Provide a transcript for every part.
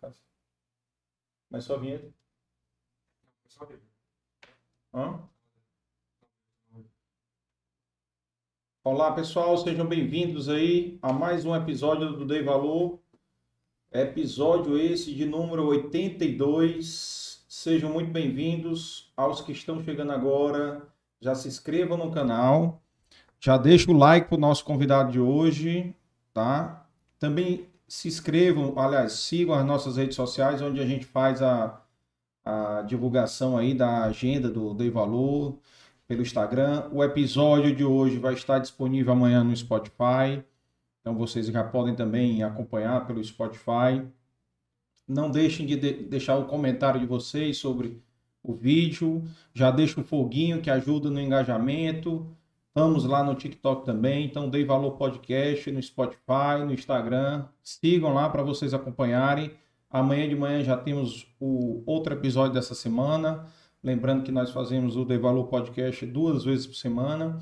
Cássio. Começou a vinheta? Hã? Olá, pessoal, sejam bem-vindos aí a mais um episódio do Dei Valor. Episódio esse de número 82. Sejam muito bem-vindos aos que estão chegando agora. Já se inscrevam no canal. Já deixa o like para o nosso convidado de hoje, tá? Também se inscrevam, aliás, sigam as nossas redes sociais, onde a gente faz a, a divulgação aí da agenda do Dei Valor pelo Instagram. O episódio de hoje vai estar disponível amanhã no Spotify. Então vocês já podem também acompanhar pelo Spotify. Não deixem de, de deixar o comentário de vocês sobre o vídeo. Já deixa o foguinho que ajuda no engajamento. Estamos lá no TikTok também, então Dei Valor Podcast no Spotify, no Instagram. Sigam lá para vocês acompanharem. Amanhã de manhã já temos o outro episódio dessa semana. Lembrando que nós fazemos o Dei Valor Podcast duas vezes por semana.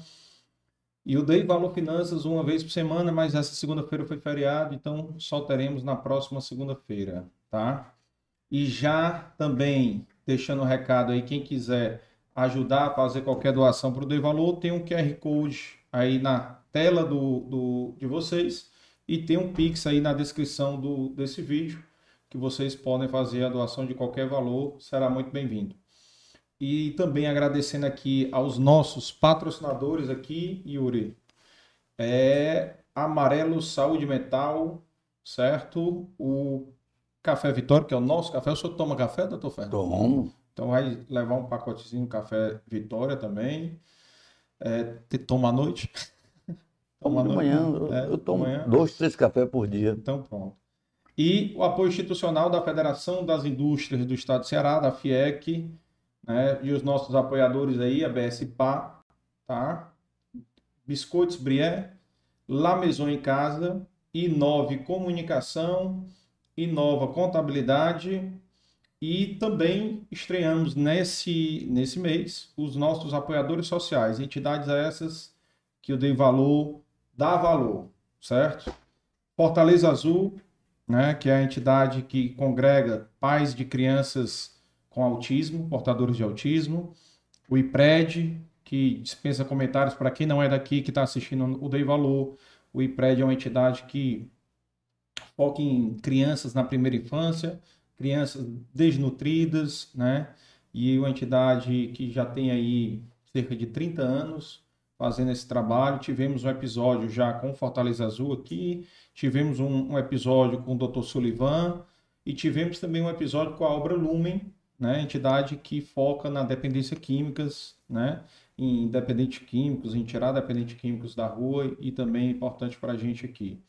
E o Dei Valor Finanças uma vez por semana, mas essa segunda-feira foi feriado, então só teremos na próxima segunda-feira, tá? E já também deixando o um recado aí, quem quiser ajudar a fazer qualquer doação para o Dei Valor, tem um QR Code aí na tela do, do, de vocês e tem um Pix aí na descrição do, desse vídeo que vocês podem fazer a doação de qualquer valor, será muito bem-vindo. E também agradecendo aqui aos nossos patrocinadores aqui, Yuri. É Amarelo Saúde Metal, certo? O Café Vitória, que é o nosso café. O senhor toma café, doutor Fernando? Tomo. Então vai levar um pacotezinho de café Vitória também. É, toma à noite? toma de manhã. Eu, é, eu tomo manhã. dois, três cafés por dia. Então pronto. E o apoio institucional da Federação das Indústrias do Estado de Ceará, da FIEC, né? e os nossos apoiadores aí, a BSPA, tá? Biscoitos Brié, La Maison em Casa, Inove Comunicação, Inova Contabilidade, e também estreamos nesse, nesse mês os nossos apoiadores sociais, entidades essas que eu dei valor, dá valor, certo? Fortaleza Azul, né, que é a entidade que congrega pais de crianças com autismo, portadores de autismo. O IPRED, que dispensa comentários para quem não é daqui, que está assistindo o Dei Valor. O IPRED é uma entidade que foca em crianças na primeira infância, crianças desnutridas, né? E uma entidade que já tem aí cerca de 30 anos fazendo esse trabalho. Tivemos um episódio já com Fortaleza Azul aqui, tivemos um, um episódio com o Dr. Sullivan e tivemos também um episódio com a obra Lumen, né? Entidade que foca na dependência químicas, né? Em dependentes químicos, em tirar dependentes químicos da rua e também importante para a gente aqui.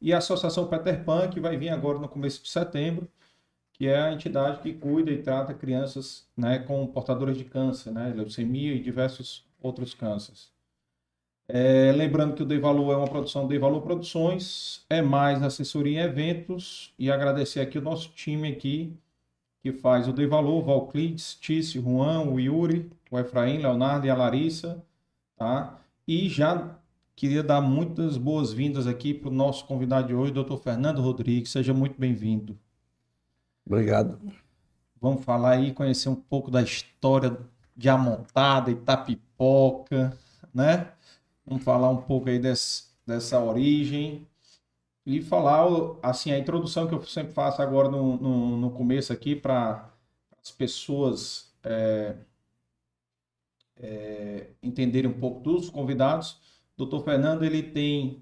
E a Associação Peter Pan, que vai vir agora no começo de setembro, que é a entidade que cuida e trata crianças né, com portadoras de câncer, né, leucemia e diversos outros cânceres. É, lembrando que o Dei Valor é uma produção Dei Valor Produções, é mais assessoria em eventos e agradecer aqui o nosso time aqui que faz o Dei Valor, Valclides, Tício, Juan, o Yuri, o Efraim, Leonardo e a Larissa, tá? E já queria dar muitas boas-vindas aqui para o nosso convidado de hoje, doutor Fernando Rodrigues, seja muito bem-vindo. Obrigado. Vamos falar aí, conhecer um pouco da história de Amontada, Itapipoca, né? Vamos falar um pouco aí desse, dessa origem e falar, assim, a introdução que eu sempre faço agora no, no, no começo aqui para as pessoas é, é, entenderem um pouco dos convidados. Doutor Fernando, ele tem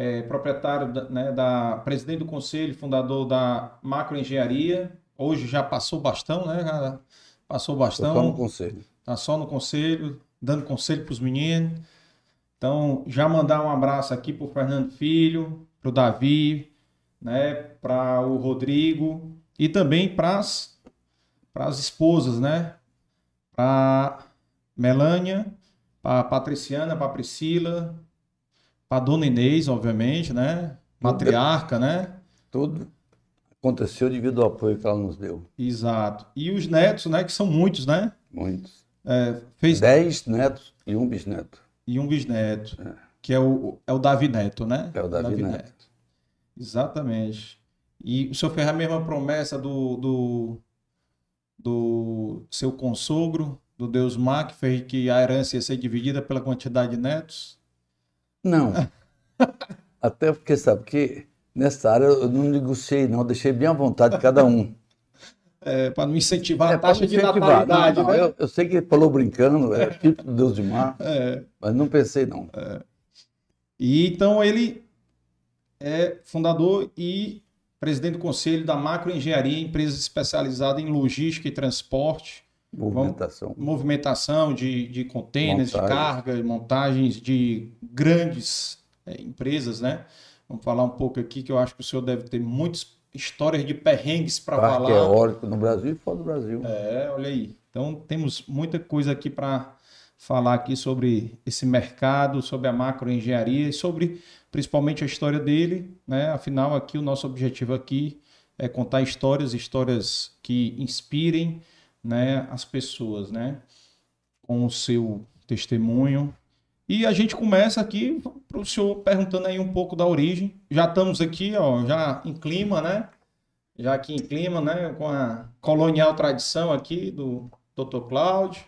é, proprietário da, né, da presidente do conselho, fundador da Macroengenharia. Hoje já passou bastão, né? Passou bastão. Só no conselho. Está só no conselho, dando conselho para os meninos. Então, já mandar um abraço aqui para o Fernando Filho, para o Davi, né? Para o Rodrigo e também para as esposas, né? Para Melânia, para Patriciana, para Priscila, para Dona Inês, obviamente, né? Matriarca, né? Tudo aconteceu devido ao apoio que ela nos deu. Exato. E os netos, né? Que são muitos, né? Muitos. É, fez... Dez netos e um bisneto. E um bisneto. É. Que é o, é o Davi Neto, né? É o Davi, Davi Neto. Neto. Exatamente. E o senhor fez a mesma promessa do, do, do seu consogro, do Deus Mar, que fez que a herança ia ser dividida pela quantidade de netos? Não. Até porque, sabe, que nessa área eu não negociei, não, deixei bem à vontade de cada um. É, para não incentivar é, a taxa de natalidade, não, não, né? Eu, eu, sei que ele falou brincando, é tipo do Deus de Mar, é. mas não pensei, não. É. E então ele é fundador e presidente do conselho da Macroengenharia, empresa especializada em logística e transporte. Movimentação. Movimentação de, de contêineres, de carga, montagens de grandes é, empresas, né? Vamos falar um pouco aqui que eu acho que o senhor deve ter muitas histórias de perrengues para falar. eólico no Brasil e fora do Brasil. É, olha aí. Então temos muita coisa aqui para falar aqui sobre esse mercado, sobre a macroengenharia e sobre principalmente a história dele, né? Afinal, aqui o nosso objetivo aqui é contar histórias, histórias que inspirem, né, as pessoas, né, com o seu testemunho. E a gente começa aqui para o senhor perguntando aí um pouco da origem. Já estamos aqui, ó, já em clima, né? Já aqui em clima, né, com a colonial tradição aqui do Dr. Cláudio,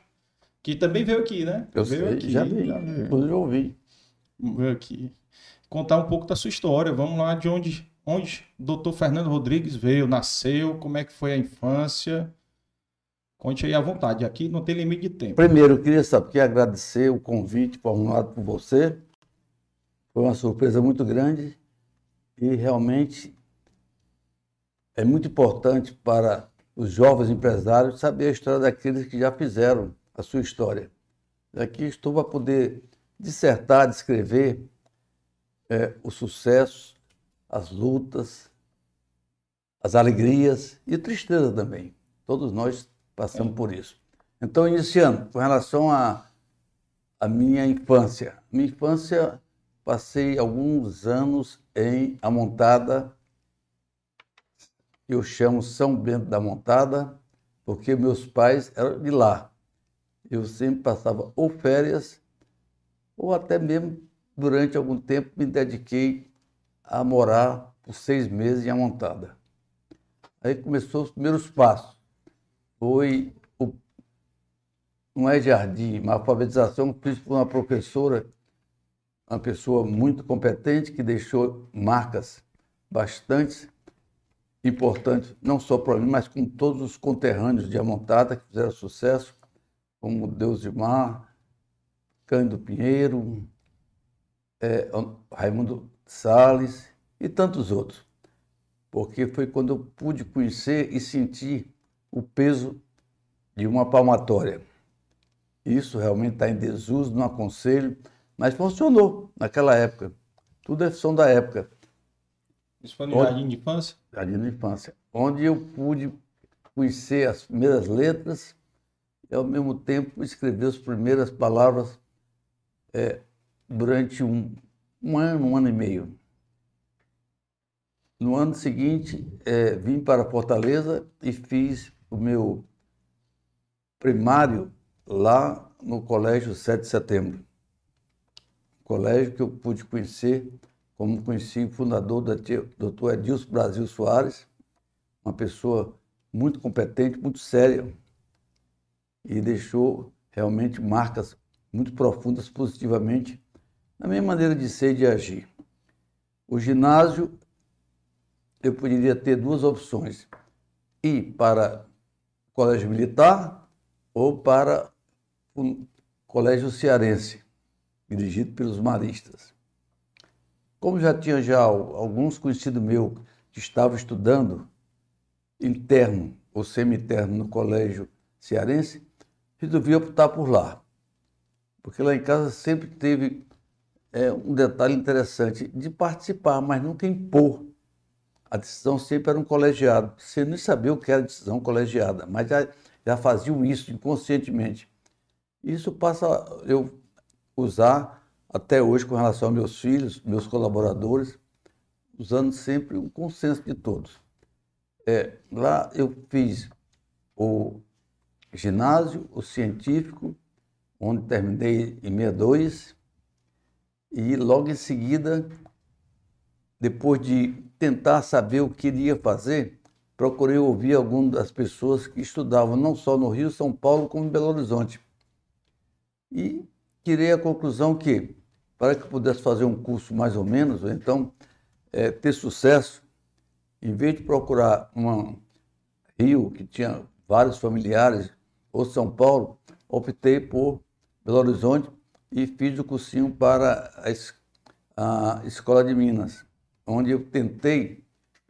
que também veio aqui, né? Eu veio sei, aqui, já vi, já veio. eu ouvi. Veio aqui contar um pouco da sua história. Vamos lá de onde, onde doutor Fernando Rodrigues veio, nasceu, como é que foi a infância. Conte aí à vontade, aqui não tem limite de tempo. Primeiro, eu queria saber, agradecer o convite formulado por você. Foi uma surpresa muito grande e realmente é muito importante para os jovens empresários saber a história daqueles que já fizeram a sua história. Aqui estou para poder dissertar, descrever é, o sucesso, as lutas, as alegrias e tristeza também. Todos nós passamos por isso. Então, iniciando, com relação à a, a, minha infância. Minha infância, passei alguns anos em Amontada, eu chamo São Bento da Montada, porque meus pais eram de lá. Eu sempre passava ou férias, ou até mesmo durante algum tempo me dediquei a morar por seis meses em Amontada. Aí começou os primeiros passos. Foi o, não é jardim, uma alfabetização fiz por uma professora, uma pessoa muito competente que deixou marcas bastante importantes, não só para mim, mas com todos os conterrâneos de Amontada que fizeram sucesso, como Deus de Mar, Cândido Pinheiro, é, Raimundo Salles e tantos outros, porque foi quando eu pude conhecer e sentir o peso de uma palmatória. Isso realmente está em desuso, não aconselho, mas funcionou naquela época. Tudo é som da época. Isso foi no onde, Jardim de Infância? Jardim de Infância, onde eu pude conhecer as primeiras letras e, ao mesmo tempo, escrever as primeiras palavras é, durante um, um ano, um ano e meio. No ano seguinte, é, vim para Fortaleza e fiz o meu primário lá no Colégio 7 de Setembro. Colégio que eu pude conhecer, como conheci o fundador, da Dr. Edilson Brasil Soares, uma pessoa muito competente, muito séria, e deixou realmente marcas muito profundas positivamente na minha maneira de ser e de agir. O ginásio, eu poderia ter duas opções: ir para o colégio militar ou para o colégio cearense, dirigido pelos maristas. Como já tinha já alguns conhecidos meus que estavam estudando interno ou semi-interno no colégio cearense, resolvi optar por lá. Porque lá em casa sempre teve é, um detalhe interessante de participar, mas nunca impor. A decisão sempre era um colegiado. Você nem sabia o que era decisão colegiada, mas já, já faziam isso inconscientemente. Isso passa eu usar até hoje com relação aos meus filhos, meus colaboradores, usando sempre o consenso de todos. É, lá eu fiz o ginásio, o científico, onde terminei em 62, e logo em seguida depois de tentar saber o que iria fazer, procurei ouvir algumas das pessoas que estudavam não só no Rio, São Paulo, como em Belo Horizonte. E tirei a conclusão que, para que pudesse fazer um curso mais ou menos, ou então é, ter sucesso, em vez de procurar uma Rio, que tinha vários familiares, ou São Paulo, optei por Belo Horizonte e fiz o cursinho para a, a Escola de Minas, onde eu tentei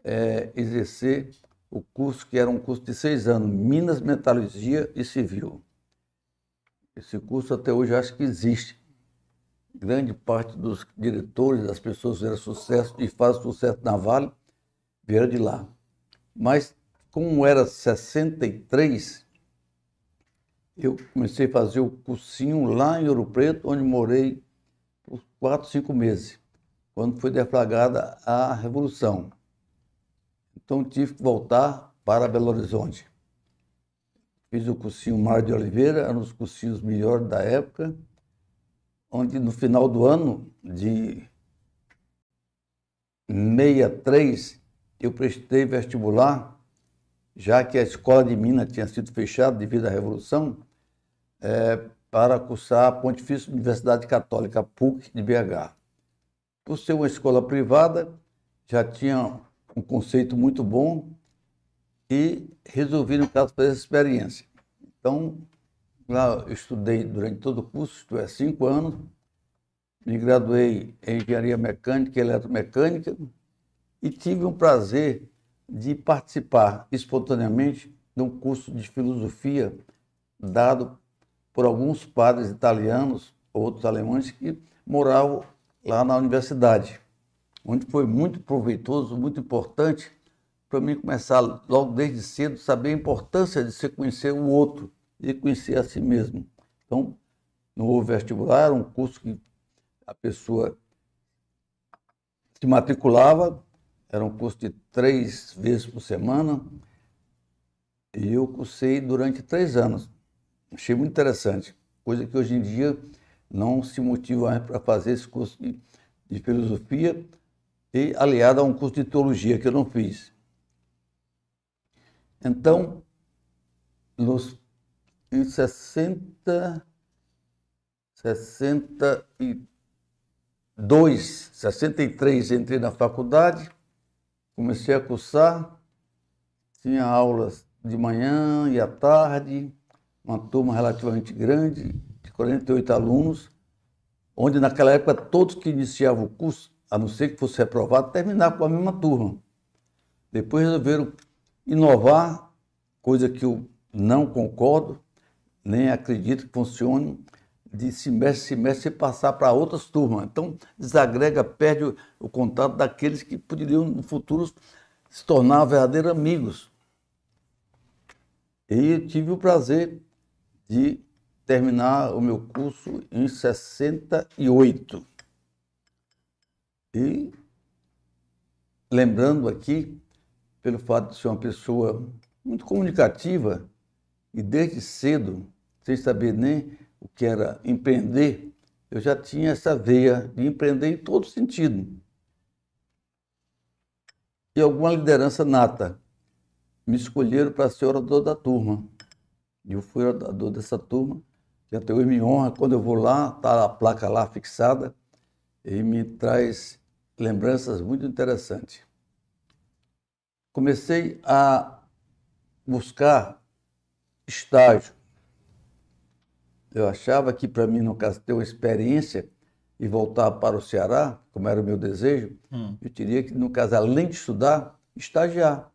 é, exercer o curso que era um curso de seis anos, Minas, Metalurgia e Civil. Esse curso até hoje acho que existe. Grande parte dos diretores, das pessoas que fizeram sucesso e fazem sucesso na Vale, vieram de lá. Mas como era 63, eu comecei a fazer o cursinho lá em Ouro Preto, onde morei por quatro, cinco meses, quando foi deflagrada a Revolução. Então tive que voltar para Belo Horizonte. Fiz o cursinho Mar de Oliveira, era um dos cursinhos melhores da época, onde no final do ano de 63 eu prestei vestibular já que a escola de Minas tinha sido fechada devido à Revolução, é, para cursar a Pontifícia Universidade Católica PUC de BH. Por ser uma escola privada, já tinha um conceito muito bom e resolvi, no caso, fazer essa experiência. Então, lá eu estudei durante todo o curso, estudei cinco anos, me graduei em Engenharia Mecânica e Eletromecânica e tive um prazer de participar espontaneamente de um curso de filosofia dado por alguns padres italianos, outros alemães, que moravam lá na universidade, onde foi muito proveitoso, muito importante para mim começar logo desde cedo saber a importância de se conhecer o outro e conhecer a si mesmo. Então, no vestibular um curso que a pessoa se matriculava era um curso de três vezes por semana. E eu cursei durante três anos. Achei muito interessante. Coisa que hoje em dia não se motiva para fazer esse curso de, de filosofia e aliado a um curso de teologia que eu não fiz. Então, nos, em 60, 62, 63 entrei na faculdade Comecei a cursar, tinha aulas de manhã e à tarde, uma turma relativamente grande, de 48 alunos, onde naquela época todos que iniciavam o curso, a não ser que fosse reprovado, terminavam com a mesma turma. Depois resolveram inovar, coisa que eu não concordo, nem acredito que funcione, de semestre em semestre passar para outras turmas. Então, desagrega, perde o, o, contato daqueles que poderiam, no futuro, se tornar verdadeiros amigos. E tive o prazer de terminar o meu curso em 68. E lembrando aqui, pelo fato de ser uma pessoa muito comunicativa e desde cedo, sem saber nem o que era empreender, eu já tinha essa veia de empreender em todo sentido. E alguma liderança nata. Me escolheram para ser orador da turma. E eu fui orador dessa turma, que até hoje me honra. Quando eu vou lá, está a placa lá fixada, e me traz lembranças muito interessantes. Comecei a buscar estágio eu achava que para mim, no caso, ter uma experiência e voltar para o Ceará, como era o meu desejo, hum. eu teria que, no caso, além de estudar, estagiar,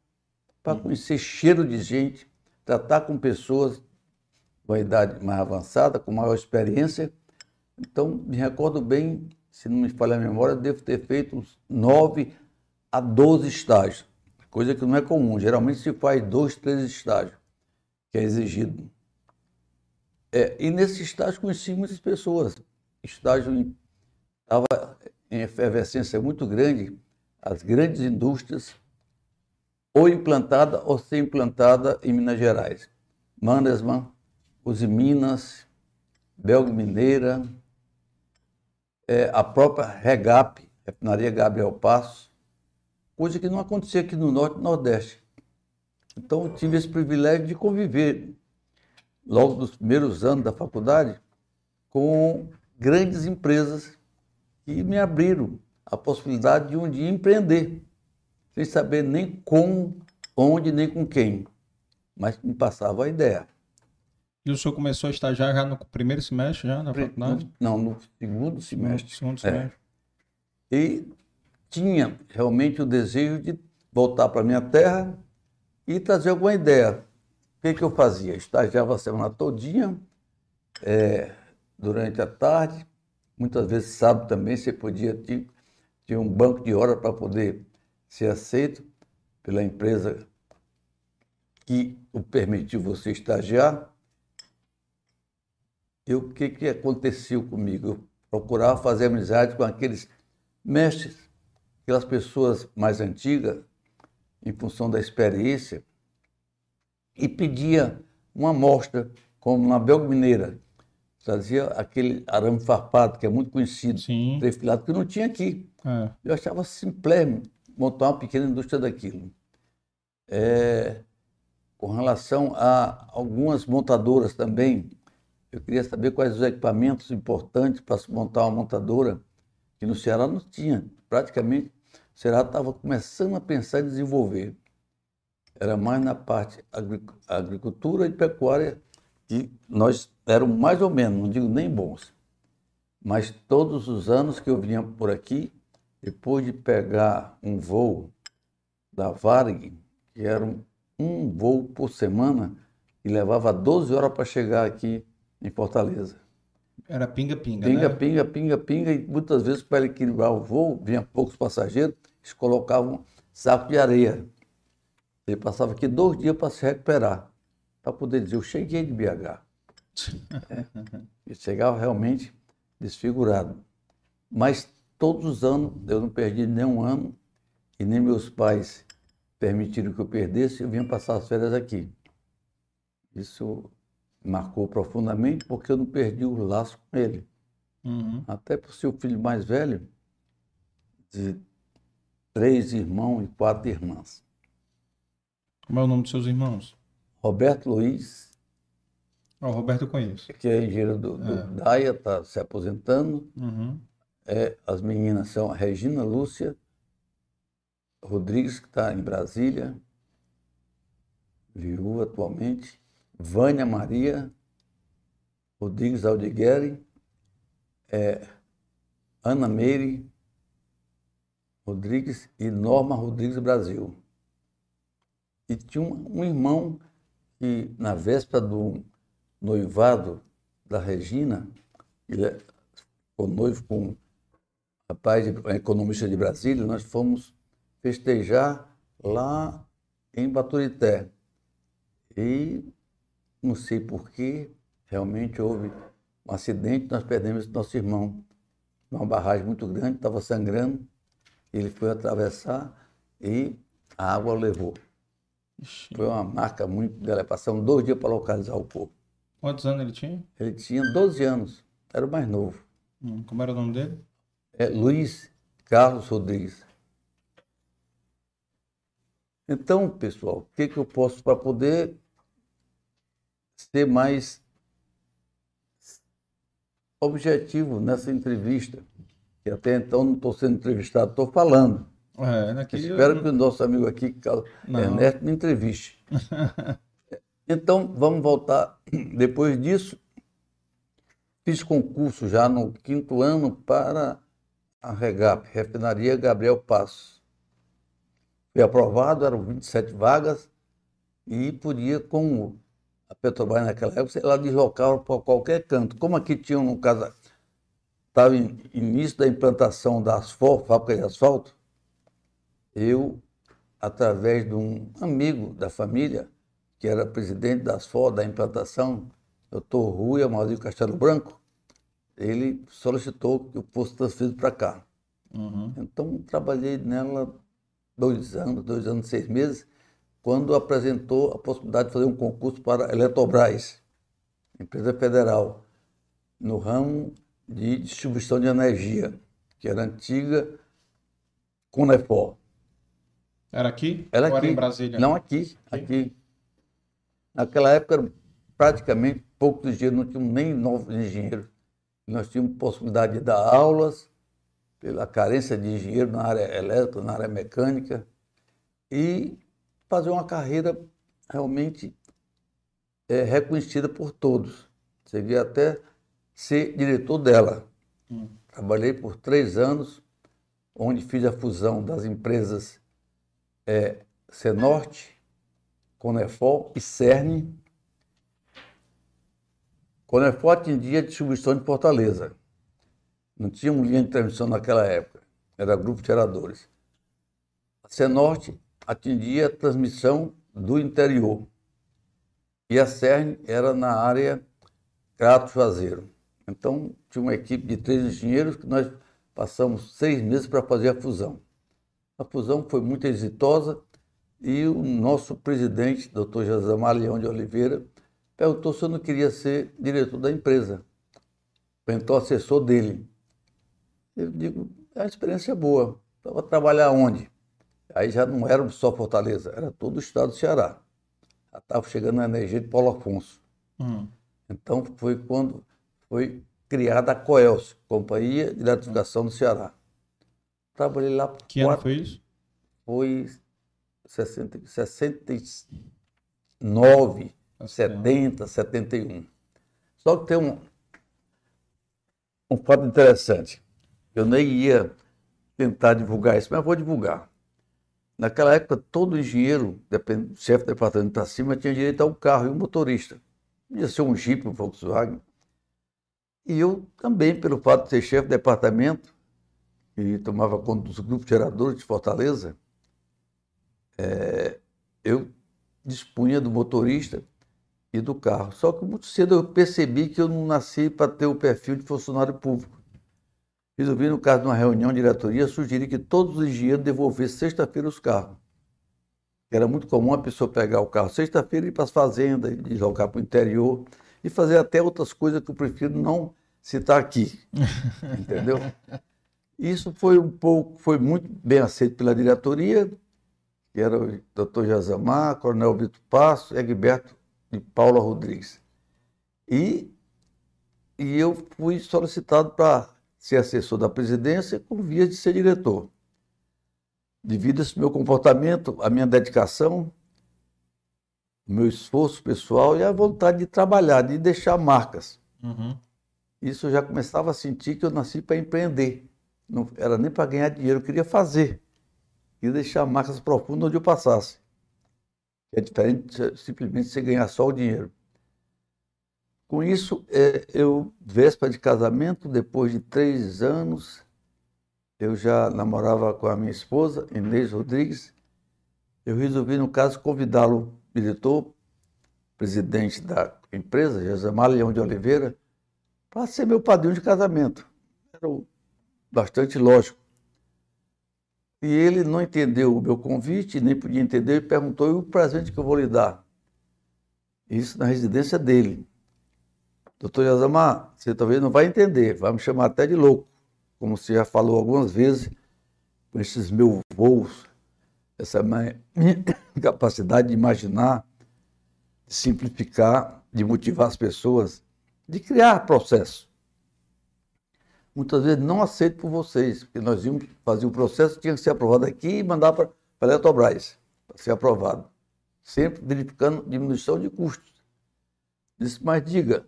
para hum. conhecer cheiro de gente, tratar com pessoas com a idade mais avançada, com maior experiência. Então, me recordo bem, se não me falha a memória, devo ter feito uns 9 a 12 estágios, coisa que não é comum. Geralmente se faz dois, três estágios, que é exigido. É, e nesse estágio conheci muitas pessoas. Estágio estava em efervescência muito grande, as grandes indústrias, ou implantada ou sem implantada em Minas Gerais. Mannesmann, Minas, Belga Mineira, é, a própria Regap, Refinaria Gabriel Passo, coisa que não acontecia aqui no Norte e Nordeste. Então, tive esse privilégio de conviver, logo nos primeiros anos da faculdade, com grandes empresas que me abriram a possibilidade de um dia empreender, sem saber nem como, onde, nem com quem, mas me passava a ideia. E o senhor começou a estagiar já no primeiro semestre, já na faculdade? Não, no segundo semestre. No segundo semestre. É. E tinha realmente o desejo de voltar para minha terra e trazer alguma ideia. O que, que eu fazia? Estagiava a semana todinha, é, durante a tarde, muitas vezes sábado também, você podia ter, ter um banco de horas para poder ser aceito pela empresa que o permitiu você estagiar. O que, que aconteceu comigo? Eu procurava fazer amizade com aqueles mestres, aquelas pessoas mais antigas, em função da experiência, e pedia uma amostra, como na Belga Mineira. Trazia aquele arame farpado, que é muito conhecido, Sim. trefilado, que não tinha aqui. É. Eu achava simplesmente montar uma pequena indústria daquilo. É, com relação a algumas montadoras também, eu queria saber quais os equipamentos importantes para se montar uma montadora, que no Ceará não tinha. Praticamente, o Ceará estava começando a pensar em desenvolver. Era mais na parte agric- agricultura e pecuária que nós éramos mais ou menos, não digo nem bons. Mas todos os anos que eu vinha por aqui, depois de pegar um voo da Varig, que era um, um voo por semana, e levava 12 horas para chegar aqui em Fortaleza. Era pinga-pinga, Pinga, né? pinga, pinga, pinga, e muitas vezes para equilibrar o voo, vinha poucos passageiros, eles colocavam saco de areia. Ele passava aqui dois dias para se recuperar, para poder dizer, eu cheguei de BH. É. E chegava realmente desfigurado. Mas todos os anos, eu não perdi nenhum ano, e nem meus pais permitiram que eu perdesse, eu vinha passar as férias aqui. Isso marcou profundamente porque eu não perdi o laço com ele. Uhum. Até por ser o filho mais velho de três irmãos e quatro irmãs. Como é o nome dos seus irmãos? Roberto Luiz, Ah, o Roberto eu conheço. que é engenheiro do, do É. DAIA, está se aposentando. Uhum. É, as meninas são a Regina Lúcia Rodrigues, que está em Brasília, viúva atualmente, Vânia Maria Rodrigues Aldigueri, é, Ana Meire Rodrigues e Norma Rodrigues Brasil. E tinha um, um irmão que, na véspera do noivado da Regina, ele é- ficou noivo com um rapaz, de, um economista de Brasília, nós fomos festejar lá em Baturité. E não sei porquê, realmente houve um acidente, nós perdemos nosso irmão numa barragem muito grande, estava sangrando, ele foi atravessar e a água o levou. Ixi. Foi uma marca muito dela, passamos dois dias para localizar o corpo. Quantos anos ele tinha? Ele tinha 12 anos, era o mais novo. Hum, Como era o nome dele? É Luiz Carlos Rodrigues. Então, pessoal, o que, que eu posso para poder ser mais objetivo nessa entrevista? Que até então não estou sendo entrevistado, estou falando. É, naquele... Espero que o nosso amigo aqui, Carlos Não. Ernesto, me entreviste. Então, vamos voltar. Depois disso, fiz concurso já no quinto ano para a REGAP, Refinaria Gabriel Passos. Fui aprovado, eram 27 vagas, e podia, como a Petrobras naquela época, ela deslocava para qualquer canto. Como aqui tinha, no caso, estava em início da implantação da asfalto, fábrica de asfalto, eu, através de um amigo da família, que era presidente da asfalto, da implantação, doutor Rui Amaldio Castelo Branco, ele solicitou que eu fosse transferido para cá. Uhum. Então, trabalhei nela dois anos, dois anos e seis meses, quando apresentou a possibilidade de fazer um concurso para a Eletrobras, empresa federal, no ramo de distribuição de energia, que era antiga Conepor. Era aqui? Era aqui. Era em Brasília? Não aqui, aqui. Naquela época, praticamente poucos engenheiros, não tínhamos nem novos engenheiros. Nós tínhamos possibilidade de dar aulas, pela carência de engenheiro na área elétrica, na área mecânica, e fazer uma carreira realmente é, reconhecida por todos. Cheguei até ser diretor dela. Hum. Trabalhei por três anos, onde fiz a fusão das empresas é, Senorte, Conefol e Cerne. Conefol atendia a distribuição de Fortaleza. Não tinha um linha de transmissão naquela época, era grupo de geradores. A Senorte atendia a transmissão do interior. E a CERN era na área Crato Juazeiro. Então, tinha uma equipe de três engenheiros que nós passamos seis meses para fazer a fusão. A fusão foi muito exitosa e o nosso presidente, Dr. José Leão de Oliveira, perguntou se eu não queria ser diretor da empresa. Perguntou assessor dele. Eu digo, a experiência é boa. Estava trabalhar onde? Aí já não era só Fortaleza, era todo o estado do Ceará. Já estava chegando a energia de Paulo Afonso. Hum. Então foi quando foi criada a Coelce, Companhia de Eletrificação do Ceará. Trabalhei lá por Que ano quatro, foi isso? foi 60, 69, Assim, 70, 71. Só que tem um, um fato interessante. Eu nem ia tentar divulgar isso, mas vou divulgar. Naquela época, todo engenheiro, chefe de departamento para cima, tinha direito a um carro e um motorista. Podia ser um Jeep, um Volkswagen. E eu também, pelo fato de ser chefe de departamento, e tomava conta dos grupos geradores de Fortaleza, eh, eu dispunha do motorista e do carro. Só que muito cedo eu percebi que eu não nasci para ter o perfil de funcionário público. Resolvi, no caso de uma reunião de diretoria, sugerir que todos os engenheiros devolvessem sexta-feira os carros. Era muito comum a pessoa pegar o carro sexta-feira e ir para as fazendas, e deslocar para o interior, e fazer até outras coisas que eu prefiro não citar aqui. Entendeu? Isso foi um pouco, foi muito bem aceito pela diretoria, que era o doutor Jazamar, Coronel Vitor Passo e Egberto de Paula Rodrigues. E, e eu fui solicitado para ser assessor da presidência com via de ser diretor. Devido a esse meu comportamento, a minha dedicação, o meu esforço pessoal e a vontade de trabalhar, de deixar marcas. Uhum. Isso eu já começava a sentir que eu nasci para empreender. Não era nem para ganhar dinheiro, eu queria fazer. Queria deixar marcas profundas onde eu passasse. É diferente de simplesmente você ganhar só o dinheiro. Com isso, é, eu, véspera de casamento, depois de três anos, eu já namorava com a minha esposa, Inês Rodrigues. Eu resolvi, no caso, convidá-lo, diretor, presidente da empresa, Josemar Leão de Oliveira, para ser meu padrinho de casamento. Era bastante lógico. E ele não entendeu o meu convite, nem podia entender, e perguntou: e o presente que eu vou lhe dar? Isso na residência dele. Doutor Yazamar, você talvez não vai entender, vai me chamar até de louco, como você já falou algumas vezes, com esses meus voos, essa minha capacidade de imaginar, de simplificar, de motivar as pessoas, de criar processo. Muitas vezes não aceito por vocês, porque nós íamos fazer o processo, tinha que ser aprovado aqui e mandar para a Eletrobras, para ser aprovado. Sempre verificando diminuição de custos. Disse, mas diga,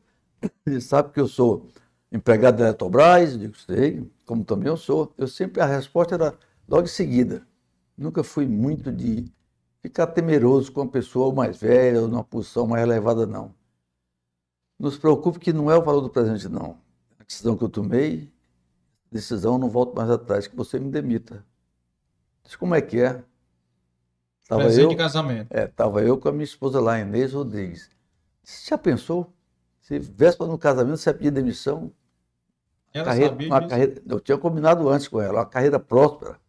ele sabe que eu sou empregado da Eletrobras, eu digo, sei, como também eu sou. Eu sempre, a resposta era logo em seguida. Nunca fui muito de ficar temeroso com uma pessoa mais velha ou numa posição mais elevada, não. Se preocupe que não é o valor do presente, não. A decisão que eu tomei, decisão não volto mais atrás, que você me demita. Disse, como é que é? Estava Presente eu, de casamento. é, tava eu com a minha esposa lá, Inês Rodrigues. Você já pensou? Se véspera no casamento, você ia pedir demissão? Ela carreira, sabia uma disso? carreira, eu tinha combinado antes com ela, uma carreira próspera,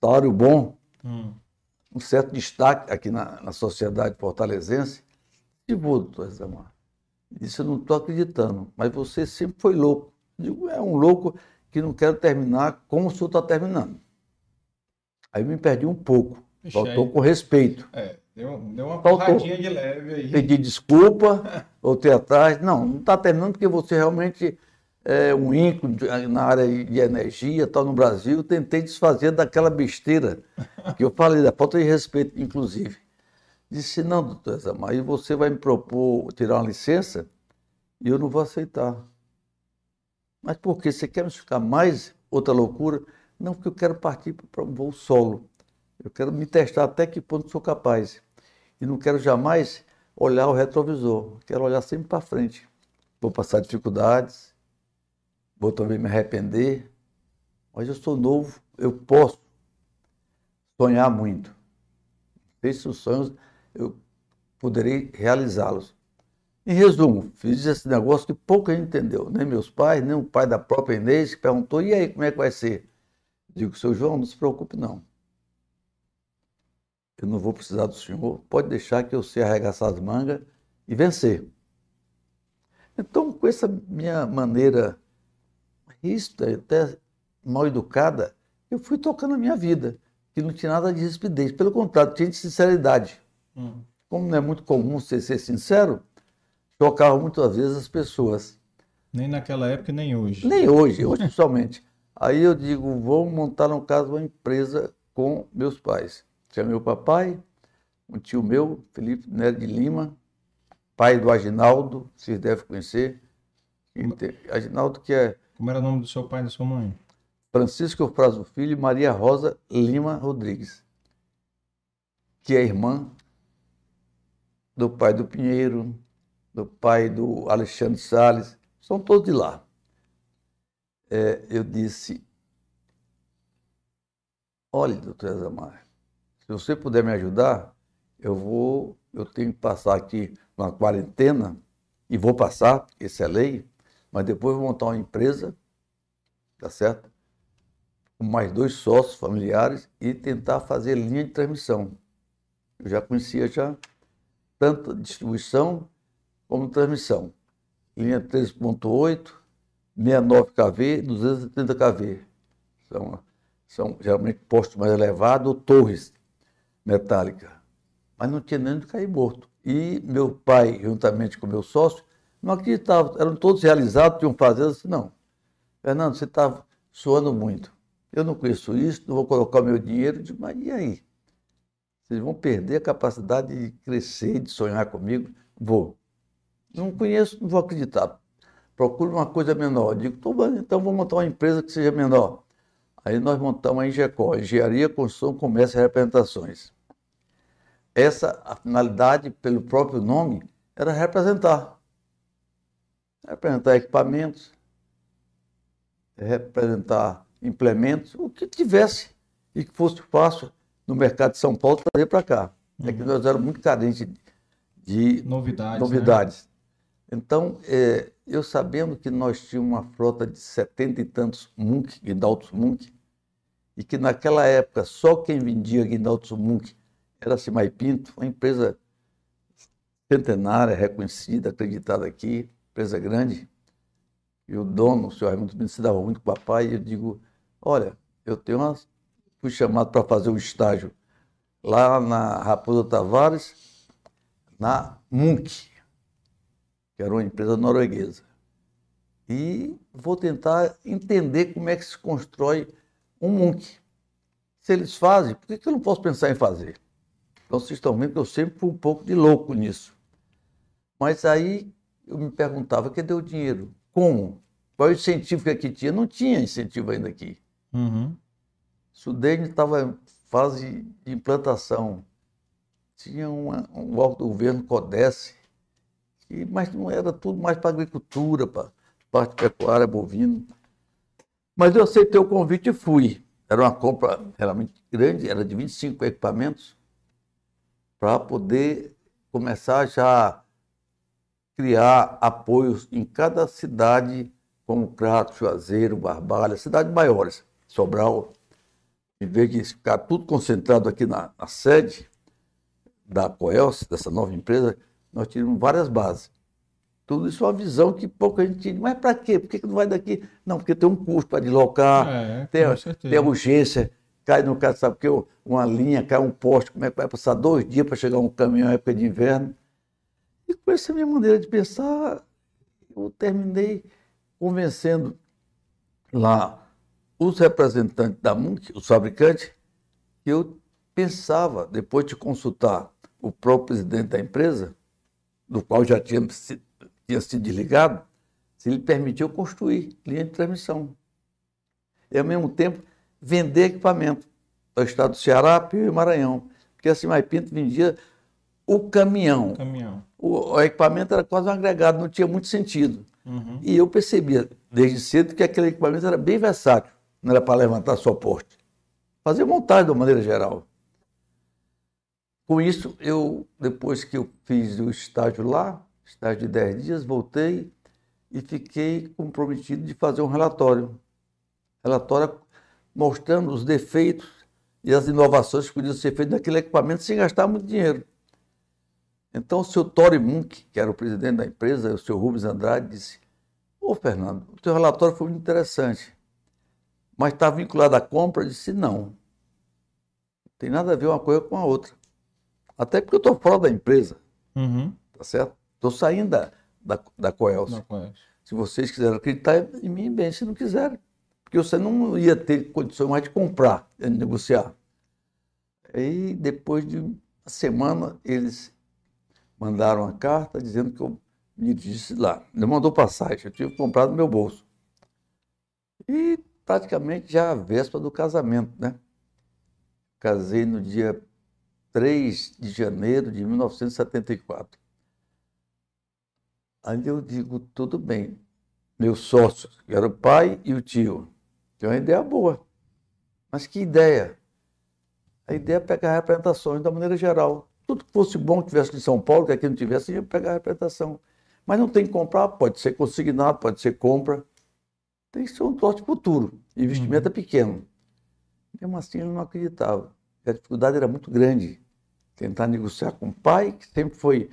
salário bom, Hum. um certo destaque aqui na, na sociedade fortalezense. E vou, doutor Zamar. Disse, eu não estou acreditando, mas você sempre foi louco. Digo, é um louco que não quero terminar como o senhor está terminando. Aí me perdi um pouco. Faltou aí- com respeito. É, deu, deu uma Faltou. porradinha de leve aí. Pedi desculpa, voltei atrás. Não, não está terminando porque você realmente é um ícone de- na área de energia, tal, no Brasil. Tentei desfazer daquela besteira que eu falei, da falta de respeito, inclusive. Disse, não, doutor aí você vai me propor tirar uma licença e eu não vou aceitar. Mas por quê? Você quer me explicar mais outra loucura? Não, porque eu quero partir para um voo solo. Eu quero me testar até que ponto sou capaz. E não quero jamais olhar o retrovisor. Quero olhar sempre para frente. Vou passar dificuldades, vou também me arrepender, mas eu sou novo, eu posso sonhar muito. Esses sonhos eu poderei realizá-los. Em resumo, fiz esse negócio que pouca gente entendeu, nem meus pais, nem o pai da própria Inês, que perguntou: e aí, como é que vai ser? Digo, seu João, não se preocupe, não. Eu não vou precisar do senhor, pode deixar que eu sei arregaçar as mangas e vencer. Então, com essa minha maneira ríspida, até mal educada, eu fui tocando a minha vida, que não tinha nada de rispidez, pelo contrário, tinha de sinceridade. Hum. Como não é muito comum você ser sincero, chocava muitas vezes as pessoas. Nem naquela época, nem hoje. Nem hoje, hoje principalmente. Aí eu digo, vou montar no caso uma empresa com meus pais. Tinha meu papai, um tio meu, Felipe Nery de Lima, pai do Aginaldo, vocês devem conhecer. Aginaldo que é Como era o nome do seu pai e da sua mãe? Francisco Eufrásio Filho e Maria Rosa Lima Rodrigues, que é irmã do pai do Pinheiro, do pai do Alexandre Salles, são todos de lá. É, eu disse, olha, doutor Ezamar, se você puder me ajudar, eu vou, eu tenho que passar aqui uma quarentena, e vou passar, isso é lei, mas depois vou montar uma empresa, tá certo? com mais dois sócios familiares e tentar fazer linha de transmissão. Eu já conhecia já tanto distribuição como transmissão. Linha 3.8, 69 kV, 230 kV. São, são geralmente postos mais elevados torres metálicas. Mas não tinha nem de cair morto. E meu pai, juntamente com meu sócio, não acreditavam. Eram todos realizados, tinham fazendas. Assim, não, Fernando, você está suando muito. Eu não conheço isso, não vou colocar o meu dinheiro. Digo, mas e aí? Vocês vão perder a capacidade de crescer, de sonhar comigo? Vou. Não conheço, não vou acreditar. Procuro uma coisa menor. Digo, "Tô bom, então vou montar uma empresa que seja menor. Aí nós montamos a Engecó, Engenharia, Construção, Comércio e Representações. Essa, a finalidade, pelo próprio nome, era representar. Representar equipamentos, representar implementos, o que tivesse e que fosse fácil no mercado de São Paulo trazer para cá. É que nós éramos muito carentes de Novidades. né? Então, é, eu sabendo que nós tínhamos uma frota de setenta e tantos Munk, Guindaltos Munk, e que naquela época só quem vendia Guindaltos Munk era a Cimai Pinto, uma empresa centenária, reconhecida, acreditada aqui, empresa grande. E o dono, o senhor Raimundo Pinto, se dava muito com o papai, e eu digo, olha, eu tenho uma... fui chamado para fazer um estágio lá na Raposa Tavares, na Munk, que era uma empresa norueguesa. E vou tentar entender como é que se constrói um Munk. Se eles fazem, por que que eu não posso pensar em fazer? Então vocês estão vendo que eu sempre fui um pouco de louco nisso. Mas aí eu me perguntava, cadê o dinheiro? Como? Qual é o incentivo que aqui tinha? Não tinha incentivo ainda aqui. Uhum. Sudene estava em fase de implantação. Tinha uma, um órgão do governo, CODES, que, mas não era tudo mais para agricultura, para parte pecuária, bovino. Mas eu aceitei o convite e fui. Era uma compra realmente grande, era de 25 equipamentos, para poder começar já a criar apoios em cada cidade, como Crato, Juazeiro, Barbalha, cidades maiores, Sobral, em vez de ficar tudo concentrado aqui na, na sede da Coelce, dessa nova empresa, nós tivemos várias bases. Tudo isso é uma visão que pouca gente tinha. Mas para quê? Por que que não vai daqui? Não, porque tem um custo para deslocar, É, tem, tem urgência cai no caso, sabe porque uma linha, cai um poste, como é que vai passar dois dias para chegar um caminhão na época de inverno? E com essa minha maneira de pensar, eu terminei convencendo lá os representantes da MUNC, os fabricantes, que eu pensava, depois de consultar o próprio presidente da empresa, do qual já tinha, tinha sido desligado, se ele permitiu construir linha de transmissão. E, ao mesmo tempo, vender equipamento para o estado do Ceará, Pio e Maranhão. Porque assim, mais Pinto vendia o caminhão. Caminhão. O, o, equipamento era quase um agregado, não tinha muito sentido. Uhum. E eu percebia desde cedo que aquele equipamento era bem versátil, não era para levantar suporte. Fazer montagem de uma maneira geral. Com isso, eu, depois que eu fiz o estágio lá, estágio de 10 dias, voltei e fiquei comprometido de fazer um relatório. Relatório mostrando os defeitos e as inovações que podiam ser feitas naquele equipamento sem gastar muito dinheiro. Então, o senhor Tori Munk, que era o presidente da empresa, o senhor Rubens Andrade, disse: Ô Fernando, o teu relatório foi muito interessante, mas está vinculado à compra? Eu disse: não. Não tem nada a ver uma coisa com a outra. Até porque eu estou fora da empresa. Uhum. Tá certo? Estou saindo da, da, da Coelce. Se vocês quiserem acreditar em mim, bem, se não quiserem. Porque você não ia ter condições mais de comprar, de negociar. Aí, depois de uma semana, eles mandaram uma carta dizendo que eu me disse lá. Ele mandou passagem, eu tive que comprar no meu bolso. E praticamente já a véspera do casamento, né? Casei no dia 3 de janeiro de 1974. Aí eu digo, tudo bem. Meus sócios, que era o pai e o tio, tem uma ideia boa. Mas que ideia? A ideia é pegar representações da maneira geral. Tudo que fosse bom que tivesse em São Paulo, que aqui não tivesse, ia pegar a representação. Mas não tem que comprar, pode ser consignado, pode ser compra. Tem que ser um troço futuro. Investimento uhum. é pequeno. Mesmo assim, ele não acreditava. A dificuldade era muito grande. Tentar negociar com o pai, que sempre foi.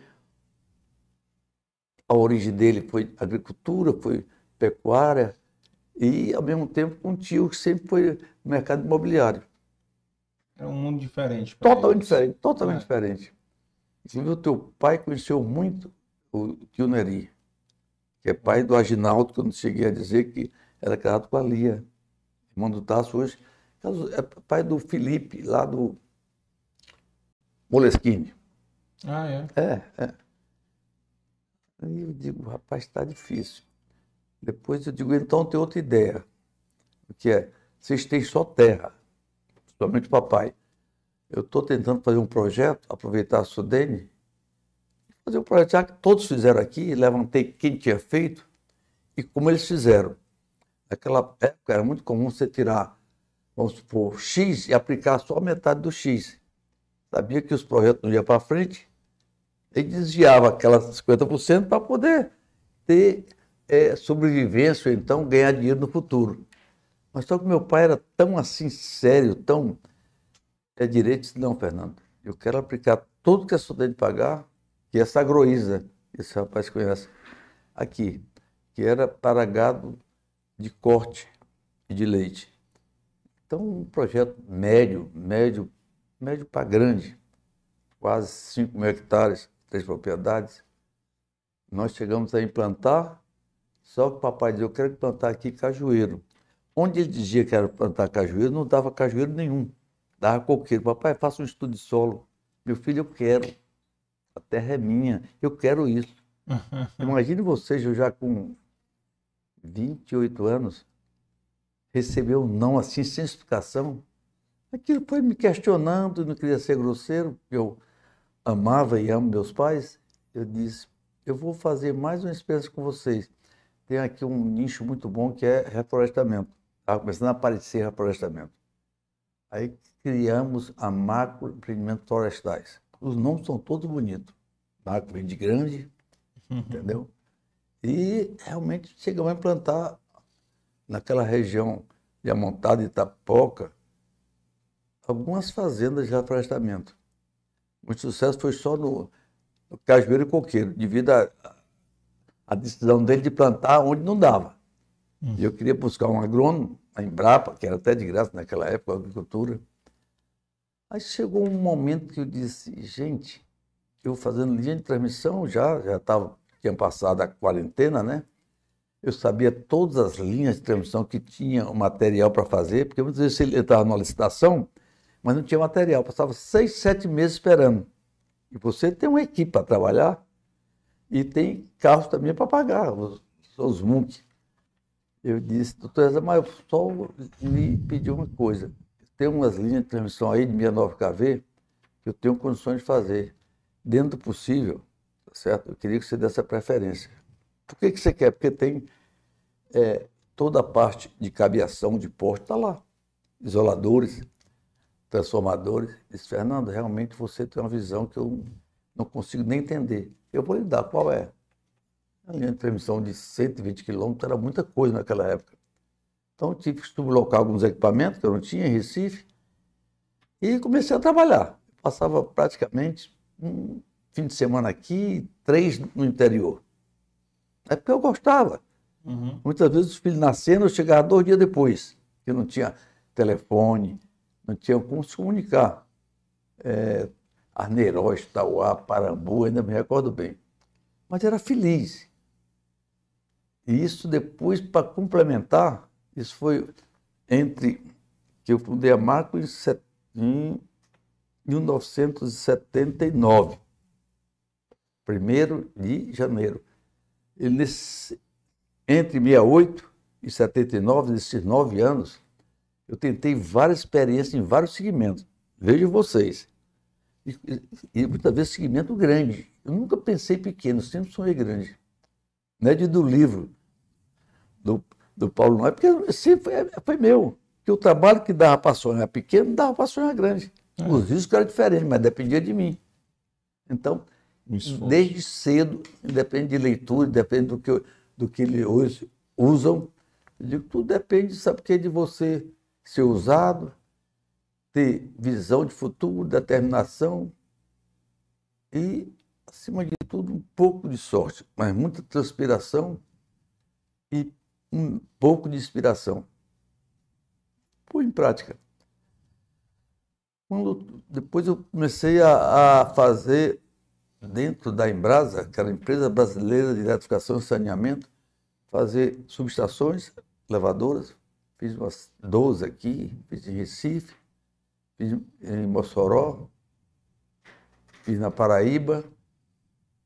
A origem dele foi agricultura, foi pecuária, e ao mesmo tempo com um tio que sempre foi no mercado imobiliário. É um mundo diferente. Totalmente eles. diferente, totalmente é. diferente. Inclusive, o teu pai conheceu muito o tio Neri, que é pai do Aginaldo, que eu não cheguei a dizer que era casado com a Lia, irmão do Tasso hoje. É pai do Felipe, lá do Moleskine. Ah, é? É, é. Aí eu digo, rapaz, está difícil. Depois eu digo, então tem outra ideia, que é, vocês têm só terra, principalmente o papai. Eu estou tentando fazer um projeto, aproveitar a Sudene, fazer um projeto já que todos fizeram aqui, levantei quem tinha feito e como eles fizeram. Naquela época era muito comum você tirar, vamos supor, X e aplicar só metade do X. Sabia que os projetos não iam para frente, e desviava aquelas 50% para poder ter é, sobrevivência ou então ganhar dinheiro no futuro. Mas só que meu pai era tão assim sério, tão é direito, não, Fernando, eu quero aplicar tudo que a estudante pagar, que é essa agroísa, esse rapaz conhece, aqui, que era para gado de corte e de leite. Então, um projeto médio, médio, médio para grande, quase 5 mil hectares, três propriedades. Nós chegamos a implantar só que o papai dizia, eu quero plantar aqui cajueiro. Onde ele dizia que era plantar cajueiro, não dava cajueiro nenhum. Dava coqueiro. Papai, faça um estudo de solo. Meu filho, eu quero. A terra é minha. Eu quero isso. Imagine vocês, eu já com 28 anos, receber um não assim, sem explicação. Aquilo foi me questionando, não queria ser grosseiro, eu amava e amo meus pais. Eu disse, eu vou fazer mais uma experiência com vocês tem aqui um nicho muito bom que é reflorestamento. Estava começando a aparecer reflorestamento. Aí criamos a macro empreendimentos florestais. Os nomes são todos bonitos. Macro vem de grande, uhum. entendeu? E realmente chegamos a implantar naquela região de Amontada e Itapoca algumas fazendas de reflorestamento. Muito sucesso foi só no, no Cajueiro e Coqueiro, devido a, a decisão dele de plantar onde não dava. Hum. Eu queria buscar um agrônomo, na Embrapa, que era até de graça naquela época, a agricultura. Aí chegou um momento que eu disse, gente, eu fazendo linha de transmissão já, já tava, tinha passado a quarentena, né? Eu sabia todas as linhas de transmissão que tinha o material para fazer, porque muitas vezes ele entrava numa licitação, mas não tinha material. Passava seis, sete meses esperando. E você tem uma equipe para trabalhar e tem carros também para pagar, os, os MUNC. Eu disse, doutor mas eu só me pedi uma coisa. Tem umas linhas de transmissão aí de 69KV que eu tenho condições de fazer. Dentro do possível, tá certo? Eu queria que você desse a preferência. Por que, que você quer? Porque tem é, toda a parte de cabeação, de porte, está lá. Isoladores, transformadores. Disse, Fernando, realmente você tem uma visão que eu não consigo nem entender. Eu vou lhe dar, qual é? A linha de transmissão de 120 quilômetros era muita coisa naquela época. Então eu tive que sublocar alguns equipamentos que eu não tinha em Recife e comecei a trabalhar. passava praticamente um fim de semana aqui, três no interior. É porque eu gostava. Uhum. Muitas vezes os filhos nascendo, eu chegava dois dias depois, que não tinha telefone, não tinha como se comunicar. É, Arneiroz, Tauá, Parambu, ainda me recordo bem. Mas era feliz. E isso depois, para complementar, isso foi entre que eu fundei a Marco em, em 1979, primeiro de janeiro. E nesse, entre 68 e 79, nesses nove anos, eu tentei várias experiências em vários segmentos. Vejo vocês. E, e, muitas vezes segmento grande. Eu nunca pensei pequeno, sempre sonhei grande. Não é de do livro do, do Paulo Noé, porque sempre foi, foi meu. Que o trabalho que dava para sonhar pequeno, dava para sonhar grande. É. Os riscos eram diferentes, mas dependia de mim. Então, desde cedo, independe de leitura, depende do que, do que eles hoje usam, eu digo, tudo depende, sabe o que? De você ser usado, ter visão de futuro, determinação e, acima de tudo, um pouco de sorte, mas muita transpiração e um pouco de inspiração. Pôr em prática. Quando, depois eu comecei a, a fazer, dentro da Embrasa, que era a empresa brasileira de eletrificação e saneamento, fazer subestações, levadoras, Fiz umas 12 aqui, fiz em Recife, fiz em Mossoró, fiz na Paraíba.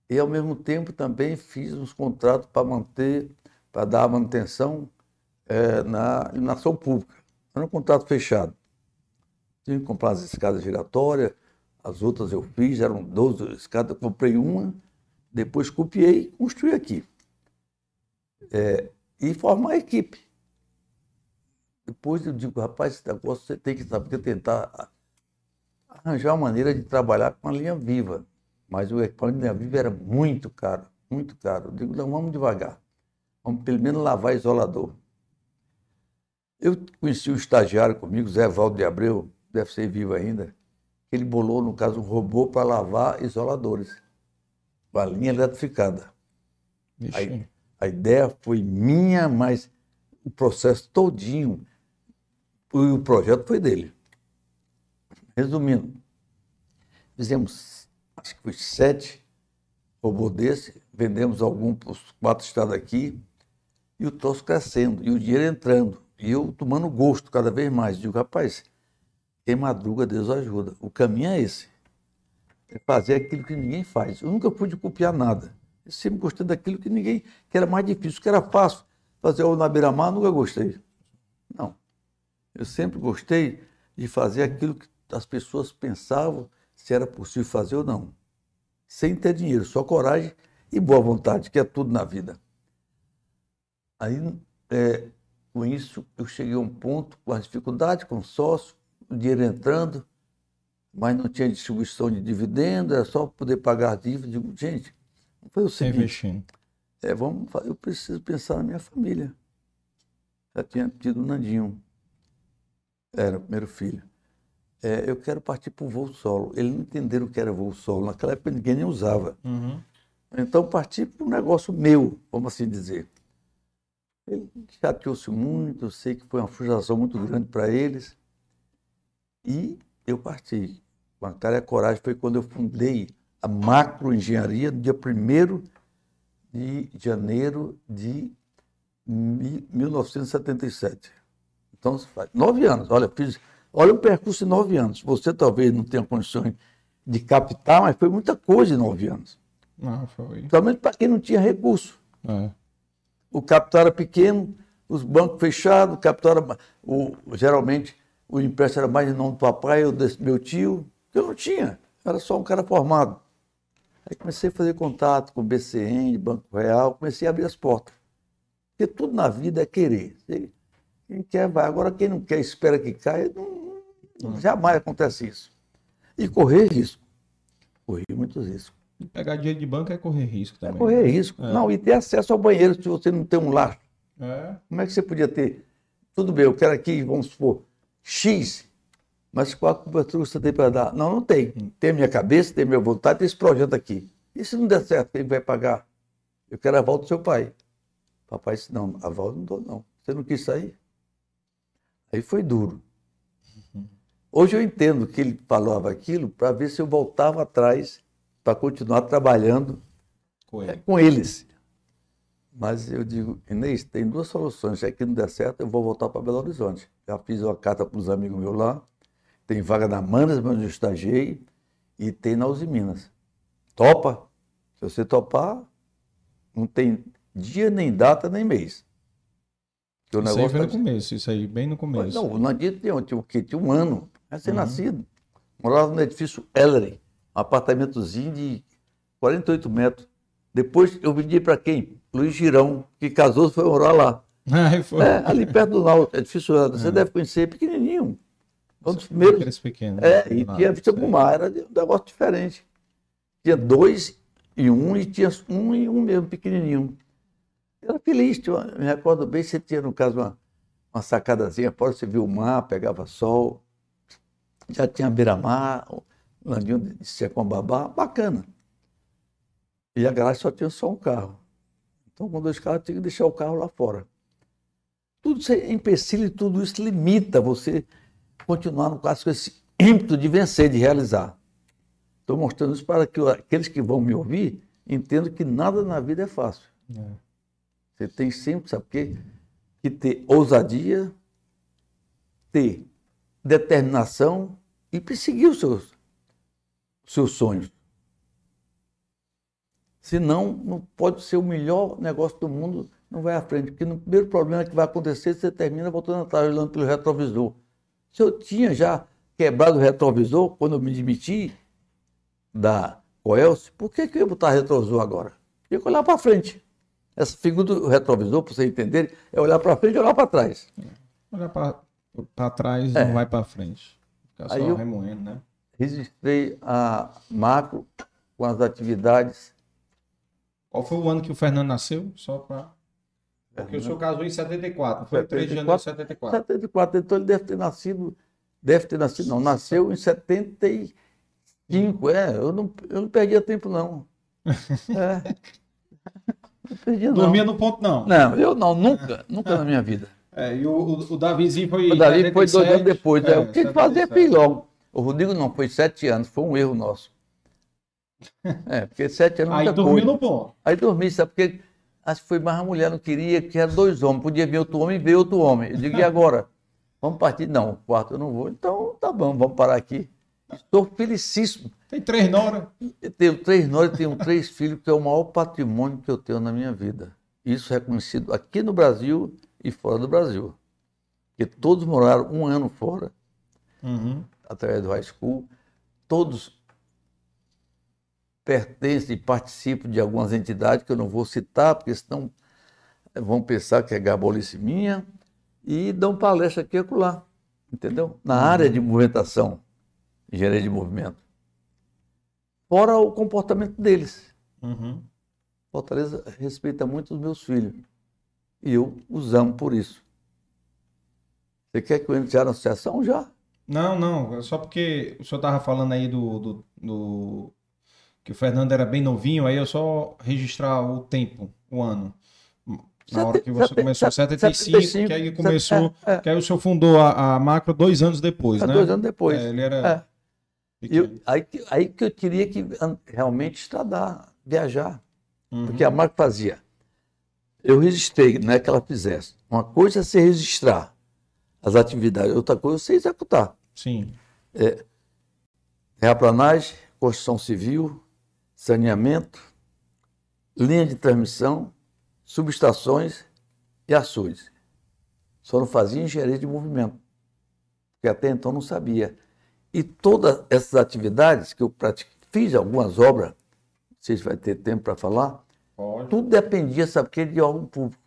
E, ao mesmo tempo, também fiz uns contratos para manter, para dar manutenção é, na iluminação pública. Era um contrato fechado. Tinha que comprar as escadas giratórias, as outras eu fiz, eram 12 escadas, comprei uma, depois copiei e construí aqui. É, e formar a equipe. Depois eu digo, rapaz, esse negócio você tem que saber tentar arranjar uma maneira de trabalhar com a linha viva. Mas o equipamento de linha viva era muito caro, muito caro. Eu digo, não, vamos devagar. Vamos pelo menos lavar isolador. Eu conheci um estagiário comigo, Zé Valdo de Abreu, deve ser vivo ainda, ele bolou, no caso, um robô para lavar isoladores, com a linha eletrificada. A, a ideia foi minha, mas o processo todinho o projeto foi dele. Resumindo, fizemos, acho que foi sete robôs desse, vendemos algum para os quatro estados aqui, e o troço crescendo, e o dinheiro entrando, e eu tomando gosto cada vez mais. Digo, rapaz, quem madruga, Deus ajuda. O caminho é esse. É fazer aquilo que ninguém faz. Eu nunca pude copiar nada. Eu sempre gostei daquilo que ninguém, que era mais difícil, que era fácil. Fazer o na beira-mar, nunca gostei. Não. Eu sempre gostei de fazer aquilo que as pessoas pensavam se era possível fazer ou não. Sem ter dinheiro, só coragem e boa vontade, que é tudo na vida. Aí, é, com isso, eu cheguei a um ponto, com as dificuldades, com o sócio, o dinheiro entrando, mas não tinha distribuição de dividendo, era só poder pagar a dívida. Digo, gente, foi o seguinte. Investindo. É, vamos, eu preciso pensar na minha família. Já tinha tido o Nandinho, era o primeiro filho. É, eu quero partir para o voo solo. Eles não entenderam o que era voo solo. Naquela época ninguém nem usava. Uhum. Então parti para um negócio meu, vamos assim dizer. Ele chateou-se muito, eu sei que foi uma frustração muito grande para eles. E eu parti. Com a cara e a coragem foi quando eu fundei a macroengenharia no dia 1 de janeiro de 1977. Então, nove anos. Olha, fiz, olha o percurso de nove anos. Você talvez não tenha condições de captar, mas foi muita coisa em nove anos. Não, foi. Principalmente para quem não tinha recurso. É. O capital era pequeno, os bancos fechados, o capital era, o, geralmente o empréstimo era mais em nome do papai ou desse meu tio, que eu não tinha, era só um cara formado. Aí comecei a fazer contato com o BCN, Banco Real, comecei a abrir as portas. Porque tudo na vida é querer. Quem quer vai. Agora, quem não quer, espera que caia, não, não, jamais acontece isso. E correr risco. Corri muitos riscos. Pegar dinheiro de banco é correr risco É também. correr risco. É. Não, e ter acesso ao banheiro se você não tem um lar. É. Como é que você podia ter? Tudo bem, eu quero aqui, vamos supor, X, mas qual a cobertura você tem para dar? Não, não tem. Tem a minha cabeça, tem a minha vontade, tem esse projeto aqui. E se não der certo, quem vai pagar? Eu quero a volta do seu pai. Papai disse, não, a volta não dou, não. Você não quis sair? Aí foi duro. Hoje eu entendo que ele falava aquilo para ver se eu voltava atrás para continuar trabalhando Com é, ele. com eles. Mas eu digo, Inês, tem duas soluções. Se aqui não der certo, eu vou voltar para Belo Horizonte. Já fiz uma carta para os amigos meus lá. Tem vaga na Manas, mas eu estagiei. E tem na Uzi Minas. Topa? Se você topar, não tem dia, nem data, nem mês. O Isso aí foi no começo, isso aí, bem no começo. não, não adianta tinha, tinha o quê? Tinha um ano, recém-nascido. Morava no edifício Ellery, um apartamentozinho de 48 metros. Depois eu vendi para quem? Luiz Girão, que casou foi morar lá. Aí foi. É, ali perto do Nau, edifício Ellery. Você deve conhecer, pequenininho. Um dos primeiros. Aqueles pequenos. É, e Lá, tinha vista pro aí. mar, era um negócio diferente. Tinha dois e um, e tinha um e um mesmo, pequenininho. Era feliz, tinha me recordo bem, você tinha, no caso, uma, uma sacadazinha, fora você via o mar, pegava sol, já tinha beira-mar, landinho de Secom-Babá, bacana. E a garagem só tinha só um carro. Então, com dois carros, tinha que deixar o carro lá fora. Tudo isso é empecilho e tudo isso limita você continuar no caso com esse ímpeto de vencer, de realizar. Estou mostrando isso para que aqueles que vão me ouvir entendam que nada na vida é fácil. É. Você tem sempre, sabe o quê? Que ter ousadia, ter determinação e perseguir os seus, seus sonhos. Senão, não pode ser o melhor negócio do mundo, não vai à frente. Porque no primeiro problema que vai acontecer, você termina voltando atrás, olhando pelo retrovisor. Se eu tinha já quebrado o retrovisor quando eu me demiti da Coelce, por que, que eu ia botar retrovisor agora? Tinha que olhar para frente. Essa figura do retrovisor, para você entender, é olhar para frente e olhar para trás. Olhar pra, pra trás não vai pra frente. Fica só É. Aí eu- remoendo, né? Registrei a macro com as atividades. Qual foi o ano que o Fernando nasceu? Só pra. Porque o senhor casou em 74. Foi 3 de janeiro de 74. 74, então ele deve ter nascido, deve ter nascido, não, nasceu em 75, é, eu não, eu não perdia tempo não. É, não perdia não. Dormia no ponto, não. Não, eu não, nunca, nunca na minha vida. É, e o, o, o Davizinho foi. O Davi foi dois 77, anos depois, é, o que fazer 77. fez logo. O Rodrigo não, foi sete anos, foi um erro nosso. É, porque sete anos é Aí dormiu coisa. no ponto. Aí dormi, sabe porque acho que foi mais a mulher não queria, que era dois homens, podia vir outro homem e ver outro homem. Eu digo, e agora? Vamos partir? Não, o quarto eu não vou. Então, tá bom, vamos parar aqui. Estou felicíssimo. Tem três Nora. Eu tenho três nós, tenho três filhos, que é o maior patrimônio que eu tenho na minha vida. Isso é reconhecido aqui no Brasil e fora do Brasil. Porque todos moraram um ano fora, Uhum. através do high school. Todos pertencem e participam de algumas entidades que eu não vou citar, porque senão vão pensar que é gabolice minha, e dão palestra aqui e acolá, entendeu? Na área de movimentação, engenharia de movimento. Fora o comportamento deles. Uhum. Fortaleza respeita muito os meus filhos. E eu os amo por isso. Você quer que eu entre já na associação? Já. Não, não. é Só porque o senhor estava falando aí do, do, do- que o Fernando era bem novinho, aí eu só registrar o tempo, o ano. Na hora que você começou, 75, 75 que aí começou, é, é. que aí o senhor fundou a, a Macro dois anos depois, é, né? Dois anos depois. É, ele era... Eu, aí, aí que eu teria que realmente estudar, viajar. Uhum. Porque a Macro fazia. Eu registrei, não é que ela fizesse. Uma coisa é se registrar as atividades, outra coisa é você executar. Sim. É, terraplanagem, construção civil, saneamento, linha de transmissão, subestações e açudes. Só não fazia engenharia de movimento, porque até então não sabia. E todas essas atividades que eu pratiquei, fiz algumas obras, sei se vai ter tempo para falar, Pode. tudo dependia, sabe, porque de órgão público.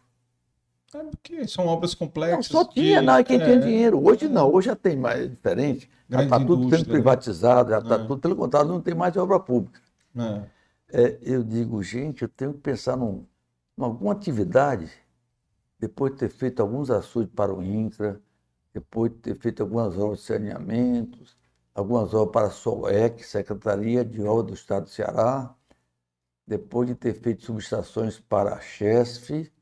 É porque são obras complexas. Não, só tinha, de... não, quem é... tinha dinheiro. Hoje não, hoje já tem mais, é diferente. Já está tudo sendo né? privatizado, já está é. tudo, pelo contrário, não tem mais obra pública. É. É, eu digo, gente, eu tenho que pensar num, em alguma atividade, depois de ter feito alguns açudes para o INCRA, depois de ter feito algumas obras de saneamentos, algumas obras para a SOEC, Secretaria de Obras do Estado do Ceará, depois de ter feito subestações para a CHESF,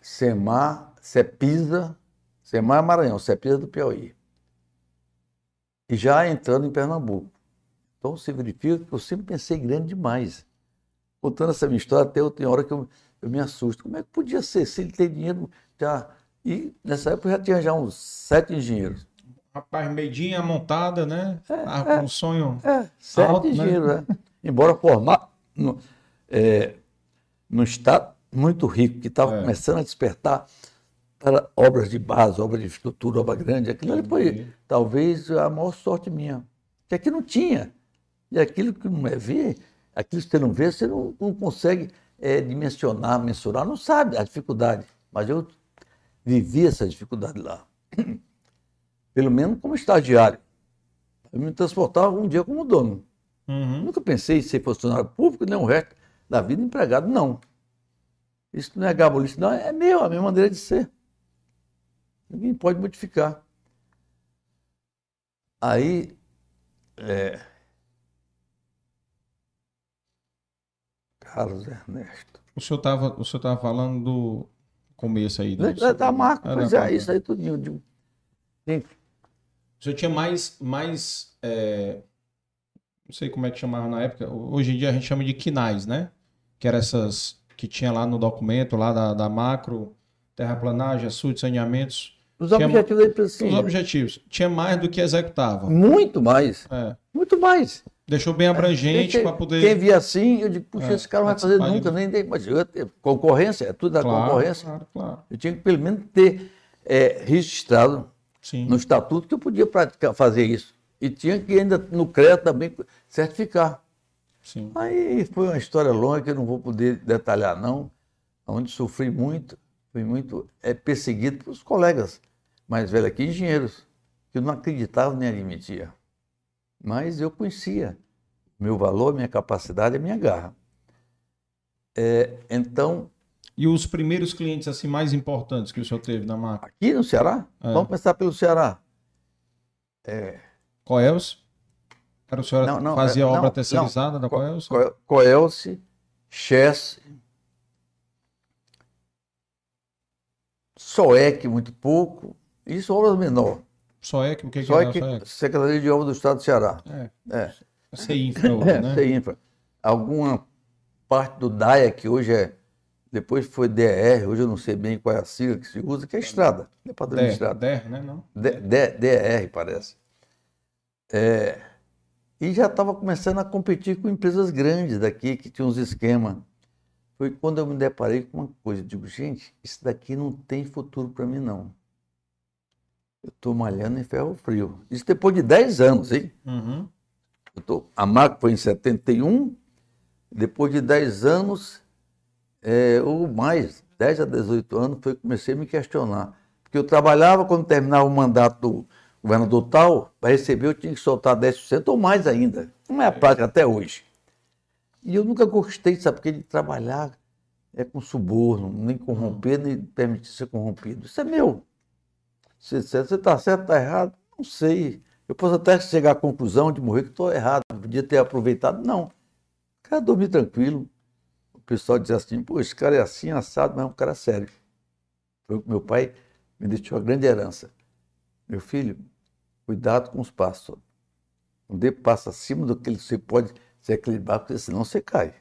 SEMAR, CEPISA, SEMAR Maranhão, CEPISA do Piauí. E já entrando em Pernambuco. Então se verifica que eu sempre pensei grande demais contando essa minha história, até eu, tem hora que eu, eu me assusto. Como é que podia ser? Se ele tem dinheiro, já. E nessa época já tinha já uns sete engenheiros. Rapaz, medinha montada, né? É, ah, é, um sonho. É, sete alto, né? né? Embora formar no, é, no estado muito rico, que estava é. começando a despertar para obras de base, obras de estrutura, obra grande. Aquilo ali foi talvez a maior sorte minha. Que aqui não tinha. E aquilo que não é ver, aquilo que você não vê, você não, não consegue é, dimensionar, mensurar, não sabe a dificuldade. Mas eu vivi essa dificuldade lá. Pelo menos como estagiário. Eu me transportava um dia como dono. Uhum. Nunca pensei em ser funcionário público, nem o resto da vida empregado, não. Isso não é gabolice, não, é meu, a minha maneira de ser. Ninguém pode modificar. Aí, é, Carlos Ernesto. O senhor estava o senhor tava falando do começo aí. Do, da tá, marca, pois é, isso aí tudinho. De... Senhor tinha mais, mais é... não sei como é que chamava na época, hoje em dia a gente chama de quinais, né? Que eram essas que tinha lá no documento, lá da, da macro, terraplanagem, açude, saneamentos. Os tinha... objetivos da empresa. Os objetivos. Tinha mais do que executava. Muito mais. É. Muito mais. Deixou bem abrangente para poder. Quem via assim, eu digo, puxa, é, esse cara não vai fazer nunca, nem tem. Mas eu, concorrência, é tudo da claro, concorrência. Claro, claro. Eu tinha que pelo menos ter é, registrado Sim. no estatuto que eu podia praticar, fazer isso. E tinha que ainda no crédito também certificar. Sim. Aí foi uma história longa que eu não vou poder detalhar, não, onde sofri muito, fui muito é, perseguido pelos colegas mais velhos aqui, engenheiros, que não acreditavam nem admitiam. Mas eu conhecia meu valor, minha capacidade, a minha garra. É, então. E os primeiros clientes assim mais importantes que o senhor teve na marca? Aqui no Ceará? É. Vamos começar pelo Ceará. É... Coelce? Era o senhor não, não, fazia é, obra não, terceirizada não. da Coelce? Coelce, Chess, Soec muito pouco, isso obras menor. SOEC, o que, que é SOEC? Secretaria de Obras do Estado do Ceará. É. é. CINFRA hoje, né? CINFRA. Alguma parte do DAIA, que hoje é, depois foi DER, hoje eu não sei bem qual é a sigla que se usa, que é estrada, é padrão de estrada. DER, né? Não? DER, parece. É, e já estava começando a competir com empresas grandes daqui, que tinham uns esquemas. Foi quando eu me deparei com uma coisa, eu digo, gente, isso daqui não tem futuro para mim não. Eu estou malhando em ferro frio. Isso depois de 10 anos, hein? Uhum. Tô, a marca foi em 71, depois de 10 anos, é, ou mais, 10 a 18 anos, foi que comecei a me questionar. Porque eu trabalhava, quando terminava o mandato do governador tal, para receber eu tinha que soltar 10% ou mais ainda. Não é a prática até hoje. E eu nunca gostei, sabe, porque de trabalhar é com suborno, nem corromper, nem permitir ser corrompido. Isso é meu. Você está certo, está errado? Não sei. Eu posso até chegar à conclusão de morrer que estou errado, podia ter aproveitado. Não. Quero dormir tranquilo. Pessoal dizia assim, pô, esse cara é assim, assado, mas é um cara sério. Foi o que meu pai me deixou a grande herança. Meu filho, cuidado com os passos. Não dê passo acima do que você pode se equilibrar, porque senão você cai.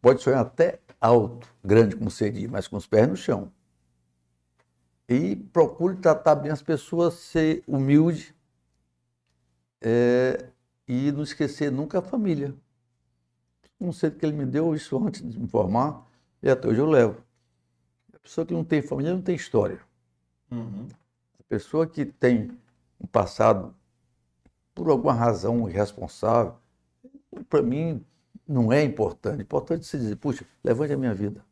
Pode sonhar até alto, grande como seria, mas com os pés no chão. E procure tratar bem as pessoas, ser humilde é, e não esquecer nunca a família. Um conceito que ele me deu isso antes de me formar e até hoje eu levo. A pessoa que não tem família não tem história. Uhum. A pessoa que tem um passado, por alguma razão irresponsável, para mim não é importante. Importante se dizer, puxa, levante a minha vida.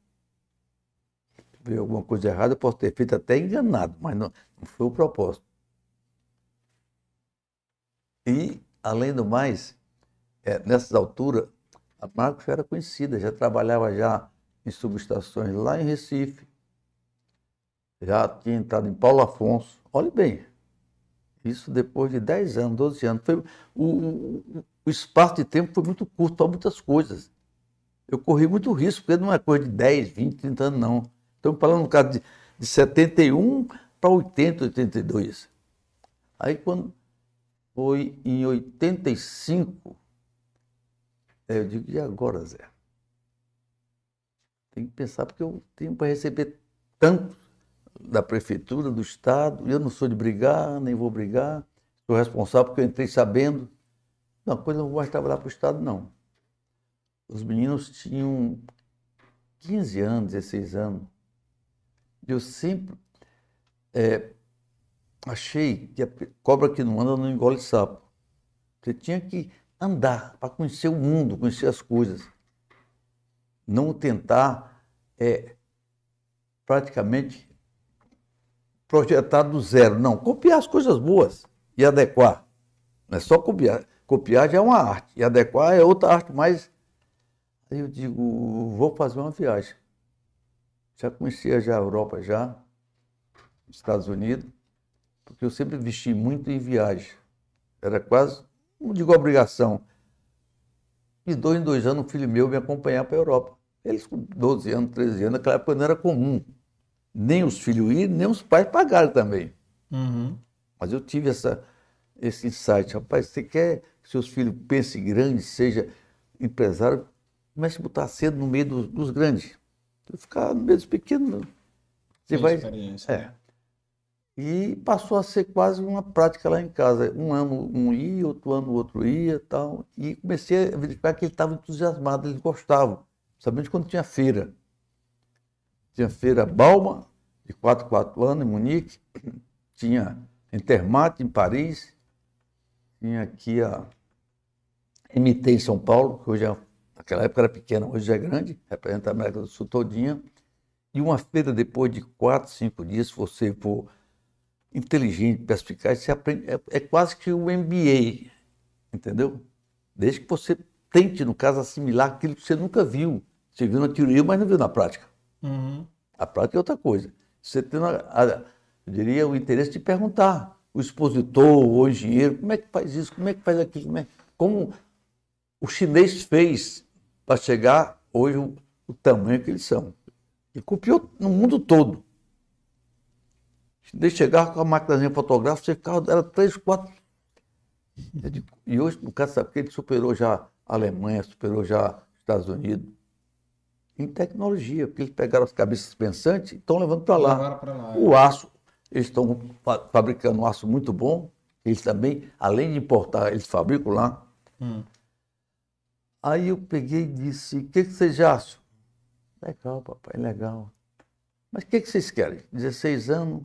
Ver alguma coisa errada, eu posso ter feito até enganado, mas não, não foi o propósito. E, além do mais, é, nessas alturas, a Marcos já era conhecida, já trabalhava já em subestações lá em Recife, já tinha entrado em Paulo Afonso. Olhe bem, isso depois de 10 anos, 12 anos. Foi, o, o, espaço de tempo foi muito curto para muitas coisas. Eu corri muito risco, porque não é coisa de 10, 20, 30 anos, não. Estamos falando no caso de, de 71 para 80, 82. Aí quando foi em 85, é, eu digo, e agora, Zé? Tem que pensar, porque eu tenho para receber tanto da prefeitura, do Estado, eu não sou de brigar, nem vou brigar, sou responsável porque eu entrei sabendo. Não, coisa não vou mais trabalhar para o Estado, não. Os meninos tinham 15 anos, 16 anos. Eu sempre é, achei que a cobra que não anda não engole sapo. Você tinha que andar para conhecer o mundo, conhecer as coisas. Não tentar é, praticamente projetar do zero. Não, copiar as coisas boas e adequar. Não é só copiar. Copiar já é uma arte, e adequar é outra arte mais. Aí eu digo, vou fazer uma viagem. Já conhecia já a Europa, já, Estados Unidos, porque eu sempre vesti muito em viagem. Era quase não digo obrigação. De dois em dois anos, um filho meu me acompanhar para a Europa. Eles com 12 anos, 13 anos, naquela época não era comum. Nem os filhos ir, nem os pais pagaram também. Uhum. Mas eu tive essa, esse insight. Rapaz, você quer que seus filhos pensem grande, seja empresário, comece a botar cedo no meio dos, dos grandes. Ficar no meio dos pequenos, você Tem vai. É. E passou a ser quase uma prática lá em casa. Um ano um ia, outro ano o outro ia tal. E comecei a verificar que ele estava entusiasmado, eles gostavam. Sabendo quando tinha feira. Tinha feira Balma, de 4 4 anos, em Munique. Tinha Intermate, em Paris. Tinha aqui a MT em São Paulo, que hoje é, naquela época era pequena, hoje é grande, representa a América do Sul todinha. E uma feira depois de quatro, cinco dias, se você for inteligente, perspicaz, você aprende, é, é quase que o um MBA, entendeu? Desde que você tente, no caso, assimilar aquilo que você nunca viu. Você viu na teoria, mas não viu na prática. Uhum. A prática é outra coisa. Você tem, a, a, eu diria, o interesse de perguntar. O expositor, o engenheiro, como é que faz isso? Como é que faz aquilo? Como, é, como o chinês fez para chegar hoje o, o tamanho que eles são. E copiou no mundo todo. De chegar com a máquina fotográfica, você ficava, era três, quatro. E hoje, no caso, sabe que ele superou já a Alemanha, superou já os Estados Unidos. Em tecnologia, porque eles pegaram as cabeças pensantes e estão levando para lá. lá. O aço, eles estão fabricando um aço muito bom. Eles também, além de importar, eles fabricam lá. Hum. Aí eu peguei e disse, o que, que vocês acham? Legal, papai, legal. Mas o que, que vocês querem? 16 anos,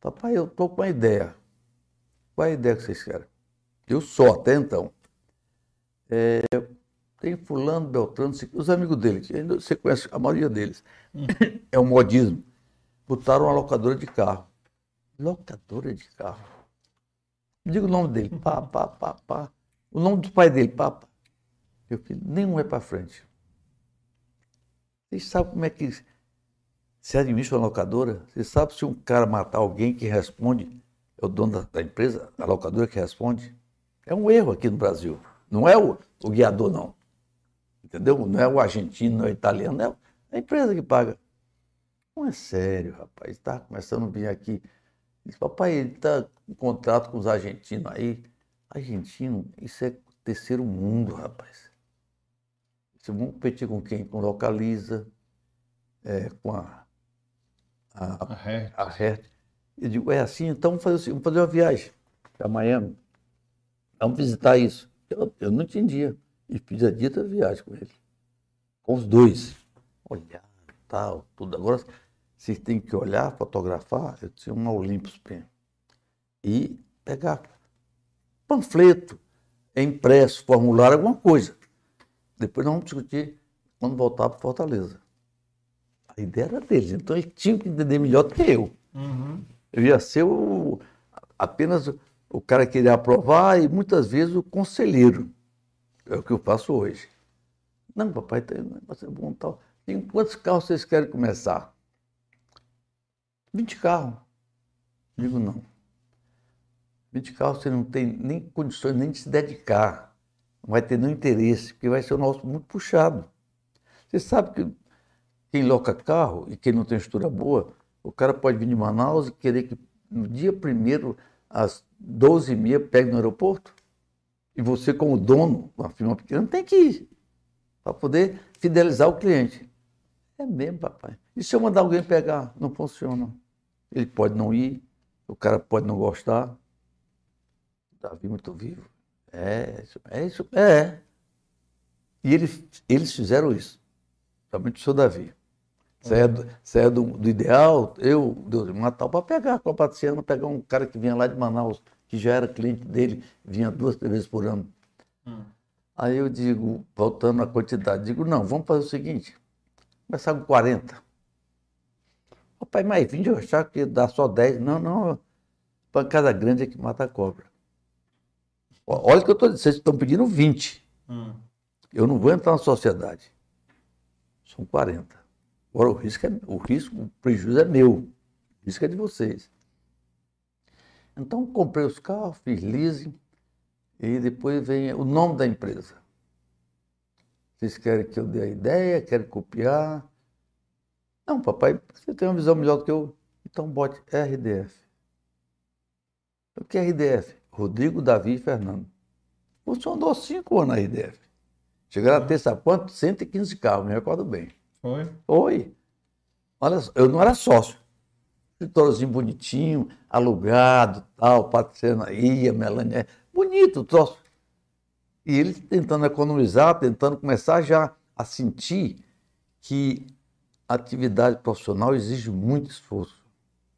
Papai, eu estou com uma ideia. Qual é a ideia que vocês querem? Eu sou até então. É, tem fulano, Beltrano, os amigos dele, você conhece a maioria deles. Hum. É um modismo. Botaram uma locadora de carro. Locadora de carro. Diga o nome dele. Pá, pá, pá, pá. O nome do pai dele, pá, pá. Meu filho, nenhum é para frente. Vocês sabem como é que você administra uma locadora, você sabe se um cara matar alguém que responde, é o dono da, empresa, a locadora que responde? É um erro aqui no Brasil. Não é o, o guiador, não. Entendeu? Não é o argentino, não é o italiano, é a empresa que paga. Não é sério, rapaz. Está começando a vir aqui. Papai, ele está em contrato com os argentinos aí. Argentino, isso é terceiro mundo, rapaz. Você vão competir com quem? Com Localiza, é, com a, a, a, a Hertz. Eu digo, é assim, então vamos fazer, assim, vamos fazer uma viagem para Miami. Vamos visitar isso. Eu, eu não entendia. E fiz a dita viagem com ele. Com os dois. Olhar, tal, tudo. Agora, vocês têm que olhar, fotografar. Eu tinha um Olympus Pen. E pegar panfleto, impresso, formulário, alguma coisa. Depois nós vamos discutir quando voltar para Fortaleza. A ideia era deles, então eles tinham que entender melhor do que eu. Uhum. Eu ia ser o, apenas o cara que iria aprovar e muitas vezes o conselheiro. É o que eu faço hoje. Não, papai, vai ser bom tal. Em quantos carros vocês querem começar? 20 carros. Digo, não. 20 carros você não tem nem condições nem de se dedicar. Não vai ter nenhum interesse, porque vai ser um nosso muito puxado. Você sabe que quem loca carro e quem não tem estrutura boa, o cara pode vir de Manaus e querer que no dia primeiro, às 12h30, pegue no aeroporto? E você, como dono, uma firma pequena, tem que ir para poder fidelizar o cliente. É mesmo, papai. E se eu mandar alguém pegar? Não funciona. Ele pode não ir, o cara pode não gostar. Davi muito vivo. É, é isso, é. E eles, eles fizeram isso. Somente o senhor Davi. Você é, do, você é do, do ideal, eu, Deus, matar para pegar com a Patriciana, pegar um cara que vinha lá de Manaus, que já era cliente dele, vinha duas, três vezes por ano. Hum. Aí eu digo, voltando à quantidade, digo, não, vamos fazer o seguinte, começar com 40. O pai, mais 20 eu achava que dá só 10. Não, não, pancada grande é que mata a cobra. Olha o que eu estou dizendo, vocês estão pedindo 20. Hum. Eu não vou entrar na sociedade. São 40. Agora o risco, é, o risco, o prejuízo é meu. O risco é de vocês. Então comprei os carros, fiz leasing e depois vem o nome da empresa. Vocês querem que eu dê a ideia, querem copiar? Não, papai, você tem uma visão melhor do que eu. Então bote RDF. O que é RDF? Rodrigo, Davi e Fernando. Funcionou cinco anos a RDF. Chegaram a ter, sabe quanto? 115 carros, me recordo bem. Foi? Foi. Olha, eu não era sócio. Escritóriozinho bonitinho, alugado, tal, Patriciana ia, Melania. Bonito o troço. E ele tentando economizar, tentando começar já a sentir que a atividade profissional exige muito esforço,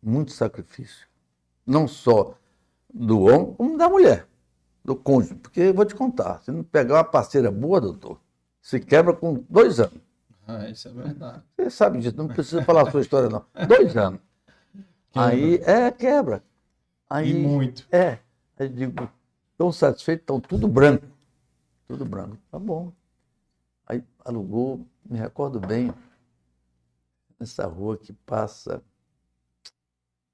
muito sacrifício. Não só do homem, como da mulher, do cônjuge. Porque eu vou te contar, se não pegar uma parceira boa, doutor, se quebra com dois anos. Ah, isso é verdade. Você sabe disso, não precisa falar a sua história, não. Dois anos. Quebra. Aí, é, quebra. Aí, e muito. É. Aí digo, estão satisfeitos, estão tudo branco. Tudo branco. Tá bom. Aí alugou, me recordo bem, nessa rua que passa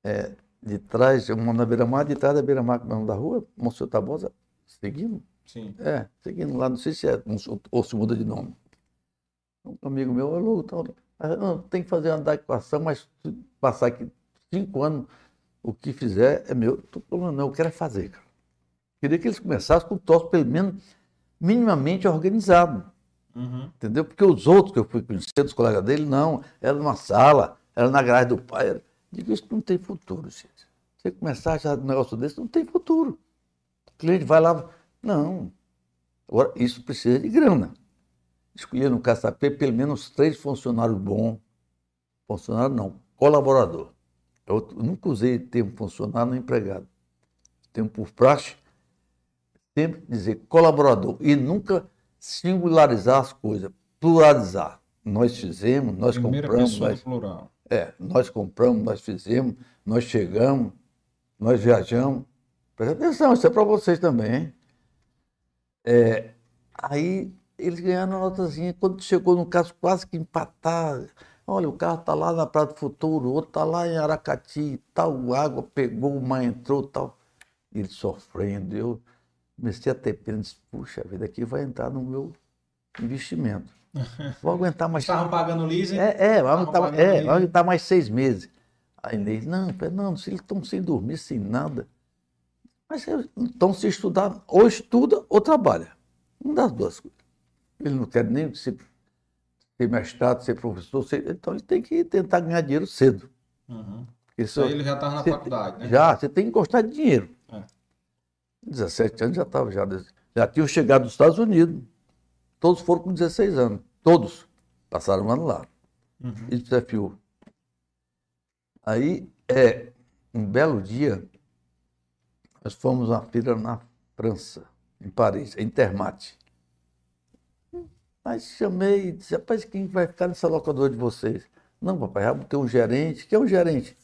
é, de trás, uma na beira-mar, de trás da beira-mar, da rua, Monsenhor Tabosa, seguindo? Sim. É, seguindo lá, não sei se é, ou se muda de nome. Um amigo meu, falou, então, não, tem que fazer uma adequação, mas passar aqui cinco anos, o que fizer é meu. Tô falando, não, eu quero é fazer, cara. Queria que eles começassem com o troço, pelo menos, minimamente organizado. Uhum. Entendeu? Porque os outros que eu fui conhecer, os colegas dele, não. Era numa sala, era na garagem do pai. Era... Digo, isso não tem futuro, gente. Você começar já um negócio desse, não tem futuro. O cliente vai lá. Não. Agora, isso precisa de grana escolher no KSP pelo menos três funcionários bons. Funcionário não, colaborador. Eu nunca usei termo funcionário nem empregado. Tenho por praxe sempre dizer colaborador e nunca singularizar as coisas, pluralizar. Nós fizemos, nós Primeira compramos. Nós, plural. É, nós compramos, nós fizemos, nós chegamos, nós viajamos. Presta atenção, isso é para vocês também. Hein? É, aí eles ganharam uma notazinha. Quando chegou no caso quase que empatar, olha, o carro está lá na Praia do Futuro, o outro está lá em Aracati, tal, água pegou, o mar entrou, tal. Ele sofrendo, eu comecei a ter pena, disse, puxa vida, aqui vai entrar no meu, investimento. Vou aguentar mais. Estavam pagando leasing? É, é, vou aguentar, é, aguentar mais seis meses. Aí Inês, não, Fernando, se eles estão sem dormir, sem nada. Mas então se estudar, ou estuda ou trabalha. Uma das duas coisas. Ele não quer nem ser, ser mestrado, ser professor, ser- então ele tem que tentar ganhar dinheiro cedo. Uhum. Isso, Isso aí ele já estava na Você- faculdade, né? Já, você tem que gostar de dinheiro. É. 17 anos já estava, já, já tinham chegado dos Estados Unidos. Todos foram com 16 anos. Todos passaram um ano lá. Uhum. Isso desafiou. Aí, é, um belo dia, nós fomos a uma feira na França, em Paris, a Intermate. Aí chamei e disse, rapaz, quem vai ficar nessa locadora de vocês? Não, papai, já tem um gerente. Quem é o gerente?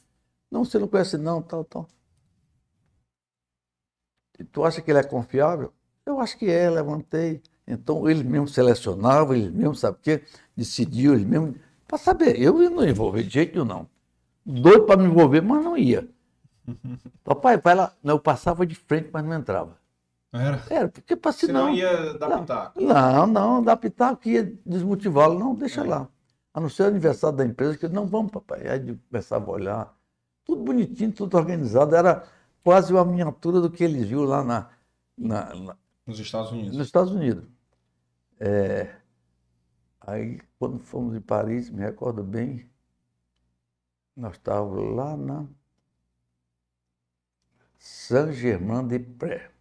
Não, você não conhece não, tal, tal. E tu acha que ele é confiável? Eu acho que é, levantei. Então, eles mesmos selecionavam, eles mesmos, sabe o quê? Decidiam, eles mesmos. Para saber, eu não envolver de jeito nenhum, não. Doido para me envolver, mas não ia. Papai, vai lá. Não, eu passava de frente, mas não entrava. Era. Era, porque para Senão senão. ia dar pitaco. Não, não, dá pitaco ia desmotivá-lo. Não, deixa lá. A não ser o aniversário da empresa, que não, vamos, papai. Aí começava a olhar. Tudo bonitinho, tudo organizado. Era quase uma miniatura do que eles viu lá na, na- na- Nos Estados Unidos. nos Estados Unidos. É, aí, quando fomos em Paris, me recordo bem, nós estávamos lá na Saint-Germain-des-Prés.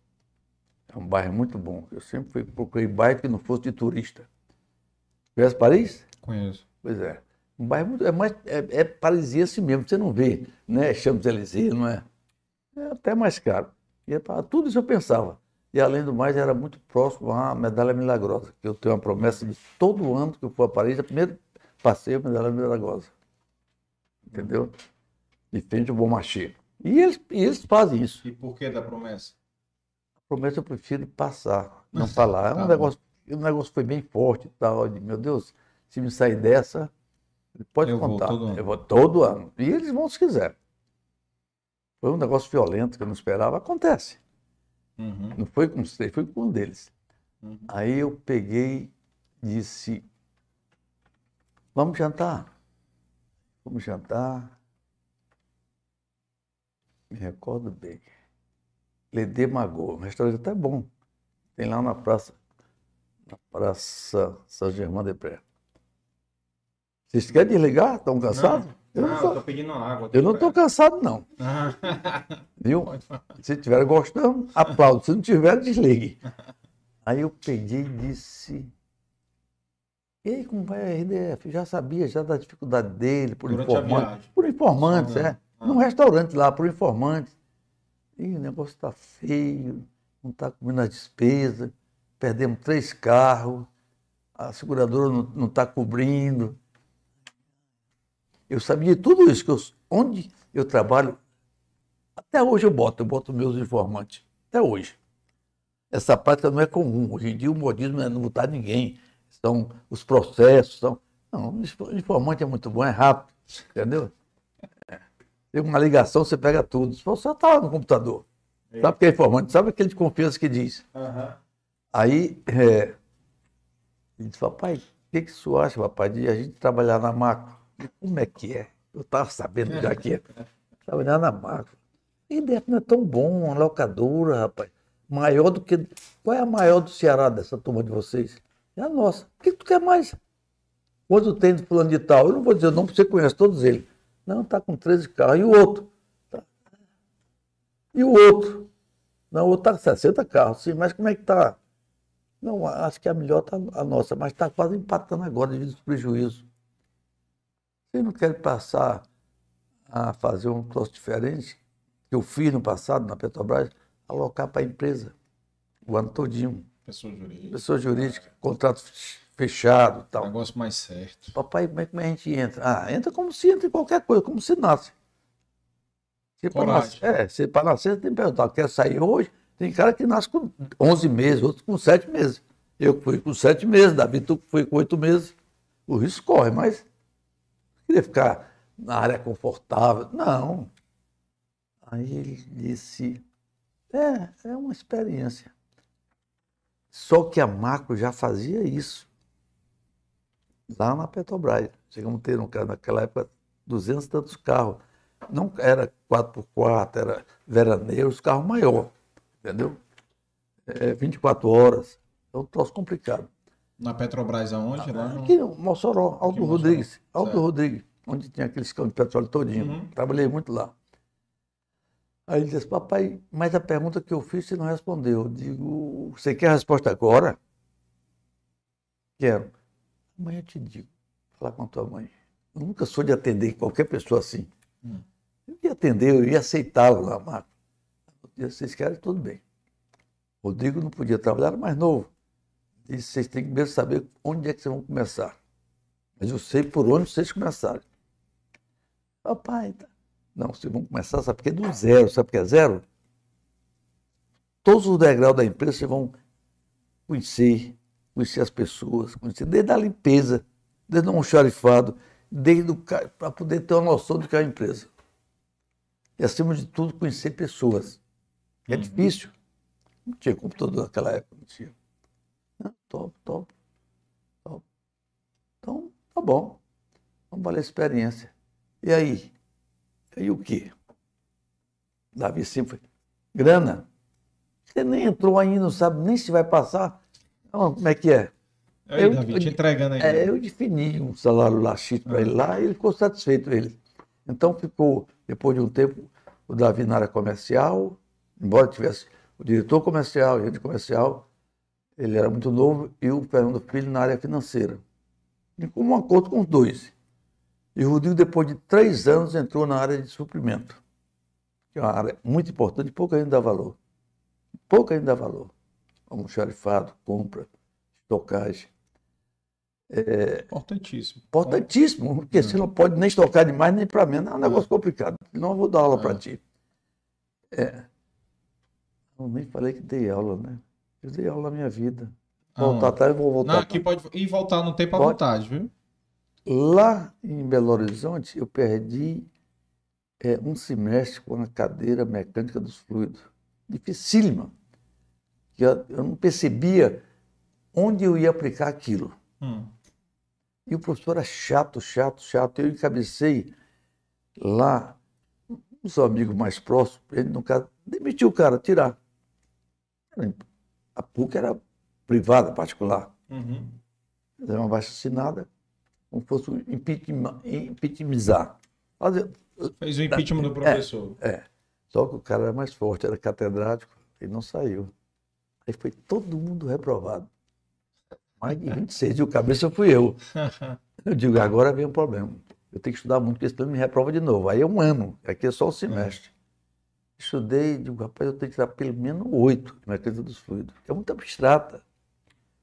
É um bairro muito bom. Eu sempre fui, procurei bairro que não fosse de turista. Conhece Paris? Conheço. Pois é. Um bairro muito, é, mais, é, é parisiense mesmo, você não vê, né? Champs-Élysées, não é? É até mais caro. E é pra- tudo isso eu pensava. E além do mais, era muito próximo à Medalha Milagrosa, que eu tenho uma promessa de todo ano que eu for a Paris, é o primeiro passeio a Medalha Milagrosa. Entendeu? De frente ao Bom Marché. E eles, e eles fazem isso. E por que da promessa? Promessa eu prefiro passar, não falar. É Tá um negócio, o negócio foi bem forte e tal. Digo, meu Deus, se me sair dessa, pode Eu vou contar. todo ano. Eu vou todo ano. E eles vão se quiser. Foi um negócio violento que eu não esperava. Acontece. Uhum. Não foi com você, foi com um deles. Uhum. Aí eu peguei e disse, vamos jantar. Vamos jantar. Me recordo bem. Ledê Magô, um restaurante até bom. Tem lá na praça, na praça São Germán de Pré. Vocês querem desligar? Estão cansados? Não, não eu tô- tô pedindo água. eu não estou cansado, não. Viu? Se estiver gostando, aplaudo. Se não tiver, desligue. Aí eu peguei e disse. E aí, como vai a RDF? Já sabia já da dificuldade dele, por Durante viagem. Por informantes, Só é. não. Ah. Num restaurante lá, por informantes. E o negócio está feio, não está comendo as despesas, perdemos três carros, a seguradora não está cobrindo. Eu sabia tudo isso, que eu, onde eu trabalho, até hoje eu boto, eu boto meus informantes, até hoje. Essa prática não é comum. Hoje em dia o modismo é não botar ninguém. São os processos, são. Não, o informante é muito bom, é rápido, entendeu? É. Tem uma ligação, você pega tudo. Você está lá no computador. Sabe o que é informante? Sabe aquele de confiança que diz? Aham. Aí, é, ele disse, papai, o que, que você acha, papai, de a gente trabalhar na macro? Como é que é? Eu estava sabendo já que é. Trabalhar na macro. E IDF não é tão bom, uma locadora, rapaz. Maior do que. Qual é a maior do Ceará dessa turma de vocês? É a nossa. O que, que tu quer mais? Quanto tem de fulano de tal? Eu não vou dizer o nome, porque você conhece todos eles. Não, está com 13 carros. E o outro? Tá. E o outro? Não, o outro está com 60 carros, sim, mas como é que está? Não, acho que a melhor está a nossa, mas está quase empatando agora devido aos prejuízos. Vocês não querem passar a fazer um troço diferente, que eu fiz no passado na Petrobras, alocar para a empresa o ano todinho. Pessoa jurídica. Pessoa jurídica, contrato fechado e tal. Negócio mais certo. Papai, como é que a gente entra? Ah, entra como se entra em qualquer coisa, como se nasce. Se para nascer, é, se para nascer, você tem que perguntar, quer sair hoje? Tem cara que nasce com 11 meses, outro com 7 meses. Eu fui com 7 meses, Davi tu foi com 8 meses. O risco corre, mas queria ficar na área confortável. Não. Aí ele disse, é, é uma experiência. Só que a Macro já fazia isso. Lá na Petrobras. Chegamos a ter, um, naquela época, 200 e tantos carros. Não era 4x4, era veraneio, os carros maiores, entendeu? É, 24 horas. É um troço complicado. Na Petrobras aonde? Lá no... Aqui no Mossoró, Aldo Mossoró. Rodrigues. Aldo Certo. Rodrigues, onde tinha aqueles campos de petróleo todinho. Uhum. Trabalhei muito lá. Aí ele disse, papai, mas a pergunta que eu fiz você não respondeu. Eu digo, você quer a resposta agora? Quero. Amanhã eu te digo. Falar com a tua mãe. Eu nunca sou de atender qualquer pessoa assim. Hum. Eu ia atender, eu ia aceitá-lo lá, Marco. Vocês querem, tudo bem. Rodrigo não podia trabalhar, era mais novo. Disse, vocês têm que primeiro saber onde é que vocês vão começar. Mas eu sei por onde vocês começaram. Papai, tá. não, vocês vão começar, sabe por quê? Do zero. Sabe por que é zero? Todos os degraus da empresa vocês vão conhecer, conhecer as pessoas, conhecer desde a limpeza, desde o almoxarifado, desde para poder ter uma noção do que é a empresa. E, acima de tudo, conhecer pessoas. É Uhum. difícil. Não tinha computador naquela época, não tinha. Ah, top, top, top. Então, tá bom. Vamos valer a experiência. E aí? E aí o quê? Davi sempre foi. Grana. Você nem entrou ainda, não sabe nem se vai passar. Então, como é que é? Aí, Eu- Davi, te entregando aí. É, eu defini um salário lá X para ele lá e ele ficou satisfeito ele. Então ficou, depois de um tempo, o Davi na área comercial, embora tivesse o diretor comercial, gerente comercial, ele era muito novo, e o Fernando Filho na área financeira. E com um acordo com os dois. E o Rodrigo, depois de três anos, entrou na área de suprimento, que é uma área muito importante, pouco ainda dá valor. Pouco ainda dá valor. Almoxarifado, compra, estocagem. Importantíssimo. Importantíssimo, porque você não pode nem estocar demais nem para menos. É um negócio complicado. Não eu vou dar aula para ti. É. Eu nem falei que dei aula, né? Eu dei aula na minha vida. Voltar Ah, atrás, eu vou voltar. Não, aqui pode. E voltar no tempo à Pode. vontade, viu? Lá em Belo Horizonte, eu perdi é, um semestre com a cadeira mecânica dos fluidos. Dificílima. Que Eu, eu não percebia onde eu ia aplicar aquilo. Hum. E o professor era chato, chato, chato. Eu encabecei lá, os amigos mais próximos, ele no caso, demitiu o cara, tirar. A PUC era privada, particular. Uhum. Era uma baixa assinada, como fosse um impeachment- impeachmentizar. Fazer- Fez o impeachment do professor. É. Só que o cara era mais forte, era catedrático, ele não saiu. Aí foi todo mundo reprovado. Mais de 26, e o cabeça fui eu. Eu digo, agora vem o problema. Eu tenho que estudar muito, porque senão me reprova de novo. Aí é um ano, aqui é só um semestre. Estudei, digo, rapaz, eu tenho que tirar pelo menos oito de mecânica dos fluidos. É muito abstrata.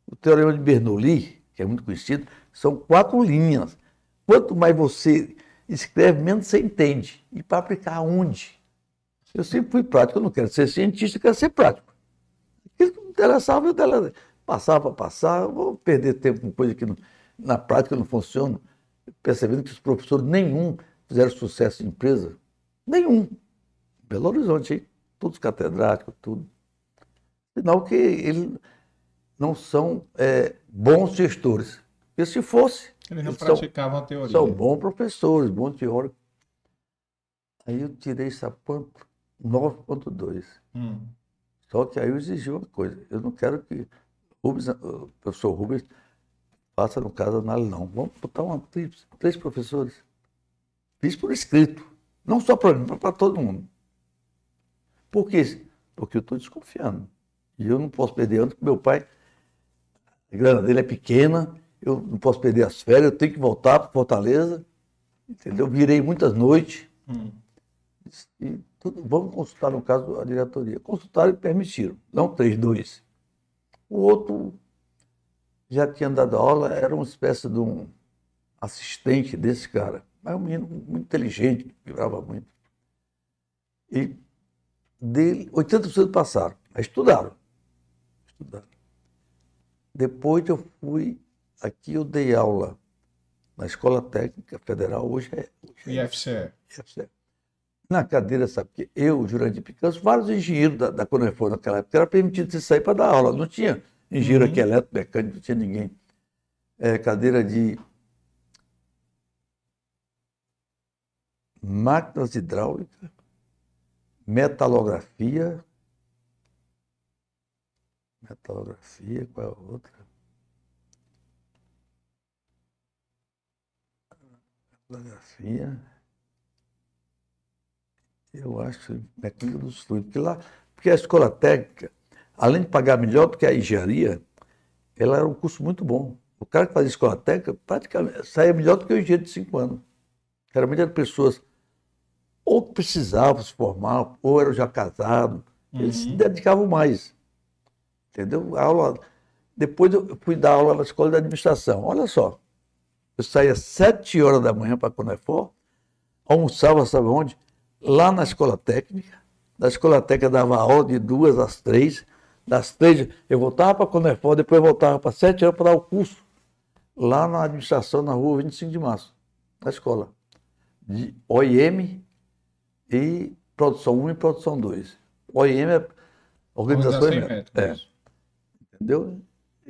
O teorema de Bernoulli, que é muito conhecido, são quatro linhas. Quanto mais você escreve, menos você entende. E para aplicar aonde? Eu sempre fui prático, eu não quero ser cientista, eu quero ser prático. Aquilo que me interessava, eu dela- passava para passar, vou perder tempo com coisa que não- na prática não funciona. Percebendo que os professores nenhum fizeram sucesso em empresa. Nenhum. Belo Horizonte, hein? todos catedráticos, tudo. Sinal que eles não são é, bons gestores. Porque se fosse, Eles não Eles são- praticavam a teoria. são bons professores, bons teóricos. Aí eu tirei essa quanto? 9.2. Hum. Só que aí eu exigi uma coisa. Eu não quero que Rubens, o professor Rubens faça no caso análise, não. Vamos botar uma, três, três professores. Fiz por escrito. Não só para mim, mas para todo mundo. Por quê? Porque eu estou desconfiando. E eu não posso perder ano, porque meu pai, a grana dele é pequena, eu não posso perder as férias, eu tenho que voltar para Fortaleza. Entendeu? Virei muitas noites. Hum. E tudo, vamos consultar, no caso, a diretoria. Consultaram e permitiram. Não três, dois. O outro já tinha dado aula, era uma espécie de um assistente desse cara. Mas um menino muito inteligente, vibrava muito. E dele, 80% passaram. Mas estudaram. Estudaram. Depois eu fui, aqui eu dei aula na Escola Técnica Federal, hoje é, hoje é IFCE. IFCE na cadeira, sabe que eu, Jurandir picasso vários engenheiros da, da Conefor naquela época, era permitido você sair para dar aula, não tinha engenheiro uhum. aqui eletromecânico, não tinha ninguém. É, cadeira de máquinas hidráulicas, metalografia, metalografia, qual é a outra? Metalografia eu acho, mecânica dos fluidos, porque lá, porque a escola técnica, além de pagar melhor do que a engenharia, ela era um curso muito bom. O cara que fazia escola técnica praticamente saía melhor do que o engenheiro de cinco anos. Geralmente eram pessoas ou que precisavam se formar, ou eram já casados. Eles se Uhum. dedicavam mais. Entendeu? A aula. Depois eu fui dar aula na escola de administração. Olha só. Eu saía às sete horas da manhã para a Conefor, almoçava, sabe onde? Lá na escola técnica. Da escola técnica dava aula de duas às três. Das três eu voltava para a Conefor, depois voltava para sete horas para dar o curso. Lá na administração, na rua 25 de março, na escola. De OIM e produção 1 e produção 2. OIM é organização, método. É, entendeu?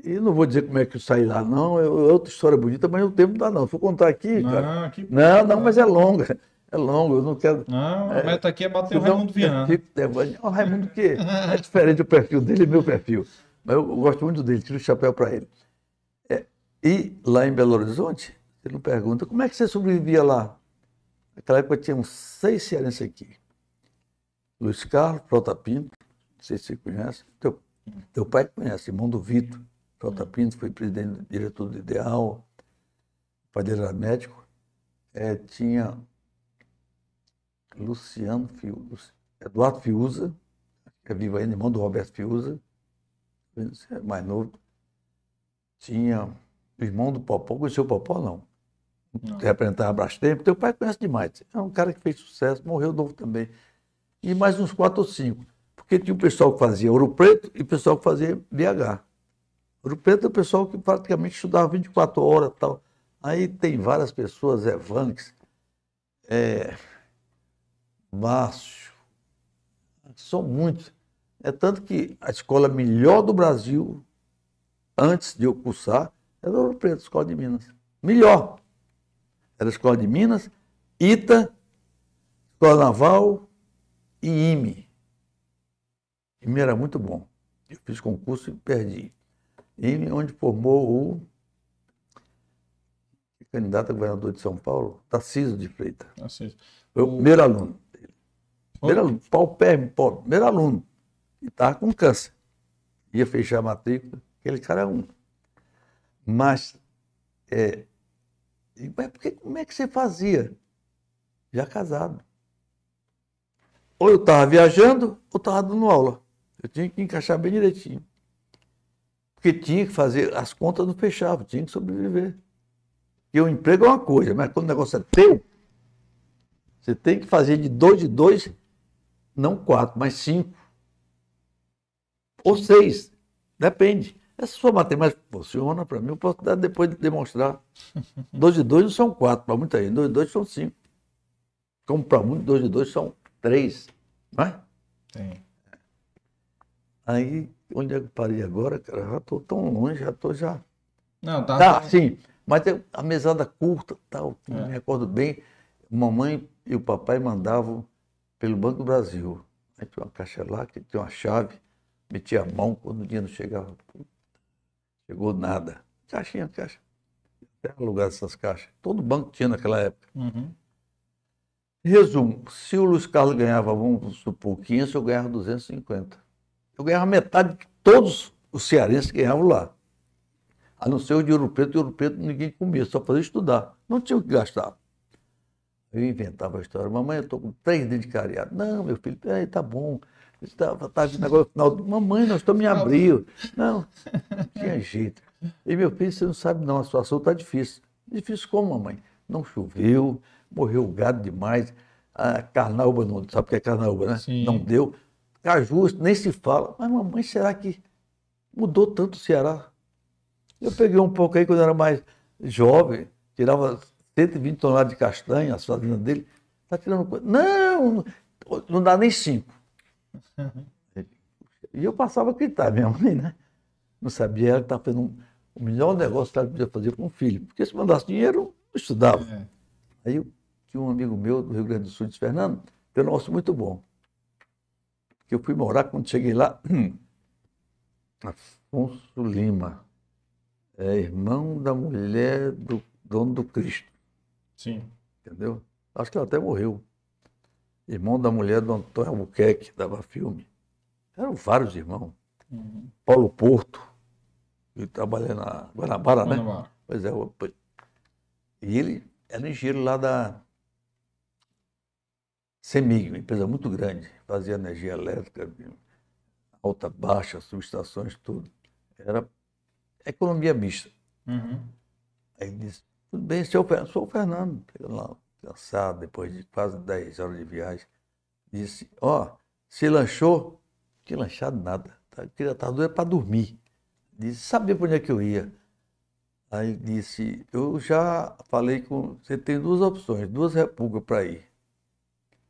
E não vou dizer como é que eu saí lá, não. É outra história bonita, mas o tempo não dá, não. Eu contar aqui, cara. Não, aqui... Não, não, mas é longa. É longa, eu não quero. Não, a meta aqui é bater o Raimundo Viana. fico nervoso. O Raimundo que é diferente o perfil dele e meu perfil. Mas eu gosto muito dele, tiro o chapéu para ele. É, e lá em Belo Horizonte, ele me pergunta, como é que você sobrevivia lá? Naquela época tinha uns seis cearenses aqui. Luiz Carlos, Frota Pinto, não sei se você conhece. Teu, teu pai conhece, irmão do Vitor. Frota Pinto foi presidente, diretor do Ideal. O pai dele era médico. É, tinha Luciano Fiuza, Eduardo Fiuza, que é vivo ainda, irmão do Roberto Fiuza, é mais novo. Tinha o irmão do Popó, conheceu o Popó, não. Não. Representava Brastemp. Teu pai conhece demais. É um cara que fez sucesso, morreu novo também. E mais uns quatro ou cinco. Porque tinha o pessoal que fazia Ouro Preto e o pessoal que fazia BH. Ouro Preto é o pessoal que praticamente estudava 24 horas e tal. Aí tem várias pessoas, Evanques, é, Márcio, são muitos. É tanto que a escola melhor do Brasil, antes de eu cursar, era Ouro Preto, Escola de Minas. Melhor. Era a Escola de Minas, ITA, Escola Naval e IME. IME era muito bom. Eu fiz concurso e perdi. IME, onde formou o candidato a governador de São Paulo, Tarcísio de Freitas. Foi o primeiro aluno. Primeiro aluno, paupérrimo, pobre, primeiro aluno. E estava com câncer. Ia fechar a matrícula, aquele cara é um. Mas, é, mas por que- como é que você fazia? Já casado. Ou eu estava viajando, ou estava dando aula. Eu tinha que encaixar bem direitinho. Porque tinha que fazer, as contas não fechavam, tinha que sobreviver. E o emprego é uma coisa, mas quando o negócio é teu, você tem que fazer de dois de dois, não quatro, mas cinco. Ou seis. Depende. Essa sua matemática funciona para mim, eu posso dar depois de demonstrar. Dois de dois não são quatro, para muita gente. Dois de dois são cinco. Como para muitos, dois de dois são três. Não é? Tem. Aí, onde é que eu parei agora, cara? Já estou tão longe, já estou já. Não, tá. Tá, tá- sim. Mas a mesada curta, tal, É. me recordo bem. Mamãe e o papai mandavam pelo Banco do Brasil. Aí tinha uma caixa lá, que tinha uma chave, metia a mão, quando o dinheiro chegava, chegou nada. Caixinha, caixa. Até alugar essas caixas. Todo banco tinha naquela época. Uhum. Resumo, se o Luiz Carlos ganhava, vamos supor, 500, eu ganhava 250. Eu ganhava metade de todos os cearenses que ganhavam lá. A não ser o de Ouro Preto, e Ouro Preto ninguém comia, só fazia estudar. Não tinha o que gastar. Eu inventava a história. Mamãe, eu estou com três dentes de cariado. Não, meu filho, peraí, tá bom. Está tá vindo agora no final do... Mamãe, nós estamos em abril. Não, não tinha jeito. E meu filho, você não sabe não, a situação está difícil. Difícil como, mamãe? Não choveu, morreu o gado demais. A carnaúba, não sabe o que é carnaúba, né? Sim. Não deu. Caju, nem se fala. Mas, mamãe, será que mudou tanto o Ceará? Eu peguei um pouco aí quando eu era mais jovem, tirava 120 toneladas de castanha, as fazendas dele. Está tirando coisa. Não, não dá nem cinco. E eu passava a gritar, minha mãe, né? Não sabia, ela estava fazendo um, o melhor negócio que ela podia fazer com o filho. Porque se mandasse dinheiro, não estudava. É. Aí eu tinha um amigo meu do Rio Grande do Sul, disse, Fernando, tem um negócio muito bom. Que eu fui morar, quando cheguei lá, Afonso Lima, é irmão da mulher do dono do Cristo. Sim. Entendeu? Acho que ela até morreu. Irmão da mulher do Antônio Albuquerque, dava filme. Eram vários irmãos. Uhum. Paulo Porto, que trabalha na Guanabara, né? Guanabara. Pois é. E ele era engenheiro lá da CEMIG, uma empresa muito grande, fazia energia elétrica, alta, baixa, subestações, tudo. Era economia mista. Uhum. Aí ele disse, tudo bem, Fernando, sou o Fernando, lá, cansado, depois de quase 10 horas de viagem. Disse, ó, se lanchou? Que lanchado nada, tá? queria estar doido para dormir. Disse, sabia para onde é que eu ia? Aí disse, eu já falei com, você tem duas opções, duas repúblicas para ir.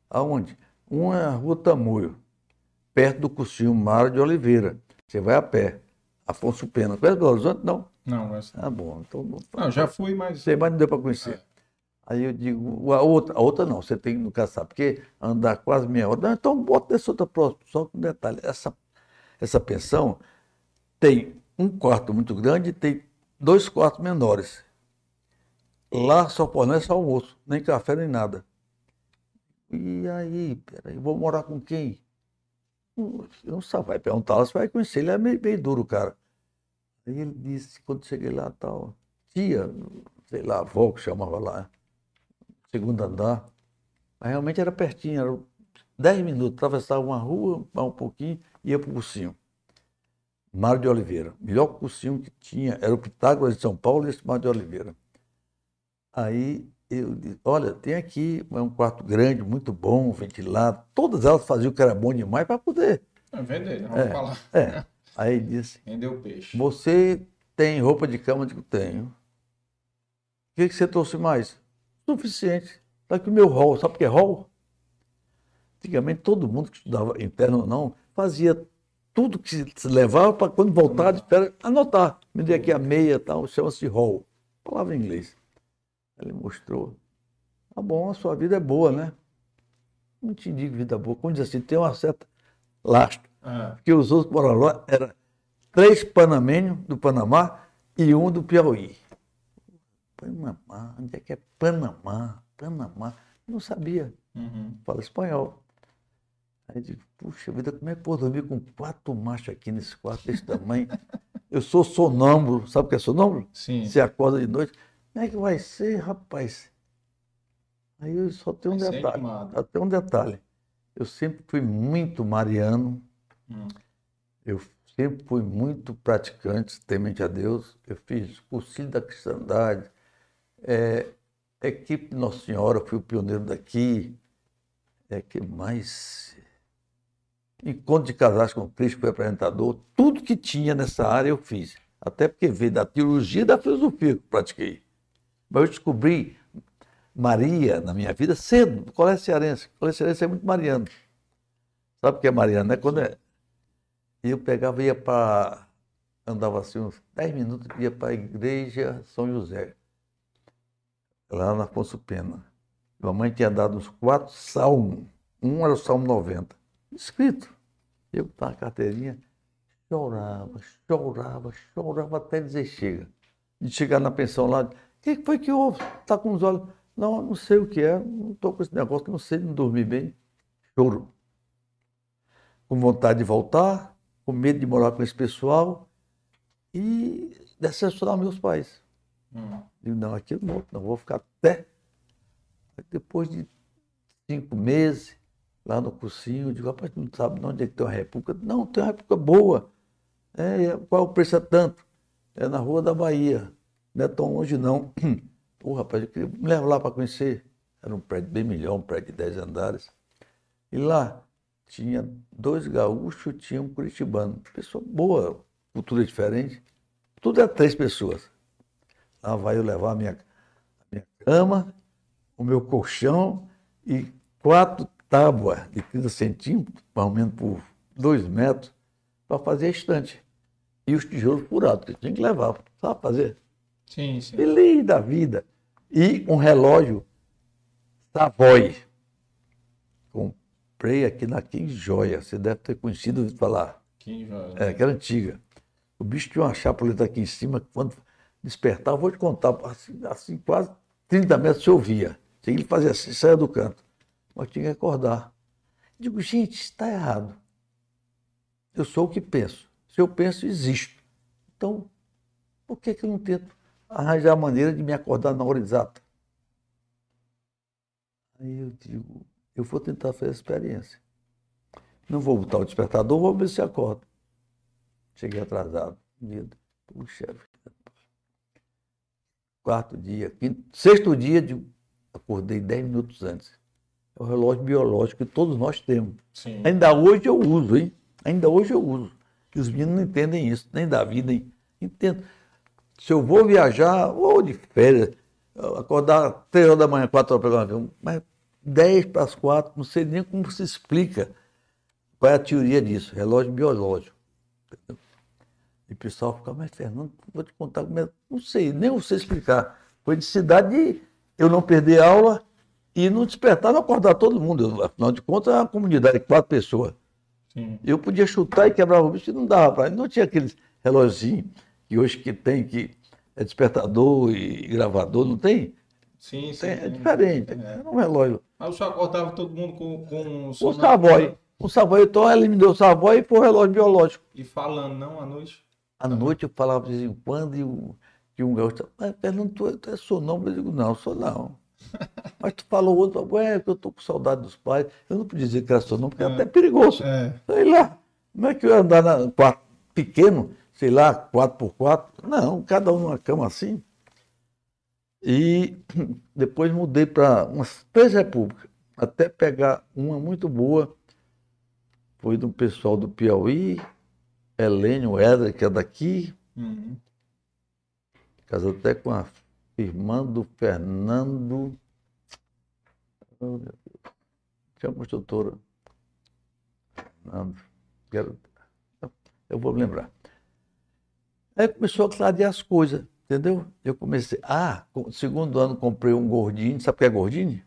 Aonde? Uma é a Rua Tamoio, perto do cursinho Mário de Oliveira. Você vai a pé. Afonso Pena. Conhece Belo Horizonte? Não. Não, essa... Ah, bom. Então, não- já fui, mas. sei, mas não deu para conhecer. É. Aí eu digo, a outra, a outra não, você tem que nunca sabe, porque andar quase meia hora. Não, então bota dessa outra próxima, só com um detalhe. Essa, essa pensão tem um quarto muito grande e tem dois quartos menores. Lá só fornece almoço, nem café, nem nada. E aí, peraí, vou morar com quem? Eu não sabe, vai perguntar lá, você vai conhecer, ele é meio, meio duro, cara. Aí ele disse, quando cheguei lá, tal, tia, sei lá, avó que chamava lá, segundo andar. Mas realmente era pertinho, era 10 minutos, atravessava uma rua, um pouquinho, ia para o cursinho. Mário de Oliveira. Melhor cursinho que tinha era o Pitágoras de São Paulo e esse Mário de Oliveira. Aí eu disse, olha, tem aqui é um quarto grande, muito bom, ventilado. Todas elas faziam o que era bom demais para poder. É, vender, né? Vamos É. falar. É. Aí ele disse, Rendeu peixe. você tem roupa de cama? Eu digo, tenho. O que, que você trouxe mais? Suficiente. Está aqui o meu rol. Sabe o que é rol? Antigamente, todo mundo que estudava interno ou não, fazia tudo que se levava para quando voltar de férias, anotar. Me dê aqui a meia e tal, chama-se rol. Palavra em inglês. Ele mostrou. Tá bom, a sua vida é boa, né? Não te digo vida boa. Quando diz assim, tem uma certa lastro É. porque os outros lá eram três panamenhos do Panamá e um do Piauí. Panamá, onde é que é Panamá? Panamá. Não sabia, Uhum. fala espanhol. Aí eu digo, puxa vida, como é que eu vou dormir com quatro machos aqui nesse quarto desse tamanho? Eu sou sonâmbulo, sabe o que é sonâmbulo? Sim. Você acorda de noite, como é que vai ser, rapaz? Aí eu só tenho um detalhe, só tem um detalhe. Eu sempre fui muito mariano, Eu sempre fui muito praticante, temente a Deus. Eu fiz cursinho da cristandade, é, equipe Nossa Senhora, fui o pioneiro daqui. É que mais? Encontro de casais com Cristo, fui apresentador. Tudo que tinha nessa área eu fiz. Até porque veio da teologia e da filosofia que pratiquei. Mas eu descobri Maria na minha vida cedo, colégio cearense. O colégio cearense é muito mariano. Sabe o que é mariano, né? Quando é, e eu pegava ia para. Andava assim uns 10 minutos, ia para a igreja São José, lá na Afonso Pena. Mamãe tinha dado uns quatro salmos. Um era o Salmo 90, escrito. Eu com a carteirinha, chorava, chorava, chorava até dizer chega. De chegar na pensão lá, o que foi que houve? Está com os olhos. Não, não sei o que é, não estou com esse negócio, não sei, não dormi bem. Choro com vontade de voltar, com medo de morar com esse pessoal e decepcionar meus pais. Hum. Digo, não, aqui eu não vou, não vou ficar até. Depois de cinco meses, lá no cursinho, eu digo, rapaz, tu não sabe onde é que tem uma república? Não, tem uma república boa. É, é, qual o preço é tanto? É na Rua da Bahia. Não é tão longe, não. Pô, rapaz, eu queria me levar lá para conhecer. Era um prédio bem melhor, um prédio de 10 andares. E lá tinha dois gaúchos, tinha um curitibano. Pessoa boa, cultura diferente. Tudo é três pessoas. Lá vai eu levar a minha, a minha cama, o meu colchão e quatro tábuas de 30 centímetros, mais ou menos por dois metros, para fazer a estante. E os tijolos furados, que eu tinha que levar, sabe fazer? Sim, sim. Feliz da vida. E um relógio Savoy. Comprei aqui na King Joia. Você deve ter conhecido ouvido falar. Que joia. É, que era antiga. O bicho tinha uma chapuleta aqui em cima, que quando despertava, vou te contar, assim, assim, quase 30 metros se ouvia. Tinha que fazer assim, saia do canto. Mas tinha que acordar. Digo, gente, está errado. Eu sou o que penso. Se eu penso, existo. Então, por que, que eu não tento arranjar a maneira de me acordar na hora exata? Aí eu digo, eu vou tentar fazer a experiência. Não vou botar o despertador, vou ver se acordo. Cheguei atrasado. Puxa vida. Quarto dia, quinto, sexto dia, de, acordei dez minutos antes. É o relógio biológico que todos nós temos. Sim. Ainda hoje eu uso, hein? Ainda hoje eu uso. E os meninos não entendem isso, nem da vida, nem entendo. Se eu vou viajar, ou de férias, acordar três horas da manhã, quatro horas para um avião, mas dez para as quatro, não sei nem como se explica qual é a teoria disso, relógio biológico. Entendeu? E o pessoal fica, mas Fernando, vou te contar como é. Não sei, nem eu sei explicar. Foi necessidade de eu não perder aula e não despertar, não acordar todo mundo. Afinal de contas, é uma comunidade de quatro pessoas. Sim. Eu podia chutar e quebrar o bicho e não dava para. Não tinha aquele reloginho que hoje que tem, que é despertador e gravador, não tem? Sim, sim. É diferente. É. Era um relógio. Mas o senhor acordava todo mundo com, com O sono- Savoy. O Savoy, então deu o Savoy e foi o relógio biológico. E falando, não, à noite? À noite eu falava de vez em quando e o, e um gaúcho, mas Fernando, tu, tu é sonâmbulo? Eu digo, não, sou não. Mas tu falou outro, ué, eu tô com saudade dos pais. Eu não podia dizer que era sonâmbulo, porque é até perigoso. É. Sei lá, como é que eu ia andar na- quarto pequeno, sei lá, 4 por 4 Não, cada um numa cama assim. E depois mudei para umas três repúblicas, até pegar uma muito boa. Foi do pessoal do Piauí, Helênio Edra, que é daqui, Uhum. casou até com a irmã do Fernando. Oh, meu Deus. Tinha uma construtora. Fernando. Quero... Eu vou lembrar. Aí começou a clarear as coisas, entendeu? Eu comecei. Ah, segundo ano comprei um gordinho. Sabe o que é gordinho?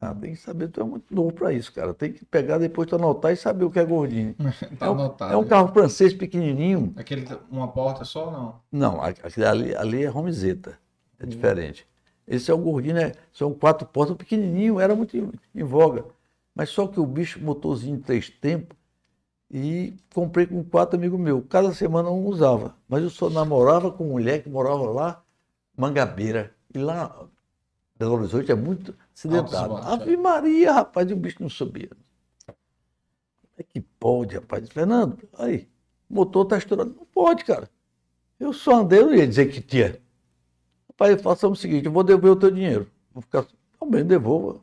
Ah, tem que saber, tu é muito novo para isso, cara. Tem que pegar depois tu anotar e saber o que é gordinho. Tá é, um, anotado. é um carro francês pequenininho. Aquele, uma porta só, não. Não, aquele ali, ali é romizeta. É diferente. Esse é o gordinho, né? São quatro portas, pequenininho, era muito em, em voga. Mas só que o bicho, motorzinho de três tempos, e comprei com quatro amigos meus. Cada semana um usava. Mas eu só namorava com mulher que morava lá, Mangabeira. E lá, Belo Horizonte é muito acidentado. Ave Maria, rapaz, e o bicho não subia. É que pode, rapaz? Fernando, aí, o motor está estourando. Não pode, cara. Eu só andei, eu não ia dizer que tinha. Rapaz, façamos o seguinte, eu vou devolver o teu dinheiro. Vou ficar, tá bem, devolva.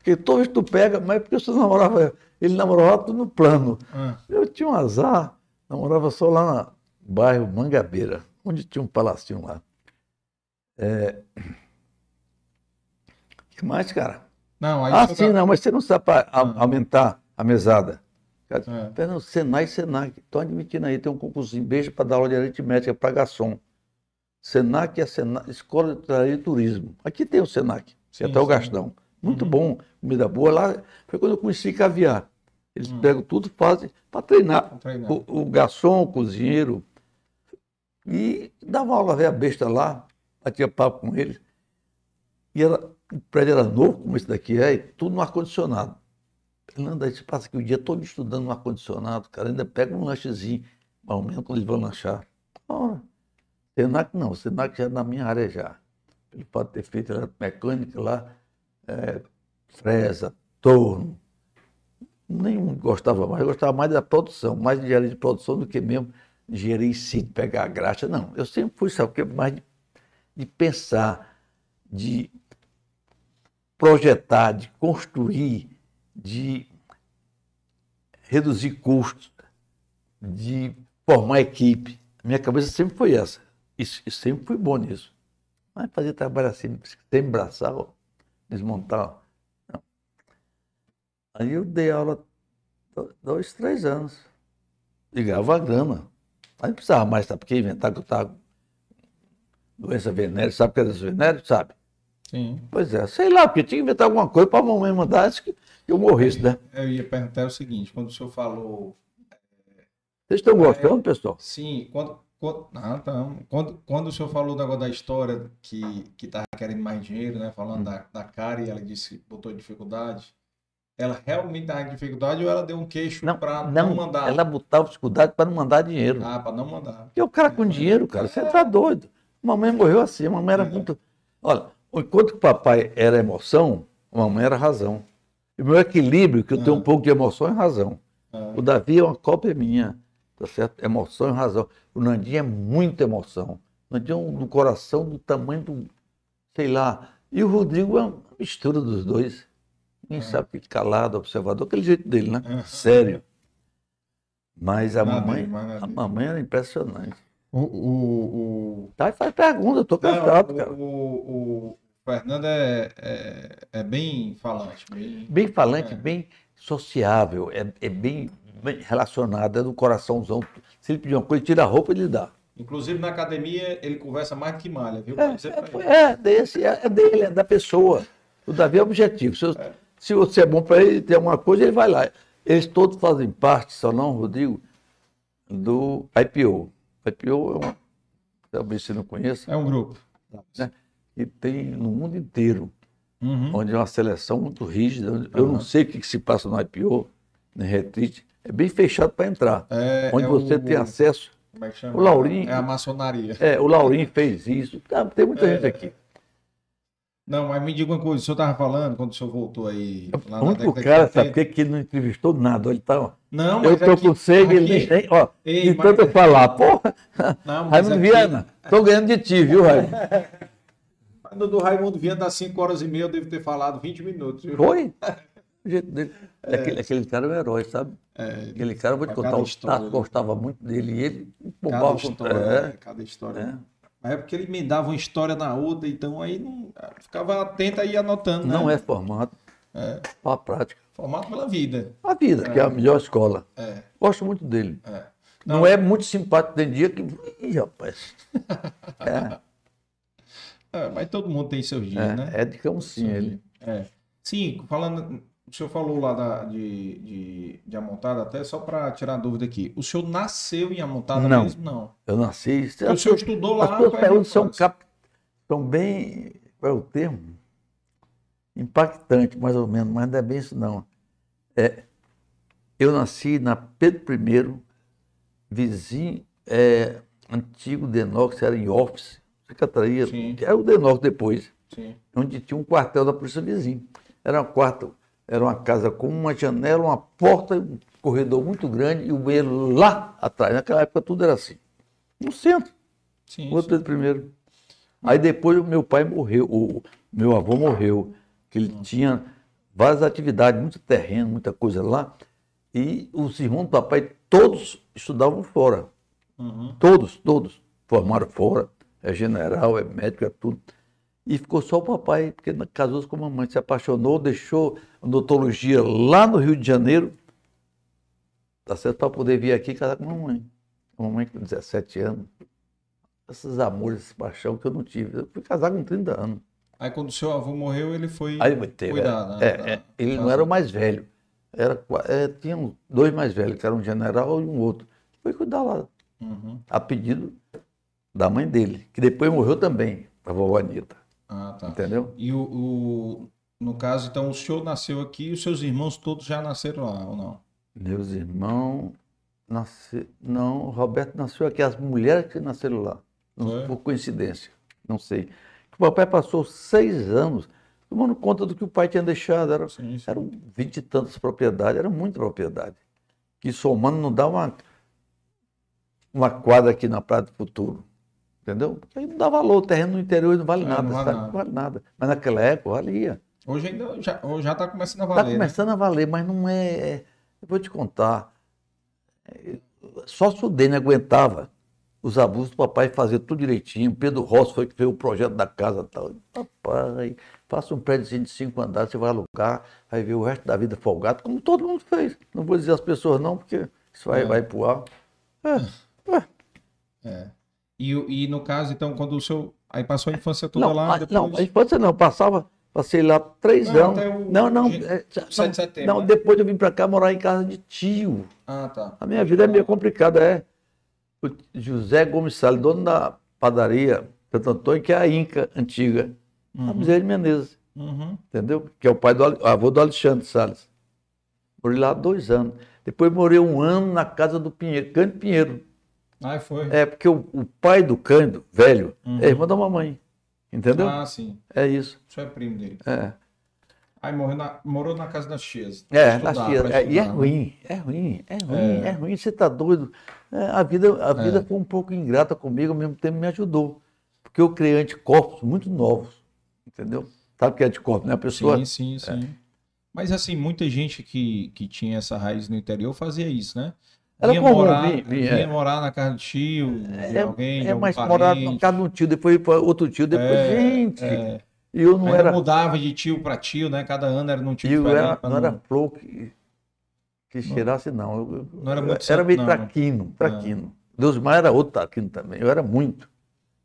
Porque toda vez que tu pega, mas é porque você namorava, ele namorava tudo no plano. Ah, Eu tinha um azar, namorava só lá no bairro Mangabeira, onde tinha um palacinho lá. É... que mais, cara? Não, aí Ah, sim, tá- não, mas você não sabe pra a- Ah. aumentar a mesada. Cara, É. Fernando, Senai Senac, estão admitindo aí, tem um concursinho, beijo para dar aula de aritmética para garçom. Senac é a Senac, Escola de Turismo. Aqui tem o Senac, que Sim, é até o sim. Muito Uhum. bom, comida boa. Lá foi quando eu conheci caviar. Eles Hum. pegam tudo, fazem para treinar. Treinar. O, o garçom, o cozinheiro. E dava aula velha besta lá, batia papo com eles. E o prédio era novo, como esse daqui é, e tudo no ar-condicionado. Fernando, aí você passa aqui o dia todo estudando no ar-condicionado, cara, ainda pega um lanchezinho, ao menos quando eles vão lanchar. Ora, Senac não, Senac já é na minha área já. Ele pode ter feito mecânica lá, é, fresa, torno. Nem gostava mais, gostava mais da produção, mais de engenharia de produção do que mesmo engenharia em si, de pegar a graxa. Não, eu sempre fui, sabe, o quê? mais de, de pensar, de projetar, de construir, de reduzir custos, de formar equipe. Minha cabeça sempre foi essa. Eu sempre fui bom nisso. Mas fazer trabalho assim, sem braçar, desmontar. Não. Aí eu dei aula do- dois, três anos. E ganhava grana. Aí não precisava mais, sabe? Porque inventar que eu estava doença venérea. Sabe o que é doença venérea? Sabe? Sim. Pois é, sei lá, porque tinha que inventar alguma coisa para a mamãe mandar antes que eu morresse, né? Eu ia perguntar o seguinte, quando o senhor falou. Vocês estão gostando, pessoal? Sim, quando. Quando não, então, quando, quando o senhor falou negócio da história que, que tava querendo mais dinheiro, né? Falando da, da cara e ela disse que botou dificuldade. Ela realmente estava em dificuldade ou ela deu um queixo Não, para não, não, mandar? ela botava dificuldade para não mandar dinheiro. Ah, para não mandar. Porque o cara com dinheiro, cara, você tá doido. Mamãe morreu assim, a mamãe era muito. Olha, enquanto o papai era emoção, a mamãe era razão. E o meu equilíbrio, que eu tenho um pouco de emoção e razão. Ah, O Davi é uma cópia minha, tá certo? Emoção e razão. O Nandinho é muita emoção. O Nandinho é um, do coração do tamanho do, sei lá. E o Rodrigo é uma mistura dos dois. Quem sabe fica calado, observador, aquele jeito dele, né? Uhum. Sério. Mas a Nada mamãe, nada a mamãe era impressionante. o, o, o, Tá, e faz pergunta, eu tô cansado, cara. o, o, o Fernando é, é, é bem falante. Bem, Bem falante, É. bem sociável, é, é bem, é do coraçãozão. Se ele pedir uma coisa, tira a roupa e ele dá. Inclusive na academia ele conversa mais do que malha, viu? É, é, é desse, é, é dele, é da pessoa. O Davi é objetivo. Se, eu- se você é bom para ele, tem alguma coisa, ele vai lá. Eles todos fazem parte, só não, Rodrigo, do IPO. IPO é uma, talvez você não conheça, É um grupo. né? que tem no mundo inteiro, Uhum. onde é uma seleção muito rígida. Eu não sei o que, que se passa no IPO, no retreat. É bem fechado para entrar. É, onde é você o- tem acesso. Como é que chama? o Laurinho- É a maçonaria. É, o Laurinho fez isso. Tá, tem muita É. gente aqui. Não, mas me diga uma coisa, o senhor estava falando quando o senhor voltou aí lá O único cara, 70? sabe por que ele não entrevistou nada? Ele tá, ó, Não, eu mas tô aqui- com sede, ele nem tem. Ó, Ei, de mas- tanto eu falar, porra, Não, mas Raimundo aqui- Viana, tô ganhando de ti, viu, Raimundo? No do Raimundo Viana dá 5 horas e meia, eu devo ter falado 20 minutos. viu? Foi? O jeito dele. Aquele, aquele cara é um herói, sabe? É, Aquele cara, eu vou te Cada contar, o história, Tato né? gostava muito dele e ele cada bombava. história, É, né? cada história. é. Mas é porque ele emendava uma história na outra, então aí não ficava atento aí anotando, né? Não é formato, É, para a prática. formado pela vida. A vida, que é a melhor escola. É, Gosto muito dele. é. Não, é muito simpático, tem dia que. Ih, rapaz. É, mas todo mundo tem seus dias, né? É, é de cãozinho ele. É. Sim, falando. O senhor falou lá da- de, de, de Amontada, até só para tirar a dúvida aqui. O senhor nasceu em Amontada Não. mesmo? Não. Eu nasci. O senhor estudou lá? As suas perguntas são, cap... são bem. Qual é o termo? Impactante, mais ou menos, mas não é bem isso, não. É, eu nasci na Pedro I, vizinho, é, antigo Denox, era em office, secretaria, Sim. que era o Denox depois, Sim. onde tinha um quartel da Polícia Vizinho. Era um quarto, era uma casa com uma janela, uma porta, um corredor muito grande e o banheiro lá atrás. Naquela época tudo era assim. No centro. Sim, O sim. Primeiro. Aí depois o meu pai morreu, o meu avô morreu, que ele tinha várias atividades, muito terreno, muita coisa lá. E os irmãos do papai todos estudavam fora. Uhum. Todos, todos. Formaram fora. É general, é médico, é tudo. E ficou só o papai, porque casou-se com a mamãe, se apaixonou, deixou odontologia lá no Rio de Janeiro, tá certo, para poder vir aqui casar com a mamãe. A mamãe com 17 anos. Esses amores, esse paixão que eu não tive. Eu fui casar com 30 anos. Aí quando o seu avô morreu, ele foi Aí teve, cuidar, é, né? é, da- ele não era o mais velho. Era, é, tinha dois mais velhos, que era um general e um outro. Foi cuidar lá, Uhum. a pedido da mãe dele, que depois morreu também, a vovó Anitta. Ah, tá. Entendeu? E o, o- no caso, então, o senhor nasceu aqui e os seus irmãos todos já nasceram lá, ou não? Meus irmãos nasceram. Não, o Roberto nasceu aqui, as mulheres que nasceram lá. Não Foi? por coincidência. Não sei. O papai passou seis anos tomando conta do que o pai tinha deixado. Era, Sim, sim. eram vinte e tantas propriedades, era muita propriedade. Que somando não dá uma, uma quadra aqui na Praia do Futuro. Entendeu? Porque aí não dá valor. O terreno no interior não vale É, nada, não vale nada. Não vale nada. Mas naquela época valia. Hoje ainda já, hoje já tá começando a Está valer, né? começando a valer, mas não é. é- Eu vou te contar. Só o Sudene aguentava os abusos do papai fazer tudo direitinho. Pedro Rossi foi que fez o projeto da casa e tal. Papai, faça um prédio de cinco andares, você vai alugar, vai ver o resto da vida folgado, como todo mundo fez. Não vou dizer as pessoas não, porque isso vai, É. vai pro ar. É, é. É. E, e no caso, então, quando o seu. Aí passou a infância toda Não, lá, depois... não, a infância não, passava, passei lá três Não, anos. o- Não, não, é, 7 de não, né? depois eu vim para cá morar em casa de tio. Ah, tá. A minha vida é meio complicada, é. O José Gomes Salles, dono da padaria Santo Antônio, que é a Inca antiga, a Bezerra de Menezes, Uhum. entendeu? Que é o pai do avô do Alexandre Salles. Morei lá dois anos. Depois morei um ano na casa do Pinheiro, Cândido Pinheiro. Aí foi. É, porque o, o pai do Cândido, velho, Uhum. é irmão da mamãe. Entendeu? Ah, sim. É isso. Isso é primo dele. É, Aí morreu na, morou na casa das tias. é, estudar, tias. pra É, e é ruim, é ruim, é ruim, é, ruim. Você tá doido. É, a vida, a vida foi um pouco ingrata comigo, ao mesmo tempo me ajudou. Porque eu criei anticorpos muito novos. Entendeu? Sabe o que é anticorpo, né? A pessoa. Sim, sim, sim. Mas assim, muita gente que, que tinha essa raiz no interior fazia isso, né? Era vinha comum, morar, vinha- vinha, vinha é. morar na casa do tio, de É, alguém, é mais morar na casa de um tio, depois para outro tio, depois, É, gente. é. E eu não Ainda era. mudava de tio para tio, né? Cada ano era num tio eu diferente. era, pra não era flor que, que cheirasse, não. Eu, eu- Não era muito era meio não. traquino, traquino. Deus mais era outro traquino também. Eu era muito,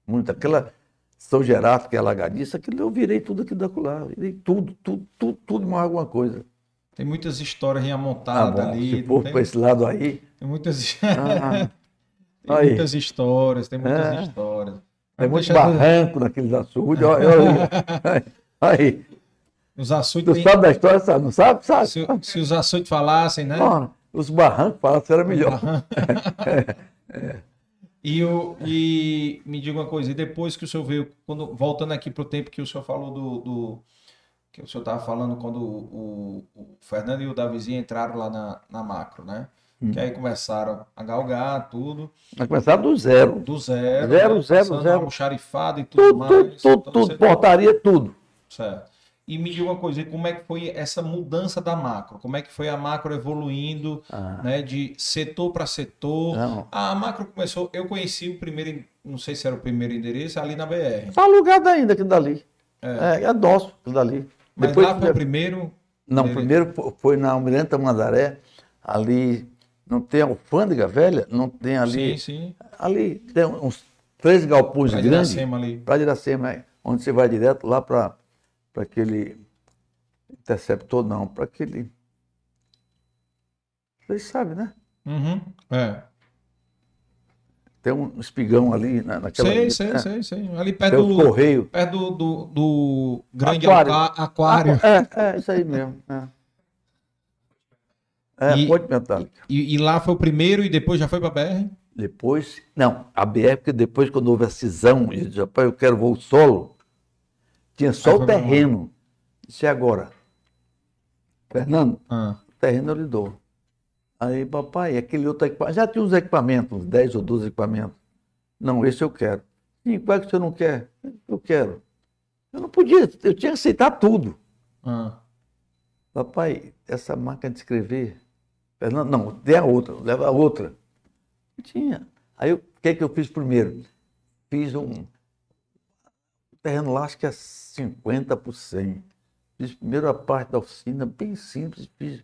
muito. Aquela São Gerardo, que é alagadiça, aquilo eu virei tudo aquilo da lá. Virei tudo, tudo, tudo, tudo mais alguma coisa. Tem muitas histórias Ah, remontadas bom, ali. se for tem, para esse lado aí. tem muitas, ah, tem Aí. muitas histórias, tem muitas É. histórias. é Mas muito barranco naqueles açudes. Olha, olha, aí. Os açudes. Tu tem- sabe da história, sabe? Não sabe? Sabe? se, se os açudes falassem, né? Ó, os barrancos falassem era melhor. E, o, e me diga uma coisa, e depois que o senhor veio, quando, voltando aqui para o tempo que o senhor falou do. do- que o senhor estava falando quando o, o- o Fernando e o Davizinho entraram lá na, na macro, né? Hum. Que aí começaram a galgar tudo, Vai começar do zero. do zero. Zero, né? zero, zero. almoxarifado e tudo, Tudo, mais. tudo, tudo, Então, tudo. Portaria, tudo. Certo. E me diga uma coisa, como é que foi essa mudança da macro? Como é que foi a macro evoluindo, Ah. né, de setor para setor? Não. A macro começou, eu conheci o primeiro, não sei se era o primeiro endereço, ali na BR. Está alugado ainda aquilo dali. É, é nosso aquilo dali. Mas Depois- lá foi o primeiro. Não, primeiro fo- foi na Almirante Tamandaré, ali não tem alfândega velha, não tem ali. Sim, sim. Ali tem uns três galpões Pra grandes. Iracema ali. Para Iracema, é, onde você vai direto lá para aquele interceptor, não, para aquele. Vocês sabem, né? Uhum. É. Tem um espigão ali na, naquela. Sei, sei, é, sei, sei. Ali perto do, Correios. perto do, do, do grande Aquário. aquário. É, é, isso aí mesmo. É, é E- ponte metálica. E, e lá foi o primeiro e depois já foi para BR? Depois, não, a BR, porque depois, quando houve a cisão, e disse, rapaz, eu quero voo solo, tinha só Aí o terreno. Disse, "E agora? Fernando, Ah. o terreno eu lhe dou. Aí, papai, aquele outro equipamento, já tinha uns equipamentos, uns 10 ou 12 equipamentos. Não, esse eu quero. E qual é que o senhor não quer? Eu quero. Eu não podia, eu tinha que aceitar tudo. Ah. Papai, essa máquina de escrever. Fernando, não, dê a outra, leva a outra. Eu tinha. Aí o que, é que eu fiz primeiro? Fiz um. Terreno lá acho que é 50 por 100. Fiz primeiro a parte da oficina, bem simples. Fiz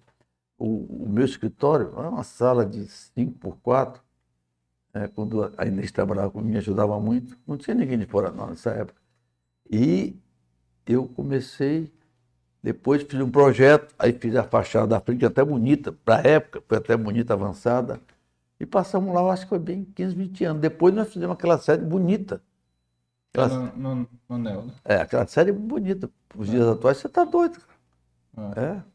o, o meu escritório, era uma sala de 5 por 4. É, quando a Inês trabalhava comigo, me ajudava muito. Não tinha ninguém de fora não, nessa época. E eu comecei depois fiz um projeto, aí fiz a fachada da frente, até bonita, para a época, foi até bonita, avançada. E passamos lá, acho que foi bem 15, 20 anos. Depois nós fizemos aquela série bonita. Aquela, No, no, no né? é, aquela série bonita. Os dias atuais, você está doido. Cara. É.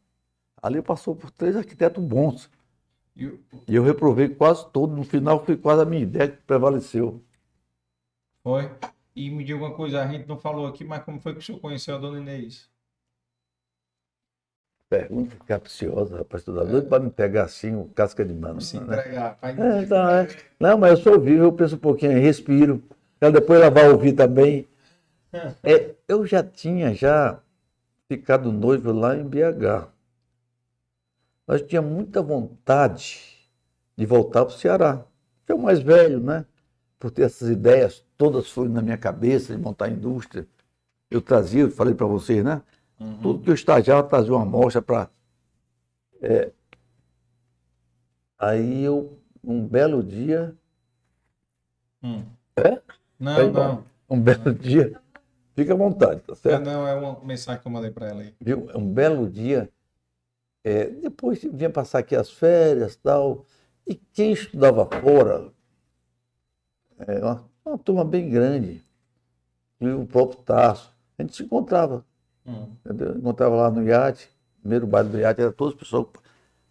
Ali passou por três arquitetos bons. E eu reprovei quase todo. No final, foi quase a minha ideia que prevaleceu. Foi. E me diga uma coisa, a gente não falou aqui, mas como foi que o senhor conheceu a dona Inês? Pergunta capciosa, rapaz. Tu tá doido para me pegar assim, o casca de mano. Se né? entregar. pai. É, então, é. Não, mas eu sou vivo, eu penso um pouquinho, aí, respiro. Ela depois ela vai ouvir também. É, eu já tinha já ficado noivo lá em BH. Mas eu tinha muita vontade de voltar para o Ceará. Eu mais velho, né? Por ter essas ideias todas foram na minha cabeça de montar a indústria. Eu trazia, eu falei para vocês, né? Uhum. Tudo que eu estagiava, eu trazia uma amostra para. Aí eu, um belo dia, Hum. É? Não, Foi não. um belo dia. Fica à vontade, tá É, certo? não, é uma mensagem que eu mandei para ela aí. Viu? Um belo dia. É, depois vinha passar aqui as férias tal. E quem estudava fora, é, uma, uma turma bem grande, inclusive o próprio Tasso, a gente se encontrava. Hum. Encontrava lá no iate, primeiro baile do iate, era todas as pessoas que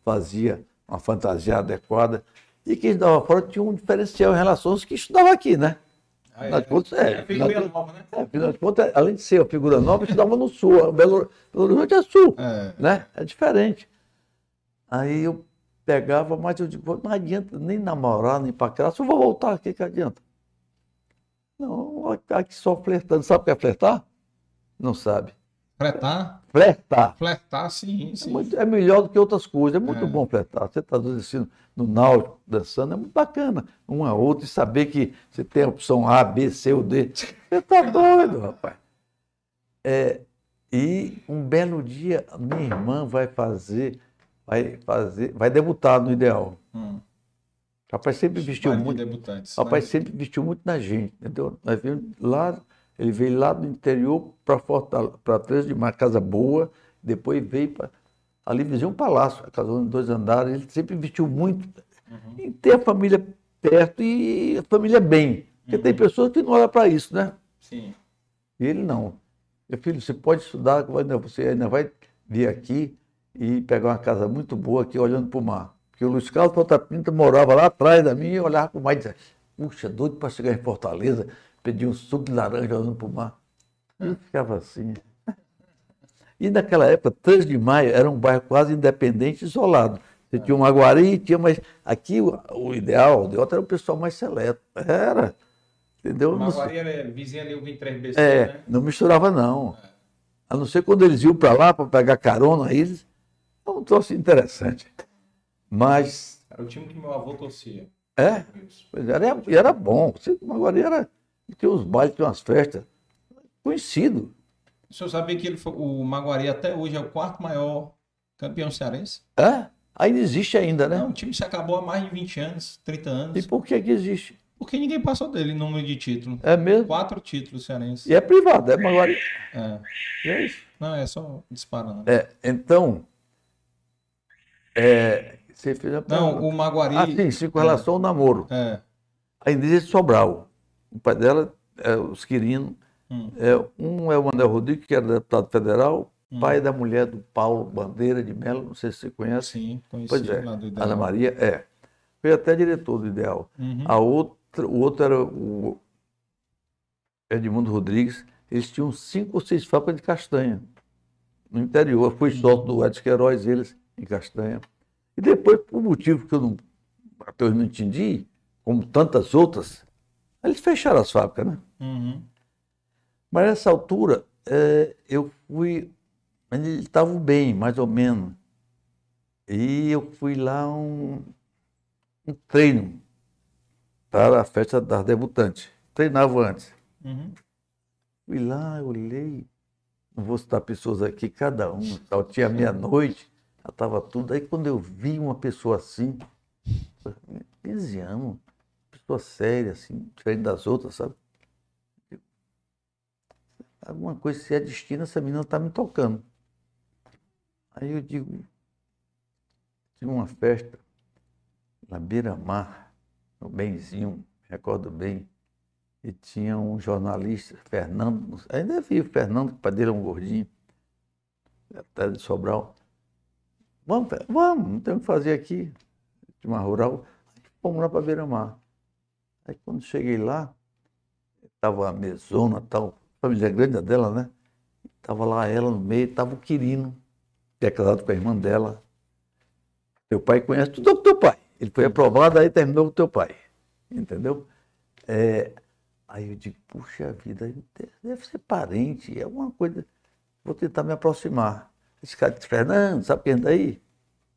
fazia uma fantasia adequada. E quem estudava fora tinha um diferencial em relação aos que estudavam aqui, né? Ah, de contas, é, É afinal- nova, né? É, afinal de contas, além de ser uma figura nova, estudava no sul, Belo, Belo Horizonte é sul, É. né? É diferente. Aí eu pegava, mas eu digo, não adianta nem namorar, nem paquerar, se eu vou voltar aqui, que adianta? Não, aqui só flertando. Sabe o que é flertar? Não sabe. Flertar? Flertar. Flertar, sim, É, sim. muito- é melhor do que outras coisas. É muito É. bom flertar. Você está assim, no náutico, dançando, é muito bacana. Um a outro e saber que você tem a opção A, B, C ou D. Você está doido, rapaz. É, e um belo dia, minha irmã vai fazer, vai fazer, vai debutar no Ideal. Hum. Rapaz sempre vestiu muito. debutantes. Rapaz né? sempre vestiu muito na gente, entendeu? Nós viemos lá, ele veio lá do interior para 13 de Maio, casa boa, depois veio para ali vizinho um palácio, a casa de dois andares, ele sempre vestiu muito. Uhum. E ter a família perto e a família bem. Porque Uhum. tem pessoas que não olham para isso, né? Sim. E ele não. Meu filho, você pode estudar, você ainda vai vir aqui e pegar uma casa muito boa aqui olhando para o mar. Porque o Luiz Carlos Ponta Pinta morava lá atrás da minha e olhava para o mar e dizia, puxa, doido para chegar em Fortaleza, pedir um suco de laranja olhando para o mar. Eu ficava assim. E naquela época, 3 de maio era um bairro quase independente, isolado. Você tinha uma Guari, tinha, mas aqui o, o ideal, o ideal era o pessoal mais seleto. Era. Entendeu? Maguari era vizinha ali, o 23BC, é, né? não misturava não. A não ser quando eles iam para lá para pegar carona, aí eles. É um troço interessante. Mas, Era o time que meu avô torcia. é, pois era, e era bom. Você, agora era. Tinha os bailes, tinha umas festas. Conhecido. O senhor sabia que ele foi, o Maguari até hoje é o quarto maior campeão cearense? É? Ainda existe ainda, né? Não, o time se acabou há mais de 20 anos, 30 E anos. por que que existe? Porque ninguém passou dele em número de título. É mesmo? Quatro títulos cearenses. E é privado, é Maguari. É. E é isso. Não, é só disparando. É, então. É, você fez a Não, pergunta. o Maguari. Ah, sim, sim, com relação ao namoro. É. A Inês de Sobral. O pai dela é os Quirino. Hum. É, um é o Manuel Rodrigues, que era deputado federal, Hum. pai da mulher do Paulo Bandeira de Mello, não sei se você conhece. Sim, conheci Pois é, lá do Ideal. Ana Maria, é. Foi até diretor do Ideal. Uhum. A outra, o outro era o Edmundo Rodrigues. Eles tinham cinco ou seis fábricas de castanha no interior. Fui sócio do Edson Queiroz, eles em castanha. E depois, por motivo que eu não, até hoje não entendi, como tantas outras, eles fecharam as fábricas, né? Uhum. Mas nessa altura, eh, eu fui. Eles estavam bem, mais ou menos. E eu fui lá um, um treino para a festa das debutantes. Treinava antes. Uhum. Fui lá, olhei. Não vou citar pessoas aqui, cada um. Tal. Tinha meia-noite, já estava tudo. Aí quando eu vi uma pessoa assim, 15 anos, pessoa séria, assim, diferente das outras, sabe? alguma coisa, se é destino, essa menina está me tocando. Aí eu digo, tinha uma festa na beira-mar, no Benzinho, recordo bem, e tinha um jornalista, Fernando, ainda é vivo, Fernando, que o pai dele é um gordinho, até de Sobral. Vamos, vamos, não tem o que fazer aqui, de uma rural. Fomos lá para beira-mar. Aí quando cheguei lá, estava a mesona tal, família grande a dela, né? Estava lá ela no meio, estava o Quirino, que é casado com a irmã dela. Teu pai conhece tudo com teu pai. Ele foi aprovado, aí terminou com teu pai. Entendeu? É, aí eu digo, puxa vida, deve- ser parente, é alguma coisa. Vou tentar me aproximar. Esse cara disse, Fernando, sabe quem é daí?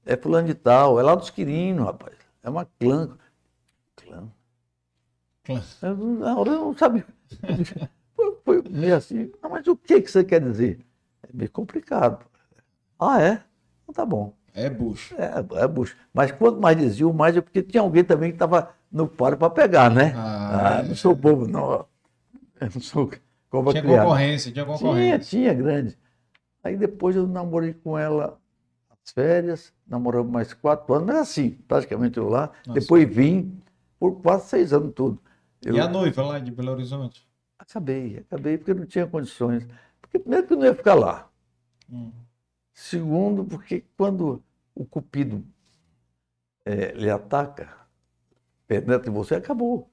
É fulano de tal, é lá dos Quirinos, rapaz. É uma clã. Clã? Na hora não sabia. Foi, meio assim, "Ah, mas o que, que você quer dizer? É meio complicado. Ah, é? Então tá bom. É bucho. É, é bucho. Mas quanto mais diziam, mais é porque tinha alguém também que estava no paro para pegar, né? Ah, Ah, não sou bobo, não. Eu não sou cobra Tinha criada. concorrência, tinha Tinha, concorrência. tinha grande. Aí depois eu namorei com ela as férias, namoramos mais quatro anos, mas assim, praticamente eu lá. Nossa. Depois vim por quase seis anos tudo. Eu E a noiva lá de Belo Horizonte? acabei, acabei porque não tinha condições. Porque primeiro que não ia ficar lá. Hum. Segundo, porque quando o cupido eh, lhe ataca, penetra em você, acabou.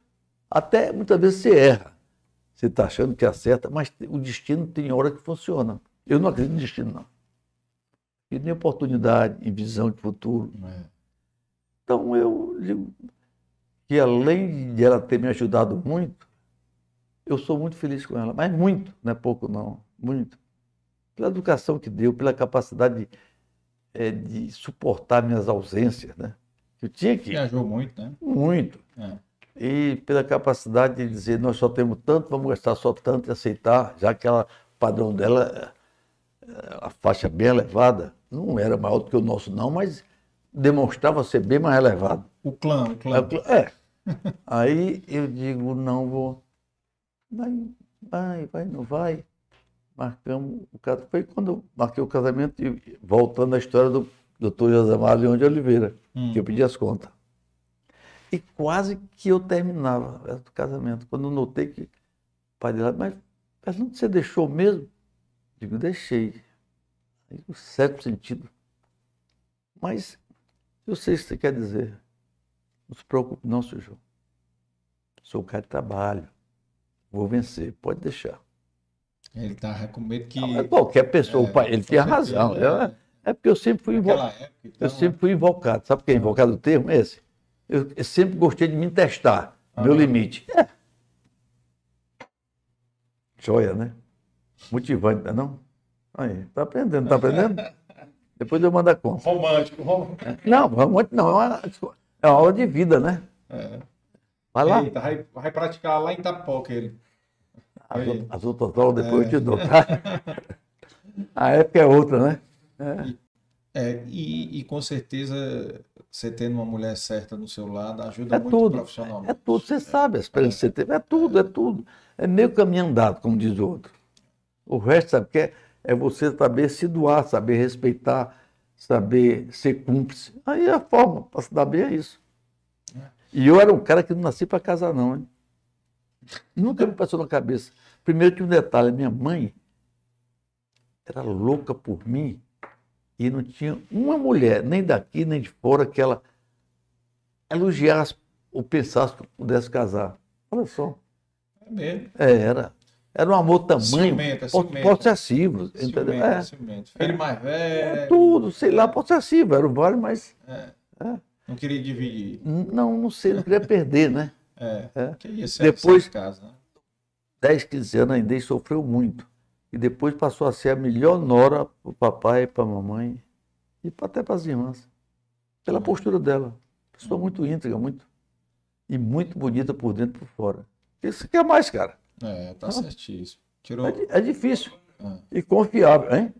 Até muitas vezes você erra. Você está achando que acerta, mas o destino tem hora que funciona. Eu não acredito em destino, não. E nem oportunidade, em visão de futuro. É. Então eu digo que além de ela ter me ajudado muito, eu sou muito feliz com ela, mas muito, não é pouco não, muito. Pela educação que deu, pela capacidade de, eh, de suportar minhas ausências, né? Eu tinha que, Viajou muito, né? muito. É. E pela capacidade de dizer, nós só temos tanto, vamos gastar só tanto e aceitar, já que ela, o padrão dela, eh, a faixa bem elevada, não era maior do que o nosso não, mas demonstrava ser bem mais elevado. O clã, o clã. É. Aí eu digo, não vou. Vai, vai, vai, não vai. Marcamos o casamento. Foi quando eu marquei o casamento e voltando à história do doutor José Leão de Oliveira, Hum. que eu pedi as contas. E quase que eu terminava o casamento. Quando eu notei que o pai dela, mas Fernando, você deixou mesmo? Digo, deixei. Aí, no certo sentido. Mas eu sei o que você quer dizer. Não se preocupe, não, seu João. Sou um cara de trabalho. Vou vencer, pode deixar. Ele tava com medo que. É qualquer pessoa, É, o pai, ele tinha razão. é. Eu- é porque eu sempre fui invocado. época, então, Eu sempre fui invocado. Sabe o que é invocado o termo? É esse. Eu, eu sempre gostei de me testar, meu Ah. limite. É. Joia, né? Motivante, não é não? Aí, tá aprendendo, tá aprendendo? Depois eu mando a conta. Romântico, romântico. Não, muito não, é uma, é uma aula de vida, né? É. Vai lá. Eita, vai, vai praticar lá em Itapoca ele. As, as outras aulas depois eu te dou, tá? A época é outra, né? É, e, e com certeza você tendo uma mulher certa do seu lado ajuda É muito tudo. profissionalmente. É tudo, você sabe, a experiência que você teve, é tudo, é tudo. É meio caminho andado, como diz o outro. O resto, sabe o que é? É você saber se doar, saber respeitar, saber ser cúmplice. Aí a forma para se dar bem é isso. E eu era um cara que não nasci para casar, não, hein? Nunca me passou na cabeça. Primeiro tinha um detalhe, minha mãe era louca por mim e não tinha uma mulher, nem daqui, nem de fora, que ela elogiasse ou pensasse que eu pudesse casar. Olha só. É mesmo. É, era. Era um amor tamanho Ciumenta, ciumenta. possessivo, entendeu? É, ciumento. Filho mais é velho. tudo, sei lá, possessivo, era o vale, mas É. É. Não queria dividir. não, não sei, não queria perder, né? É. É. Que ia ser Depois- casa, né? 10, 15 anos a Inês sofreu muito. E depois passou a ser a melhor nora para o papai para a mamãe e até para as irmãs. Pela postura dela. Pessoa muito íntegra, muito. E muito bonita por dentro e por fora. O que você quer mais, cara? É, tá certíssimo. Tirou. É, é difícil. Ah. E confiável, hein?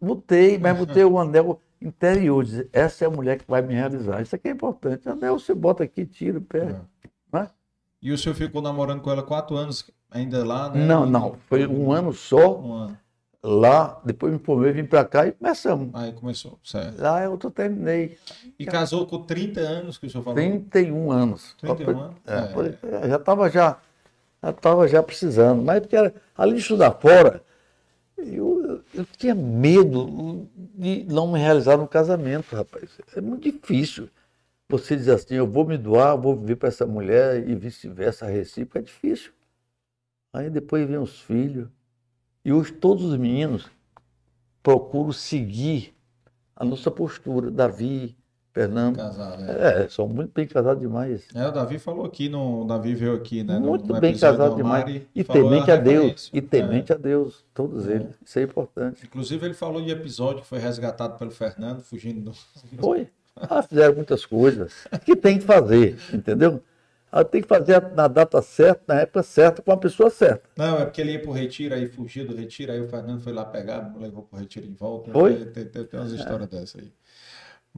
Botei, mas botei o anel interior. Dizer, essa é a mulher que vai me realizar. Isso aqui é importante. Anel você bota aqui, tira, pega. Né? E o senhor ficou namorando com ela quatro anos ainda lá, né? Não, não. Foi um ano só Um ano. Lá. Depois me formei, vim pra cá e começamos. Aí começou, certo. Lá eu tô terminei. E casou com 30 anos, que o senhor falou? 31 anos. 31 anos? É, É. é, já estava já, já, tava já precisando. Mas porque era, além de estudar fora, eu, eu tinha medo de não me realizar no casamento, rapaz. É muito difícil. Você dizer assim, eu vou me doar, vou viver para essa mulher e vice-versa, a recíproca, é difícil. Aí depois vem os filhos. E hoje todos os meninos procuram seguir a nossa postura. Davi, Fernando. Casado, é. É, são muito bem casados demais. É, o Davi falou aqui, no, o Davi veio aqui, né? Muito no bem casado do demais. E temente a Deus. E temente a Deus. Todos É. eles. Isso é importante. Inclusive, ele falou de episódio que foi resgatado pelo Fernando, fugindo do. Foi. Ah, fizeram muitas coisas que tem que fazer, entendeu? Ah, tem que fazer na data certa, na época certa, com a pessoa certa. Não, é porque ele ia pro retiro, aí fugia do retiro, aí o Fernando foi lá pegar, levou pro retiro de volta. Foi? Tem, tem- tem umas histórias dessas aí.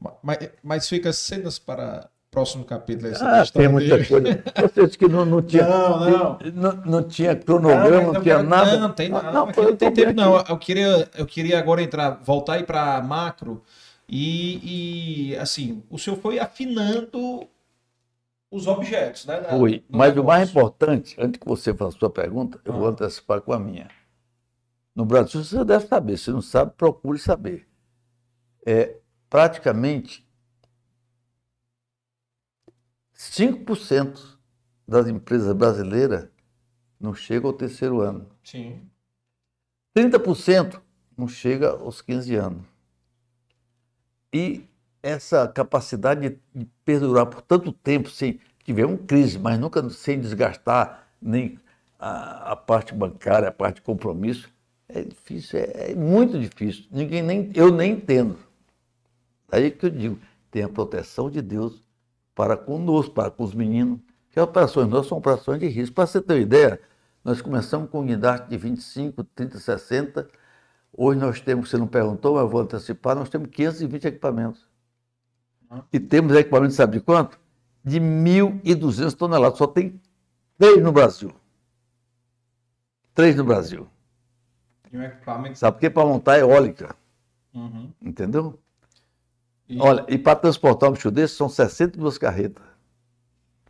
Ma- Mas, mas fica cenas para próximo capítulo. Essa Ah, tem muita de- coisa. Você disse que não, não tinha. Não, não. Não, não tinha cronograma, não, eu tinha nada. Não, tem, não, Ah, não, foi, não eu tem tempo, não. aqui. Eu queria, eu queria agora entrar, voltar aí para macro e, e, assim, o senhor foi afinando os objetos, né? da- Foi. Mas o mais negócio. importante, antes que você faça a sua pergunta, eu Ah. vou antecipar com a minha. No Brasil, você deve saber. Se não sabe, procure saber. É, praticamente 5% das empresas brasileiras não chegam ao terceiro ano. Sim. 30% não chega aos 15 anos. E essa capacidade de- perdurar por tanto tempo sem tivemos crise, mas nunca sem desgastar nem a, a parte bancária, a parte de compromisso, é difícil, é, é muito difícil. Ninguém nem eu nem entendo. Aí que eu digo, tem a proteção de Deus para conosco, para com os meninos. Que operações nossas são operações de risco. Para você ter uma ideia, nós começamos com guindaste de 25, 30, 60. Hoje nós temos, você não perguntou, mas eu vou antecipar, nós temos 520 equipamentos. E temos equipamentos, sabe de quanto? De 1.200 toneladas. Só tem três no Brasil. Três no Brasil. E um equipamento. Sabe por quê? Para montar eólica. Uhum. Entendeu? E- Olha, e para transportar um bicho desse são 62 carretas.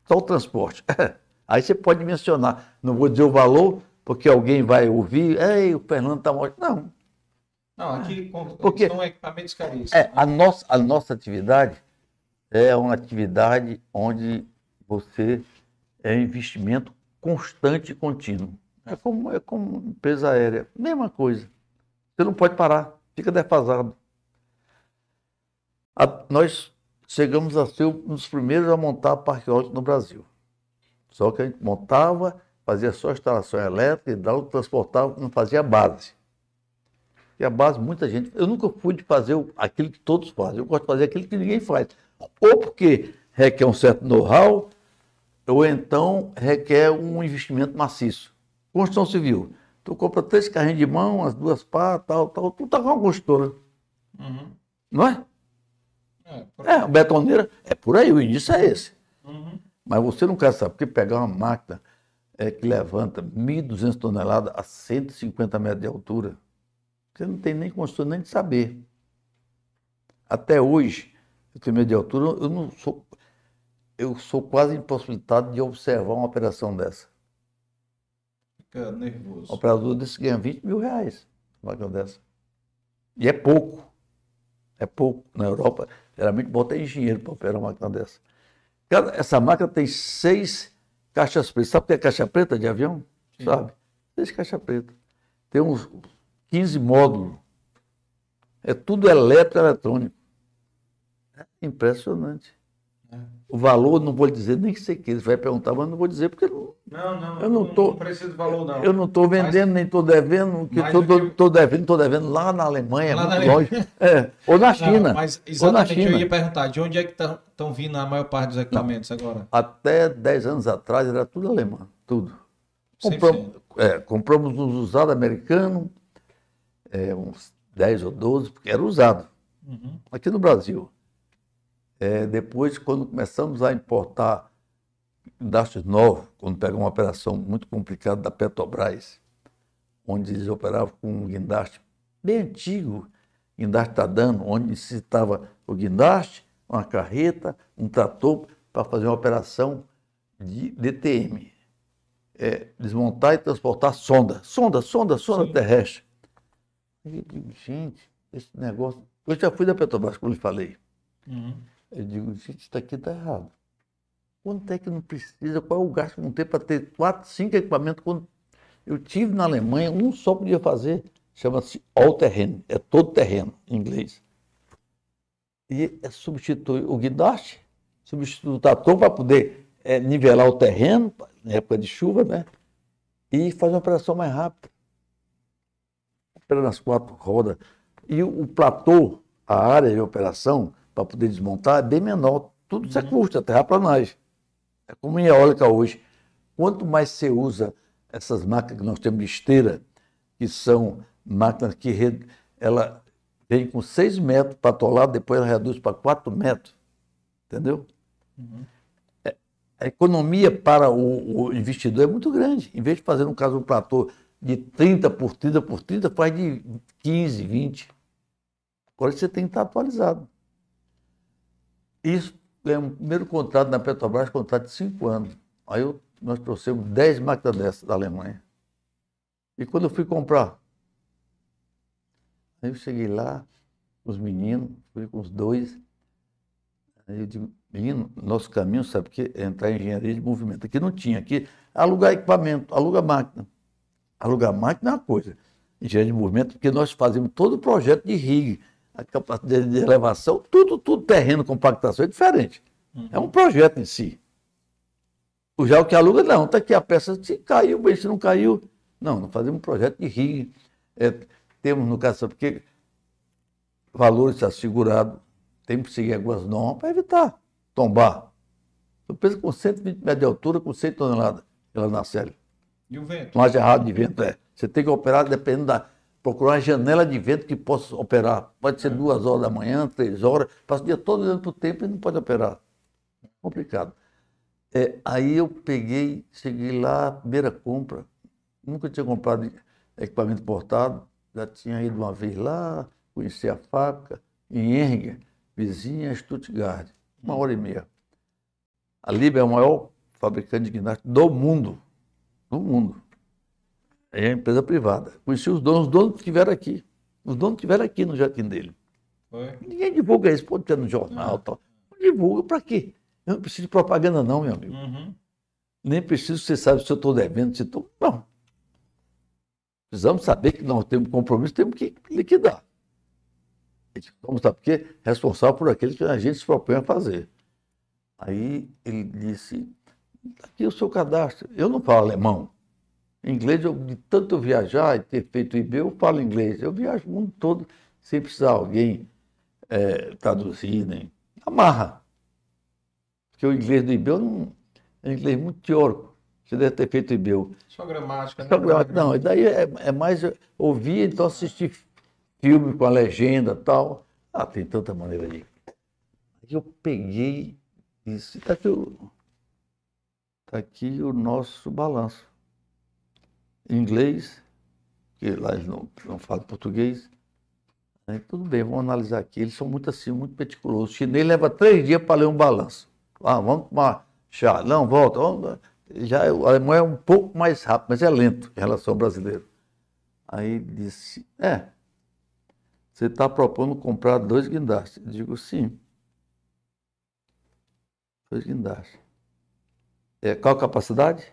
Só o transporte. Aí você pode mencionar. Não vou dizer o valor, porque alguém vai ouvir. Ei, o Fernando está morto. Não. Não, aqui Porque- são equipamentos caríssimos. É, a, nossa, a nossa atividade é uma atividade onde você é investimento constante e contínuo. É como, é como empresa aérea. Mesma coisa. Você não pode parar, fica defasado. A- nós chegamos a ser um dos primeiros a montar parque eólico no Brasil. Só que a gente montava, fazia só instalação elétrica, hidráulica, transportava, não fazia base. E a base, muita gente. Eu nunca fui de fazer aquilo que todos fazem. Eu gosto de fazer aquilo que ninguém faz. Ou porque requer um certo know-how, ou então requer um investimento maciço. Construção civil. Tu compra três carrinhos de mão, as duas pá, tal, tal. Tu tá com uma construtora, Uhum. não é? É, por- É, betoneira. É por aí, o início é esse. Uhum. Mas você não quer saber, porque pegar uma máquina é, que levanta 1.200 toneladas a 150 metros de altura, você não tem nem condição nem de saber. Até hoje, tenho medo de altura, eu não sou, eu sou quase impossibilitado de observar uma operação dessa. Fica nervoso. Um operador desse ganha 20 mil reais, uma máquina dessa. E é pouco. É pouco. Na Europa, geralmente bota engenheiro para operar uma máquina dessa. Essa máquina tem seis caixas pretas. Sabe o que é caixa preta de avião? Sim. Sabe? Seis caixas pretas. Tem uns 15 módulos. É tudo elétrico eletrônico. É impressionante. É. O valor, não vou lhe dizer, nem que. Você vai perguntar, mas não vou dizer, porque não, Não, não, Eu não tô- preciso de valor, não. eu não estou vendendo, nem estou devendo, que Mas estou que- devendo, estou devendo lá na Alemanha, Lá na longe. É, ou na Não, China. mas ou na exatamente, eu China. ia perguntar, de onde é que estão vindo a maior parte dos equipamentos agora? Até 10 anos atrás era tudo alemão, tudo. 100%. Compramos, é, compramos uns usados americanos, é, uns 10 ou 12, porque era usado, Uhum. aqui no Brasil. É, depois, quando começamos a importar guindastes novos, quando pegamos uma operação muito complicada da Petrobras, onde eles operavam com um guindaste bem antigo, guindaste Tadano, onde necessitava o guindaste, uma carreta, um trator para fazer uma operação de DTM. É, desmontar e transportar sonda, sonda, sonda, sonda Sim. terrestre. Eu digo, gente, esse negócio. Eu já fui da Petrobras, como lhe falei. Uhum. Eu digo, gente, isso aqui está errado. Quanto é que não precisa? Qual é o gasto que não tem para ter quatro, cinco equipamentos? Quando eu tive na Alemanha, um só podia fazer, chama-se all terreno, é todo terreno em inglês. E é substitui o guindaste, substitui o trator para poder é, nivelar o terreno, na época de chuva, né? E fazer uma operação mais rápida. Operando nas quatro rodas. E o platô, a área de operação, para poder desmontar, é bem menor. Tudo isso é custo, é terraplanagem. É como em eólica hoje. Quanto mais você usa essas máquinas que nós temos de esteira, que são máquinas que re- ela vem com 6 metros para atolar, depois ela reduz para 4 metros. Entendeu? Uhum. É, a economia para o, o, investidor é muito grande. Em vez de fazer, no caso, um platô de 30 por 30 por 30, faz de 15, 20. Agora você tem que estar atualizado. Isso é um primeiro contrato na Petrobras, contrato de 5 anos. Aí eu, nós trouxemos 10 máquinas dessas da Alemanha. E quando eu fui comprar, aí eu cheguei lá, os meninos, fui com os dois. Aí eu digo, menino, nosso caminho, sabe o que? É entrar em engenharia de movimento. Aqui não tinha, aqui alugar equipamento, alugar máquina. Alugar máquina é uma coisa. Engenharia de movimento, porque nós fazemos todo o projeto de rig, a capacidade de elevação, tudo, tudo terreno, compactação é diferente. Uhum. É um projeto em si. O já o que aluga, não, está aqui a peça, se caiu, bem, se não caiu. Não, nós fazemos um projeto de rig. É, temos, no caso, porque valores assegurados, temos que seguir algumas normas para evitar tombar. Eu penso com 120 metros de altura, com 100 toneladas, ela na série. E o vento? Não haja errado de vento, é. Você tem que operar dependendo da. Procurar uma janela de vento que possa operar. Pode ser é. duas horas da manhã, três horas, passa o dia todo olhando para o tempo e não pode operar. Complicado. É, aí eu peguei, cheguei lá, primeira compra. Nunca tinha comprado equipamento portado, já tinha ido uma vez lá, conheci a fábrica, em Erger, vizinha Stuttgart, uma hora e meia. A Libre é o maior fabricante de guindaste do mundo. Do mundo. É empresa privada. Conheci os donos, os donos que estiveram aqui. Os donos que estiveram aqui no jardim dele. Foi. Ninguém divulga isso, pode ter no jornal ah. tal. Não divulga para quê? Eu não preciso de propaganda, não, meu amigo. Uhum. Nem preciso, você sabe se eu estou devendo, se estou. Não. Precisamos saber que nós temos compromisso, temos que liquidar. Vamos saber porque é responsável por aquilo que a gente se propõe a fazer. Aí ele disse: aqui o seu cadastro. Eu não falo alemão. Inglês, eu, de tanto viajar e ter feito IB, eu falo inglês. Eu viajo o mundo todo sem precisar alguém é, traduzir, nem. Amarra. Porque o inglês do IB não, é um inglês muito teórico. Você deve ter feito IBEU. Só gramática, né? Só gramática. Não, e daí é, é mais ouvir, então assistir filme com a legenda e tal. Ah, tem tanta maneira de. Aí eu peguei e disse, está aqui, o, tá aqui o nosso balanço. Inglês, que lá eles não, não falam português. Aí, tudo bem, vamos analisar aqui. Eles são muito assim, muito meticulosos. O chinês leva três dias para ler um balanço. Ah, vamos tomar chá. Não, volta. Vamos. Já, o alemão é um pouco mais rápido, mas é lento em relação ao brasileiro. Aí disse, é, você está propondo comprar dois guindastes. Eu digo, sim. Dois guindastes. É, qual a capacidade?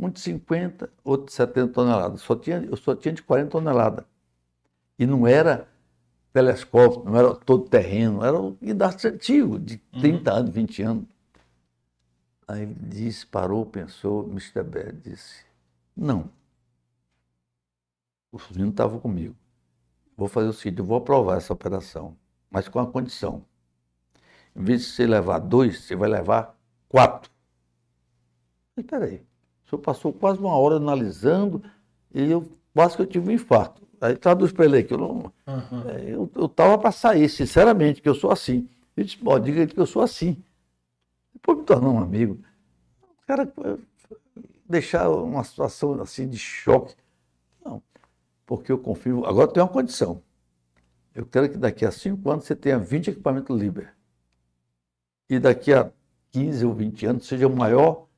Um de 50, outro de 70 toneladas. Só tinha, eu só tinha de 40 toneladas. E não era telescópio, não era todo terreno, era um guindaste antigo, de 30 uhum. anos, 20 anos. Aí ele disse, parou, pensou, Mr. Bad disse, não. Os meninos estavam comigo vou fazer o seguinte, eu vou aprovar essa operação, mas com a condição. Em vez de você levar dois, você vai levar quatro. Espera aí, o senhor passou quase uma hora analisando e eu quase que eu tive um infarto. Aí traduz para ele aí que eu não. Uhum. Eu estava para sair, sinceramente, que eu sou assim. Ele disse, pô, diga ele que eu sou assim. Depois me tornou um amigo. O cara deixar uma situação assim de choque porque eu confio. Agora tem uma condição. Eu quero que daqui a cinco anos você tenha 20 equipamentos Liber. E daqui a 15 ou 20 anos seja o maior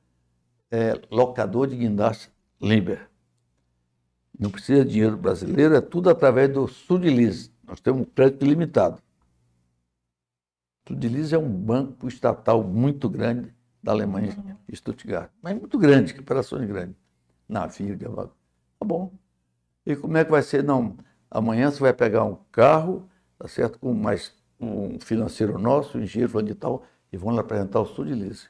é, locador de guindaste Liber. Não precisa de dinheiro brasileiro, é tudo através do Sudiliz. Nós temos um crédito limitado. Sudiliz é um banco estatal muito grande da Alemanha, Stuttgart. Mas muito grande, que operações grandes. Navio, tá bom. E como é que vai ser? Não, amanhã você vai pegar um carro, tá certo? Com mais um financeiro nosso, um engenheiro de tal, e vão lhe apresentar o Sudilize.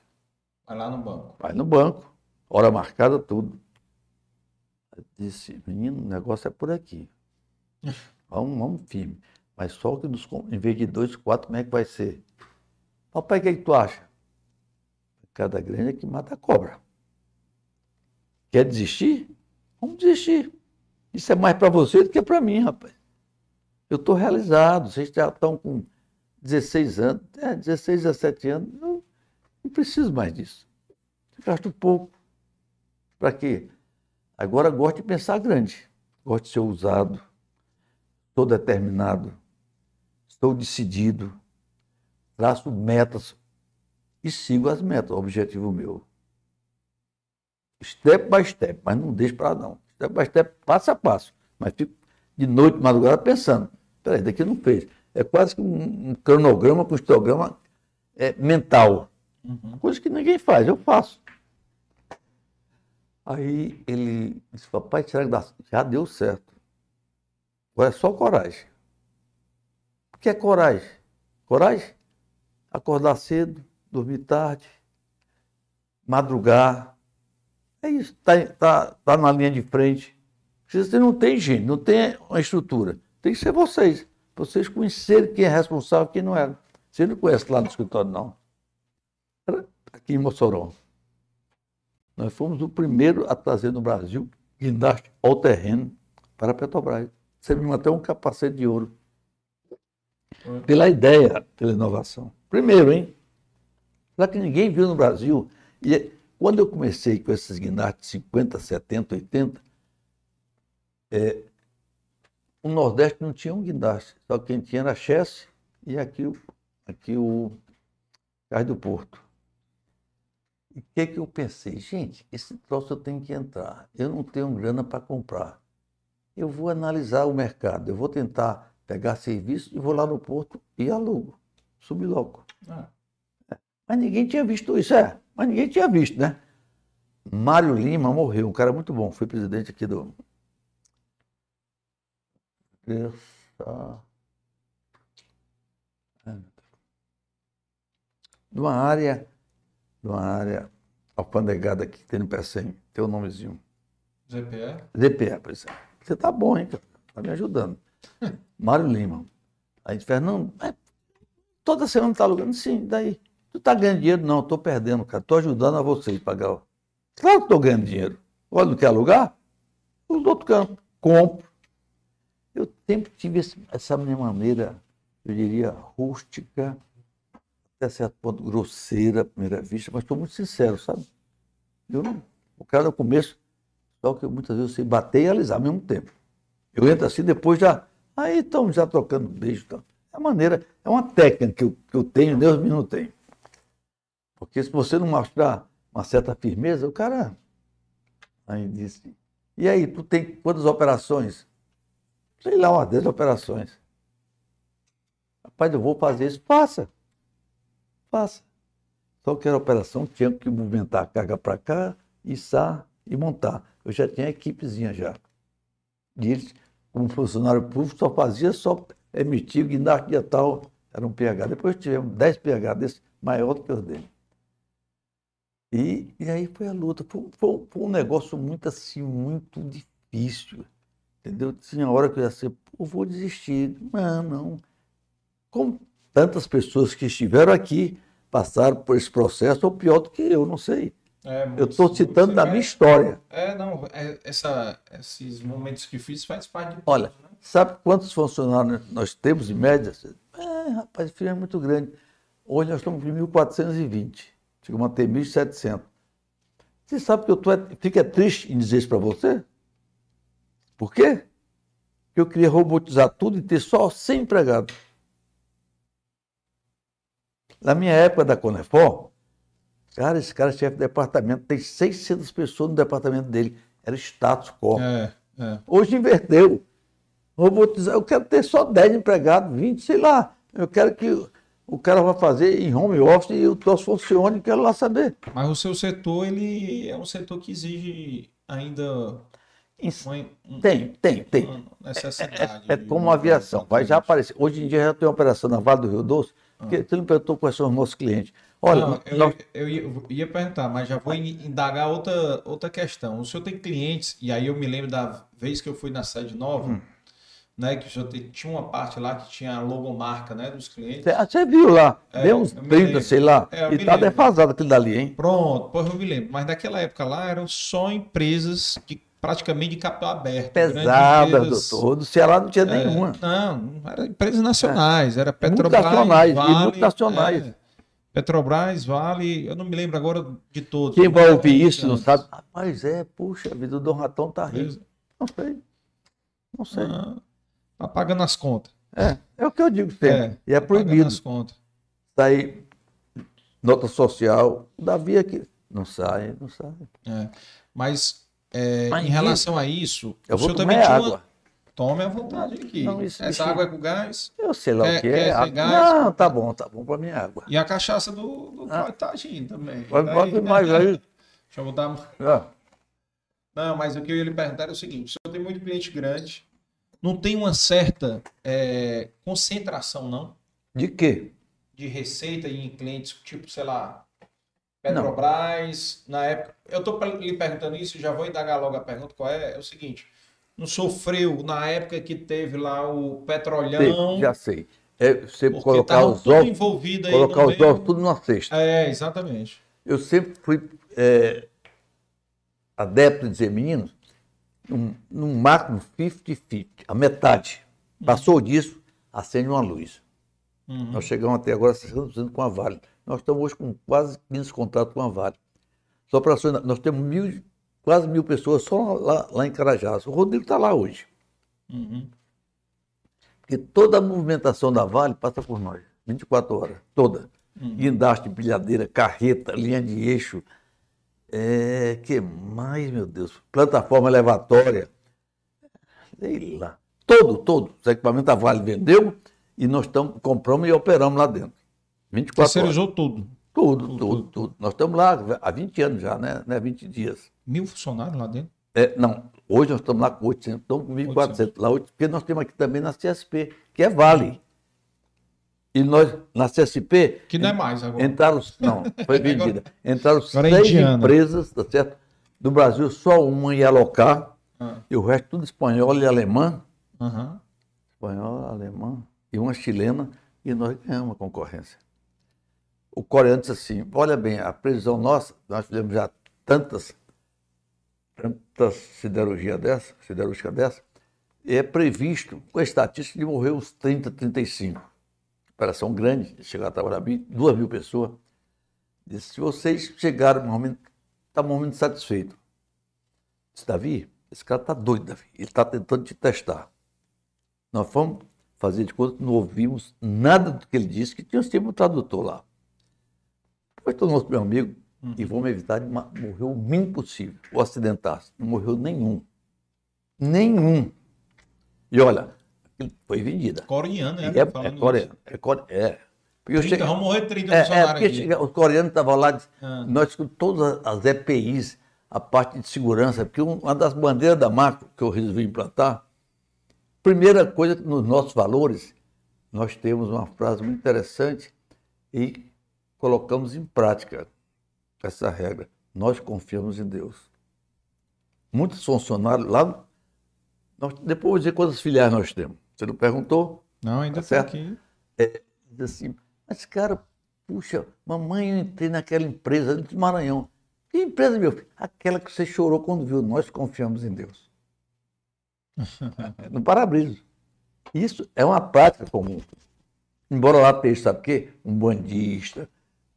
Vai lá no banco. Vai no banco, hora marcada, tudo. Eu disse, menino, o negócio é por aqui. Vamos, vamos firme. Mas só que nos, em vez de dois, quatro, como é que vai ser? Papai, o que, é que tu acha? Cada grande é que mata a cobra. Quer desistir? Vamos desistir. Isso é mais para você do que para mim, rapaz. Eu estou realizado. Vocês já estão com 16 anos, é, 16, 17 anos. Eu, Não preciso mais disso. Gasto pouco. Para quê? Agora gosto de pensar grande. Gosto de ser ousado. Estou determinado. Estou decidido. Traço metas e sigo as metas, o objetivo meu. Step by step, mas não deixo para não. Step by step, passo a passo. Mas fico de noite, madrugada, pensando. Peraí, daqui não fez. É quase que um, um cronograma com histograma é, mental. Uhum. Coisa que ninguém faz, eu faço. Aí ele disse, papai, já deu certo? Agora é só coragem. O que é coragem? Coragem? Acordar cedo, dormir tarde, madrugar. É isso, está tá, tá na linha de frente. Você não tem gente, não tem uma estrutura. Tem que ser vocês. Vocês conhecerem quem é responsável e quem não é. Você não conhece lá no escritório, não. Aqui em Mossoró. Nós fomos o primeiro a trazer no Brasil guindaste ao terreno para a Petrobras. Recebemos até um capacete de ouro. Pela ideia, pela inovação. Primeiro, hein? Será que ninguém viu no Brasil? E quando eu comecei com esses guindastes 50, 70, 80, é, o Nordeste não tinha um guindaste, só quem tinha era a Chesse e aqui, aqui o Cais do Porto. E o que, que eu pensei? Gente, esse troço eu tenho que entrar. Eu não tenho grana para comprar. Eu vou analisar o mercado, eu vou tentar pegar serviço e vou lá no porto e alugo. Subi logo. Ah. Mas ninguém tinha visto isso, é. Mas ninguém tinha visto, né? Mário Lima morreu, um cara muito bom, foi presidente aqui do. Essa... De uma área, de uma área alfandegada aqui que tem no PSM, tem o um nomezinho. ZPE? ZPE, por exemplo. Você tá bom, hein, cara? Tá me ajudando. Mário Lima. Aí gente Fernando, é, toda semana tá alugando? Sim, daí. Tu tá ganhando dinheiro? Não, estou perdendo, cara. Estou ajudando a vocês pagar. Claro que estou ganhando dinheiro. Olha, não quer alugar? Os outros canto. Compro. Eu sempre tive essa minha maneira, eu diria, rústica, até certo ponto grosseira à primeira vista, mas estou muito sincero, sabe? Eu não, o cara no começo, só que muitas vezes eu sei bater e alisar ao mesmo tempo. Eu entro assim, depois já. Aí estamos já trocando beijo. Então. É uma maneira, é uma técnica que eu, que eu tenho, Deus me não tem. Porque se você não mostrar uma certa firmeza, o cara. Aí disse. E aí, tu tem quantas operações? Sei lá, umas 10 operações. Rapaz, eu vou fazer isso. Faça. Faça. Só que era operação, tinha que movimentar a carga para cá, içar e montar. Eu já tinha a equipezinha já. E eles, como funcionário público, só fazia só emitir guindaste tal. Era um PH. Depois tivemos 10 PH desse, maior do que os dele. E, e aí foi a luta. Foi, foi, foi, um negócio muito assim, muito difícil. Entendeu? Tinha hora que eu ia ser, pô, vou desistir. Não, não. Como tantas pessoas que estiveram aqui passaram por esse processo, ou pior do que eu, não sei. É, eu estou citando da minha história. É, não, é, essa, esses momentos difíceis faz parte de Olha, né? sabe quantos funcionários nós temos em média? É, rapaz, o é muito grande. Hoje nós estamos em 1.420. Chegou a ter 1.700. Você sabe que eu tô, fico é triste em dizer isso para você? Por quê? Porque eu queria robotizar tudo e ter só 100 empregados. Na minha época da Conefor, cara, esse cara é chefe de departamento, tem 600 pessoas no departamento dele. Era status quo. É, é. Hoje inverteu. Robotizar, eu quero ter só 10 empregados, 20, sei lá. Eu quero que o cara vai fazer em home office e o troço funcione, quero lá saber. Mas o seu setor, ele é um setor que exige ainda. Uma, tem, tem, tem. necessidade. É, é, é como a aviação, vai já aparecer. Hoje em dia já tem uma operação na Vale do Rio Doce, ah. que você não perguntou quais são os nossos clientes. Olha, não, eu, nós... eu, ia, eu, ia, perguntar, mas já vou indagar outra, outra questão. O senhor tem clientes, e aí eu me lembro da vez que eu fui na sede nova. Hum né? Que já tinha uma parte lá que tinha a logomarca, né? Dos clientes. Você viu lá, é, deu uns 30, sei lá, é, e tá lembro. defasado aquilo dali, hein? Pronto, pois eu me lembro. Mas naquela época lá eram só empresas que praticamente de capital aberto. Pesada, doutor. Do Ceará não tinha nenhuma. Não, eram empresas nacionais, era Petrobras, muito nacionais, vale, e muito nacionais. É. Petrobras, Vale, eu não me lembro agora de todos. Quem vai ouvir é isso não sabe. Rapaz, é, puxa, vida do Dom Ratão tá. Beleza? Não sei. Não sei. Ah, tá pagando as contas. É, é o que eu digo sempre. É, e é tá pagando proibido. as contas. Sair nota social. O Davi aqui. Não sai, não sai. É. Mas, é, em relação a isso, Eu o vou senhor tomar também tinha água. uma... Tome à vontade aqui. Não, isso- Essa isso- água é com gás Eu sei lá Quer- o que é. água. gás? Não, tá bom, tá bom pra minha água. e a cachaça do, do Ah. tá também. Pode, pode né? mais aí. Deixa eu botar... Ah, Não, mas o que eu ia lhe perguntar era o seguinte: o senhor tem muito cliente grande, não tem uma certa é, concentração, não, De quê? de receita em clientes, tipo, sei lá, Petrobras, na época. Eu estou lhe perguntando isso, já vou indagar logo a pergunta qual é. É o seguinte: não sofreu na época que teve lá o petrolhão, Sei, já sei. É você porque colocar os ovos, envolvido aí colocar no os meio. ovos tudo numa cesta. É, exatamente. Eu sempre fui é, adepto de dizer, meninos, num, num máximo 50-50, a metade. Passou disso, acende uma luz. Uhum. Nós chegamos até agora 60% com a Vale. Nós estamos hoje com quase 15 contratos com a Vale. Só para nós temos mil, quase mil pessoas só lá, lá em Carajás. O Rodrigo está lá hoje. Uhum. Porque toda a movimentação da Vale passa por nós, 24 horas, toda. Uhum. Guindaste, pilhadeira, carreta, linha de eixo. É, que mais, meu Deus? Plataforma elevatória. Sei lá. Todo, todo. Os equipamentos da Vale vendeu e nós estamos, compramos e operamos lá dentro. 24 horas. Terceirizou tudo. Tudo, tudo, tudo. Nós estamos lá há 20 anos já, né? Não é 20 dias. Mil funcionários lá dentro. É, não, hoje nós estamos lá com 800, estamos com 1.400 lá, porque nós temos aqui também na CSP, que é Vale. E nós, na CSP, Que não é mais agora. entraram, não, foi vendida. Entraram é seis indiana. empresas, tá certo? Do Brasil, só uma ia alocar, Ah, e o resto tudo espanhol e alemã. aham. Espanhol, alemã, e uma chilena, e nós ganhamos a concorrência. O coreano disse assim, olha bem, a previsão nossa, nós fizemos já tantas, tantas siderurgia dessa, siderúrgica dessa, é previsto, com a estatística, de morrer uns 30, 35. Operação grande, chegar a mil- duas mil pessoas. Disse, se vocês chegaram está um momento satisfeito. Disse, Davi, esse cara está doido, Davi. Ele está tentando te testar. Nós fomos fazer de conta que não ouvimos nada do que ele disse, que tinha sempre um tradutor lá. Depois tornou-se meu amigo e vamos evitar de morrer o mínimo possível, ou acidentar-se. Não morreu nenhum. Nenhum. E olha, foi vendida. Coreano, né? É, é coreano. É, core- é. Porque eu 30, cheguei- vamos morrer 30 é, é, porque os coreanos estavam lá, Ah. nós com todas as EPIs, a parte de segurança, porque um- uma das bandeiras da macro que eu resolvi implantar, primeira coisa, nos nossos valores, nós temos uma frase muito interessante e colocamos em prática essa regra. Nós confiamos em Deus. Muitos funcionários lá, nós, depois eu vou dizer quantas filiais nós temos. Você não perguntou? Não, ainda Tá certo? aqui. diz assim, mas cara, puxa, mamãe, eu entrei naquela empresa do Maranhão. Que empresa, meu filho? Aquela que você chorou quando viu, nós confiamos em Deus. no para-brisa. Isso é uma prática comum. Embora lá esteja, sabe o quê? Um bandista,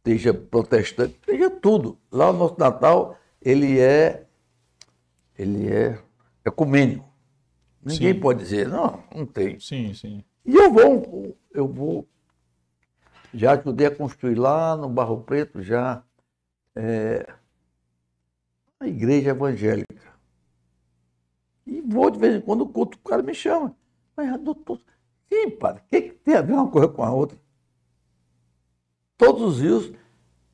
esteja protestante, esteja tudo. Lá o nosso Natal, ele é, ele é ecumênico. Ninguém Sim. pode dizer, não, não tem. Sim, sim. E eu vou, eu vou, já ajudei a construir lá no Barro Preto, já é, a igreja evangélica. E vou de vez em quando o culto, o cara me chama. Mas, doutor, sim, padre, o que, que tem a ver uma coisa com a outra? Todos os rios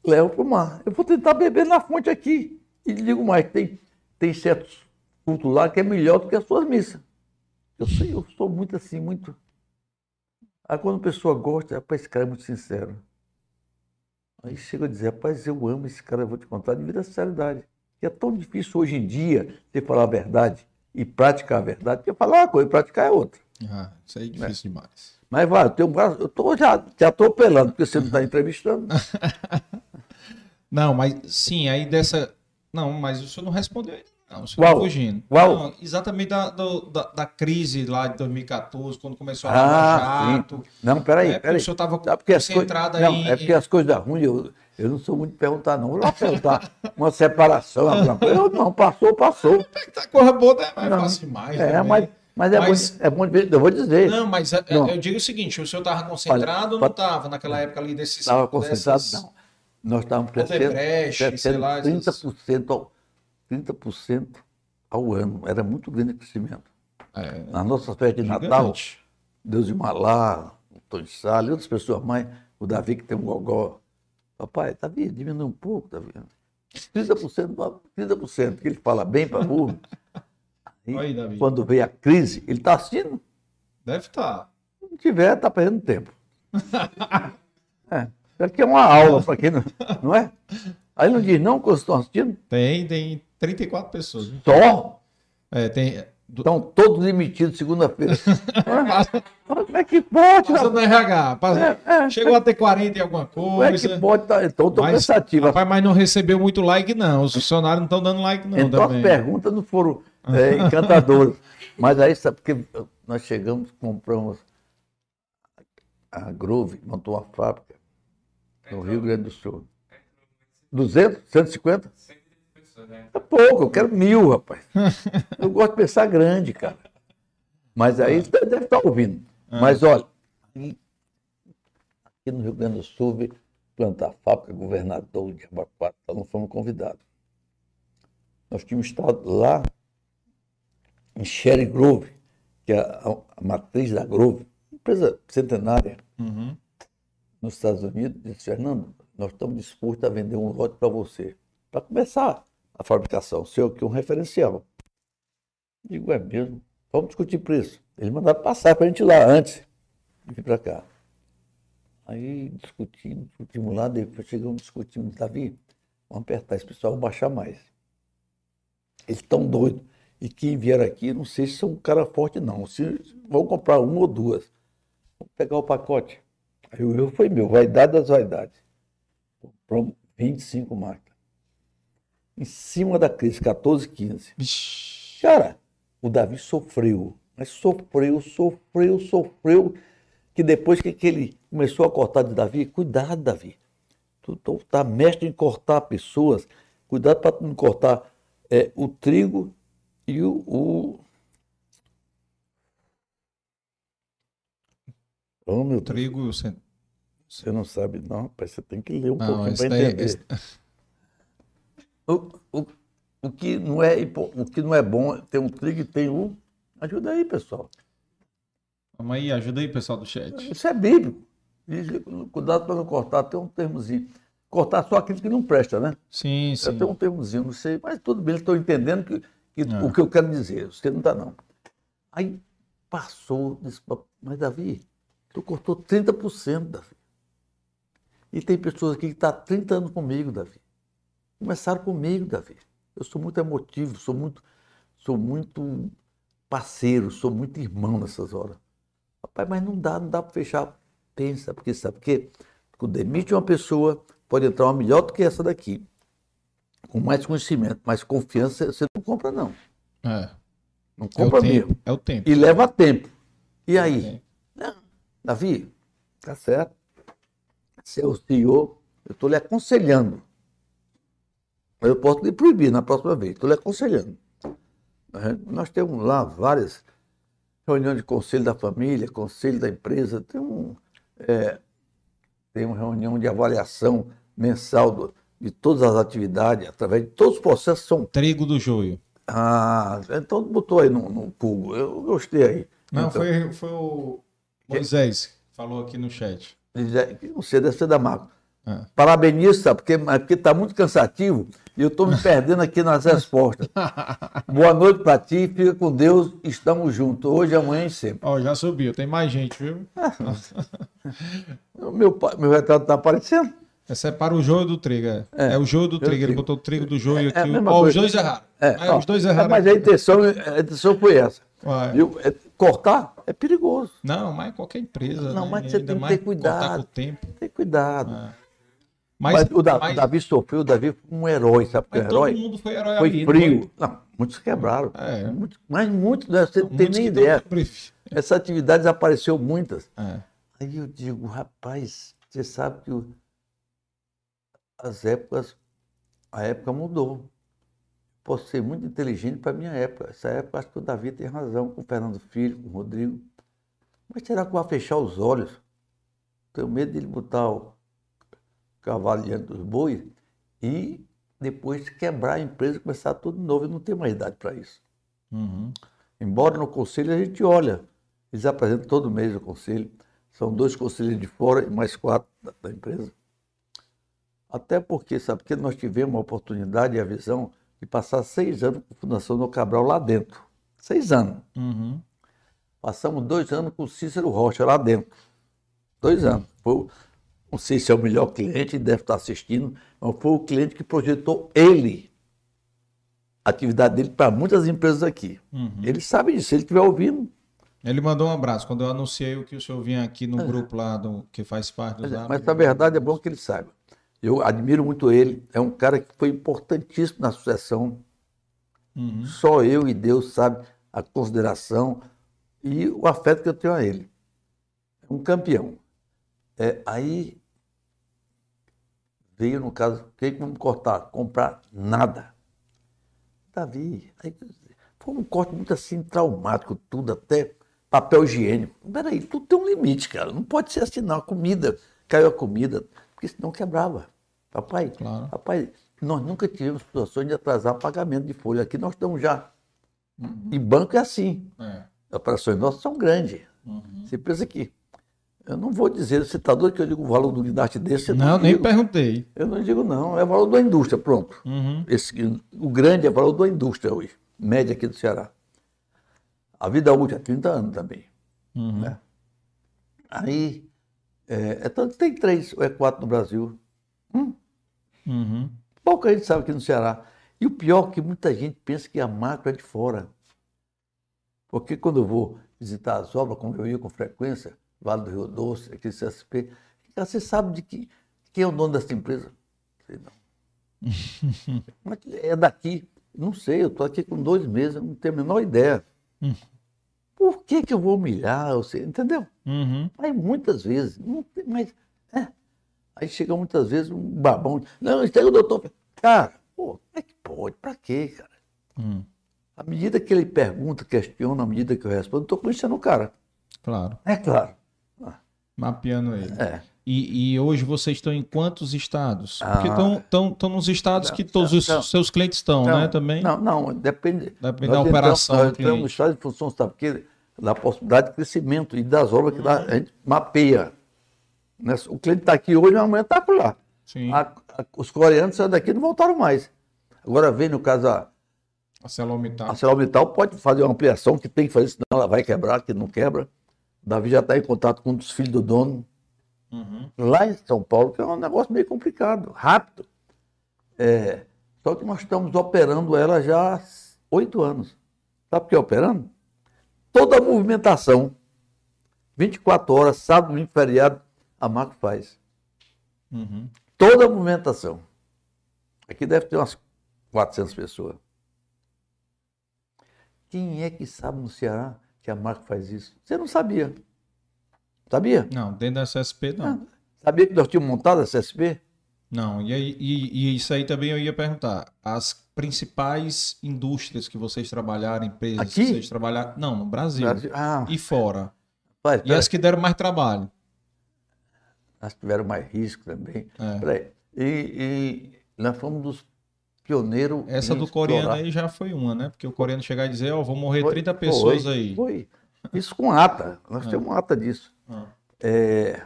levam para o mar. Eu vou tentar beber na fonte aqui. E digo mais, tem, tem certos cultos lá que é melhor do que as suas missas. Eu sei, eu sou muito assim, muito. Aí quando a pessoa gosta, rapaz, esse cara é muito sincero. Aí chega a dizer, rapaz, eu amo esse cara, eu vou te contar devido à sinceridade. E é tão difícil hoje em dia você falar a verdade e praticar a verdade, porque falar uma coisa e praticar é outra. Ah, isso aí é difícil demais. Mas vai, eu tenho um braço, eu tô já te atropelando, porque você não está entrevistando. Não, mas sim, aí dessa. Não, mas o senhor não respondeu ainda, Não, você tá Qual? fugindo. Qual? Não, exatamente da, do- da, da crise lá de 2014, quando começou a Ah, Jato. Não, peraí, É, peraí. o senhor estava as coi- concentrado não, aí. é porque as coisas ruins, eu, eu não sou muito de perguntar, não. Vou lá perguntar uma separação, alguma coisa. Eu, não, passou, passou. Tá coisa boa, é mais Não. fácil demais. É, também. mas, mas é, Mas- bom, é bom eu vou dizer. Não, mas é- Não. eu digo o seguinte: o senhor estava concentrado ou não Olha, estava naquela época ali desses. Estava concentrado, dessas- não. Nós estávamos crescendo, Odebrecht, sei crescendo lá, essas- 30%, ao, 30% ao ano. Era muito grande o crescimento. É, Na nossa festa de Natal, gigante. Deus de Malá, o Tony Salles, outras pessoas mais, o Davi que tem um gogó. Papai, Davi, diminui um pouco, Davi. 30%, 30%, que ele fala bem para burro. Aí, Davi. quando veio a crise, ele está assistindo? Deve estar. Se não tiver, está perdendo tempo. É, aqui é uma aula para quem não, não é? Aí não diz não quando estão assistindo? Tem, tem 34 pessoas. viu? Só? É, tem. Estão todos demitidos segunda-feira. Hã? Como é que pode? Passa no RH. passa- É, é. Chegou a ter 40 e alguma Como é que coisa. pode? Tá? Então estou pensativo. rapaz, mas não recebeu muito like, não. Os funcionários não estão dando like, não. Então as também. perguntas não foram é, encantadoras. Mas aí, sabe, porque nós chegamos, compramos a Grove, montou uma fábrica no Rio Grande do Sul. 200? 150? É pouco, eu quero mil, rapaz. Eu gosto de pensar grande, cara. Mas aí você deve estar ouvindo. Mas olha, aqui no Rio Grande do Sul, plantar fábrica, governador de Abacuata, não fomos convidados. Nós tínhamos estado lá em Sherry Grove, que é a, a matriz da Grove, empresa centenária Uhum. nos Estados Unidos, disse, Fernando, nós estamos dispostos a vender um lote para você, para começar a fabricação, seu aqui um referencial. Digo, é mesmo? Vamos discutir preço. Eles mandaram passar para a gente lá antes de vir para cá. Aí discutimos, discutimos lá, depois chegamos discutimos, Davi, vamos apertar esse pessoal, vamos baixar mais. Eles estão doidos. E quem vier aqui, não sei se são um cara forte, não. Se vão comprar uma ou duas. Vamos pegar o pacote. Aí o erro foi meu, vaidade das vaidades. Compramos 25 máquinas. Em cima da crise, 14, 15. Vixe. Cara, o Davi sofreu. Mas sofreu, sofreu, sofreu. Que depois que, que ele começou a cortar de Davi, cuidado, Davi. Tu, tu tá mestre em cortar pessoas. Cuidado para não cortar é, o trigo e o, o... Oh, meu. Trigo e o cen- Você não sabe, não, rapaz. Você tem que ler um Não, pouquinho para daí- entender. esse- O, o, o, que não é, o que não é bom tem um trigo e tem um. Ajuda aí, pessoal. Vamos aí, ajuda aí, pessoal do chat. Isso é bíblico. Cuidado para não cortar, tem um termozinho. Cortar só aquilo que não presta, né? Sim, sim. Tem um termozinho, não sei, mas tudo bem, estou entendendo que, que- É. o que eu quero dizer. Você não está, não. Aí passou, disse, mas Davi, tu cortou 30%, Davi. E tem pessoas aqui que estão há 30 anos comigo, Davi. Começaram comigo, Davi. Eu sou muito emotivo, sou muito, sou muito parceiro, sou muito irmão nessas horas. Rapaz, mas não dá, não dá para fechar. Pensa, porque sabe porque quando demite uma pessoa, pode entrar uma melhor do que essa daqui. Com mais conhecimento, mais confiança, você não compra, não. É, Não é o compra tempo. mesmo. É o tempo. E leva tempo. E aí? É. Não, Davi, tá certo. Seu CEO, eu estou lhe aconselhando. Eu posso lhe proibir na próxima vez, estou lhe aconselhando. Né? Nós temos lá várias reuniões de conselho da família, conselho da empresa, tem, um, é, tem uma reunião de avaliação mensal do- de todas as atividades, através de todos os processos são. Trigo do joio. Ah, então botou aí no, no Google, eu gostei aí. Não, Então, foi, foi o Moisés que falou aqui no chat. Não sei, deve ser da Marco. É. Parabenizo, sabe? Porque porque está muito cansativo e eu estou me perdendo aqui nas respostas. Boa noite para ti, fica com Deus, estamos juntos, hoje, amanhã e sempre. Ó, já subiu, tem mais gente, viu? Meu, meu retrato está aparecendo? Essa é para o joio do trigo, é. É, o joio do trigo. Ele botou o trigo do joio É a aqui. mesma Ó, os dois erraram. É, É, ó, os dois é, erraram. mas a intenção, a intenção foi essa. É, cortar é perigoso. Não, mas qualquer empresa. Não, né? mas você tem que ter cuidado. Cortar com o tempo. Tem cuidado. É. Mas, Mas, o, Da- mas- Davi sofreu, o Davi foi um herói, sabe? mas todo herói mundo foi herói foi ali, não frio. Não, muitos quebraram. É. Muitos- mas muitos, né, você não tem nem que ideia. Essa atividade desapareceu muitas. É. Aí eu digo, rapaz, você sabe que o- as épocas, a época mudou. Posso ser muito inteligente para a minha época. Essa época acho que o Davi tem razão, com o Fernando Filho, com o Rodrigo. Mas será que vai fechar os olhos? Tenho medo de ele botar o cavalo diante dos bois e depois quebrar a empresa e começar tudo de novo. Eu não tenho mais idade para isso. Uhum. Embora no conselho a gente olha, eles apresentam todo mês o conselho, são dois conselheiros de fora e mais quatro da, da empresa. Até porque, sabe, porque nós tivemos a oportunidade e a visão de passar seis anos com a Fundação do Cabral lá dentro. Seis anos. Uhum. Passamos dois anos com o Cícero Rocha lá dentro. Dois anos. Foi, não sei se é o melhor cliente, deve estar assistindo, mas foi o cliente que projetou ele, a atividade dele para muitas empresas aqui. Uhum. Ele sabe disso, ele estiver ouvindo, Ele mandou um abraço quando eu anunciei o que o senhor vinha aqui no grupo lá do que faz parte do Mas, Zap. mas a verdade é bom que ele saiba. Eu admiro muito ele. É um cara que foi importantíssimo na sucessão. Uhum. Só eu e Deus sabe a consideração e o afeto que eu tenho a ele. É um campeão. É, aí veio, no caso, o que que vamos cortar? Comprar nada. Davi, aí, foi um corte muito assim, traumático, tudo, até papel higiênico. Peraí, tudo tem um limite, cara. Não pode ser assim, não. A comida, caiu a comida, porque senão quebrava. Papai, Claro. papai, nós nunca tivemos situações de atrasar pagamento de folha. Aqui nós estamos já. E banco é assim. É. As operações nossas são grandes. Uhum. Você pensa que. Eu não vou dizer, você está doido que eu digo o valor do guindaste desse? Eu Não, nem digo. perguntei. Eu não digo não, é o valor da indústria, pronto. Uhum. Esse, o grande é o valor da indústria hoje, média aqui do Ceará. A vida útil é 30 anos também. Uhum. Né? Aí, é, é tanto que tem três ou é quatro no Brasil. Uhum. Pouca gente sabe aqui no Ceará. E o pior é que muita gente pensa que a macro é de fora. Porque quando eu vou visitar as obras, como eu ia com frequência, Vale do Rio Doce, aqui CSP, você sabe de que, quem é o dono dessa empresa? Sei não. Mas é daqui. Não sei, eu estou aqui com dois meses, não tenho a menor ideia. Hum. Por que, que eu vou humilhar? Você, entendeu? Uhum. Mas muitas vezes, não tem, mas. É. Aí chega muitas vezes um babão. Não, chega o doutor. Cara, pô, como é que pode? Pra quê, cara? Uhum. À medida que ele pergunta, questiona, à medida que eu respondo, eu estou conhecendo o cara. Claro. É claro. Mapeando ele. É. E, e hoje vocês estão em quantos estados? Ah. Porque estão estão nos estados que Não, todos os não. seus clientes estão, né? Também. Não, não, depende. Depende da operação Entramos, do nós entramos no estado de função, sabe? Porque da possibilidade de crescimento e das obras que dá, a gente mapeia. Né? O cliente está aqui hoje, amanhã está por lá. A- a- os coreanos saíram daqui e não voltaram mais. Agora vem, no caso, a, A Celomital. a ArcelorMittal pode fazer uma ampliação que tem que fazer, senão ela vai quebrar, que não quebra. Davi já está em contato com um dos filhos do dono, Uhum. lá em São Paulo, que é um negócio meio complicado, rápido. É, só que nós estamos operando ela já há oito anos. Sabe por que operando? Toda a movimentação, 24 horas, sábado, domingo, feriado, a Marco faz. Uhum. Toda a movimentação. Aqui deve ter umas 400 pessoas. Quem é que sabe no Ceará que a Marco faz isso? Você não sabia. Sabia? Não, dentro da SSP não. Sabia que nós tínhamos montado a CSP? Não, e, aí- e, e isso aí também eu ia perguntar. As principais indústrias que vocês trabalharam, empresas Aqui? que vocês trabalharam. Não, no Brasil. Ah, E fora. E as que deram mais trabalho. Nós tiveram mais risco também. É. E, e nós fomos dos pioneiros. Essa do coreano explorar. aí já foi uma, né? Porque o coreano chegar e dizer, ó, vou morrer Foi- 30 pessoas foi, aí. Foi. Isso com ata. Nós É. temos ata disso. Ah. É,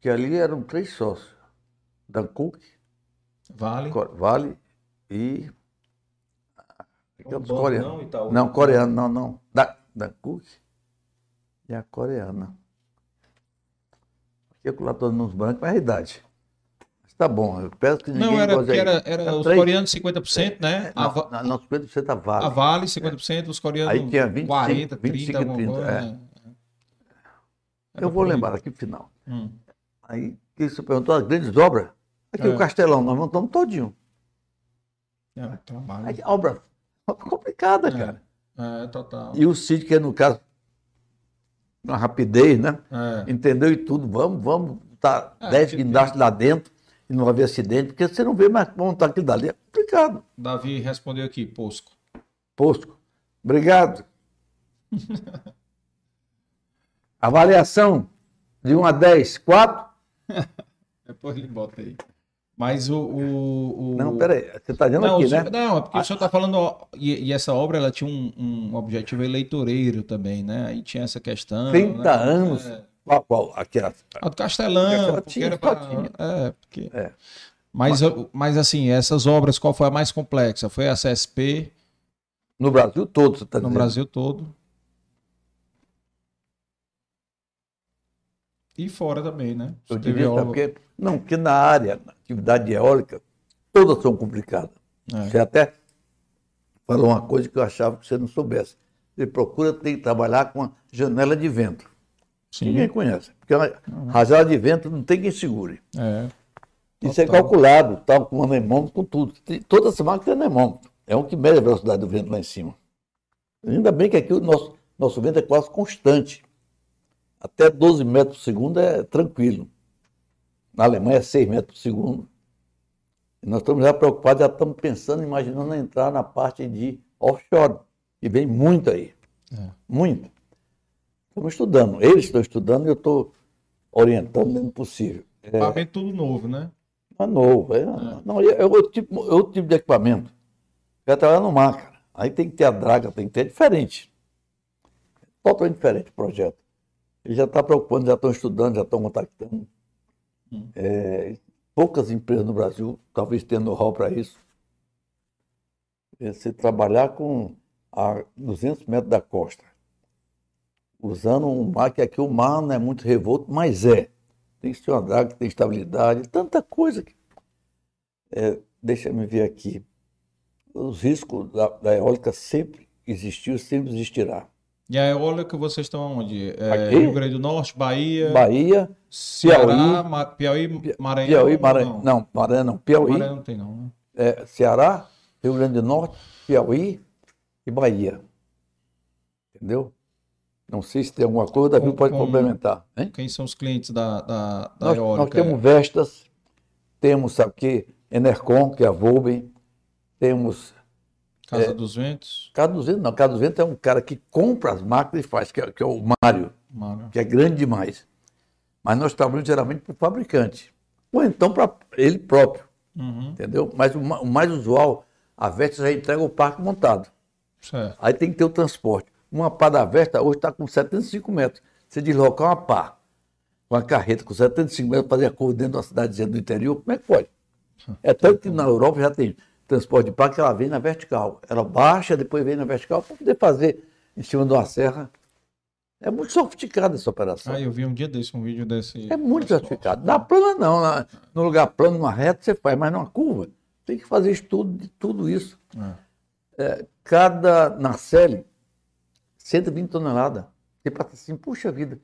que ali eram três sócios. Dancook, Vale. Co- Vale e. Banco coreanos. não, coreano, não, não. Da, Dancook e a coreana. Eu lá todo nos brancos, mas é a idade. Mas tá bom, eu peço que ninguém Não, era, goze era, era Era os três. coreanos 50%, né? A, Não, Va- não, não, 50% a Vale. a Vale 50%, os coreanos Aí tinha 25, 40, 30, 25, alguma 30, coisa. é. né? Eu vou lembrar aqui no final. Hum. Aí que você perguntou, as grandes obras. Aqui É. o Castelão, nós montamos todinho. É, trabalho. Aí, obra complicada, É. cara. É, total. E o Cid, que é, no caso, uma rapidez, né? É. Entendeu e tudo. Vamos, vamos, tá É, 10 que guindastes lá dentro e não haver acidente, porque você não vê mais montar aquilo dali. É complicado. Davi respondeu aqui, Posco. Posco. Obrigado. Avaliação de 1 a 10, 4? Depois ele bota aí. Mas o. o, o... Não, peraí. Você está dizendo Não, aqui, senhor- né? não, é porque o senhor está falando. e, e essa obra ela tinha um, um objetivo eleitoreiro também, né? Aí tinha essa questão. 30 né? anos. É. Qual, qual? Aqui, a- A do Castelão, porque tinha, pra- tinha. É, porque. É. Mas, mas assim, essas obras, qual foi a mais complexa? Foi a CSP no Brasil todo, você está no dizendo. Brasil todo. E fora também, né? Eu diria, sabe obra- por quê? Não, porque na área, na atividade eólica, todas são complicadas. É. Você até falou uma coisa que eu achava que você não soubesse. Ele procura ter, trabalhar com a janela de vento. Sim. Ninguém conhece. Porque a rajada de vento não tem quem segure. É. Isso é Total. calculado, tal, com anemômetro, com tudo. Tem- Toda essa máquina tem anemômetro. É um que mede a velocidade do vento lá em cima. Ainda bem que aqui o nosso, nosso vento é quase constante. Até 12 metros por segundo é tranquilo. Na Alemanha é 6 metros por segundo. E nós estamos já preocupados, já estamos pensando, imaginando entrar na parte de offshore, que vem muito aí. É. Muito. Estamos estudando. Eles estão estudando e eu estou orientando dentro do possível. É, Equipamento tudo novo, né? é novo. É, Não, é, é outro, tipo, é outro tipo de equipamento. Vai trabalhar no mar, cara. Aí tem que ter a draga, tem que ter. É diferente. Totalmente diferente o projeto. Ele já está preocupando, já estão estudando, já estão contactando. Hum. É, poucas empresas no Brasil talvez tenham know-how para isso. É você trabalhar com a 200 metros da costa, usando um mar que aqui o mar não é muito revolto, mas é. Tem que ser uma draga que tem estabilidade, tanta coisa. Que... É, deixa eu ver aqui. Os riscos da, da eólica sempre existiu, sempre existirá. E a eólica vocês estão onde? É? Rio Grande do Norte, Bahia, Bahia, Ceará, Piauí, Ma- Piauí, Maranhão. Piauí, Maranhão. Não, Maranhão não. Piauí, Maranhão não tem não, né? é, Ceará, Rio Grande do Norte, Piauí e Bahia. Entendeu? Não sei se tem alguma coisa, Davi pode com- complementar. Hein? Quem são os clientes da, da, da Nós, nós eólica? temos Vestas, temos, sabe o quê? Enercon, que é a Volben, temos Casa é. dos Ventos, K200, não, K200 é um cara que compra as máquinas e faz, que é, que é o Mário, Mara. que é grande demais. Mas nós trabalhamos geralmente para o fabricante, ou então para ele próprio, Uhum, entendeu? Mas o, o mais usual, a Vestas já entrega o parque montado. certo. Aí tem que ter o transporte. Uma pá da Vestas hoje está com 75 metros. Você deslocar uma pá com a carreta com 75 metros, fazer a curva dentro de uma cidadezinha do interior, como é que pode? É tanto que na Europa já tem transporte de pá que ela vem na vertical. Ela baixa, depois vem na vertical para poder fazer em cima de uma serra. É muito sofisticada essa operação. Ah, eu vi um dia desse, um vídeo desse. É muito sofisticado. Na plana não, na- no lugar plano, numa reta, você faz, mas numa curva, tem que fazer estudo de tudo isso. É. Cada nacelle, 120 toneladas. Você passa assim, puxa vida,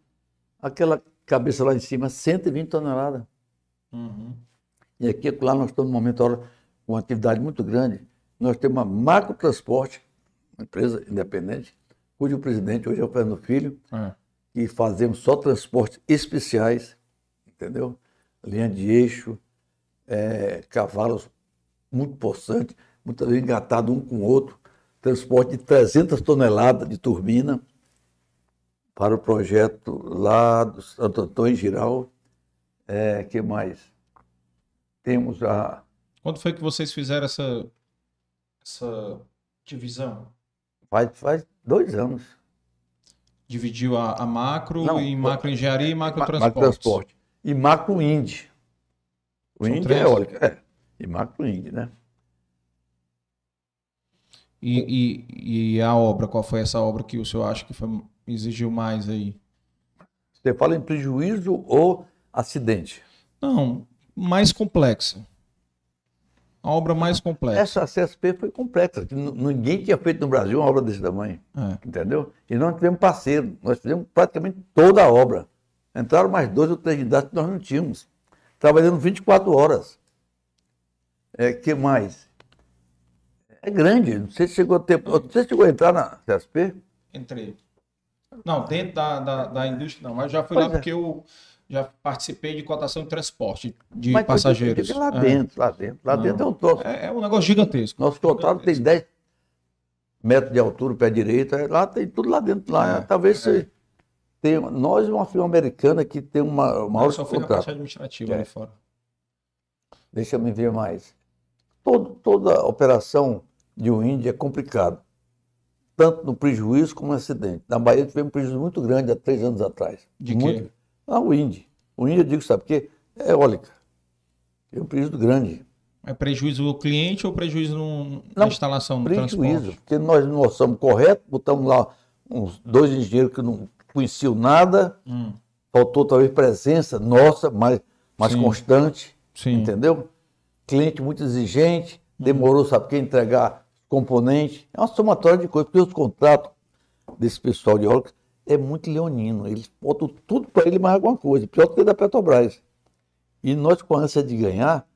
aquela cabeça lá em cima, 120 toneladas. Uhum. E aqui, lá nós estamos num momento com uma atividade muito grande. Nós temos uma macro transporte, uma empresa independente, cujo presidente hoje é o Fernando Filho, É. e fazemos só transportes especiais, entendeu? Linha de eixo, eh, cavalos muito possantes, muitas vezes engatados um com o outro, transporte de 300 toneladas de turbina para o projeto lá do Santo Antônio em Giral. É, que mais? Temos a Quando foi que vocês fizeram essa, essa divisão? faz, faz dois anos. Dividiu a, a macro Não, em macro engenharia e macro Ma- transporte. Macrotransporte. E macro Indy. O São Indy três? é eólica, é. E macro Indy, né? E, e, e a obra, qual foi essa obra que o senhor acha que foi, exigiu mais aí? Você fala em prejuízo ou acidente? Não, mais complexa. A obra mais complexa. Essa CSP foi complexa. Ninguém tinha feito no Brasil uma obra desse tamanho, É. entendeu? E nós tivemos parceiro. Nós fizemos praticamente toda a obra. Entraram mais dois ou três guindastes que nós não tínhamos. trabalhando 24 horas. É, que mais? É grande. Não sei se chegou a ter. Você chegou a entrar na CSP? Entrei. Não, dentro da, da, da indústria não, mas já fui Pois lá é. porque eu já participei de cotação de transporte de Mas passageiros. fica lá É. dentro, lá dentro. Lá Não. dentro é um troço. É, é um negócio gigantesco. Nosso total tem 10 metros de altura, o pé direito. é, Lá tem tudo lá dentro. Lá, É, talvez é. você tenha. Nós, uma firma americana que tem uma, Eu maior só fui na parte administrativa É. ali fora. Deixa eu me ver mais. Todo, toda operação de um índio é complicado. Tanto no prejuízo como no acidente. Na Bahia tivemos um prejuízo muito grande há três anos atrás. De muito. quê? Ah, o índio. O índio, eu digo, sabe por quê? É eólica. Tem um prejuízo grande. É prejuízo do cliente ou prejuízo no- na Não, instalação, no Prejuízo. transporte? Porque nós não orçamos correto, botamos lá uns dois engenheiros que não conheciam nada, Hum, faltou talvez presença nossa, mais, mais Sim. constante. sim. Entendeu? Cliente muito exigente, demorou, sabe quem, entregar componente. É uma somatória de coisas, porque os contratos desse pessoal de óleo é muito leonino. Eles botam tudo para ele mais alguma coisa, pior do que da Petrobras. E nós, com a ânsia de ganhar,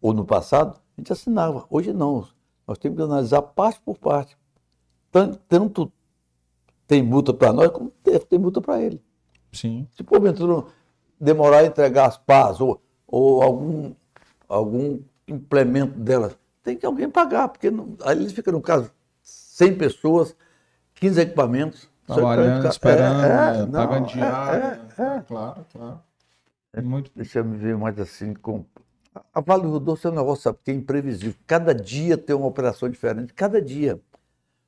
ou no passado, a gente assinava. Hoje não. Nós temos que analisar parte por parte. Tanto, tem multa para nós, como tem, tem multa para ele. Sim. Se porventura demorar a entregar as pás ou, ou algum, algum implemento delas, tem que alguém pagar, porque não, aí eles ficam, no caso, 100 pessoas, 15 equipamentos. Trabalhando, pra ficar- esperando, é, é, né, pagando não, diária. é, é, é. Claro, claro. Muito. Deixa eu me ver mais assim. Com... A Vale do Doce é um negócio, sabe, que é imprevisível. Cada dia tem uma operação diferente, cada dia.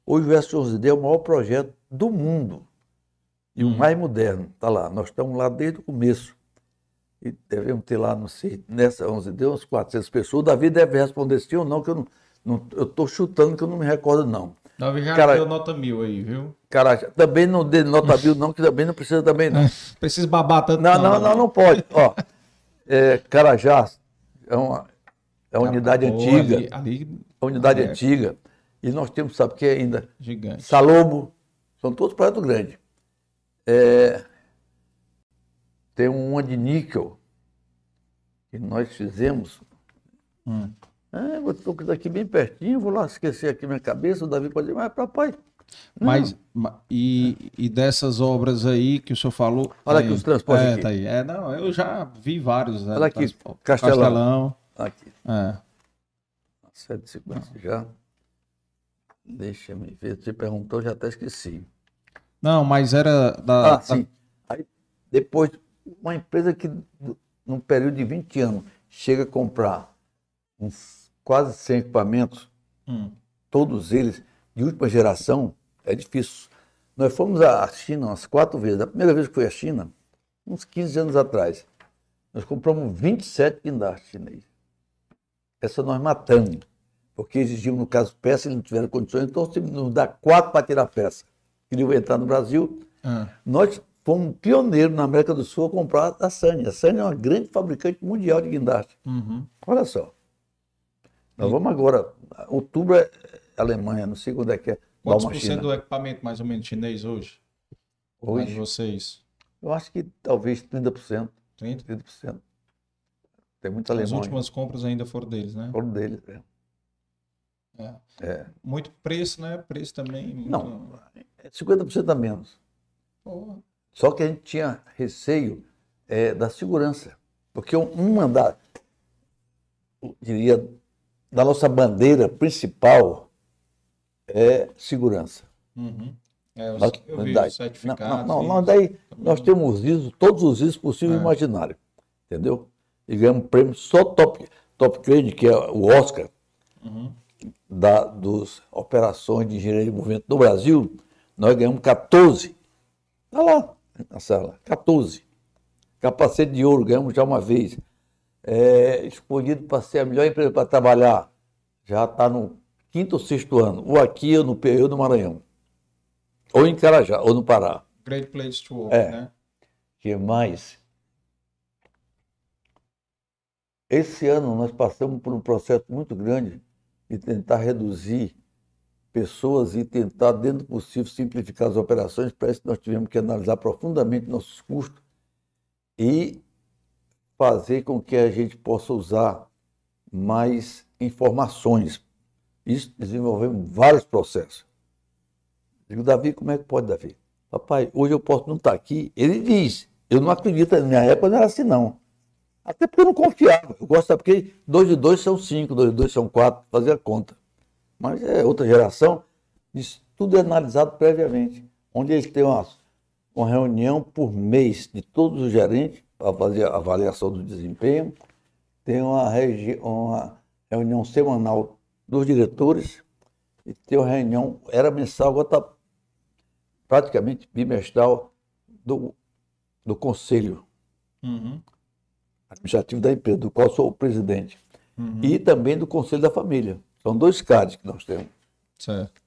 Hoje o S11D é o maior projeto do mundo e o mais moderno. Está lá, nós estamos lá desde o começo. E devemos ter lá, não sei, nessa 11D, uns 400 pessoas. O Davi deve responder sim ou não, que eu não, não- eu estou chutando que eu não me recordo, não. Davi já Cara- deu nota mil aí, viu? Cara, também não dê nota mil, não, que também não precisa também, não. Precisa babar tanto. Não, não, não, não pode. Ó, é, Carajás é uma, é uma unidade antiga, Ali, ali é uma unidade é. antiga. E nós temos, sabe o que ainda? gigante. Salobo, são todos projetos grandes. É, tem uma de níquel que nós fizemos. Hum. É, eu estou daqui bem pertinho, vou lá esquecer aqui minha cabeça, o Davi pode dizer, mas papai, Mas, ma- e, e dessas obras aí que o senhor falou. Olha tá aqui aí. os transportes É, aqui. tá aí. É, não, eu já vi vários. né, Olha aqui. Castelão. Castelão. aqui, É. 750 já. Deixa me ver, você perguntou, já até esqueci. Não, mas era da. Ah, da- sim. Aí, depois, uma empresa que, num período de 20 anos, chega a comprar uns quase 100 equipamentos, Hum. todos eles de última geração, é difícil. Nós fomos à China umas quatro vezes. A primeira vez que fui à China, uns 15 anos atrás, nós compramos 27 guindastes chineses. Essa nós matamos, porque exigiam, no caso, peça, eles não tiveram condições, então você nos dá quatro para tirar peça. Queriam entrar no Brasil, Ah, nós fomos pioneiros na América do Sul a comprar a Sany. A Sany é uma grande fabricante mundial de guindaste. uhum. Olha só. Nós vamos agora. Outubro é Alemanha, não sei quando é que é. Quantos por cento do equipamento mais ou menos chinês hoje? Hoje, vocês? eu acho que talvez 30%. 30? 30%. Tem muita As Alemanha. últimas compras ainda foram deles, né? Foram deles. é. É. É. Muito preço, né? Preço também. Muito... Não, é 50% a menos. Porra. Só que a gente tinha receio é, da segurança. Porque um, andar, diria, da nossa bandeira principal é segurança. Uhum. É, Nós- eu vi daí- os certificados. Não, não, não, daí nós temos os ISO, todos os ISO possíveis e É. imaginários. Entendeu? E ganhamos prêmio só top, top grade, que é o Oscar Uhum. da, dos operações de engenharia de movimento no Brasil, nós ganhamos 14. Está lá na sala, 14. Capacete de ouro, ganhamos já uma vez. É, escolhido para ser a melhor empresa para trabalhar, já está no quinto ou sexto ano, ou aqui ou no PE ou no Maranhão, ou em Carajá, ou no Pará. Great place to work, É. né? que mais? Esse ano nós passamos por um processo muito grande de tentar reduzir pessoas e tentar, dentro do possível, simplificar as operações. Parece que nós tivemos que analisar profundamente nossos custos e fazer com que a gente possa usar mais informações. Isso desenvolvemos vários processos. Digo, Davi, como é que pode, Davi? Papai, hoje eu posso não estar aqui. Ele diz, eu não acredito, na minha época não era assim, não. Até porque eu não confiava. Eu gosto, porque dois de dois são cinco, dois de dois são quatro, fazia conta. Mas é outra geração, isso tudo é analisado previamente. Onde eles têm uma, uma reunião por mês de todos os gerentes para fazer a avaliação do desempenho, tem uma, uma reunião semanal dos diretores e tem uma reunião, era mensal, agora está praticamente bimestral do, do conselho uhum. administrativo da empresa, do qual sou o presidente. Uhum. E também do conselho da família. São dois CADs que nós temos. Certo.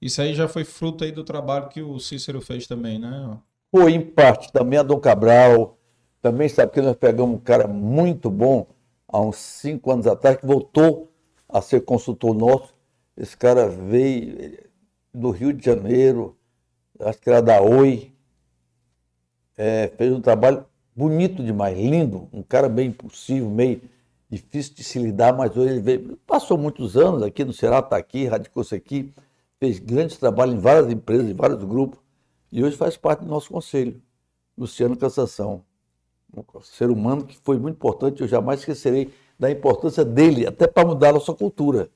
Isso aí já foi fruto aí do trabalho que o Cícero fez também, né? Foi em parte. Também a Dom Cabral. Também sabe que nós pegamos um cara muito bom há uns cinco anos atrás, que voltou a ser consultor nosso. Esse cara veio do Rio de Janeiro, acho que era da Oi. É, fez um trabalho bonito demais, lindo, um cara bem impulsivo, meio difícil de se lidar, mas hoje ele veio, passou muitos anos aqui no Ceará, está aqui, radicou-se aqui, fez grandes trabalhos em várias empresas, em vários grupos, e hoje faz parte do nosso conselho. Luciano Cassação, um ser humano que foi muito importante, eu jamais esquecerei da importância dele, até para mudar a nossa cultura.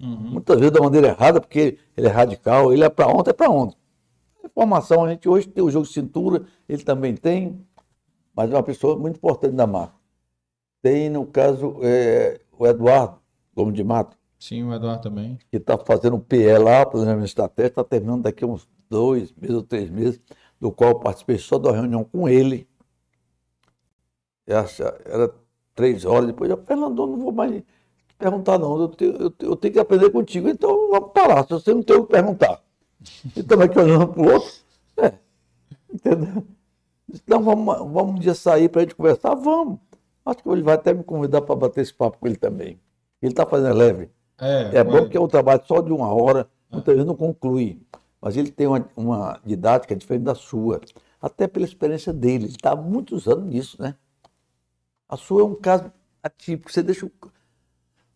Uhum. Muitas vezes da maneira errada, porque ele é radical, ele é para ontem, é para ontem. A formação, a gente hoje tem o jogo de cintura, ele também tem, mas é uma pessoa muito importante da marca. Tem, no caso, é, o Eduardo Gomes de Mato. Sim, o Eduardo também. Que está fazendo o PE lá, planejamento estratégico, está terminando daqui a uns dois meses ou três meses, do qual eu participei só da reunião com ele. Era três horas, depois eu, Fernando, não vou mais perguntar não, eu tenho, eu, eu tenho que aprender contigo, então vamos parar, se você não tem o que perguntar. E estamos aqui olhando para o outro, é, entendeu? Então vamos, vamos um dia sair para a gente conversar? Vamos. Acho que ele vai até me convidar para bater esse papo com ele também. Ele está fazendo leve. É, é bom que é um trabalho só de uma hora, muitas vezes não conclui. Mas ele tem uma, uma didática diferente da sua. Até pela experiência dele. Ele está há muitos anos nisso, né? A sua é um caso atípico. Você deixa o,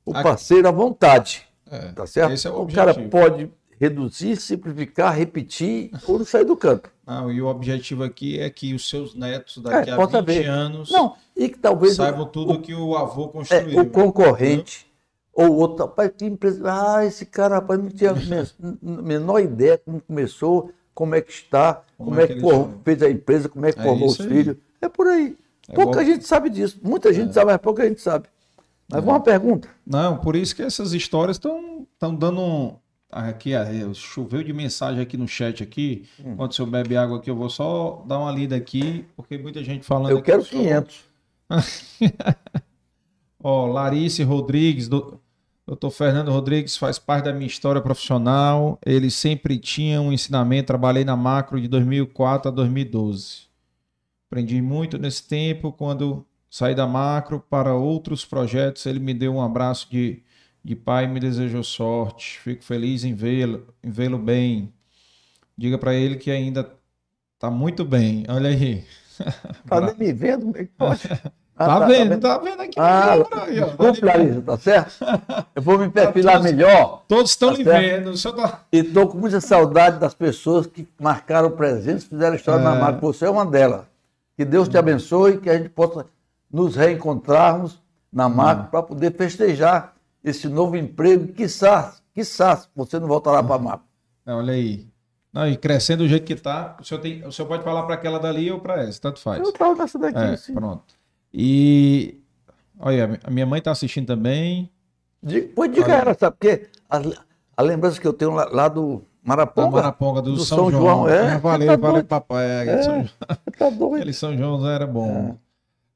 o parceiro à vontade. É, tá certo? Esse é o, o cara pode reduzir, simplificar, repetir ou não sair do campo. Não, e o objetivo aqui é que os seus netos daqui é, a 20 ver. anos não, e que talvez saibam tudo o, que o avô construiu. É, o concorrente ou outro, rapaz, que empresa. Ah, esse cara, rapaz, não tinha a menor ideia como começou, como é que está, como, como é, que, que fez a empresa, como é que é formou os filhos. É por aí. É pouca bom. gente sabe disso. Muita gente é. sabe, mas pouca gente sabe. Mas é. uma pergunta. Não, por isso que essas histórias estão dando um, aqui, choveu de mensagem aqui no chat aqui. Hum. Enquanto o senhor bebe água aqui, eu vou só dar uma lida aqui, porque muita gente falando. Eu quero 500. Ó, Larice Rodrigues, do, doutor Fernando Rodrigues faz parte da minha história profissional. Ele sempre tinha um ensinamento. Trabalhei na Macro de 2004 a 2012. Aprendi muito nesse tempo. Quando saí da Macro para outros projetos, ele me deu um abraço de de pai me desejou sorte. Fico feliz em vê-lo, em vê-lo bem. Diga para ele que ainda tá muito bem. Olha aí. Tá nem me vendo? Como é que pode? Ah, tá, tá, vendo, tá vendo, tá vendo aqui. Ah, desculpa, Larissa, tá certo? Eu vou me perfilar todos, melhor. Todos estão tá lhe vendo. Tá... E estou com muita saudade das pessoas que marcaram presença, fizeram história é... na marca. Você é uma delas. Que Deus te abençoe, que a gente possa nos reencontrarmos na marca para poder festejar esse novo emprego, quiçá, quiçá, você não voltará para a mapa. olha aí. Não, e crescendo do jeito que está, o senhor, tem, o senhor pode falar para aquela dali ou para essa, tanto faz. Eu falo nessa daqui, é, sim. Pronto. E, olha, a minha mãe está assistindo também. Diga, pois diga olha. ela, sabe? Porque a, a lembrança que eu tenho lá, lá do Maraponga. Da Maraponga, do, do São, São, João. João é, valeu, tá valeu, papai. É, é, São... tá doido. Aquele São João era bom.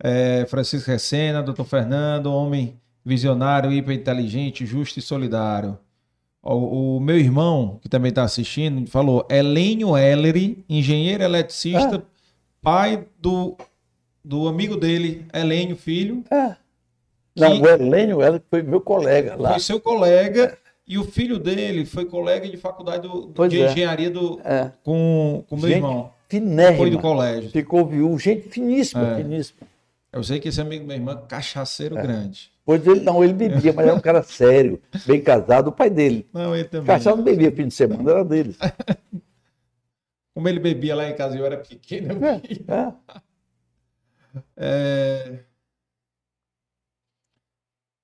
É. É, Francisco Recena, doutor Fernando, homem visionário, hiperinteligente, justo e solidário. O, o meu irmão, que também está assistindo, falou: Elênio Ellery, engenheiro eletricista, é. pai do, do amigo dele, Elênio Filho. É. Não, o Elênio Ellery foi meu colega lá. Foi seu colega. E o filho dele foi colega de faculdade do, de é. engenharia do, é. com o meu gente irmão. Finérrima. Foi do colégio. Ficou viúvo. Gente finíssima, é. finíssima. Eu sei que esse amigo meu irmão é cachaceiro É. grande. Pois ele não, ele bebia, mas era um cara sério, bem casado, o pai dele. Não, ele também. Cachaça não bebia fim de semana, era dele. Como ele bebia lá em casa e eu era pequeno, eu É, via. é. É...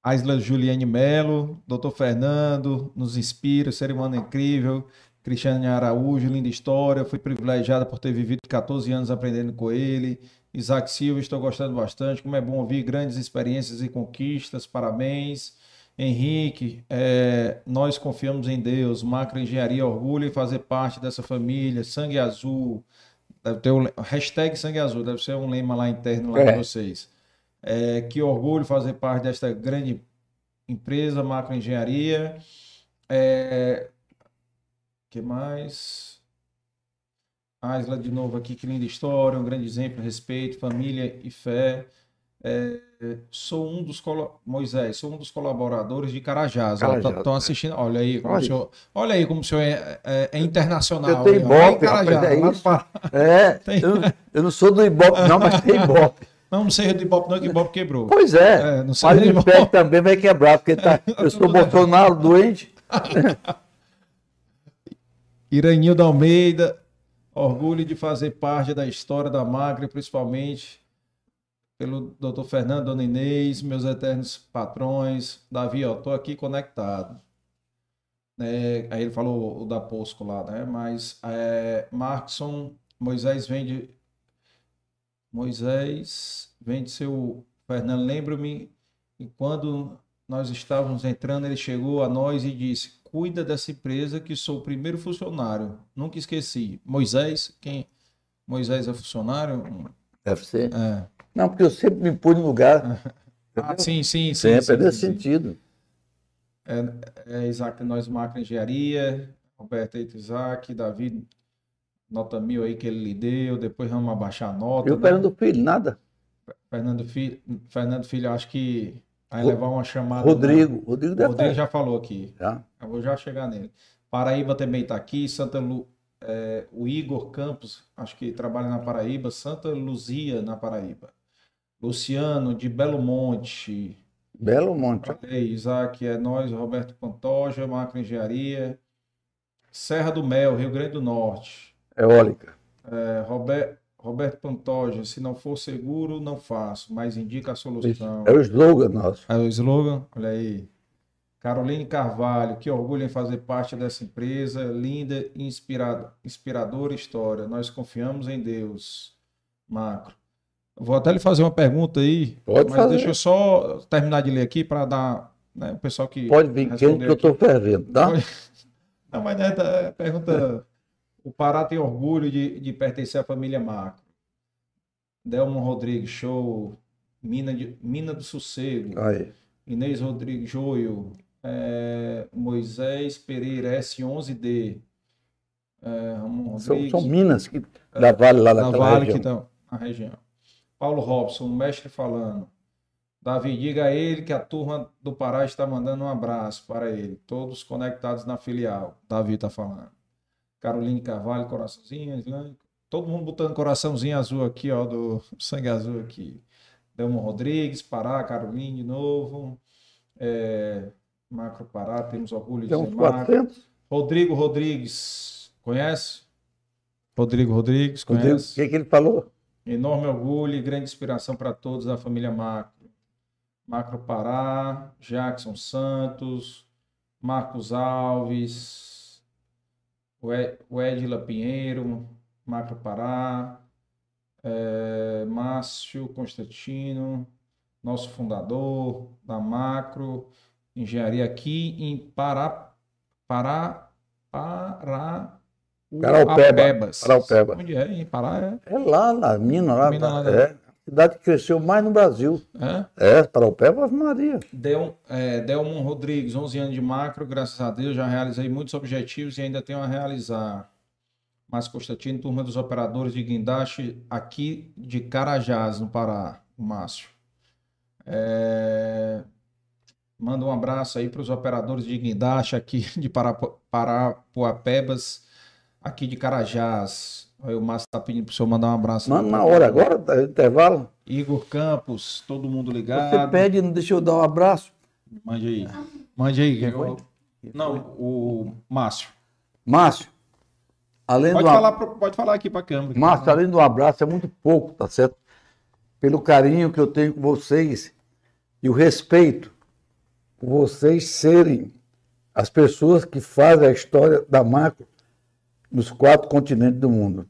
A Isla Juliane Melo, Dr. Fernando, nos inspira, ser humano incrível. Cristiane Araújo, linda história. Fui privilegiada por ter vivido 14 anos aprendendo com ele. Isaac Silva, estou gostando bastante. Como é bom ouvir grandes experiências e conquistas. Parabéns. Henrique, é, nós confiamos em Deus. Macro Engenharia, orgulho em fazer parte dessa família. Sangue Azul. Deve ter o hashtag Sangue Azul, deve ser um lema lá interno lá É. de vocês. É, que orgulho fazer parte desta grande empresa, Macro Engenharia. É, que mais? Aisla de novo aqui, que linda história, um grande exemplo, respeito, família e fé. É, sou um dos Moisés, sou um dos colaboradores de Carajás. Estão assistindo. Olha aí, como Olha. o senhor, olha aí como o senhor é, é- é internacional. Eu tenho Ibope, rapaz, Carajás, é isso. É, Tem. eu, não- eu não sou do Ibope, não, mas tem Ibope. Não, não seja de Ibope, não, que Ibope quebrou. Pois é, É, não sei mas de o. Império também vai quebrar, porque tá, eu sou Bolsonaro doente. Iranildo Almeida, orgulho de fazer parte da história da Magre, principalmente pelo Dr. Fernando, Dona Inês, meus eternos patrões. Davi, ó, tô aqui conectado. É, aí ele falou o da Posco lá, né? Mas é, Markson, Moisés vem de. Moisés vem de seu. Fernando, lembro-me e quando nós estávamos entrando, ele chegou a nós e disse: Cuida dessa empresa que sou o primeiro funcionário. Nunca esqueci. Moisés, quem? Moisés é funcionário? Deve ser. É. Não, porque eu sempre me pus no lugar. Ah, sim, sim, sim. Sempre, sim, é nesse sentido. É Isaac Nós Macro Engenharia, Roberto Eito Isaac, Davi, nota mil aí que ele lhe deu, depois vamos abaixar a nota. E o né? Fernando Filho, nada. Fernando Filho, Fernando Filho, acho que vai levar uma chamada. Rodrigo. Rodrigo né? deve Rodrigo estar. já falou aqui. Já. Eu vou já chegar nele. Paraíba também está aqui. Santa Lu, é, o Igor Campos, acho que trabalha na Paraíba. Santa Luzia, na Paraíba. Luciano, de Belo Monte. Belo Monte. Aí, Isaac, é nós, Roberto Pantoja, Macro Engenharia. Serra do Mel, Rio Grande do Norte. Eólica. É, Rober- Roberto Pantoja, se não for seguro, não faço, mas indica a solução. É o slogan nosso. É o slogan, olha aí. Caroline Carvalho, que orgulho em fazer parte dessa empresa, linda e inspirado, inspiradora história. Nós confiamos em Deus. Macro. Vou até lhe fazer uma pergunta aí, Pode mas fazer. deixa eu só terminar de ler aqui para dar, né, o pessoal que Pode vir responder que eu estou fervendo, tá? Não, mas né, tá, pergunta. O Pará tem orgulho de, de pertencer à família Macro. Delmo Rodrigues, show. Mina, de, Mina do Sossego. Aí. Inês Rodrigues Joio, é, Moisés Pereira, S11D, é, Ramon São, são minas que da Vale lá da Vale região. que estão na região. Paulo Robson, mestre falando. Davi, diga a ele que a turma do Pará está mandando um abraço para ele, todos conectados na filial. Davi está falando. Caroline Carvalho, coraçãozinho, todo mundo botando coraçãozinho azul aqui, ó, do sangue azul aqui. Delmo Rodrigues, Pará, Caroline de novo. É, Macro Pará, temos orgulho de Macro. 400. Rodrigo Rodrigues, conhece? Rodrigo Rodrigues, Rodrigo, O conhece? que, que ele falou? Enorme orgulho e grande inspiração para todos da família Macro. Macro Pará, Jackson Santos, Marcos Alves, o Ed- o Edila Pinheiro, Macro Pará, eh, Márcio Constantino, nosso fundador da Macro Engenharia aqui em Pará, Pará, Pará, Paraupeba, Paraupeba. Onde é? Em Pará É lá, na mina, lá. Mina lá é. Cidade que cresceu mais no Brasil. é? É? Para o pé, Ave Maria. Del, é, Delmon Rodrigues, 11 anos de macro, graças a Deus, já realizei muitos objetivos e ainda tenho a realizar. Márcio Constantino, turma dos operadores de guindaste aqui de Carajás, no Pará, o Márcio. É, Manda um abraço aí para os operadores de guindaste aqui de Parapuapebas, aqui de Carajás. Aí o Márcio tá pedindo pro senhor mandar um abraço. Manda na hora agora, tá intervalo. Igor Campos, todo mundo Você ligado. pede, não deixa eu dar um abraço. Mande aí. Mande aí. Quem eu- Não, o Márcio. Márcio, além Pode do falar, pode falar aqui pra câmera. Márcio, além do abraço, é muito pouco, tá certo? Pelo carinho que eu tenho com vocês e o respeito por vocês serem as pessoas que fazem a história da macro nos quatro continentes do mundo.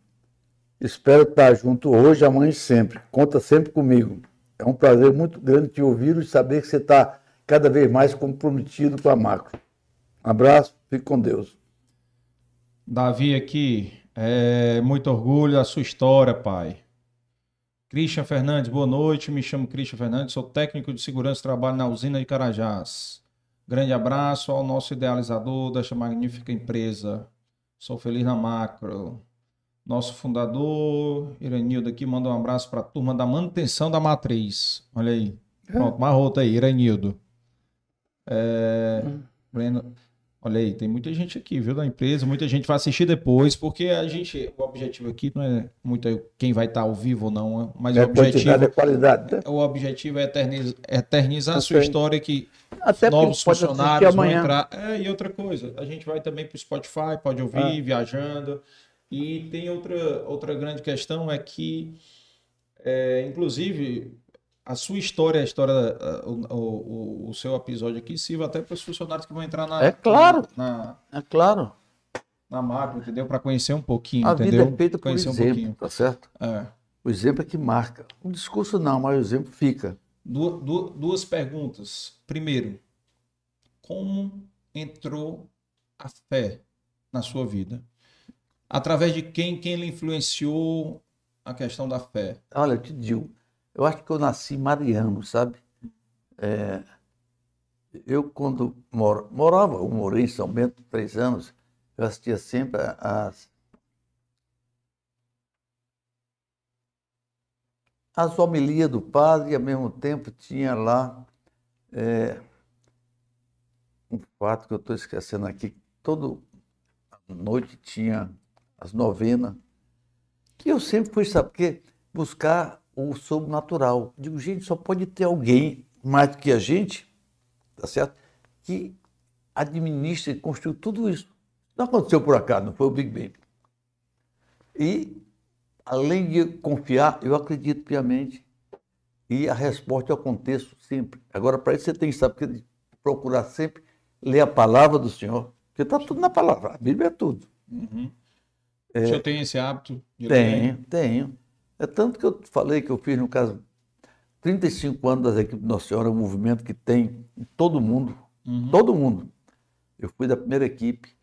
Espero estar junto hoje, amanhã e sempre. Conta sempre comigo. É um prazer muito grande te ouvir e saber que você está cada vez mais comprometido com a macro. Um abraço, fique com Deus. Davi aqui, é, muito orgulho da sua história, pai. Christian Fernandes, boa noite. Me chamo Christian Fernandes, sou técnico de segurança e trabalho na usina de Carajás. Grande abraço ao nosso idealizador desta magnífica empresa. Sou feliz na macro. Nosso fundador, Iranildo, aqui manda um abraço para a turma da manutenção da matriz. Olha aí. Pronto, marrota aí, Iranildo. É, Breno, Olha aí, tem muita gente aqui, viu, da empresa, muita gente vai assistir depois, porque a gente, o objetivo aqui não é muito quem vai estar ao vivo ou não, mas É o objetivo, é qualidade. né? o objetivo é eternizar, eternizar a Eu sua história que Até novos funcionários vão entrar. É, e outra coisa, a gente vai também para o Spotify, pode ouvir, Ah. viajando. E tem outra, outra grande questão é que, é, inclusive, a sua história, a história, o, o, o seu episódio aqui sirva até para os funcionários que vão entrar na, É claro. na, É claro. na macro, entendeu? Para conhecer um pouquinho, A entendeu? vida é feita por conhecer um exemplo, pouquinho. tá certo? É. O exemplo é que marca. O discurso não, mas o exemplo fica. Du- du- duas perguntas. Primeiro, como entrou a fé na sua vida? Através de quem, quem lhe influenciou a questão da fé? Olha, eu te digo, eu acho que eu nasci mariano, sabe? É, eu, quando moro, morava, eu morei em São Bento três anos, eu assistia sempre às, às homilias do padre e, ao mesmo tempo, tinha lá é, um fato que eu estou esquecendo aqui. Toda noite tinha as novenas. E eu sempre fui, sabe, porque buscar o sobrenatural. Digo, gente, só pode ter alguém mais do que a gente, tá certo? Que administra e construiu tudo isso. Não aconteceu por acaso, não foi o Big Bang. E, além de confiar, eu acredito piamente. E a resposta eu aconteço sempre. Agora, para isso, você tem que saber procurar sempre ler a palavra do Senhor, porque está tudo na palavra. A Bíblia é tudo. Uhum. O senhor tem esse hábito de ler? Tenho, tenho. É tanto que eu falei que eu fiz, no caso, 35 anos das equipes Nossa Senhora, um movimento que tem em todo mundo, Uhum. todo mundo. Eu fui da primeira equipe.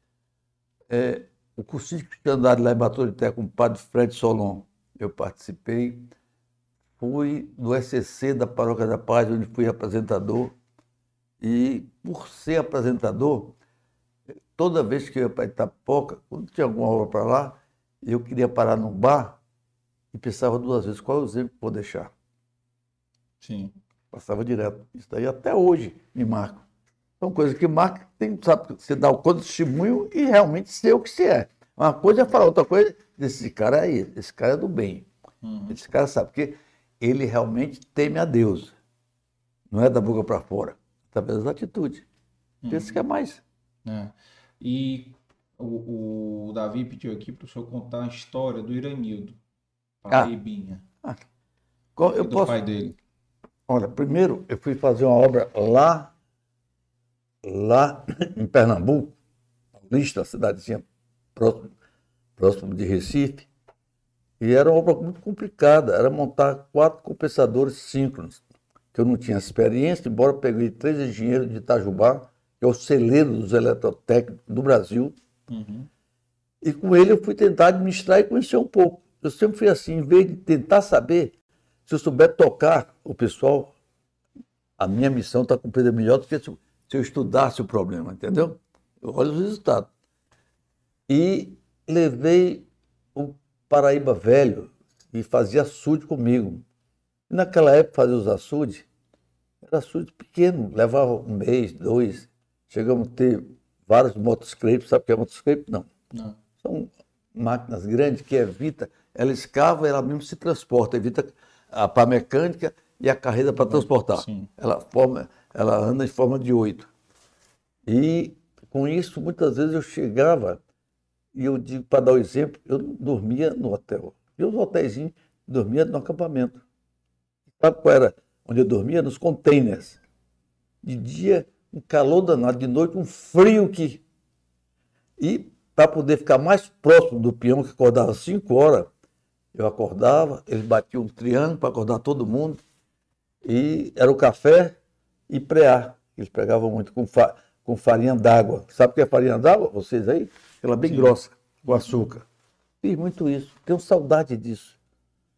É, o cursinho de cristiandade lá em Baturité com o padre Fred Solon, eu participei. Fui do SCC da Paróquia da Paz, onde fui apresentador. E por ser apresentador, toda vez que eu ia para Itapoca, quando tinha alguma obra para lá, eu queria parar num bar e pensava duas vezes qual o exemplo que vou deixar. Sim. Passava direto. Isso daí até hoje me marca. São coisas que marcam, tem, sabe, você dá o conta testemunho e realmente ser o que você é. Uma coisa é falar, outra coisa, esse cara é ele, esse cara é do bem. Uhum. Esse cara sabe, porque ele realmente teme a Deus. Não é da boca para fora, através da atitude. Pensa que é mais. É. E o, o Davi pediu aqui para o senhor contar a história do Iranildo, Paraibinha, Qual- e Eu do posso, pai dele. Olha, primeiro eu fui fazer uma obra lá, lá em Pernambuco, Paulista, cidadezinha próximo, próximo de Recife, e era uma obra muito complicada, era montar quatro compensadores síncronos, que eu não tinha experiência, embora eu peguei três engenheiros de Itajubá, que é o celeiro dos eletrotécnicos do Brasil, Uhum. e com ele eu fui tentar administrar e conhecer um pouco. Eu sempre fui assim, em vez de tentar saber, se eu souber tocar o pessoal, a minha missão está cumprida melhor do que se eu, se eu estudasse o problema, entendeu? Eu olho os resultados. E levei o Paraíba Velho e fazia açude comigo. E naquela época fazia os açudes, era açude pequeno, levava um mês, dois. Chegamos a ter vários motoscrapes, sabe o que é motoscrape? Não. Não. São máquinas grandes que evita, ela escava, ela mesmo se transporta, evita a pá mecânica e a carreira para transportar. Sim. Ela, forma, ela anda em forma de oito. E com isso, muitas vezes eu chegava e eu digo, para dar o exemplo, eu dormia no hotel. E os hotéis dormia no acampamento. Sabe qual era onde eu dormia? Nos containers. De dia, um calor danado, de noite, um frio que. E para poder ficar mais próximo do peão, que acordava às 5 horas, eu acordava, eles batiam um triângulo para acordar todo mundo. E era o café e prear. Eles pregavam muito com, fa com farinha d'água. Sabe o que é farinha d'água? Vocês aí? Ela bem Sim. grossa, com açúcar. Fiz muito isso. Tenho saudade disso.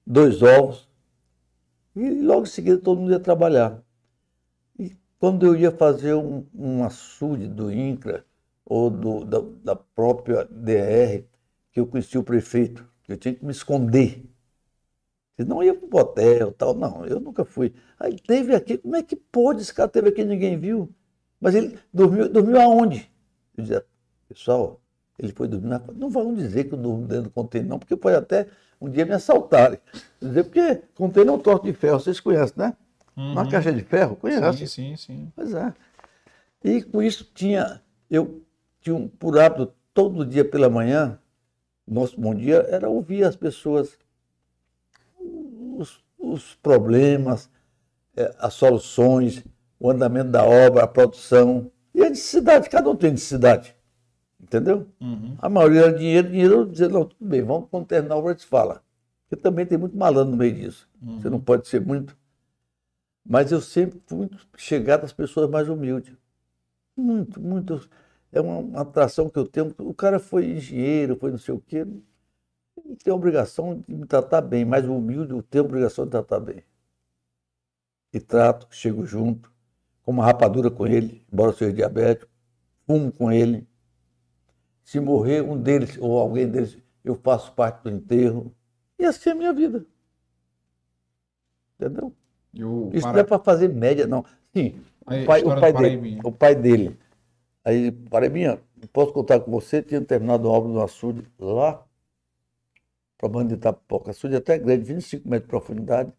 Dois ovos. E logo em seguida todo mundo ia trabalhar. Quando eu ia fazer um, um açude do INCRA ou do, da, da própria DR, que eu conheci o prefeito, eu tinha que me esconder. Você não ia para o hotel tal, não, eu nunca fui. Aí teve aqui, como é que pode? Esse cara teve aqui ninguém viu. Mas ele dormiu, dormiu aonde? Eu dizia, pessoal, ele foi dormir na. Não vão dizer que eu durmo dentro do container, não, porque pode até um dia me assaltarem. Dizer, porque container é um torto de ferro, vocês conhecem, né? Uhum. Uma caixa de ferro, conhece? Sim, sim, sim. Pois é. E com isso tinha, eu tinha um, por hábito, todo dia pela manhã, nosso bom dia era ouvir as pessoas, os, os problemas, é, as soluções, o andamento da obra, a produção e a necessidade. Cada um tem necessidade. Entendeu? Uhum. A maioria era dinheiro, dinheiro, dizer, não, tudo bem, vamos quando terminar a obra, a gente fala. Porque também tem muito malandro no meio disso. Uhum. Você não pode ser muito. Mas eu sempre fui chegado às pessoas mais humildes. Muito, muito. É uma, uma atração que eu tenho. O cara foi engenheiro, foi não sei o quê. Ele tem a obrigação de me tratar bem, mas humilde eu tenho a obrigação de tratar bem. E trato, chego junto, como uma rapadura com ele, embora seja diabético, fumo com ele se morrer um deles ou alguém deles, eu faço parte do enterro. E assim é a minha vida. Entendeu? Isso para... não é para fazer média, não. Sim, o pai, o, pai dele, o pai dele. Aí, Paraibinha, posso contar com você? Tinha terminado uma obra no açude lá para a de Itapoca. Açude até grande, 25 metros de profundidade.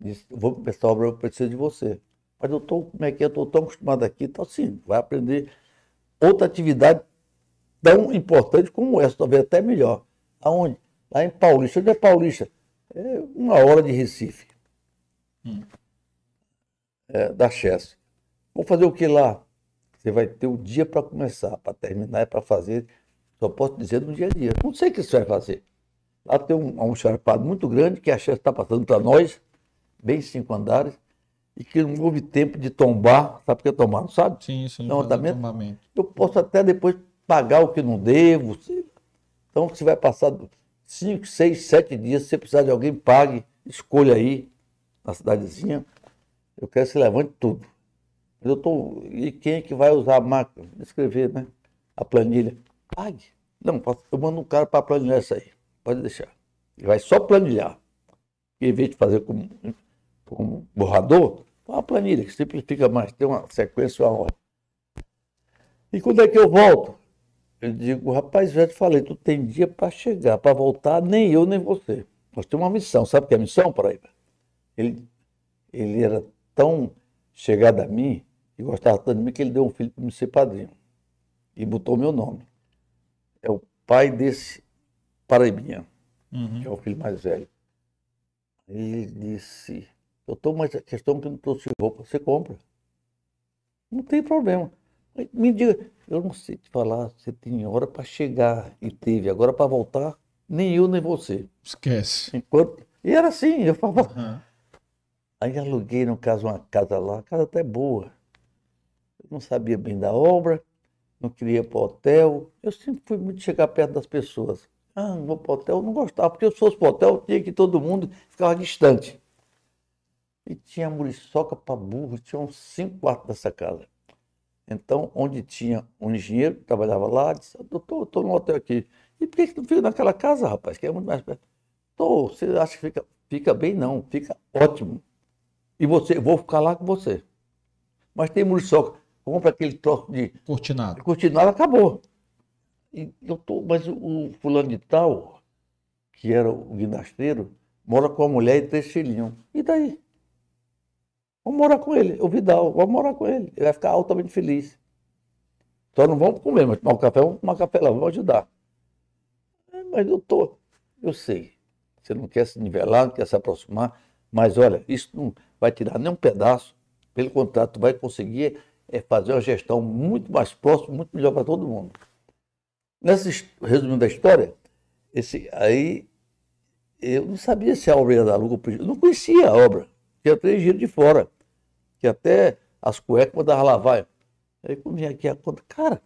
Disse, vou começar a obra, eu preciso de você. Mas eu estou, como é que é? Eu estou tão acostumado aqui, então sim, vai aprender outra atividade tão importante como essa, talvez até melhor. Aonde? Lá em Paulista. Onde é Paulista? É uma hora de Recife. Hum. É, da Chess. Vou fazer o que lá? Você vai ter o dia para começar, para terminar é para fazer. Só posso dizer no dia a dia. Não sei o que você vai fazer. Lá tem um, um charpado muito grande que a Chess está passando para nós, bem cinco andares, e que não houve tempo de tombar. Sabe por que tombar? Não sabe? Sim, sim. Não, Eu posso até depois pagar o que não devo. Então, você vai passar cinco, seis, sete dias, se você precisar de alguém, pague, escolha aí, na cidadezinha. Eu quero que você levante tudo. Eu tô, e quem é que vai usar a máquina? Escrever, né? A planilha. Pague. Não, eu mando um cara para planilhar isso aí. Pode deixar. Ele vai só planilhar. em vez de fazer com, com borrador, uma planilha que simplifica mais, tem uma sequência, uma ordem. E quando é que eu volto? Eu digo, rapaz, já te falei, tu tem dia para chegar, para voltar, nem eu, nem você. Nós temos uma missão, sabe o que é a missão, Paraíba? Ele, ele era tão chegado a mim, e gostava tanto de mim, que ele deu um filho para me ser padrinho. E botou meu nome. É o pai desse Paraibinha, uhum. que é o filho mais velho. Ele disse, doutor, mas a questão é que eu não trouxe roupa, você compra. Não tem problema. Me diga, eu não sei te falar, você tem hora para chegar e teve, agora para voltar, nem eu nem você. Esquece. Enquanto... E era assim, eu falava. Uhum. Aí aluguei, no caso, uma casa lá, a casa até boa. Eu não sabia bem da obra, não queria ir para hotel. Eu sempre fui muito chegar perto das pessoas. Ah, não vou para hotel, eu não gostava, porque se fosse para hotel, tinha que todo mundo ficava distante. E tinha muriçoca para burro, tinha uns cinco quartos dessa casa. Então, onde tinha um engenheiro que trabalhava lá, disse, doutor, estou no hotel aqui. E por que, que não fica naquela casa, rapaz, que é muito mais perto? Tô, você acha que fica, fica bem? Não, fica ótimo. E você, vou ficar lá com você. Mas tem muriçoca, compra aquele troço de... Cortinado. Cortinado, acabou. E eu tô, mas o fulano de tal, que era o guinasteiro, mora com a mulher e três filhinhos. E daí? Vamos morar com ele, o Vidal, vamos morar com ele. Ele vai ficar altamente feliz. Só não vamos comer, mas tomar um café, vamos tomar café lá, vamos ajudar. É, mas doutor, eu sei. Você não quer se nivelar, não quer se aproximar, mas olha, isso não vai tirar nem um pedaço. Pelo contrário, tu vai conseguir é, fazer uma gestão muito mais próxima, muito melhor para todo mundo. Nesse resumindo a história, esse aí eu não sabia se a obra ia dar lucro, eu não conhecia a obra, tinha três giros de fora, que até as cuecas mandava lavar. Aí quando vim aqui a conta, cara,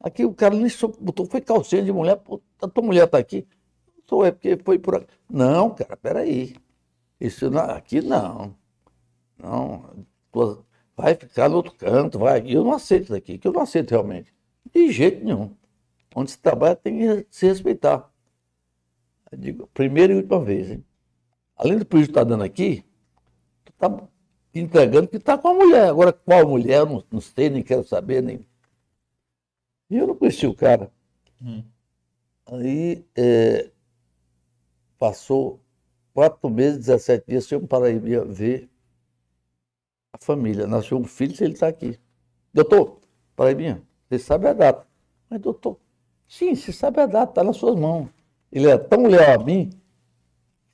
aqui o cara nem botou, foi calcinha de mulher, pô, a tua mulher está aqui. Sou é porque foi por aqui. Não, cara, peraí. Isso não, aqui não. Não, vai ficar no outro canto, vai. Eu não aceito isso aqui, que eu não aceito realmente. De jeito nenhum. Onde se trabalha tem que se respeitar. Eu digo, primeira e última vez, hein? Além do prejuízo que está dando aqui, tu está entregando que está com a mulher. Agora, qual mulher, eu não, não sei, nem quero saber, nem. E eu não conheci o cara. Hum. Aí é, passou quatro meses, 17 dias, eu para ir ver a família. Nasceu um filho, ele está aqui. Doutor, Paraibinha, você sabe a data. Mas, doutor, sim, você sabe a data, está nas suas mãos. Ele é tão leal a mim,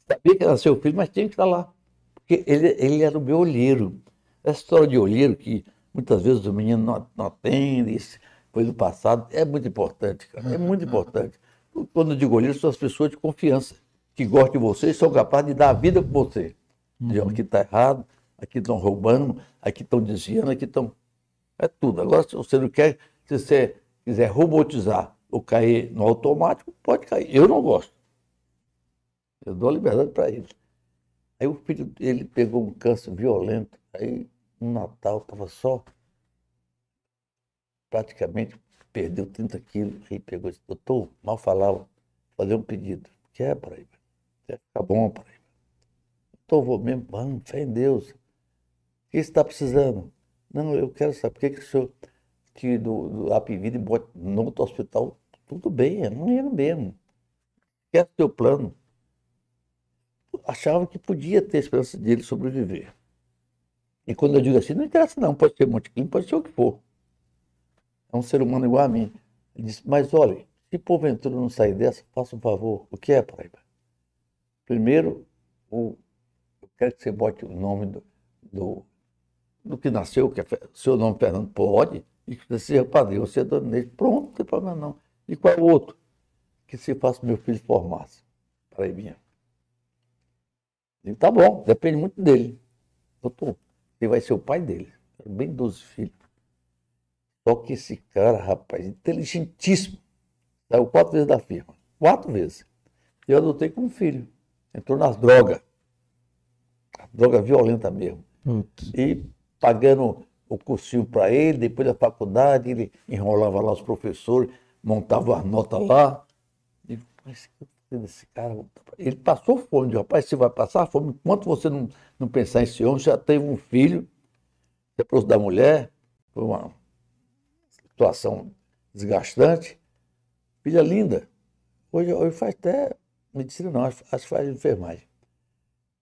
sabia que era seu filho, mas tinha que estar lá. Porque ele, ele era o meu olheiro. Essa história de olheiro que muitas vezes o menino não, não atende, foi do passado, é muito importante, cara. É muito importante. Quando eu digo olheiro, são as pessoas de confiança, que gostam de você e são capazes de dar a vida com você. Uhum. Aqui está errado, aqui estão roubando, aqui estão desviando, aqui estão. É tudo. Agora, se você não quer, se você quiser robotizar ou cair no automático, pode cair. Eu não gosto. Eu dou a liberdade para ele. Aí o filho ele pegou um câncer violento. Aí no Natal estava só. Praticamente perdeu 30 quilos. Aí pegou e disse, doutor, mal falava, fazer um pedido. Quer, Paraíba? Ficar bom, Paraíba? Doutor, vou mesmo, vamos, fé em Deus que você está precisando? Não, eu quero saber por que, que o senhor tira do, do Apivida e bota no outro hospital. Tudo bem, é era mesmo. Quer o teu plano. Achava que podia ter esperança dele sobreviver. E quando eu digo assim, não interessa não, pode ser Montequinho, pode ser o que for. É um ser humano igual a mim. Ele disse, mas olha, se porventura não sair dessa, faça um favor. O que é, Paraíba? Primeiro, o, eu quero que você bote o nome do, do do que nasceu, que é seu nome Fernando, pode, e que você seja padrinho, você é dono Pronto, não tem problema não. E qual é o outro? Que se faça meu filho formasse. Paraibinha. E tá bom, depende muito dele. Doutor, ele vai ser o pai dele. Bem 12 filhos. Só que esse cara, rapaz, inteligentíssimo. Saiu quatro vezes da firma. Quatro vezes. Eu adotei como filho. Entrou nas drogas. Droga violenta mesmo. Putz. E pagando o cursinho para ele, depois da faculdade, ele enrolava lá os professores, montava as notas lá. E esse cara, ele passou fome, rapaz, você vai passar fome, enquanto você não, não pensar em esse homem, já teve um filho, depois da mulher, foi uma situação desgastante. Filha linda, hoje, hoje faz até medicina não, acho que faz enfermagem.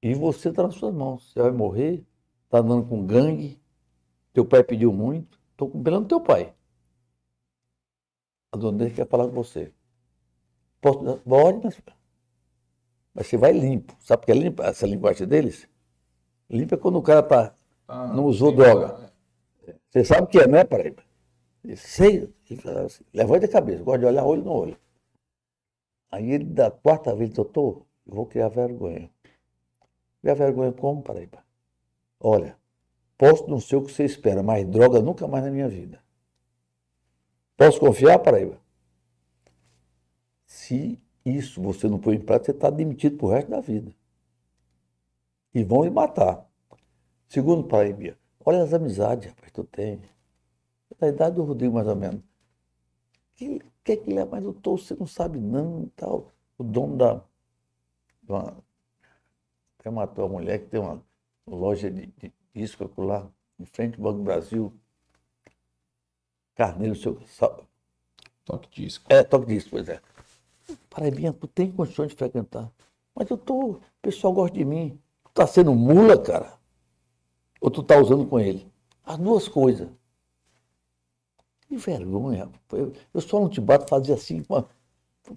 E você está nas suas mãos, você vai morrer, Está andando com gangue. Teu pai pediu muito. Estou pelando teu pai. A dona dele quer falar com você. Posso, pode, mas, mas você vai limpo. Sabe o que é limpo? Essa linguagem deles? Limpo é quando o cara tá, ah, não usou droga. É. Você sabe o que é, né, Paraíba? Sei. Assim, levanta a cabeça, gosta de olhar olho no olho. Aí ele, da quarta vez, doutor, eu vou criar vergonha. Criar vergonha como, Paraíba? Olha, posso não ser o que você espera, mas droga nunca mais na minha vida. Posso confiar, Paraíba? Se isso você não põe em prática, você está demitido para o resto da vida. E vão lhe matar. Segundo, Paraíba, olha as amizades, rapaz, tu tem. Da idade do Rodrigo, mais ou menos. Que, que é que ele é mais doutor? Você não sabe, não, tal. O dono da. Uma, até matou a mulher que tem uma loja de, de disco lá, em frente ao Banco Brasil. Carneiro, seu. Toque disco. É, toque disco, pois é. Paraibinha, tu tem condições de frequentar. Mas eu tô. O pessoal gosta de mim. Tu tá sendo mula, cara? Ou tu tá usando com ele? As duas coisas. Que vergonha. Eu, eu só não te bato fazia assim, com, a-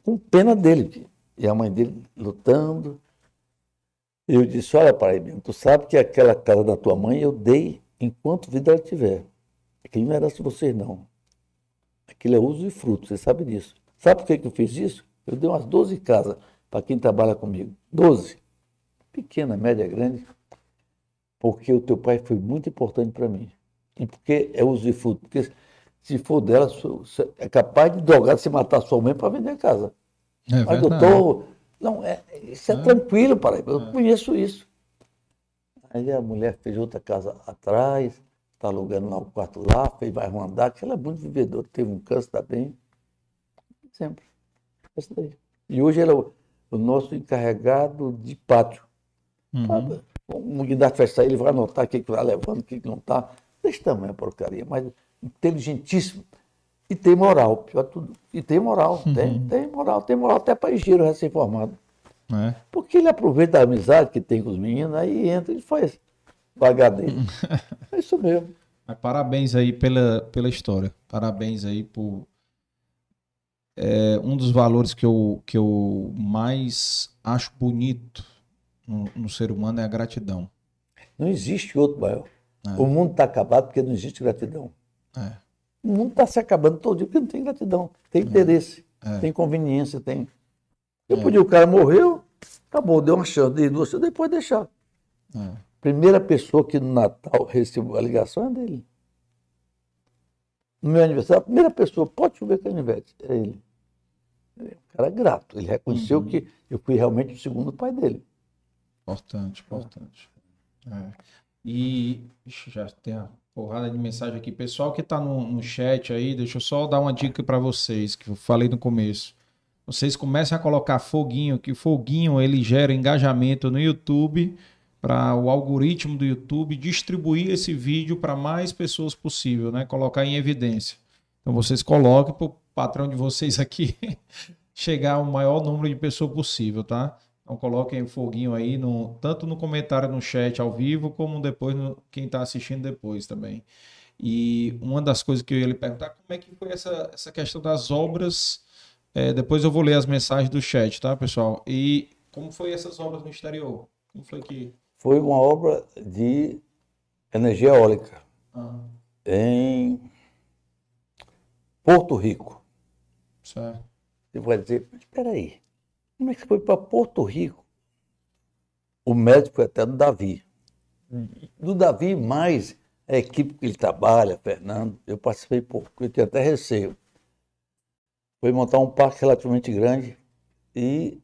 com pena dele. E a mãe dele lutando. Eu disse, olha, Paraibinha, tu sabe que aquela casa da tua mãe eu dei enquanto vida ela tiver. Aquilo não de vocês, não. Aquilo é uso e fruto, você sabe disso. Sabe por que, que eu fiz isso? Eu dei umas 12 casas para quem trabalha comigo. 12. Pequena, média, grande. Porque o teu pai foi muito importante para mim. E porque é uso e fruto. Porque se for dela, é capaz de drogar, se matar sua mãe para vender a casa. É Mas, doutor, não, é, isso é, tranquilo, Paraíba. Eu conheço isso. Aí a mulher fez outra casa atrás, está alugando lá o quarto lá, fez mais um andar, que ela é muito vivedora, teve um câncer, está bem. Sempre. Isso daí. E hoje ela é o, o nosso encarregado de pátio. Uhum. Um guindaste vai sair, ele vai anotar o que está levando, o que, que não está. Desse tamanho a porcaria, mas inteligentíssimo. E tem moral, pior tudo. E tem moral, tem, tem moral, tem moral até para giro recém-formado. É. Porque ele aproveita a amizade que tem com os meninos, aí entra e faz dele. É isso mesmo. Mas parabéns aí pela, pela história. Parabéns aí por. É, um dos valores que eu, que eu mais acho bonito no, no ser humano é a gratidão. Não existe outro maior. É. O mundo está acabado porque não existe gratidão. É. O mundo está se acabando todo dia porque não tem gratidão. Tem interesse, É. tem conveniência, tem. Eu É. podia, o cara morreu, acabou, deu uma chance, dei duas chances, depois deixar. É. Primeira pessoa que no Natal recebeu a ligação é dele. No meu aniversário, a primeira pessoa, pode chover canivete, é ele. É um cara grato. Ele reconheceu Uhum. que eu fui realmente o segundo pai dele. Importante, importante. É. E ixi, já tem uma porrada de mensagem aqui. Pessoal que está no, no chat aí, deixa eu só dar uma dica para vocês, que eu falei no começo. Vocês comecem a colocar foguinho, que foguinho ele gera engajamento no YouTube para o algoritmo do YouTube distribuir esse vídeo para mais pessoas possível, né? Colocar em evidência. Então vocês coloquem para o patrão de vocês aqui chegar ao maior número de pessoas possível, tá? Então coloquem o foguinho aí, no, tanto no comentário no chat ao vivo, como depois no, quem está assistindo depois também. E uma das coisas que eu ia lhe perguntar, como é que foi essa, essa questão das obras? É, depois eu vou ler as mensagens do chat, tá, pessoal? E como foi essas obras no exterior? Como foi que... Foi uma obra de energia eólica Ah, em Porto Rico. certo. Você vai dizer, mas espera aí, como é que você foi para Porto Rico? O médico foi até do Davi. Do Davi, mais a equipe que ele trabalha, Fernando, eu participei pouco, eu tinha até receio. Foi montar um parque relativamente grande e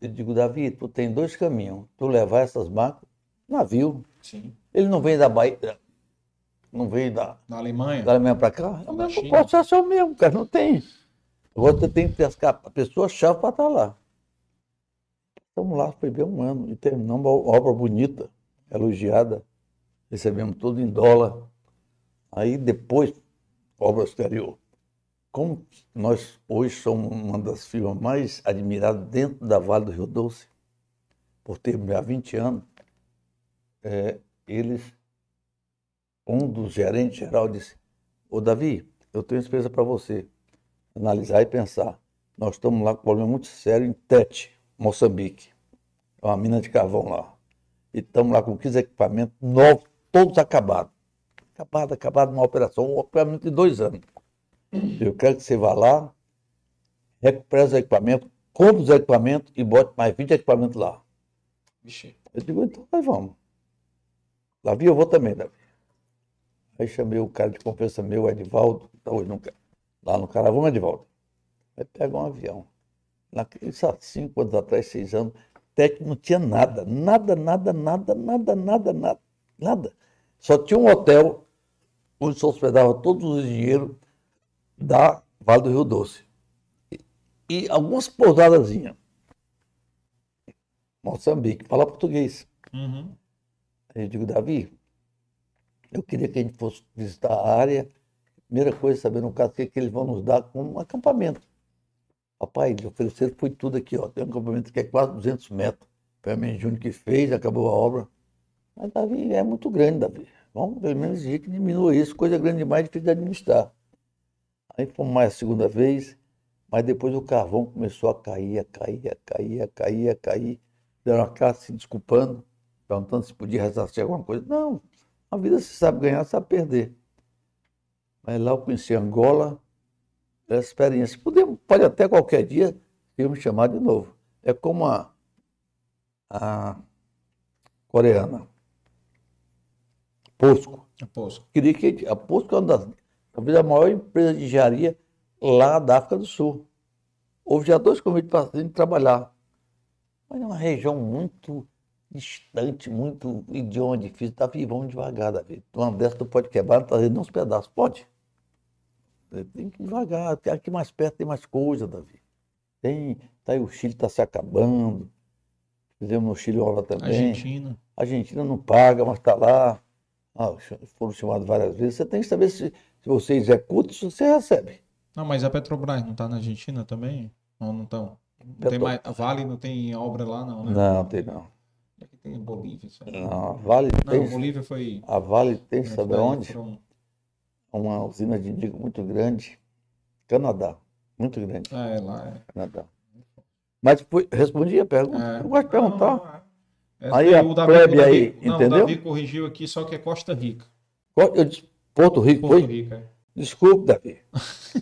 eu digo, Davi, tu tem dois caminhos, tu levar essas máquinas, navio, Sim. ele não vem da Bahia, não vem da, Na Alemanha? da Alemanha para cá, é o Da mesmo processo é o mesmo, cara, não tem. Agora você tem que cap- a pessoa-chave para estar lá. Estamos lá, foi bem um ano, e terminamos uma obra bonita, elogiada, recebemos tudo em dólar. Aí depois, obra exterior. Como nós hoje somos uma das firmas mais admiradas dentro da Vale do Rio Doce, por ter há 20 anos, é, eles, um dos gerentes geral disse, ô Davi, eu tenho uma empresa para você analisar e pensar. Nós estamos lá com um problema muito sério em Tete, Moçambique. É uma mina de carvão lá. E estamos lá com 15 equipamentos novos, todos acabados. Acabado, acabado, uma operação, um operamento de dois anos. Eu quero que você vá lá, recupere os equipamentos, compre os equipamentos e bote mais 20 equipamentos lá. Vixe. Eu digo, então nós vamos. Davi, eu vou também, Davi. Aí chamei o cara de confiança meu, o Edivaldo, tá hoje no, ca- lá no Caravão, Edivaldo. Aí pega um avião. Naquele, isso há cinco anos atrás, seis anos, técnico não tinha nada, nada, nada, nada, nada, nada, nada, nada. Só tinha um hotel onde se hospedava todos os dinheiros da Vale do Rio Doce. E, e algumas pousadazinhas. Moçambique, fala português. Uhum. Aí eu digo, Davi, eu queria que a gente fosse visitar a área primeira coisa, saber no caso, o que, é que eles vão nos dar como um acampamento. Rapaz, eles ofereceram, foi tudo aqui, ó. Tem um acampamento que é quase 200 metros. Foi a minha Júnior que fez, acabou a obra. Mas, Davi, é muito grande, Davi. Vamos pelo menos exigir que diminua isso, coisa grande demais, difícil de administrar. Aí fomos mais a segunda vez, mas depois o carvão começou a cair, a cair, a cair, a cair, a cair. Deram uma carta se desculpando, perguntando se podia ressarcir alguma coisa. Não, a vida se sabe ganhar, sabe perder. Mas lá eu conheci Angola, essa experiência. Podemos, pode até qualquer dia eu me chamar de novo. É como a, a coreana. Posco. A Posco. Queria que a Posco é uma das, talvez a maior empresa de engenharia lá da África do Sul. Houve já dois convites para a gente trabalhar. Mas é uma região muito distante, muito idioma difícil. Davi, vamos devagar, Davi. Uma dessa tu pode quebrar, trazer uns pedaços. Pode? Tem que ir devagar. Aqui mais perto tem mais coisa, Davi. Tem, tá aí o Chile está se acabando. Fizemos no Chile uma também. Argentina. A Argentina não paga, mas está lá. Ah, foram chamados várias vezes. Você tem que saber se, se você executa, se você recebe. Não, mas a Petrobras não está na Argentina também? Não, não estão. Não tem mais, a Vale não tem obra lá, não, né? Não, tem não. Aqui tem Bolívia. Aí. Não, a Vale Não, tem. Bolívia foi. A Vale tem, Mas sabe onde? foram- Uma usina de indigo muito grande. Canadá. Muito grande. Ah, é lá. É. Canadá. Mas foi, respondi a pergunta. É. Eu gosto de perguntar. Não, é. É, Aí a o Davi- plebe Davi- aí, não, entendeu? O Davi corrigiu aqui, só que é Costa Rica. Eu disse, Porto Rico, Porto foi? Rica. é. Desculpe, Davi.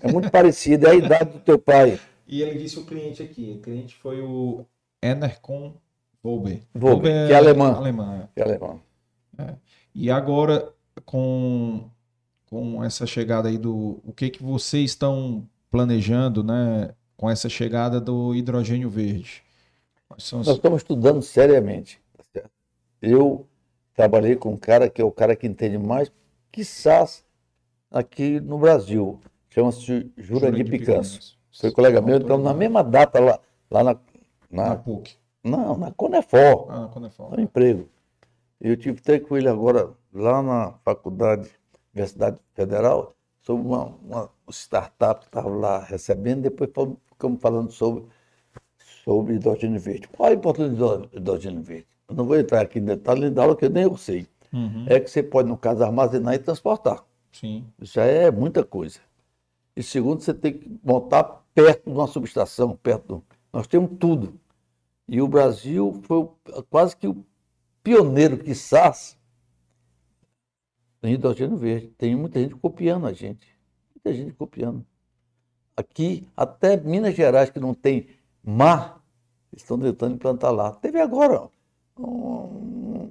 É muito parecido. É a idade do teu pai. E ele disse o cliente aqui. O cliente foi o Enercon Volber. Volber, que é alemã. Alemã, é. Que é alemão. E agora, com, com essa chegada aí do. O que, que vocês estão planejando, né? Com essa chegada do hidrogênio verde? Os- Nós estamos estudando seriamente. tá? Eu trabalhei com um cara que é o cara que entende mais, quizás, aqui no Brasil. Chama-se Jurandir Picanço. Foi colega meu, então na mesma data lá, lá na, Na na, PUC. não, na Conefor, Ah, é fala. no emprego. Eu tive até com ele agora lá na faculdade, Universidade Federal, sobre uma, uma startup que estava lá recebendo, depois ficamos falando sobre, sobre hidrogênio verde. Qual a importância do hidrogênio verde? Eu não vou entrar aqui em detalhe da aula que eu nem eu sei. Uhum, É que você pode, no caso, armazenar e transportar. Sim. Isso já é muita coisa. E segundo, você tem que montar perto de uma subestação, perto do... Nós temos tudo. E o Brasil foi quase que o pioneiro, quizás, em hidrogênio verde. Tem muita gente copiando a gente. Muita gente copiando. Aqui, até Minas Gerais, que não tem mar, estão tentando implantar lá. Teve agora um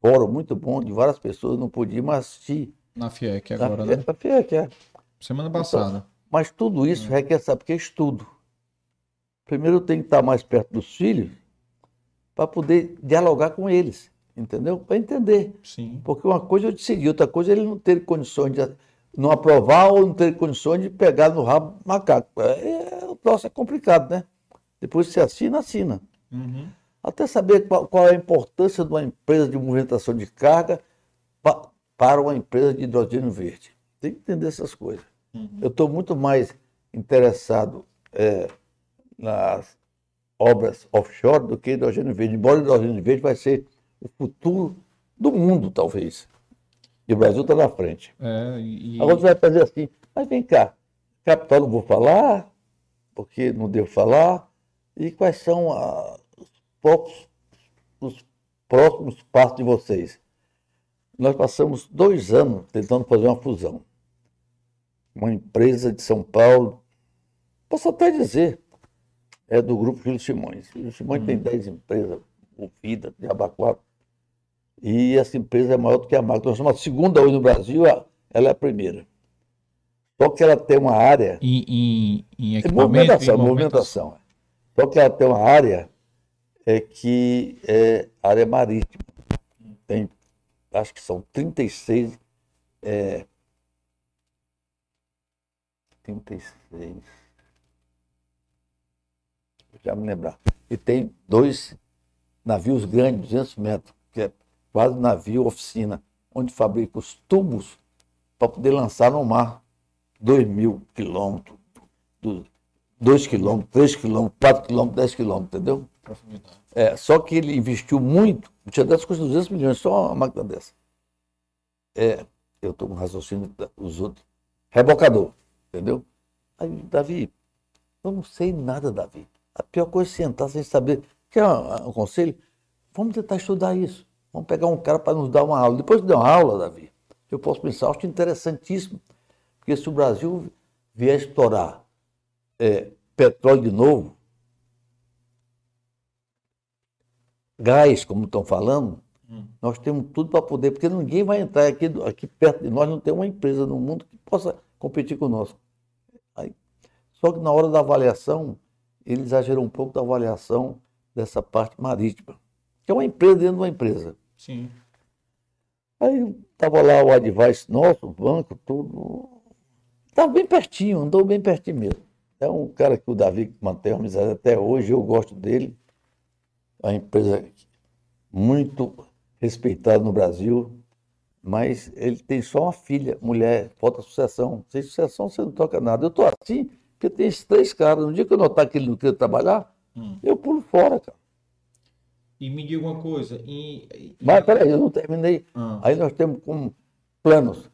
fórum muito bom de várias pessoas, não podia mais assistir. Na FIEC agora, Fie- né? da FIEC, é. Semana passada. Mas tudo isso requer, sabe que? Estudo. Primeiro eu tenho que estar mais perto dos filhos para poder dialogar com eles, entendeu? Para entender. Sim. Porque uma coisa eu decidi, outra coisa é ele não ter condições de não aprovar ou não ter condições de pegar no rabo macaco. É, é, o troço é complicado, né? Depois que você assina, assina. Uhum. Até saber qual, qual é a importância de uma empresa de movimentação de carga pa- para uma empresa de hidrogênio verde. Tem que entender essas coisas. Uhum. Eu estou muito mais interessado é, nas obras offshore do que hidrogênio verde. Embora o hidrogênio verde vai ser o futuro do mundo, talvez. E o Brasil está na frente. É, e, Agora você vai fazer assim, mas vem cá, capital não vou falar, porque não devo falar, e quais são ah, os, próximos, os próximos passos de vocês? Nós passamos dois anos tentando fazer uma fusão. Uma empresa de São Paulo, posso até dizer, é do grupo Júlio Simões. Júlio Simões tem 10 empresas movidas de Abacuá, e essa empresa é maior do que a Magno. Nós somos a segunda hoje no Brasil, ela é a primeira. Só que ela tem uma área em, em, em movimentação, em movimentação. Só que ela tem uma área é que é área marítima. Tem, acho que são 36. É, 36. Já me lembrar. E tem dois navios grandes, 200 metros, quase navio oficina, onde fabrica os tubos para poder lançar no mar. 2 mil quilômetros, 2 quilômetros, 3 quilômetros, 4 quilômetros, 10 quilômetros, entendeu? É, só que ele investiu muito, tinha dessas custa 200 milhões, só uma máquina dessa. É, eu estou com raciocínio dos outros. Rebocador, entendeu? Aí, Davi, eu não sei nada, Davi. A pior coisa é sentar sem saber. Quer um, um conselho? Vamos tentar estudar isso. Vamos pegar um cara para nos dar uma aula. Depois de dar uma aula, Davi, eu posso pensar, acho interessantíssimo. Porque se o Brasil vier explorar é, petróleo de novo, gás, como estão falando, hum. nós temos tudo para poder, porque ninguém vai entrar aqui, aqui perto de nós, não tem uma empresa no mundo que possa competir conosco. Aí, só que na hora da avaliação, ele exagerou um pouco da avaliação dessa parte marítima, que é uma empresa dentro de uma empresa. Sim. Aí estava lá o advice nosso, o banco, tudo. Estava bem pertinho, andou bem pertinho mesmo. É um cara que o Davi mantém amizade até hoje, eu gosto dele uma empresa muito respeitada no Brasil, mas ele tem só uma filha, mulher, falta sucessão. Sem sucessão você não toca nada. Eu estou assim porque tem esses três caras. No dia que eu notar que ele não quer trabalhar, hum. eu pulo fora, cara. E me diga uma coisa. E, Mas peraí, eu não terminei. Ah. Aí nós temos como planos.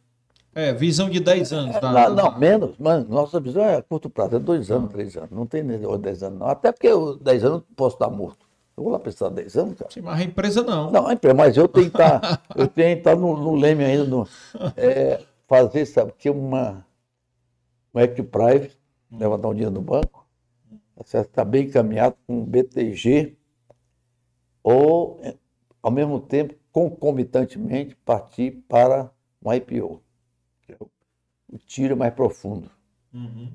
É, visão de 10 anos. É, tá? não, não, menos. Mas nossa visão é a curto prazo, é dois anos, ah. três anos. Não tem 10 anos, não. Até porque 10 anos eu posso estar morto. Eu vou lá precisar 10 anos, cara. Sim, mas a empresa não. Não, a empresa, mas eu tenho que estar, tá, eu tenho que estar tá no, no leme ainda, no, é, fazer, sabe, que uma, uma equity private, levantar um dinheiro no banco, está tá bem encaminhado com um BTG, ou, ao mesmo tempo, concomitantemente, partir para um IPO, é o tiro mais profundo. Uhum.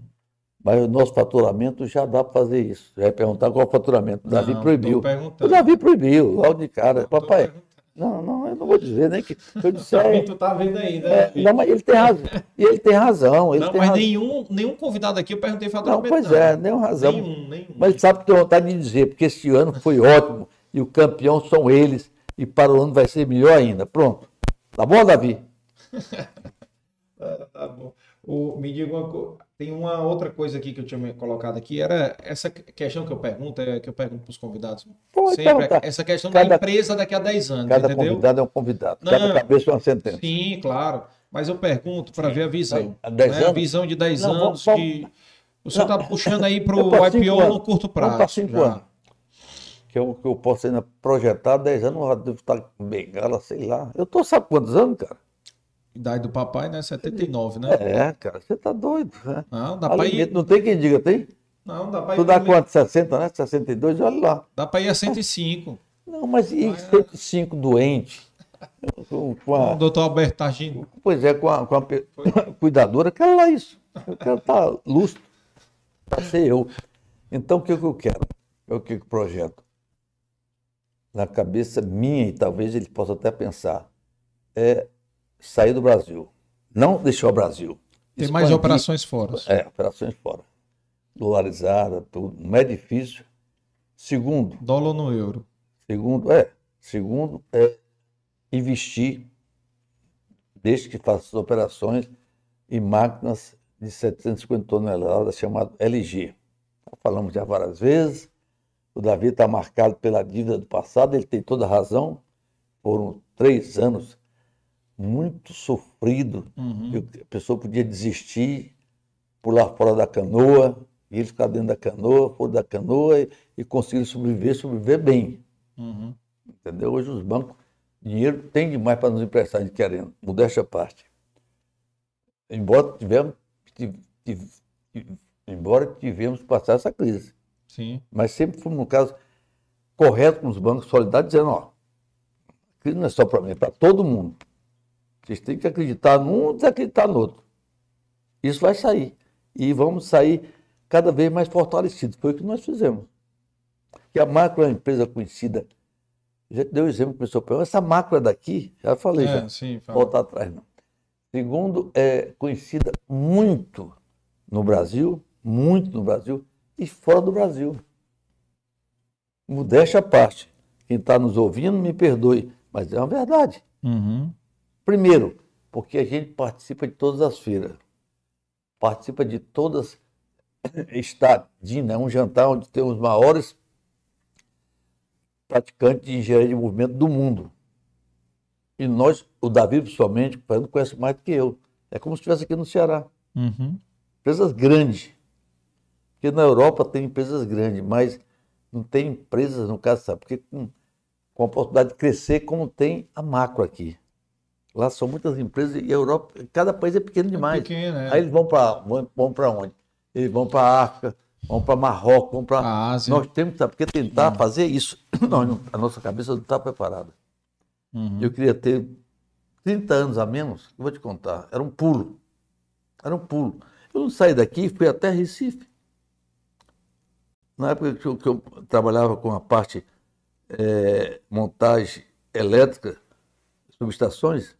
Mas o nosso faturamento já dá para fazer isso. Já ia perguntar qual é o faturamento. O Davi não, proibiu. O Davi proibiu, logo de cara. Papai, não, não, eu não vou dizer nem que. eu tu tá vendo aí, né? É, não, mas ele tem razão. E ele tem razão. Ele não, tem mas razão. Nenhum, nenhum convidado aqui eu perguntei faturamento. Não, pois é, nenhum razão. Nenhum, nenhum. Mas ele sabe que tem vontade de dizer, porque esse ano foi ótimo e o campeão são eles e para o ano vai ser melhor ainda. Pronto. Tá bom, Davi? tá, bom. O, me diga uma coisa. Tem uma outra coisa aqui que eu tinha colocado aqui, era essa questão que eu pergunto, é, que eu pergunto para os convidados. Pode sempre, essa questão cada, da empresa daqui a 10 anos. Cada entendeu? convidado é um convidado, Não, cada cabeça é uma sentença. Sim, claro. Mas eu pergunto para ver a visão. A, né? a visão de 10 Não, anos vamos, que. O senhor está puxando aí para o IPO no curto prazo. Para 5 anos. Que eu, que eu posso ainda projetar 10 anos, eu devo estar com bengala, sei lá. Eu estou, sabe quantos anos, cara? Idade do papai, né? 79, né? É, cara, você tá doido. Né? Não, dá para ir. Não tem quem diga, tem? Não, dá para ir. Tu dá quanto? 60, né? 62, olha lá. Dá para ir a 105. Não, mas e mas, 105 doente? Com, com a... O doutor Alberto Targino. Pois é, com a, com a cuidadora, quero lá isso. Eu quero estar tá lustro. Para ser eu. Então, o que, que eu quero? É o que, que projeto? Na cabeça minha, e talvez ele possa até pensar, é sair do Brasil. Não deixou o Brasil. Tem mais operações fora. É, operações fora. Dolarizada, tudo. Não é difícil. Segundo. Dólar no euro. Segundo, é. Segundo, é investir, desde que faça as operações, em máquinas de 750 toneladas, chamado LG. falamos já várias vezes. O Davi está marcado pela dívida do passado, ele tem toda a razão. Foram três anos muito sofrido. Uhum. a pessoa podia desistir, pular fora da canoa, e ele ficar dentro da canoa, fora da canoa e, e conseguir sobreviver, sobreviver bem. Uhum. Entendeu? Hoje os bancos, dinheiro tem demais para nos emprestar de querendo, modéstia à parte. Embora tivemos, tive, tive, embora tivemos passar essa crise. Sim. Mas sempre fomos, no caso, correto com os bancos solidários, dizendo, ó, crise não é só para mim, é para todo mundo. Vocês têm que acreditar num e desacreditar no outro. Isso vai sair. E vamos sair cada vez mais fortalecidos. Foi o que nós fizemos. Que a macro é uma empresa conhecida. Já deu exemplo para o pessoal. Essa macro daqui, já falei, é, já. Sim, voltar atrás, não. Segundo, é conhecida muito no Brasil, muito no Brasil e fora do Brasil. Modéstia à parte. Quem está nos ouvindo, me perdoe, mas é uma verdade. Uhum. Primeiro, porque a gente participa de todas as feiras. participa de todas Estadina, é um jantar onde tem os maiores praticantes de engenharia de movimento do mundo. E nós, o Davi principalmente, conhece mais do que eu. É como se estivesse aqui no Ceará. Uhum. Empresas grandes. Porque na Europa tem empresas grandes, mas não tem empresas, no caso, sabe? Porque com, com a oportunidade de crescer como tem a macro aqui. Lá são muitas empresas e a Europa, cada país é pequeno demais. É pequeno, é. Aí eles vão para vão, vão onde? Eles vão para a África, vão para Marrocos, vão para A Ásia. Nós temos sabe, porque tentar fazer isso, nós a nossa cabeça não está preparada. Uhum. Eu queria ter 30 anos a menos, eu vou te contar, era um pulo. Era um pulo. Eu não saí daqui, fui até Recife. Na época que eu, que eu trabalhava com a parte eh, montagem elétrica, subestações,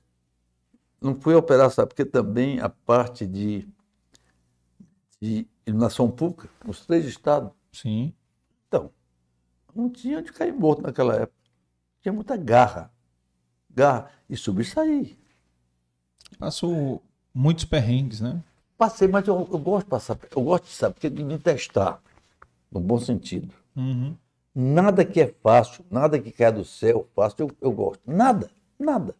não fui operar, sabe? Porque também a parte de, de iluminação pública, nos três estados, Sim. então, não tinha onde cair morto naquela época. Tinha muita garra. Garra. E sobressair. Passou muitos perrengues, né? Passei, mas eu, eu gosto de passar. Eu gosto de saber, porque de me testar, no bom sentido. Uhum. Nada que é fácil, nada que cai do céu fácil, eu, eu gosto. Nada, nada,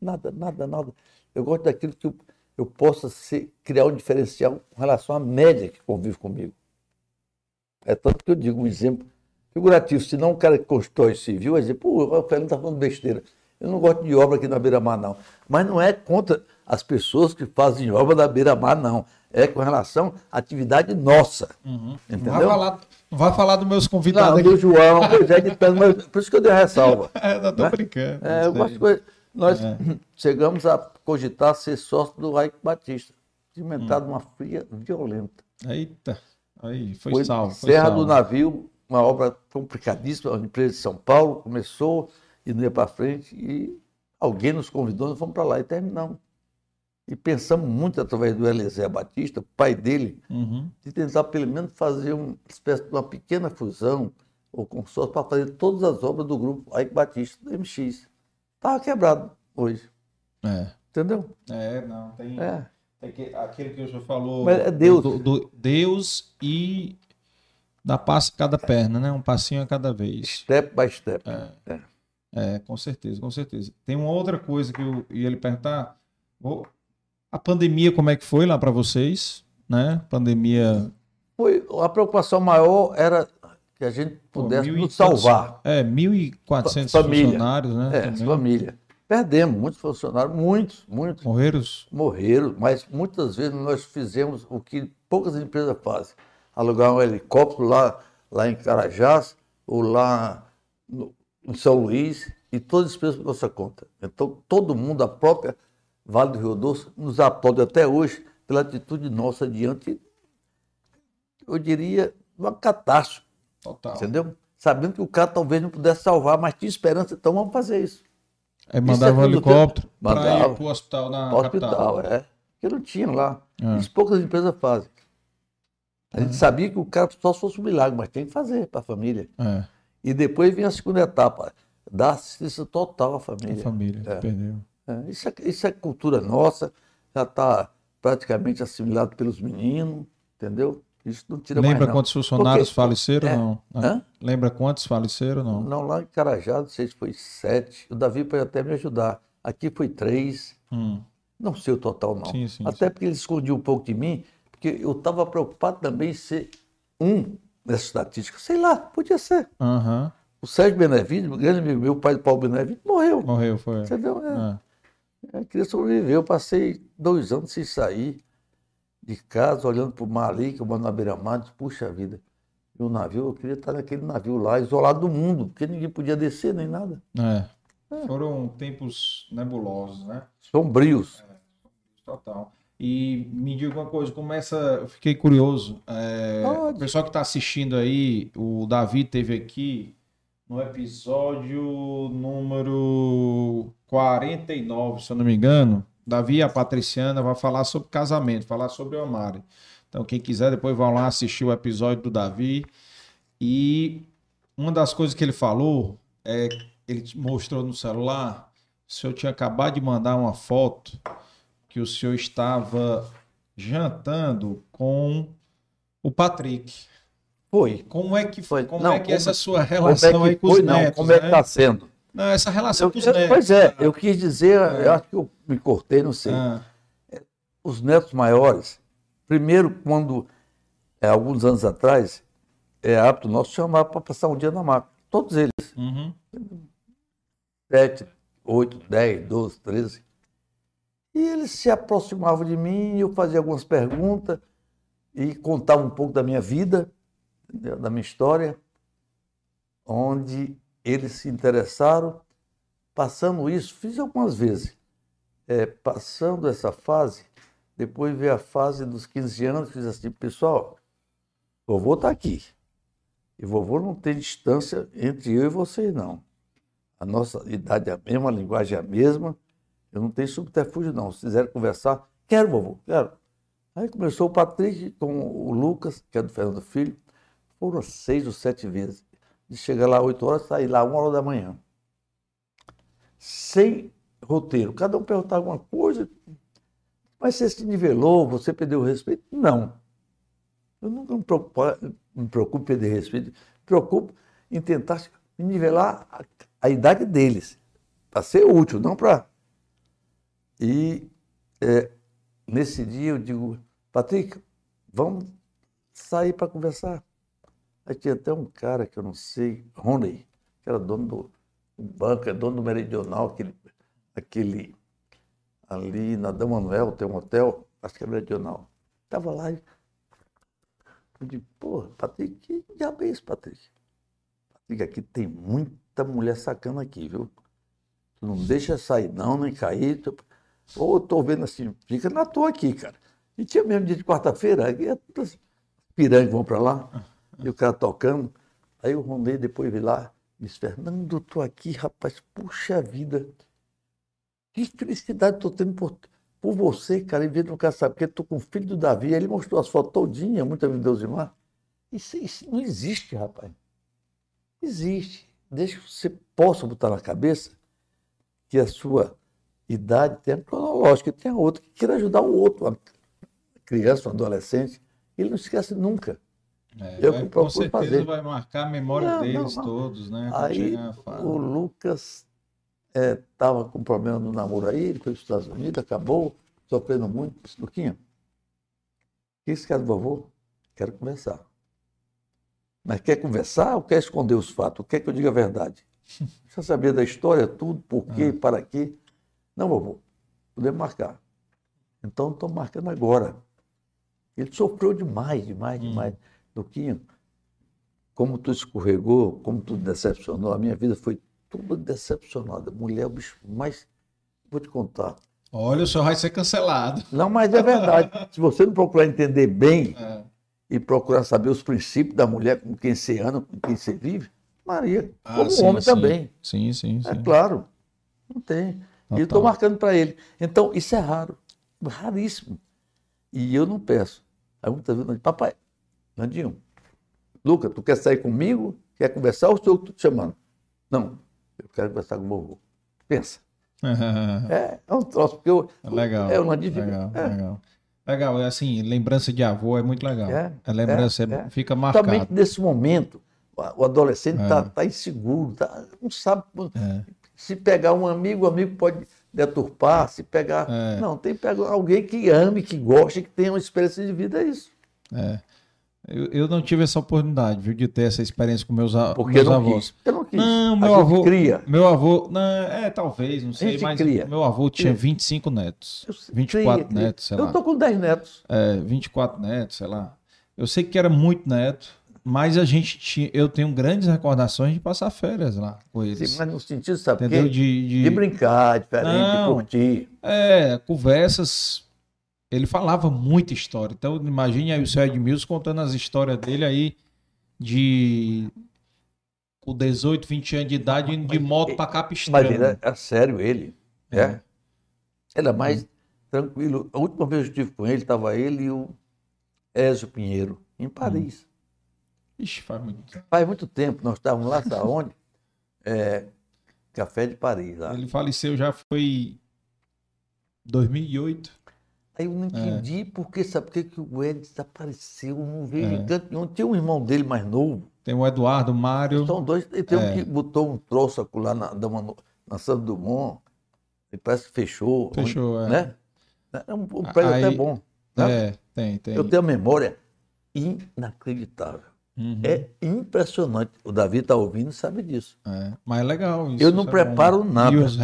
nada, nada, nada. Eu gosto daquilo que eu, eu possa ser, criar um diferencial com relação à média que convive comigo. É tanto que eu digo um exemplo figurativo. Se não um cara que constrói civil, vai dizer, pô, o Rafael está falando besteira. Eu não gosto de obra aqui na beira-mar, não. Mas não é contra as pessoas que fazem obra na beira-mar, não. É com relação à atividade nossa. Uhum. Não, Entendeu? vai falar, não vai falar dos meus Não, convidados do aqui. João, pois é, de pé, mas por isso que eu dei a ressalva. É, eu tô né? brincando. É, eu coisa. Nós chegamos a cogitar ser sócio do Raik Batista. Cimentado uma fria violenta. Eita. Aí, foi, Foi salvo. Foi Serra salvo. do Navio, uma obra complicadíssima, uma empresa de São Paulo, começou e não ia para frente, e alguém nos convidou, nós fomos para lá e terminamos. E pensamos muito através do Eliezer Batista, pai dele, Uhum. de tentar pelo menos fazer uma espécie de uma pequena fusão ou consórcio para fazer todas as obras do grupo Ike Batista, do MX. Estava quebrado hoje, É. entendeu? É, não, tem, É. tem que, aquilo que o senhor falou. Mas é Deus. Do, do- Deus e dá passo a cada perna, né? Um passinho a cada vez. Step by step. É, com certeza, com certeza. Tem uma outra coisa que eu ia lhe perguntar. Ô, A pandemia, como é que foi lá para vocês? Né? Pandemia. Foi, a preocupação maior era que a gente pô, pudesse e nos salvar. É, 1.400 Família. funcionários, né? É, também. família. Perdemos muitos funcionários, muitos, muitos Morreram? morreram, mas muitas vezes nós fizemos o que poucas empresas fazem. Alugar um helicóptero lá, lá em Carajás ou lá no, em São Luís e todas as despesas por nossa conta. Então, todo mundo, a própria Vale do Rio Doce, nos aplaude até hoje pela atitude nossa diante, eu diria, uma catástrofe, Total. entendeu? Sabendo que o cara talvez não pudesse salvar, mas tinha esperança, então vamos fazer isso. Aí mandava um é helicóptero para Mandava. ir pro hospital na Para o hospital, capital. é. Porque não tinha lá. É. Isso poucas empresas fazem. A gente sabia que o cara só se fosse um milagre, mas tem que fazer para a família. É, E depois vem a segunda etapa, dar assistência total à a família. família É. perdeu. É, isso, é, isso é cultura nossa, já está praticamente assimilado pelos meninos, entendeu? Isso não tira mais Lembra não. quantos funcionários Porque- faleceram é. não? Hã? Lembra quantos faleceram não? Não, lá em Carajá, não sei se foi sete. O Davi pode até me ajudar. Aqui foi três. Hum, Não sei o total, não. Sim, sim, Até porque ele escondia um pouco de mim, porque eu estava preocupado também em ser um nessa estatística. Sei lá, podia ser. Aham. O Sérgio Benevides, o grande amigo meu, pai do Paulo Benevides, morreu. Morreu, foi. Entendeu? É, É. Eu queria sobreviver. Eu passei dois anos sem sair de casa, olhando para o mar ali, que eu moro na beira-mar, disse, puxa vida. E o navio, eu queria estar naquele navio lá, isolado do mundo, porque ninguém podia descer nem nada. É. Foram tempos nebulosos, né? Sombrios. Total. E me diga uma coisa, começa. Eu fiquei curioso. É, o pessoal que está assistindo aí, o Davi teve aqui no episódio número 49, se eu não me engano. Davi e a Patriciana vai falar sobre casamento, falar sobre o Amari. Então, quem quiser, depois vão lá assistir o episódio do Davi. E uma das coisas que ele falou é ele mostrou no celular. O senhor tinha acabado de mandar uma foto que o senhor estava jantando com o Patrick. Foi. Como é que Foi. Como Não, é que como- essa sua Como é relação que aí com os foi, não, netos, como é que né? está sendo? Não, essa relação Eu- com os eu- netos. pois é, cara. eu quis dizer, É. eu acho que eu me cortei, não sei. Ah, Os netos maiores, primeiro, quando, é, alguns anos atrás, é hábito nosso chamar para passar um dia na maca. Todos eles, uhum. sete, oito, dez, doze, treze. E eles se aproximavam de mim, eu fazia algumas perguntas e contava um pouco da minha vida? Da minha história, onde eles se interessaram. Passando isso, fiz algumas vezes. É, passando essa fase, depois veio a fase dos 15 anos, fiz assim, pessoal, vovô está aqui. E vovô não tem distância entre eu e vocês, não. A nossa idade é a mesma, a linguagem é a mesma. Eu não tenho subterfúgio, não. Se quiserem conversar, quero, vovô, quero. Aí começou o Patrick com o Lucas, que é do Fernando Filho. Foram seis ou sete vezes. De chegar lá oito horas, sair lá uma hora da manhã. Sem roteiro. Cada um perguntava alguma coisa. Mas você se nivelou, você perdeu o respeito? Não. Eu nunca me preocupo, me preocupo em perder respeito. Me preocupo em tentar nivelar a, a idade deles. Para ser útil, não para. E é, nesse dia eu digo, Patrick, vamos sair para conversar. Aí tinha até um cara que eu não sei, Rony, que era dono do, banco, é dono do Meridional, aquele, aquele ali na Dom Manuel, tem um hotel, acho que é Meridional. Estava lá e eu digo, pô, Patrick, que diabo é isso, Patrick? Patrick, aqui tem muita mulher sacana aqui, viu? Tu não deixa sair não, nem cair. Tu... Ou eu tô vendo assim, fica na toa aqui, cara. E tinha mesmo dia de quarta-feira, é as piranhas vão para lá, e o cara tocando. Aí o Rondei depois veio lá disse, Fernando, tô aqui, rapaz, puxa vida. Que felicidade tô tendo por, por você, cara, em vez de um cara saber, porque tô com o filho do Davi, aí ele mostrou as fotos todinhas, muita vida Deus e mar. Isso, isso não existe, rapaz. Existe. Desde que você possa botar na cabeça que a sua idade tem a cronológica, tem a outra que queira ajudar o outro, uma criança, um adolescente, ele não esquece nunca. É, Eu vai- que com certeza fazer. vai marcar a memória Não, não, deles não. todos, né? Aí o Lucas estava com problema no namoro aí, ele foi para os Estados Unidos, acabou, sofrendo muito. Disse, Luquinha, o que você quer do vovô? Quero conversar. Mas quer conversar ou quer esconder os fatos? Quer que eu diga a verdade? Precisa saber da história, tudo, por quê, para quê. Não, vovô, podemos marcar. Então, estou marcando agora. Ele sofreu demais, demais, Hum. Demais. Luquinha, como tu escorregou, como tu decepcionou, a minha vida foi tudo decepcionada. Mulher é o bicho mais. Vou te contar. Olha, o senhor vai ser cancelado. Não, mas é verdade. Se você não procurar entender bem É. e procurar saber os princípios da mulher com quem você anda, com quem você vive, Maria, Ah, como sim, homem sim. também. Sim, sim, sim. É claro. Não tem. E eu estou Total. marcando para ele. Então, isso é raro. Raríssimo. E eu não peço. Aí muitas vezes, eu digo, papai, Nandinho, Luca, tu quer sair comigo? Quer conversar ou estou te chamando? Não, eu quero conversar com o vovô. Pensa. É, é um troço, porque eu. legal. É, o Nandinho fica- legal, é. legal. Legal, é assim, lembrança de avô é muito legal. É, a lembrança é, é- é. fica marcada. Também nesse momento, o adolescente está É. inseguro, tá, não sabe. É. Se pegar um amigo, o amigo pode deturpar, se pegar. Não, tem que pegar alguém que ame, que goste, que tenha uma experiência de vida, é isso. É. Eu, eu não tive essa oportunidade, viu, de ter essa experiência com meus, Porque meus eu não avós. quis. Eu não quis. Não, meu avô. cria. Meu avô. Não, é, talvez, não sei, mas cria. meu avô tinha Cria. 25 netos. Eu sei, 24 cria, netos, sei Eu lá. estou com 10 netos. É, 24 netos, sei lá. Eu sei que era muito neto, mas a gente tinha. Eu tenho grandes recordações de passar férias lá com eles. Sim, mas no sentido, sabe entendeu? De, de- De brincar, diferente, Não. de curtir. É, conversas. Ele falava muita história. Então, imagine aí o seu Edmilson contando as histórias dele aí de. Com 18, 20 anos de idade, indo de moto pra Mas Capistrano. ele é, é sério, ele. É. É. Ele é mais tranquilo. A última vez que eu estive com ele, estava ele e o Ézio Pinheiro, em Paris. Ixi, faz muito tempo. Faz muito tempo, nós estávamos lá, sabe onde? É, Café de Paris. Lá. Ele faleceu já foi 2008. Aí eu não entendi por que, sabe por que o Ed desapareceu? Eu Não vejo É. em canto nenhum. Tinha um irmão dele mais novo. Tem o Eduardo, o Mário. São dois. E tem É. um que botou um troço lá na, na, na Santo Dumont. E parece que fechou. Fechou, é. Né? É um, um prédio Aí- até bom. né? É, tem, tem. Eu tenho uma memória inacreditável. Uhum. É impressionante. O Davi está ouvindo e sabe disso. É, Mas é legal isso. Eu não é bom. preparo nada. E os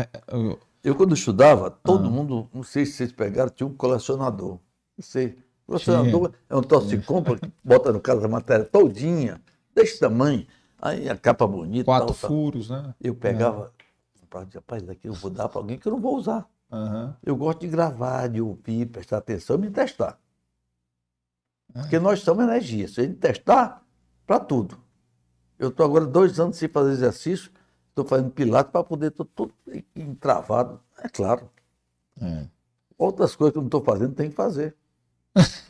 Eu, quando estudava, todo Ah. mundo, não sei se vocês pegaram, tinha um colecionador. Não sei. Colecionador é um troço que compra, que bota no caso a matéria todinha, desse tamanho. Aí a capa bonita. quatro tal, tal. furos, né? Eu pegava, comprava, rapaz, daqui eu vou dar para alguém que eu não vou usar. Aham. Eu gosto de gravar, de ouvir, prestar atenção e me testar. Ah. Porque nós somos energia. Se a gente testar, para tudo. Eu estou agora dois anos sem fazer exercício, estou fazendo pilates para poder estar tudo entravado. É claro. É. Outras coisas que eu não estou fazendo, tem que fazer.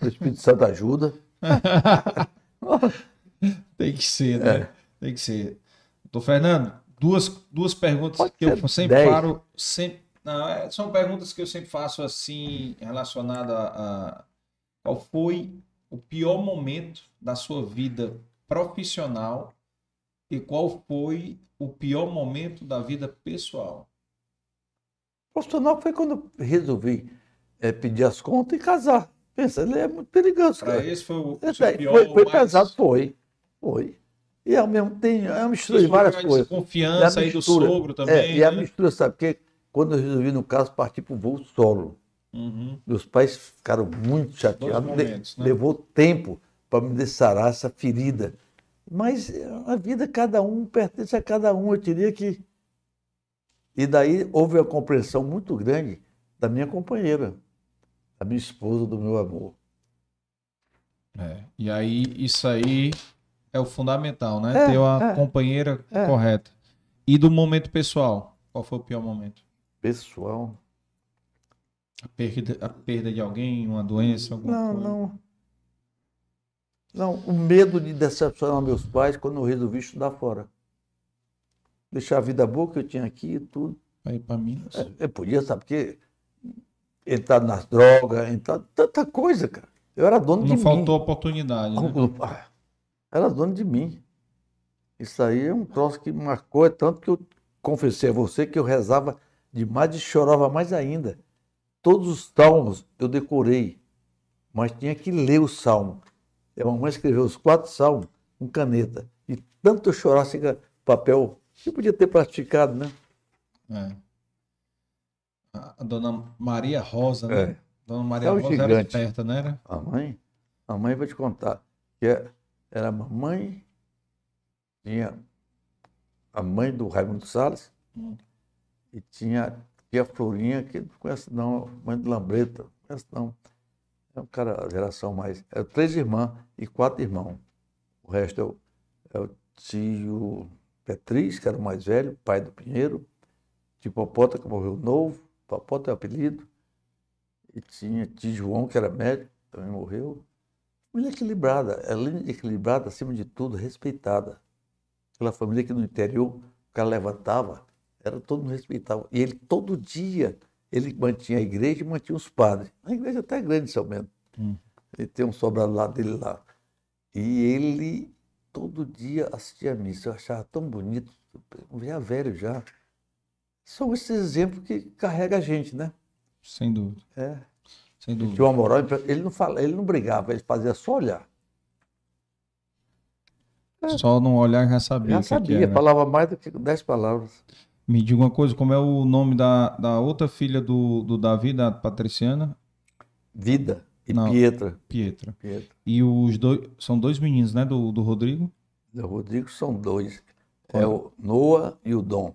O Espírito Santo ajuda. Tem que ser, né? É. Tem que ser. Doutor Fernando, duas, duas perguntas Pode que eu sempre dez. paro. Sempre, não, é, são perguntas que eu sempre faço assim, relacionada a qual foi o pior momento da sua vida profissional e qual foi o pior momento da vida pessoal. Profissional foi quando resolvi eh, pedir as contas e casar. Pensa, ele é muito perigoso, cara. esse foi o aí pior foi, foi mais- casado, foi. Foi. E ao mesmo tempo, é uma mistura de várias coisas. Desconfiança E a aí do sogro também. É, e a né? mistura, sabe? Porque quando eu resolvi, no caso, partir para o voo solo, Uhum. meus pais ficaram muito chateados. Momentos, né? Levou tempo para me sarar essa ferida. Mas a vida, cada um pertence a cada um. Eu diria que. E daí houve uma compreensão muito grande da minha companheira, da minha esposa, do meu amor. É, E aí, isso aí é o fundamental, né? É, Ter uma é, companheira é. correta. E do momento pessoal, qual foi o pior momento? Pessoal. A perda, a perda de alguém, uma doença, alguma Não, coisa? não. Não, o medo de decepcionar meus pais quando eu resolvi estudar fora. Deixar a vida boa que eu tinha aqui e tudo. Aí para Minas. É, Eu podia, sabe, porque entrar nas drogas, entrar tanta coisa, cara. Eu era dono Não de faltou mim. oportunidade, né? Ah, Era dono de mim. Isso aí é um troço que marcou, é tanto que eu confessei a você que eu rezava demais e chorava mais ainda. Todos os salmos eu decorei, mas tinha que ler o salmo. A mamãe escreveu os quatro salmos com caneta. E tanto chorar sem papel, que podia ter praticado, né? É. A dona Maria Rosa, né? É. Dona Maria É Rosa era gigante. esperta, né? Era? A mãe, a mãe vou te contar, que é- era a mamãe, tinha a mãe do Raimundo Salles, Hum. e tinha, tinha a Florinha, que não conhece não, mãe do Lambreta, não conhece não. É um cara, geração mais. É três irmãs e quatro irmãos. O resto é o, é o tio Petriz, que era o mais velho, pai do Pinheiro, tio Popota, que morreu novo, Popota é o apelido, e tinha tio João, que era médico, também morreu. Família equilibrada, além de equilibrada, acima de tudo, respeitada. Aquela família que no interior o cara levantava, era todo mundo respeitava. E ele todo dia, ele mantinha a igreja e mantinha os padres. A igreja até é grande, seu mesmo. Hum. Ele tem um sobrado lá dele lá. E ele todo dia assistia a missa. Eu achava tão bonito, já velho já. São esses exemplos que carrega a gente, né? Sem dúvida. É. Sem Ele dúvida. tinha uma moral, ele não, fala, ele não brigava, ele fazia só olhar. Só não olhar já sabia. Já que que sabia, era. falava mais do que dez palavras. Me diga uma coisa, como é o nome da, da outra filha do, do Davi, da Patriciana? Vida e Não. Pietra. Pietra. Pietra. E os dois, são dois meninos, né, do, do Rodrigo? O Rodrigo são dois. É o Noah e o Dom.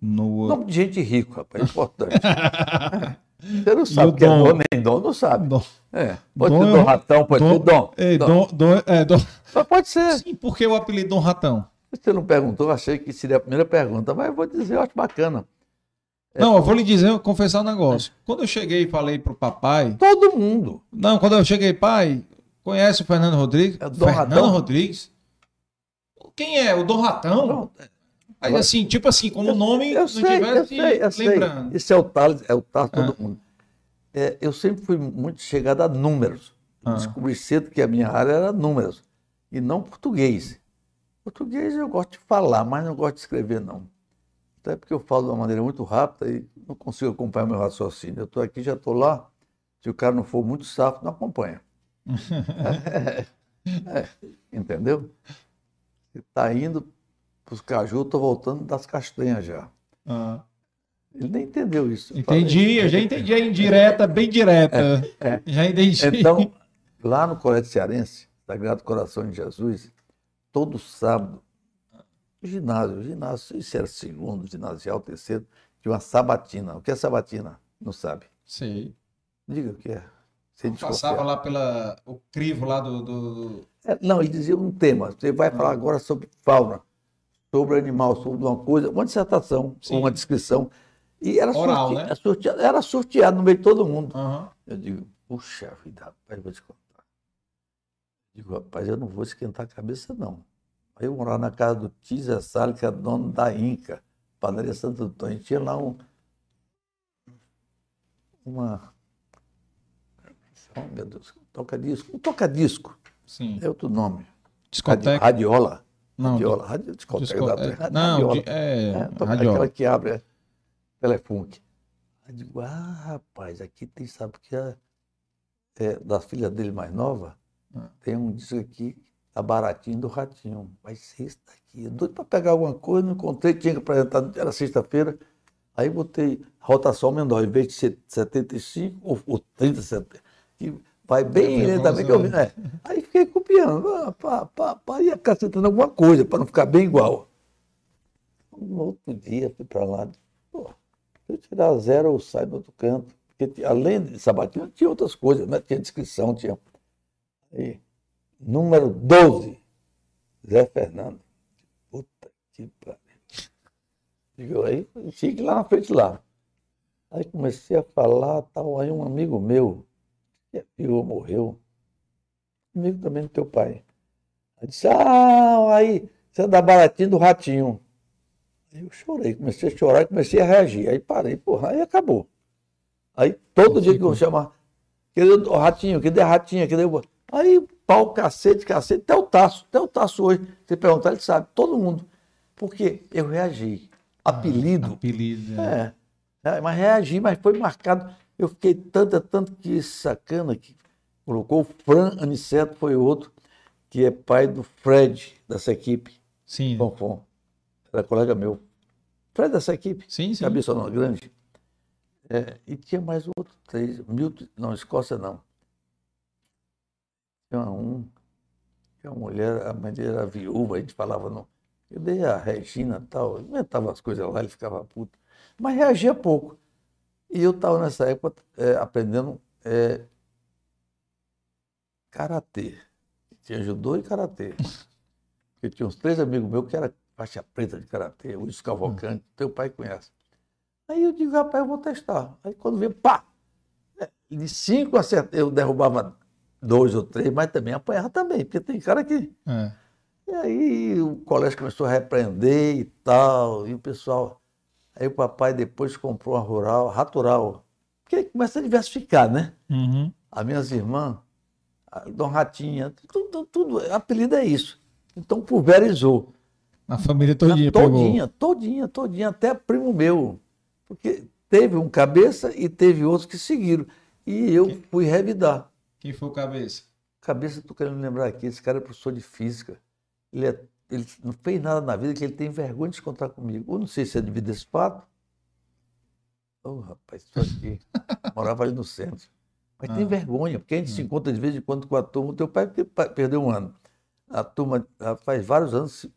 No... Nome de gente rico, rapaz, é importante. Você não sabe o que é Dom? Dom nem Dom, não sabe. Dom. É, pode Dom ser é Dom Ratão, pode ser Dom. Ei, Dom. Dom, Dom, é, Dom. Mas pode ser. Sim, por que o apelido Dom Ratão? Você não perguntou, achei que seria a primeira pergunta, mas eu vou dizer, eu acho bacana. É. Não, eu vou lhe dizer, eu confessar um negócio. Quando eu cheguei e falei pro papai, Todo mundo. não, quando eu cheguei, pai, conhece o Fernando Rodrigues? É o Dom Fernando Ratão? Rodrigues? Quem é? O Dom Ratão? Pronto. Aí assim, tipo assim, como o nome Eu não sei, eu tivesse sei, eu sei. lembrando. Isso é o Thales, é o Thales Ah. todo mundo. é, eu sempre fui muito chegado a números. Ah. Descobri cedo que a minha área era números e não português. Português eu gosto de falar, mas não gosto de escrever, não. Até porque eu falo de uma maneira muito rápida e não consigo acompanhar meu raciocínio. Eu estou aqui, já estou lá. Se o cara não for muito safo, não acompanha. É, é, entendeu? Está indo para os caju, estou voltando das castanhas já. Ah. Ele nem entendeu isso. Eu Entendi, falei- eu já entendi a indireta, bem direta. é. Já entendi. Então, lá no Colégio Cearense, Sagrado Coração de Jesus, todo sábado, ginásio, ginásio, isso era segundo, ginasial, terceiro, tinha uma sabatina. O que é sabatina? Não sabe. Sei. Diga o que é. Sem Passava lá pela o crivo lá do. do- É, não, ele dizia um tema. Você vai falar agora sobre fauna, sobre animal, sobre uma coisa, uma dissertação, Sim. uma descrição. E era, Oral, sorte- né? era sorteado, era sorteado no meio de todo mundo. Aham. Eu digo, puxa vida, rapaz, vou te contar. Digo, rapaz, eu não vou esquentar a cabeça, não. Aí eu morava na casa do Tizia Salles, que era dono da Inca, padaria Santo Antônio. Tinha lá um. Uma. Oh, meu Deus, toca-disco. Um toca-disco, Sim. é outro nome. Discoteca. Radiola. Não, Radiola. Radio, discoteca disco- da é, Radiola. não, de- é, É, toca- radiola. aquela que abre é, telefunk. Aí digo, ah, rapaz, aqui tem, sabe que é, é da filha dele mais nova. Tem um disco aqui, tá baratinho do Ratinho. Esse daqui. Eu doido para pegar alguma coisa, não encontrei, tinha que apresentar, era sexta-feira. Aí botei rotação menor, em vez de ser 75 ou, ou 30, 70, que vai bem lentamente. que eu vi, né? Aí fiquei copiando, ah, pá, pá, pá, ia acrescentando alguma coisa para não ficar bem igual. No outro dia, fui para lá, pô, se eu tirar zero, eu saio do outro canto. Porque além de sabatina, tinha outras coisas, né? tinha descrição, tinha. Aí, número 12, Zé Fernando. Puta que pariu. Digo, aí, fique lá na frente lá. Aí comecei a falar, tal, aí um amigo meu, que filha morreu, amigo também do teu pai. Aí disse, ah, aí, você é da baratinha do ratinho. Aí eu chorei, comecei a chorar e comecei a reagir. Aí parei, porra, aí acabou. Aí todo dia que eu chamar, cadê o ratinho, cadê a ratinha, cadê o. Aí pau, cacete, cacete, até o taço, até o taço hoje. Você perguntar, ele sabe, todo mundo. Porque eu reagi. Apelido. Apelido. é. É, é, mas reagi, mas foi marcado. Eu fiquei tanto, tanto que sacana que colocou o Fran Aniceto, foi outro, que é pai do Fred, dessa equipe, Sim. Fonfon. Era colega meu. Fred dessa equipe, Sim, sim. cabeça não, grande. É, e tinha mais outro, três, Milton, não, Escócia não. Tinha um, tinha uma mulher, a mãe dele era viúva, a gente falava, não. Eu dei a Regina e tal, inventava as coisas lá, ele ficava puto. Mas reagia pouco. E eu estava nessa época é, aprendendo é, karatê. Tinha judô e karatê. Eu tinha uns três amigos meus que era faixa preta de karatê, o Wilson Cavalcante, teu pai conhece. Aí eu digo, rapaz, eu vou testar. Aí quando veio, pá! É, De cinco acertei, eu derrubava dois ou três, mas também apanhava também, porque tem cara que. É. E aí o colégio começou a repreender e tal, e o pessoal. Aí o papai depois comprou uma rural, ratural, porque começa a diversificar, né? Uhum. As minhas irmãs, a Dom Ratinha, tudo, tudo, apelido é isso. Então pulverizou. A família todinha, todinha, todinha, todinha, até primo meu. Porque teve um cabeça e teve outros que seguiram. E eu fui revidar. Quem foi o cabeça? Cabeça, estou querendo lembrar aqui, esse cara é professor de física. Ele, é- ele não fez nada na vida que ele tem vergonha de se encontrar comigo. Eu não sei se é devido a esse fato. Ô, rapaz, estou aqui. Morava ali no centro. Mas tem Ah. vergonha, porque a gente se encontra de vez em quando com a turma. O teu pai pe- pa- perdeu um ano. A turma faz vários anos se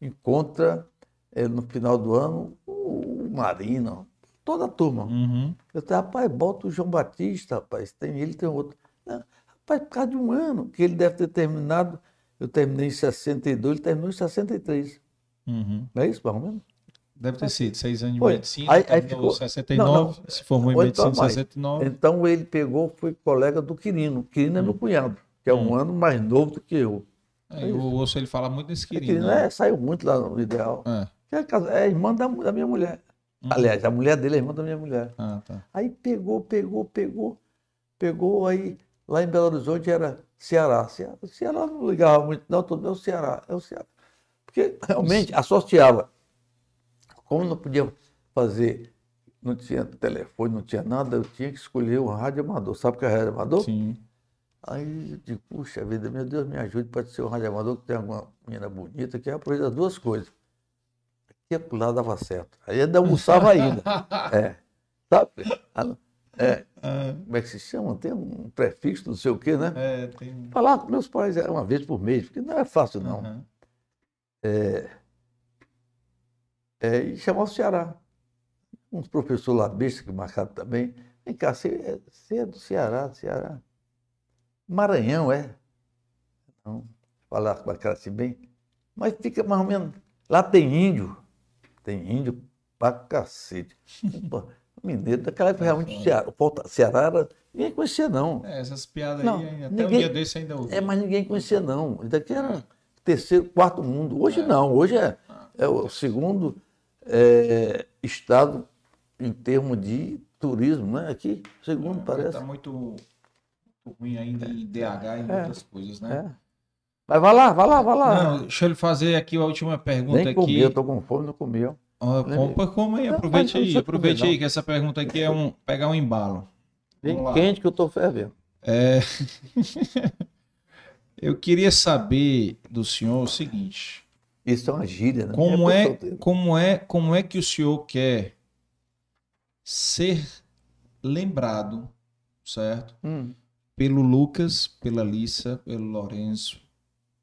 encontra eh, no final do ano o Marina, toda a turma. Uhum. Eu disse, rapaz, bota o João Batista, rapaz, tem ele, tem outro. Não, rapaz, por causa de um ano, que ele deve ter terminado, eu terminei em 62, ele terminou em 63. Uhum. Não é isso, mais ou menos? Deve ter sido seis anos de Foi. medicina, Aí- aí terminou ficou- 69, Não, não. se formou em então medicina em mais. 69. Então ele pegou, foi colega do Quirino. Quirino é meu cunhado, que é um ano mais novo do que eu. É, eu ouço ele falar muito desse Quirino, querido. é, saiu muito lá no Ideal. É. É, é irmã da, da minha mulher. Aliás, a mulher dele é irmã da minha mulher. Ah, tá. Aí pegou, pegou, pegou, pegou, aí lá em Belo Horizonte era Ceará. Ceará, Ceará não ligava muito, não, tudo é o Ceará, é o Ceará. Porque realmente associava. Como não podia fazer, não tinha telefone, não tinha nada, eu tinha que escolher um rádio amador. Sabe o que é rádio amador? Sim. Aí eu digo, puxa vida, meu Deus, me ajude, pode ser um rádio amador que tem alguma menina bonita, que aproveita as duas coisas. Aqui e lá dava certo. Aí ainda almoçava ainda. É. Sabe? É, Ah, como é que se chama? Tem um prefixo, não sei o quê, né? é, tem. Falar com meus pais é uma vez por mês, porque não é fácil, não. Aham. É, e chamar o Ceará. Um professor lá, besta, que marcado também. Vem cá, você é, você é do Ceará, Ceará. Maranhão, é? Não, falar com a cara assim bem. Mas fica mais ou menos. Lá tem índio. Tem índio pra cacete. Mineiro, daquela época realmente o Ceará, Ceará era, ninguém conhecia, não. É, essas piadas Não, aí, até um ninguém- dia desse ainda ouvi. É, mas ninguém conhecia, não. Daqui era terceiro, quarto mundo. Hoje não, hoje é, é o segundo é, estado em termos de turismo, né? Aqui, segundo, parece. Tá muito, ruim ainda em DH e É. outras coisas, né? É. Mas vai lá, vai lá, vai lá. Não, deixa eu lhe fazer aqui a última pergunta Nem comi, aqui. eu tô com fome, não comi. ó. Compra, como aí, aproveite aí, aproveite aí, que essa pergunta aqui é um pegar um embalo. Bem quente que eu tô fervendo. É... eu queria saber do senhor o seguinte: Isso é uma gíria, né? como É é, como é, como é que o senhor quer ser lembrado, certo? Hum, Pelo Lucas, pela Lissa, pelo Lourenço,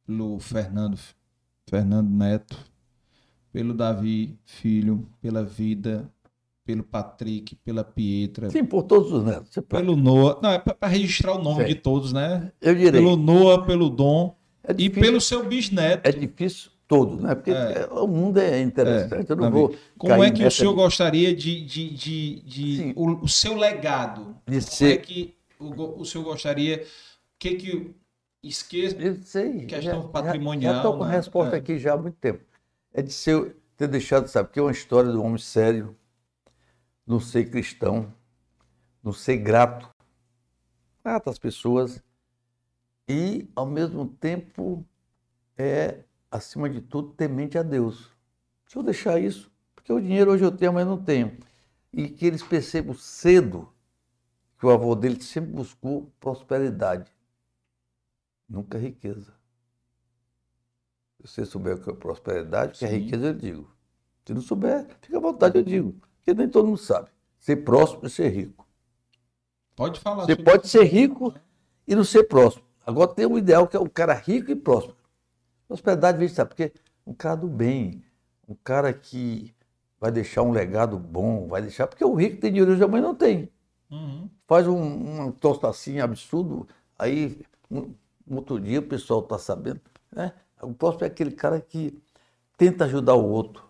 pelo Fernando, Fernando Neto, pelo Davi Filho, pela Vida, pelo Patrick, pela Pietra, Sim, por todos os netos. Pelo Noah. Não, é para registrar o nome Sei. de todos, né? Eu direi. Pelo Noah, pelo Dom é e pelo seu bisneto. É difícil todo, né? Porque É. é, o mundo é interessante. eu não Davi. vou. Como é que o senhor gostaria de, de, de, de- Sim. o, o seu legado? de Como é ser. que o, o senhor gostaria? O que que esqueça? Eu sei. Questão já- patrimonial, Já estou com a né? resposta É. aqui já há muito tempo. É de ser, ter deixado, sabe, que é uma história de um homem sério, não ser cristão, não ser grato, grato às pessoas e, ao mesmo tempo, é, acima de tudo, temente a Deus. Se eu deixar isso, porque o dinheiro hoje eu tenho, mas não tenho. E que eles percebam cedo que o avô dele sempre buscou prosperidade, nunca riqueza. Se você souber o que é prosperidade, o que é riqueza, eu digo. Se não souber, fica à vontade, eu digo. Porque nem todo mundo sabe. Ser próximo e ser rico. Pode falar. Você pode ser rico e não ser próximo. Agora tem um ideal que é o cara rico e próspero. Prosperidade, vem, sabe? Porque um cara do bem, um cara que vai deixar um legado bom, vai deixar. Porque o rico tem dinheiro hoje, amanhã não tem. Uhum. Faz um, um tostacinho absurdo, aí um, um outro dia o pessoal está sabendo. Né? O próximo é aquele cara que tenta ajudar o outro.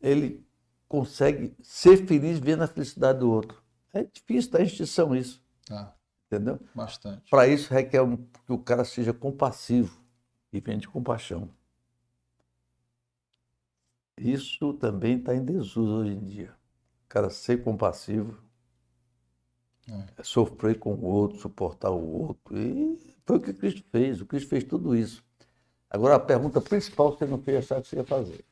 Ele consegue ser feliz vendo a felicidade do outro. É difícil da instituição isso, Tá, entendeu? bastante. Para isso requer um- que o cara seja compassivo e venha de compaixão. Isso também está em desuso hoje em dia. O cara ser compassivo, É. sofrer com o outro, suportar o outro. E foi o que Cristo fez. O Cristo fez tudo isso. Agora, a pergunta principal você não fez achar que você ia fazer.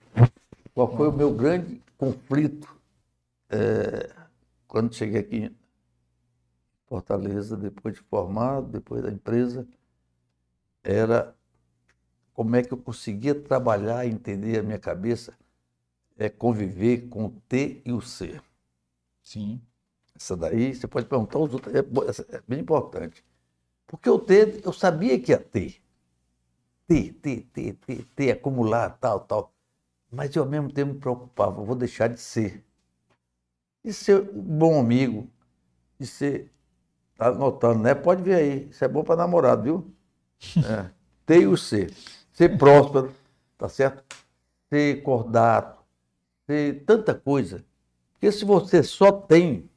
Qual foi o meu grande conflito eh, quando cheguei aqui em Fortaleza, depois de formado, depois da empresa? Era como é que eu conseguia trabalhar entender a minha cabeça, é conviver com o T e o C. Sim. Essa daí, você pode perguntar os outros, é, é bem importante. Porque o T, eu sabia que ia ter. T, T, T, T, T, acumular, tal, tal. Mas eu ao mesmo tempo me preocupava, vou deixar de ser. De ser um bom amigo, de ser. Tá anotando, né? Pode ver aí, isso é bom para namorado, viu? É. T e o C. Ser próspero, tá certo? Ser cordato, ser tanta coisa. Porque se você só tem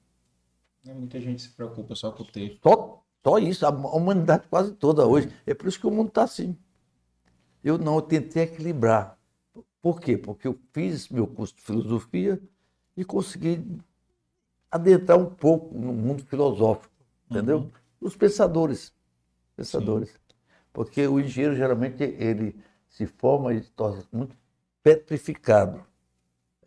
Né, Muita gente se preocupa só com o texto. só, só isso, a humanidade quase toda hoje. É por isso que o mundo está assim. Eu não, eu tentei equilibrar. Por quê? Porque eu fiz meu curso de filosofia e conseguir adentrar um pouco no mundo filosófico, entendeu? Uhum. Os pensadores, pensadores. Porque o engenheiro geralmente ele se forma e se torna muito petrificado.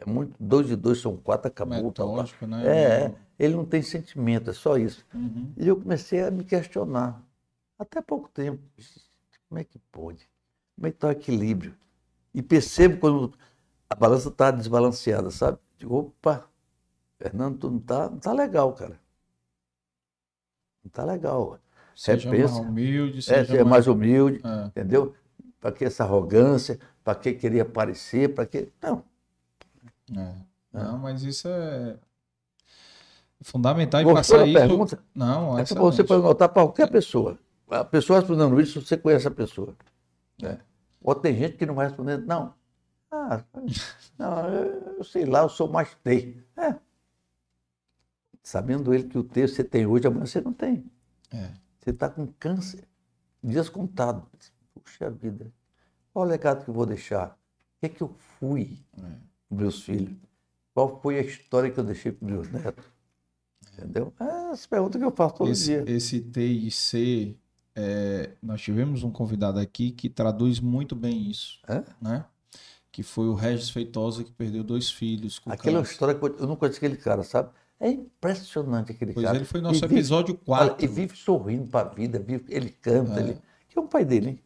É muito, dois e dois são quatro, acabou. tal. Metódico, né? É, é, ele não tem sentimento, é só isso. Uhum. E eu comecei a me questionar, até pouco tempo, como é que pode? Como é que está o equilíbrio? E percebo quando a balança está desbalanceada, sabe? Digo, opa, Fernando, tu não está não tá legal, cara. Não está legal. Seja Repensa. mais humilde, É, seja ser mais humilde, É. entendeu? Para que essa arrogância? Para que querer aparecer? Para que. Não. É. Não, mas isso é fundamental e passar isso. pergunta? Não, É você perguntar para qualquer pessoa. A pessoa respondendo isso, você conhece a pessoa. né? Ou tem gente que não vai responder, não. Ah, não, eu, sei lá, eu sou mais T. É. Sabendo ele que o T você tem hoje, amanhã você não tem. É. Você está com câncer, dias contados. Puxa vida, qual o legado que eu vou deixar? O que é que eu fui É. meus filhos? Qual foi a história que eu deixei para meus netos? Entendeu? É essa pergunta que eu faço todo Esse, dia. esse T e C, é, nós tivemos um convidado aqui que traduz muito bem isso, É? né? Que foi o Regis Feitosa, que perdeu dois filhos Aquela câncer. história que eu eu não conheço aquele cara, sabe? É impressionante aquele Pois cara. ele foi nosso E vive- episódio olha, 4. e vive sorrindo para a vida, vive, ele canta, É. ele, que é o pai dele, hein?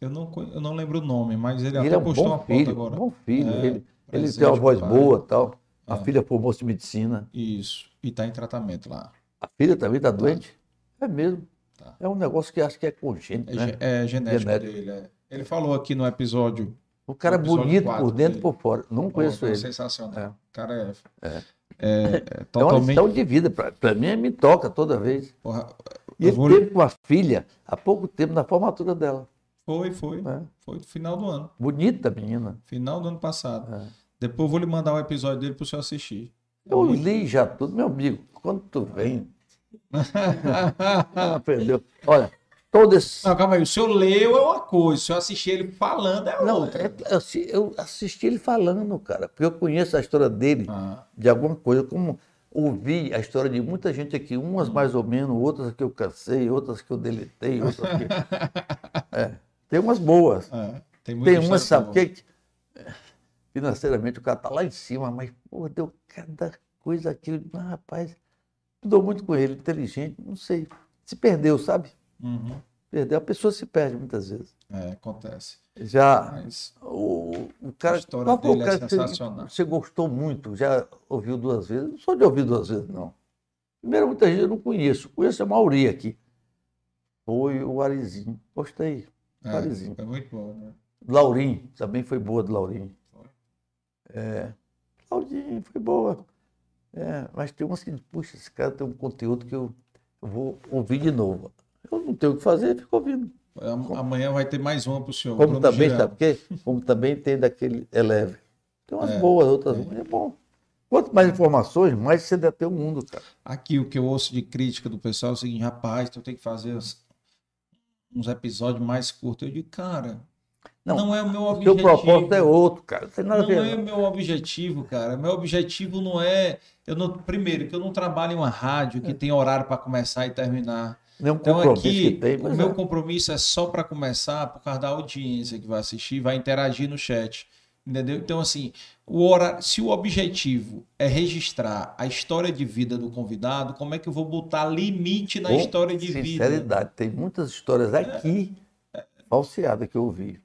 Eu não, eu não lembro o nome, mas ele, Ele até é um postou uma bom foto filho, agora. bom filho. É, ele ele tem uma voz pai. boa tal. A É. filha formou-se em medicina. Isso. E tá em tratamento lá. A filha também está doente? É mesmo. Tá. É um negócio que acho que é congênito, É, né? é genético, Genético. dele. é. Ele falou aqui no episódio. O cara é bonito quatro por dentro e por fora. Não conheço ele. Sensacional. É. O cara é, É. é- é É uma totalmente. de vida. Para mim, me toca toda vez. Porra, E ele vou- teve uma filha há pouco tempo na formatura dela. Foi, foi. né? Foi no final do ano. Bonita menina. Final do ano passado. É. Depois eu vou lhe mandar o episódio dele para o senhor assistir. Eu li já tudo, meu amigo. Quando tu vem, aprendeu. Olha, todo esse. Não, calma aí. O senhor leu é uma coisa, o senhor assistir ele falando é Não, outra. é- eu assisti ele falando, cara, porque eu conheço a história dele Ah, de alguma coisa, como ouvi a história de muita gente aqui, umas mais ou menos, outras que eu cansei, outras que eu deletei, outras que. É, tem umas boas. é. Tem, Tem umas, sabe, que financeiramente o cara tá lá em cima, mas, pô, deu cada coisa aqui. Ah, rapaz, mudou muito com ele, inteligente, não sei. Se perdeu, sabe? Uhum. Perdeu. A pessoa se perde muitas vezes. É, acontece. Já Mas o, o cara. A história qual o dele é cara você- sensacional. Você gostou muito, já ouviu duas vezes? Não sou de ouvir duas vezes, não. Primeiro, muita gente eu não conheço. Conheço a maioria aqui. Foi o Arizinho. Gostei. é, Parizinho. foi muito bom. Né? Laurim, também foi boa do Laurim. Foi. É. Laurim, foi boa. É, mas tem umas que, puxa, esse cara tem um conteúdo que eu, eu vou ouvir de novo. Eu não tenho o que fazer, fico ouvindo. Am- Amanhã vai ter mais uma para o senhor. Como também, Girão. sabe por quê? Como também tem daquele Eleve. Tem umas É, boas, outras ruins. É bom. Quanto mais informações, mais você deve ter o mundo, cara. Aqui o que eu ouço de crítica do pessoal é o seguinte, rapaz, tu tem que fazer uns episódios mais curtos. Eu digo, cara, não, Não, é o meu objetivo. seu propósito é outro, cara. Não tem nada a Não ver. é o meu objetivo, cara. Meu objetivo não é. Eu não, primeiro, que eu não trabalho em uma rádio É. que tem horário para começar e terminar. Nenhum Então compromisso aqui, que tem. o Mas meu é. compromisso é só para começar por causa da audiência que vai assistir, vai interagir no chat. Entendeu? Então, assim, o horário, se o objetivo é registrar a história de vida do convidado, como é que eu vou botar limite na Com história de vida? Sinceridade. Tem muitas histórias aqui falseadas que eu ouvi.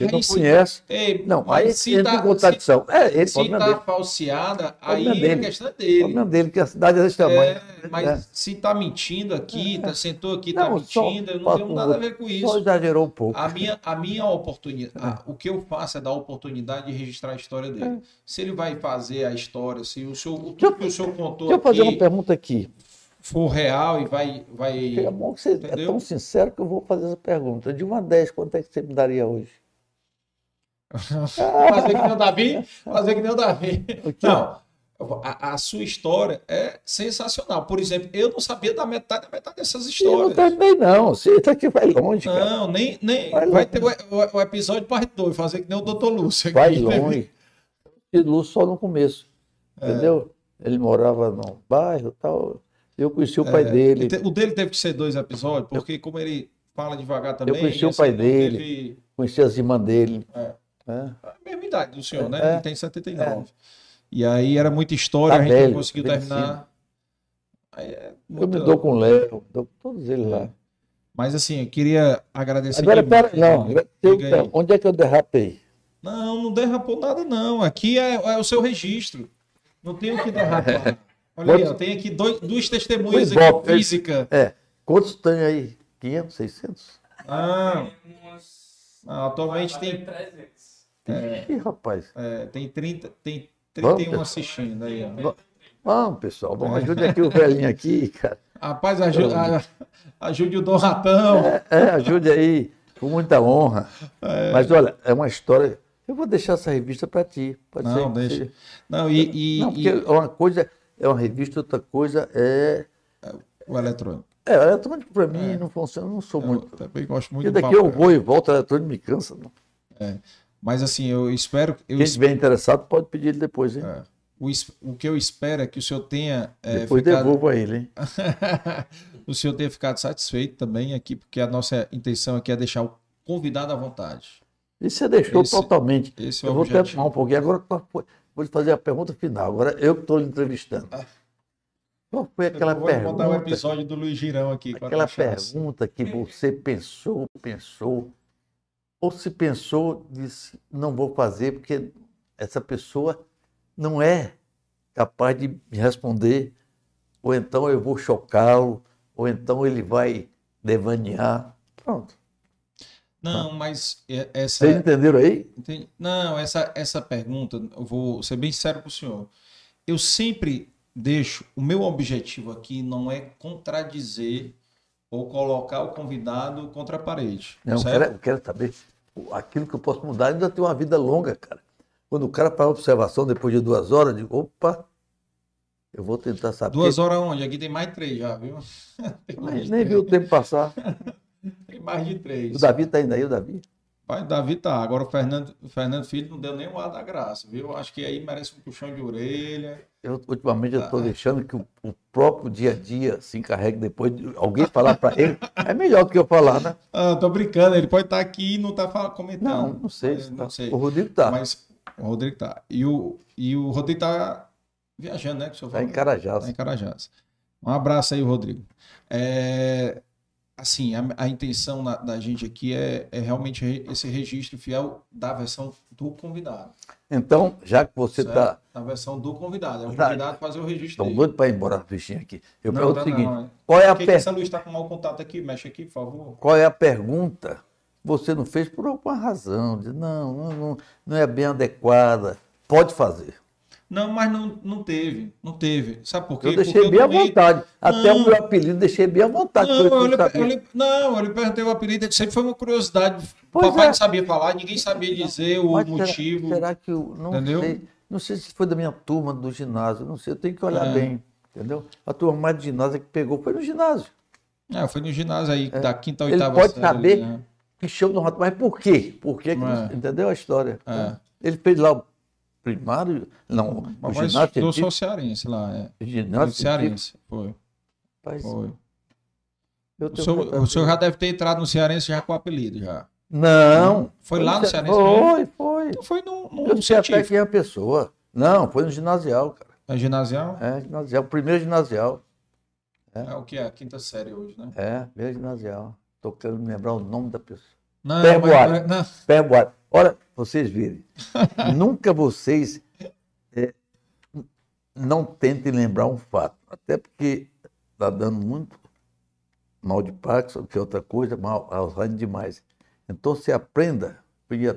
Aí não se- conhece. Ei, Não, aí se entra tá- em contradição. É, ele Se está falseada, aí a dele. questão é dele. problema dele, que a cidade é desse tamanho. É, mas É. se tá mentindo aqui, tá, sentou aqui, tá Não, só- mentindo, eu não só- tenho nada a ver com Só isso. exagerou um pouco. A minha, a minha oportunidade, o que eu faço é dar a oportunidade de registrar a história dele. Se ele vai fazer a história, se o o tudo que o senhor contou Deixa eu fazer uma pergunta aqui. for real e vai, vai É bom que você é Entendeu? tão sincero que eu vou fazer essa pergunta. De 1 a 10, quanto é que você me daria hoje? fazer que nem o Davi, fazer que nem o Davi. Não, a, a sua história é sensacional. Por exemplo, eu não sabia da metade da metade dessas Eu não histórias. terminei, não. Você está aqui vai longe, cara. Não, nem, nem Vai vai, ter o, o- o episódio parte 2, fazer que nem o Dr. Lúcio. Vai longe. E luz só no começo. entendeu? Ele morava num bairro e tal. Eu conheci o pai dele. Te- O dele teve que ser dois episódios, porque como ele fala devagar também. conheci o assim, pai não dele. teve Conheci as irmãs dele. É. É. a mesma idade do senhor, né? É. Ele tem 79. E aí era muita história, Tá a gente velho, não conseguiu terminar. Aí é Eu me dou com o Léo, dou com todos eles lá. Mas assim, eu queria agradecer. Agora, pera, não. eu- onde é que eu derrapei? Não, não derrapou nada, não. Aqui é, é o seu registro. Não tem o que derrapar. Olha aí, ó, tem aqui dois, duas testemunhas aqui, física. É. Quantos tem aí? 500, 600? Ah, ah, atualmente tem, 300. Ih, rapaz. é, tem 30, tem Vamos, 31 pessoal. assistindo aí, ó. Va- Vamos, pessoal. Vamos, ajude aqui o velhinho aqui, cara. Rapaz, ajude, ajude o Dom Ratão. É, ajude aí, com muita honra. Mas olha, é uma história. Eu vou deixar essa revista para ti. Pode ser Não, que deixa. Não, e, e- Não, porque e uma coisa é uma revista, outra coisa é. o eletrônico. É, eletrônico para mim não funciona, eu não sou Eu muito. também gosto muito E daqui eu vou e volto, eletrônico me cansa. Não. Mas assim, eu espero. Eu, Quem estiver interessado pode pedir ele depois, hein? é, o, o que eu espero é que o senhor tenha. é, depois ficado- devolvo a ele, hein? o senhor tenha ficado satisfeito também aqui, porque a nossa intenção aqui é deixar o convidado à vontade. E você deixou Esse- totalmente. Esse é Eu vou tomar um pouquinho. Agora vou lhe fazer a pergunta final. Agora eu que estou lhe entrevistando. Qual foi aquela eu vou botar o pergunta? episódio do Luiz Girão aqui. Aquela pergunta que você pensou, pensou, ou se pensou, disse, não vou fazer porque essa pessoa não é capaz de me responder, ou então eu vou chocá-lo, ou então ele vai devanear. Pronto. Não, mas é- essa. Vocês entenderam aí? Entendi. Não, essa, essa pergunta, eu vou ser bem sério com o senhor. Eu sempre deixo, o meu objetivo aqui não é contradizer ou colocar o convidado contra a parede. Não, eu quero, eu quero saber aquilo que eu posso mudar. Ainda tem uma vida longa, cara. Quando o cara faz observação depois de duas horas, eu digo, opa, eu vou tentar saber. Duas horas onde? Aqui tem mais três já, viu? Mais Nem, viu o tempo passar. Tem mais de três. O Davi está ainda aí, o Davi? Pai, Davi tá. Agora o Fernando, o Fernando Filho não deu nem o ar da graça, viu? Acho que aí merece um puxão de orelha. Eu, ultimamente eu estou Ah. deixando que o, o próprio dia a dia se encarregue depois de alguém falar para ele. É melhor do que eu falar, né? Ah, tô brincando, ele pode estar aqui e não tá comentando. Não, não sei. Mas Não tá. sei. O Rodrigo está. Mas o Rodrigo tá. E o, e o Rodrigo tá viajando, né? Que o senhor Está em falou? Carajás. Tá em Carajás. Um abraço aí, Rodrigo. É, assim, a, a intenção na- da gente aqui é, é realmente re- esse registro fiel da versão do convidado. Então, já que você está Na versão do convidado. É o Tá. convidado fazer o registro dele. doido para ir embora a fichinha aqui, eu Não, pergunto tá o seguinte: não, é. qual, é a Por que que per- essa luz está com mau contato aqui? Mexe aqui, por favor. qual é a pergunta que você não fez por alguma razão? Diz, não, não, não, não é bem adequada. Pode fazer. Não, mas não, não teve. Não teve. Sabe por quê? Eu deixei Porque bem à tomei- vontade. Até Não. o meu apelido deixei bem à vontade. Não, eu eu lhe, eu não, eu lhe perguntei o apelido, sempre foi uma curiosidade. Pois Papai é. não sabia falar, ninguém sabia dizer o Mas motivo. Será, que eu não Entendeu? sei? Não sei se foi da minha turma do ginásio, não sei, eu tenho que olhar É. bem, entendeu? A turma mais de ginásio que pegou foi no ginásio. É, foi no ginásio aí, da quinta, Ele oitava pode série, saber né? que show no rato, mas por quê? Por quê? que É. entendeu a história? É. Ele fez lá o primário, não, o Mas ginásio estudou científico. só cearense lá, é. o ginásio Cearense, foi. rapaz, foi. O senhor, o senhor já deve ter entrado no Cearense já com o apelido, já. Não. Foi lá no Cearense Foi, foi. Então foi no, no, Eu sei até quem é a pessoa. Não, foi no ginasial, cara. É ginasial? É, ginasial, primeiro ginasial. É. o que é a quinta série hoje, né? É, primeiro ginasial. Estou querendo lembrar o nome da pessoa. Não, Perboário. mas, não, Pé Boate. Olha, vocês virem. Nunca vocês é, não tentem lembrar um fato. Até porque está dando muito mal de Parkinson, que é outra coisa, mal Alzheimer demais. Então você aprenda,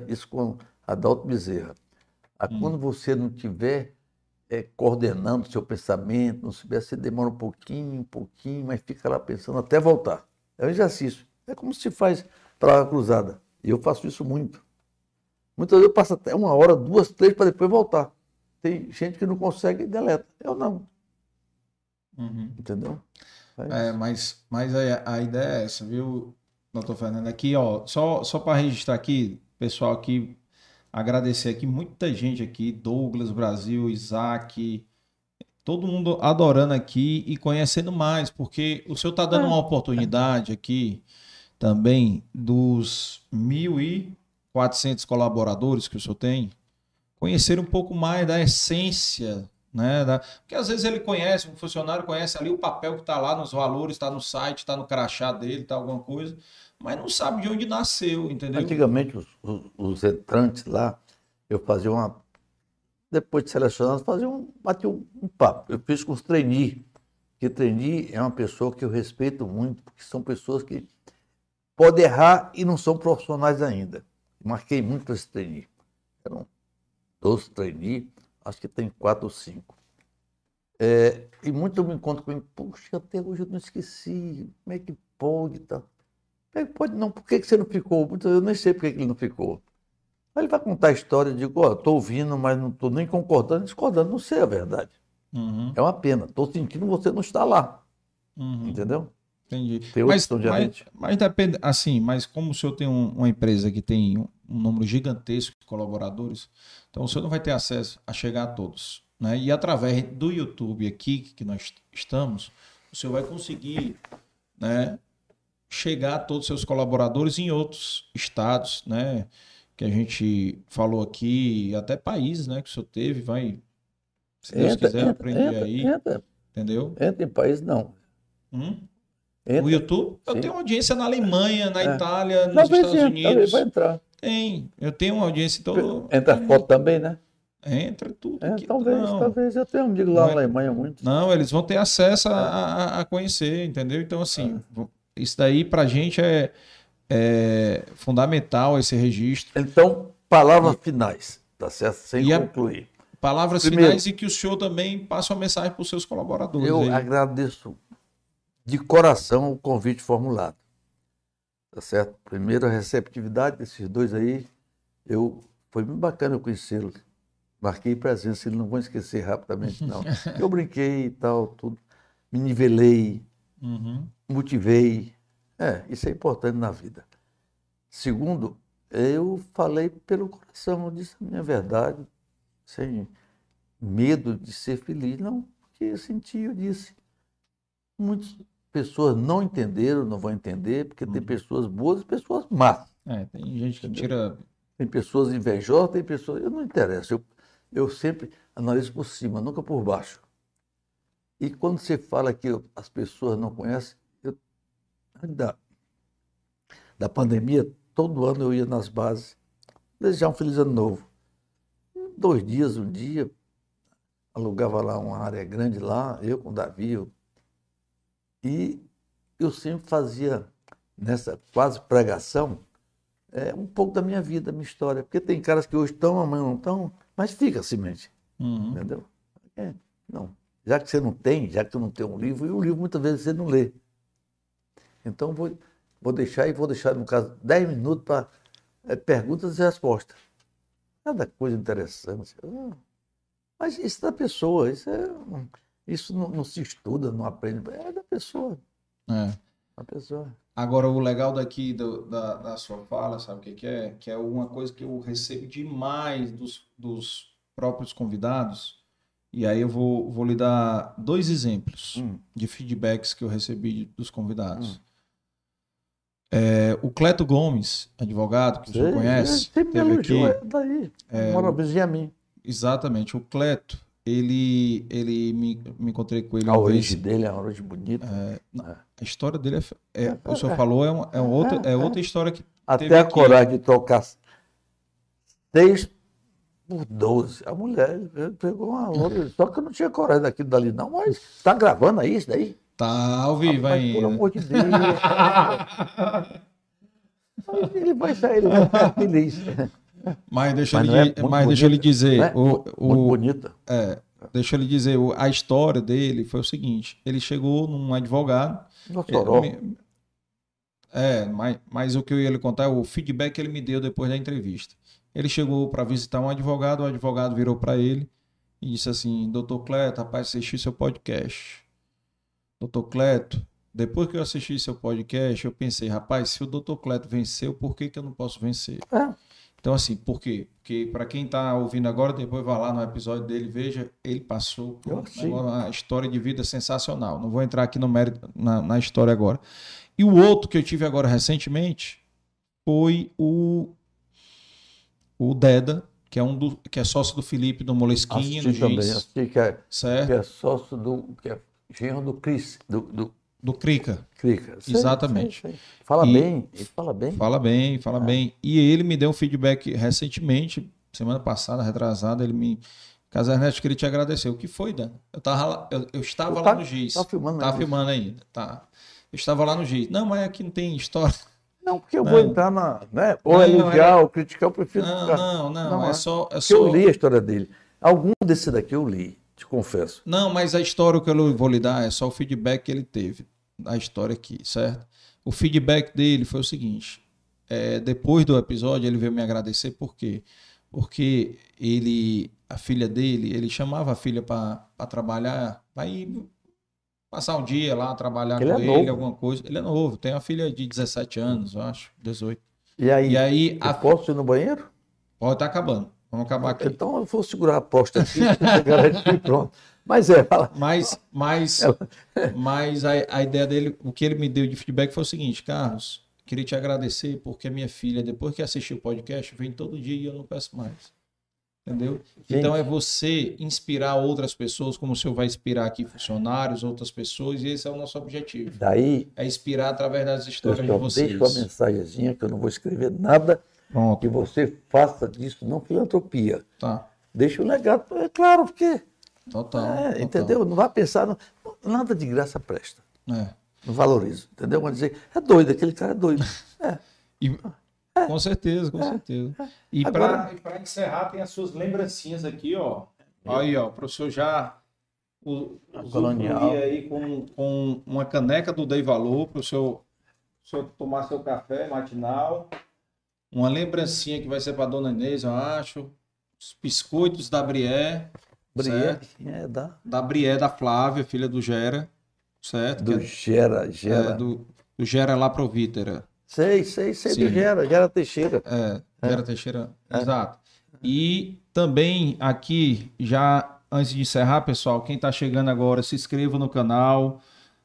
isso com Adalto Bezerra. A Quando você não tiver é, coordenando seu pensamento, não souber, você demora um pouquinho, um pouquinho, mas fica lá pensando até voltar. É um exercício. É como se faz para a cruzada. E eu faço isso muito. Muitas vezes eu passo até uma hora, duas, três, para depois voltar. Tem gente que não consegue e deleta. Eu não, Uhum. entendeu? É, mas, mas a, a ideia é essa, viu, doutor Fernando? Aqui, ó, só, só para registrar aqui, pessoal aqui, agradecer aqui, muita gente aqui, Douglas Brasil, Isaac, todo mundo adorando aqui e conhecendo mais, porque o senhor está dando É. uma oportunidade aqui também dos 1.400 colaboradores que o senhor tem, conhecer um pouco mais da essência, né? Da... Porque às vezes ele conhece, um funcionário conhece ali o papel que está lá nos valores, está no site, está no crachá dele, está alguma coisa, mas não sabe de onde nasceu, entendeu? Antigamente, os, os- os entrantes lá, eu fazia uma. Depois de selecionados, fazia um, batia um, um papo. Eu fiz com os trainee, que trainee é uma pessoa que eu respeito muito, porque são pessoas que podem errar e não são profissionais ainda. Marquei muito esse trainee. Eram 12 trainee, acho que tem quatro ou cinco. É, e muito eu me encontro com ele, poxa, até hoje eu não esqueci, como é que pode. Como é pode não? Por que que você não ficou? Muitas eu nem sei por que que ele não ficou. Aí ele vai contar a história, eu digo, ó, estou ouvindo, mas não estou nem concordando, discordando, não sei a verdade. Uhum, É uma pena, estou sentindo você não está lá, uhum. entendeu? Entendi. Tem Mas, mas, mas depende, assim, mas como o senhor tem um- uma empresa que tem um, número gigantesco de colaboradores, então o senhor não vai ter acesso a chegar a todos, né? E através do YouTube aqui que nós estamos, o senhor vai conseguir, né, chegar a todos os seus colaboradores em outros estados, né? Que a gente falou aqui, até países, né, que o senhor teve, vai, se Deus quiser, aprender entra, aí, entra, entendeu? entra em país, não. Hum? Entra. O YouTube, eu Sim. tenho audiência na Alemanha, na É. Itália, nos Estados Unidos. vai entrar. Tem. Eu tenho uma audiência todo. Entra foto também, né? Entra tudo. É, aqui. talvez, não. talvez. Eu tenho um amigo lá Não na é- Alemanha muito. Não, eles vão ter acesso a, a- a conhecer, entendeu? Então, assim, vo- isso daí pra gente é, é fundamental, esse registro. Então, palavras finais, tá certo? Sem E a- concluir. Palavras Primeiro- finais e que o senhor também passe uma mensagem para os seus colaboradores. Eu aí. agradeço de coração o convite formulado. Tá certo? Primeiro, a receptividade desses dois aí. Eu, foi muito bacana eu conhecê-los. Marquei presença, eles não vão esquecer rapidamente, não. Eu brinquei e tal, tudo. Me nivelei, Uhum. motivei. É, isso é importante na vida. Segundo, eu falei pelo coração, eu disse a minha verdade, sem medo de ser feliz. Não, porque eu senti, eu disse. Muitas pessoas não entenderam, não vão entender, porque tem Uhum. pessoas boas e pessoas más. É, tem gente que tira. Tem pessoas invejosas, tem pessoas. Eu não interessa. Eu, eu sempre analiso por cima, nunca por baixo. E quando você fala que as pessoas não conhecem, eu, da, da pandemia, todo ano eu ia nas bases, desejar um feliz ano novo. Dois dias, um dia, alugava lá uma área grande lá, eu com o Davi. E eu sempre fazia, nessa quase pregação, é, um pouco da minha vida, da minha história. Porque tem caras que hoje estão, amanhã não estão, mas fica assim, mente, Uhum. entendeu? É, não. Já que você não tem, já que você não tem um livro, e o livro muitas vezes você não lê. Então vou, vou deixar e vou deixar, no caso, 10 minutos para perguntas e respostas. Cada coisa interessante. Ah, Mas isso é da pessoa, isso, é, isso não, não se estuda, não aprende, é da pessoa, É. da pessoa. Agora, o legal daqui do- da, da sua fala, sabe o que, que é? Que é uma coisa que eu recebo demais dos, dos próprios convidados. E aí eu vou, vou lhe dar dois exemplos Hum. de feedbacks que eu recebi dos convidados. Hum. É, o Cleto Gomes, advogado, que Sei, conhece, Sempre me teve elogiou, aqui. é daí. É, Mora vizinha a mim. Exatamente, o Cleto, ele, ele me, me encontrei com ele A uma vez. origem dele é uma origem bonita. A história dele é, é- o senhor É. falou, é, uma, é, uma outra, É, é é. outra história que Até a aqui. coragem de trocar seis por 12. A mulher pegou uma loura. Só que eu não tinha coragem daquilo dali, não. Mas tá gravando aí isso daí? tá ao vivo ainda. Pelo amor de Deus. Ele vai sair, ele vai ficar feliz. Mas deixa, Mas não é muito mas deixa bonita, dizer, é? o, Muito o, bonita. é, deixa eu lhe dizer, o- a história dele foi o seguinte: ele chegou num advogado. Ele- é, mas, mas o que eu ia lhe contar é o feedback que ele me deu depois da entrevista. Ele chegou para visitar um advogado, o advogado virou para ele e disse assim: Doutor Cleto, rapaz, assisti seu podcast. Doutor Cleto, depois que eu assisti seu podcast, eu pensei, rapaz, se o Doutor Cleto venceu, por que, que eu não posso vencer? É. Então, assim, por quê? Porque para quem está ouvindo agora, depois vai lá no episódio dele, veja, ele passou por um uma história de vida sensacional. Não vou entrar aqui no mérito, na, na história agora. E o outro que eu tive agora recentemente foi o, o Deda, que é, um do, que é sócio do Felipe do Moleskine, Assisti no também, Giz, assisti que é, certo? que é sócio do. que é genro do Cris, do, do Do Crica. Crica. Sei, Exatamente. sei, sei. Fala E- bem, ele fala bem. Fala bem, fala bem. E ele me deu um feedback recentemente, semana passada, retrasada, ele me. Caso Ernesto queria te agradecer. O que foi, Dan? Eu, tava lá, eu, eu estava Tá- lá no Giz. tá filmando Tá ainda. filmando ainda. Tá. Eu estava lá no Giz. Não, mas aqui não tem história. Não, porque eu Não. vou entrar na. Né? Ou Não, elogiar, ou criticar, eu prefiro. Não, não, não. Não, é, é. só. É só... eu li a história dele. Algum desse daqui eu li, te confesso. Não, mas a história que eu vou lhe dar é só o feedback que ele teve da história aqui, certo? O feedback dele foi o seguinte: é, depois do episódio, ele veio me agradecer, por quê? Porque ele, a filha dele, ele chamava a filha para trabalhar, para ir passar um dia lá, trabalhar Ele com é ele, novo. alguma coisa. Ele é novo, tem uma filha de 17 anos, eu acho, 18. E aí, E aí, eu a... posso ir no banheiro? pode estar acabando. Vamos acabar aqui. Então eu vou segurar a aposta aqui, e pronto. Mas é, fala. Mas, mas, mas a, a ideia dele, o que ele me deu de feedback foi o seguinte, Carlos, queria te agradecer porque a minha filha, depois que assistiu o podcast, vem todo dia e eu não peço mais. Entendeu? Gente. Então é você inspirar outras pessoas, como o senhor vai inspirar aqui funcionários, outras pessoas, e esse é o nosso objetivo. Daí, É inspirar através das eu histórias de só vocês. deixo a mensagenzinha que eu não vou escrever nada, que Pronto, você faça disso não filantropia. tá. Deixa o legado, é claro, porque, Total. é, total. entendeu? Não vai pensar, no- nada de graça presta. É. Não valorizo, entendeu? Vai dizer, é doido, aquele cara é doido. É. E- Com certeza, com certeza. E Agora- para encerrar, tem as suas lembrancinhas aqui, ó. Aí, ó, o professor já o, colonial. aí com, com uma caneca do Dei Valor para o senhor, o senhor tomar seu café matinal. Uma lembrancinha que vai ser para dona Inês, eu acho. Os biscoitos da Brié? Bria, é, dá. Da Brié da Flávia, filha do Gera, certo? Do é- Gera, é, Gera. do, do Gera lá Provítera. Sei, sei, sei Sim. do Gera, Gera Teixeira. É, Vera Teixeira, exato. E também aqui, já antes de encerrar, pessoal, quem está chegando agora, se inscreva no canal,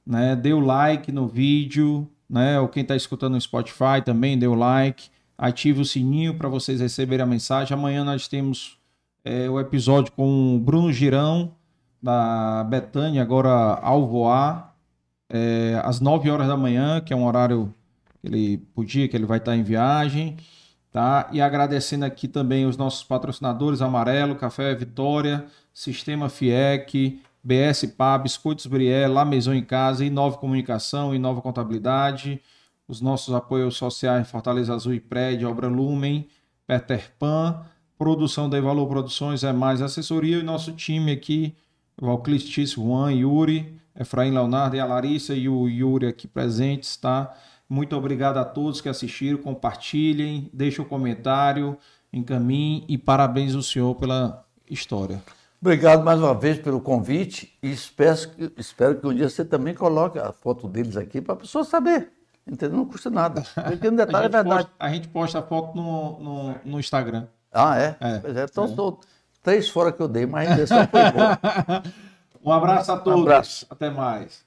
né? Dê o like no vídeo, né? Ou quem está escutando no Spotify também, dê o like, ative o sininho para vocês receberem a mensagem. Amanhã nós temos é, o episódio com o Bruno Girão, da Betânia, agora ao voar, é, às 9 horas da manhã, que é um horário que ele podia, que ele vai estar em viagem, tá? E agradecendo aqui também os nossos patrocinadores Amarelo, Café Vitória, Sistema FIEC, BS Pá, Biscoitos Brié, La Maison em Casa, Inova Comunicação, Inova Contabilidade, os nossos apoios sociais Fortaleza Azul e Prédio, Obra Lumen, Peter Pan, Produção da Valor Produções, é mais assessoria e nosso time aqui, Valclistis, Juan, Yuri, Efraim Leonardo e a Larissa e o Yuri aqui presentes, tá? Muito obrigado a todos que assistiram, compartilhem, deixem um comentário, encaminhem e parabéns ao senhor pela história. Obrigado mais uma vez pelo convite e espero que, espero que um dia você também coloque a foto deles aqui para a pessoa saber. Entendeu? Não custa nada. Porque no A detalhe é verdade. posta, a gente posta a foto no, no, no Instagram. Ah, é? É. Pois é. Então são três fora que eu dei, mas a intenção foi boa. Um abraço a todos. abraço. Até mais.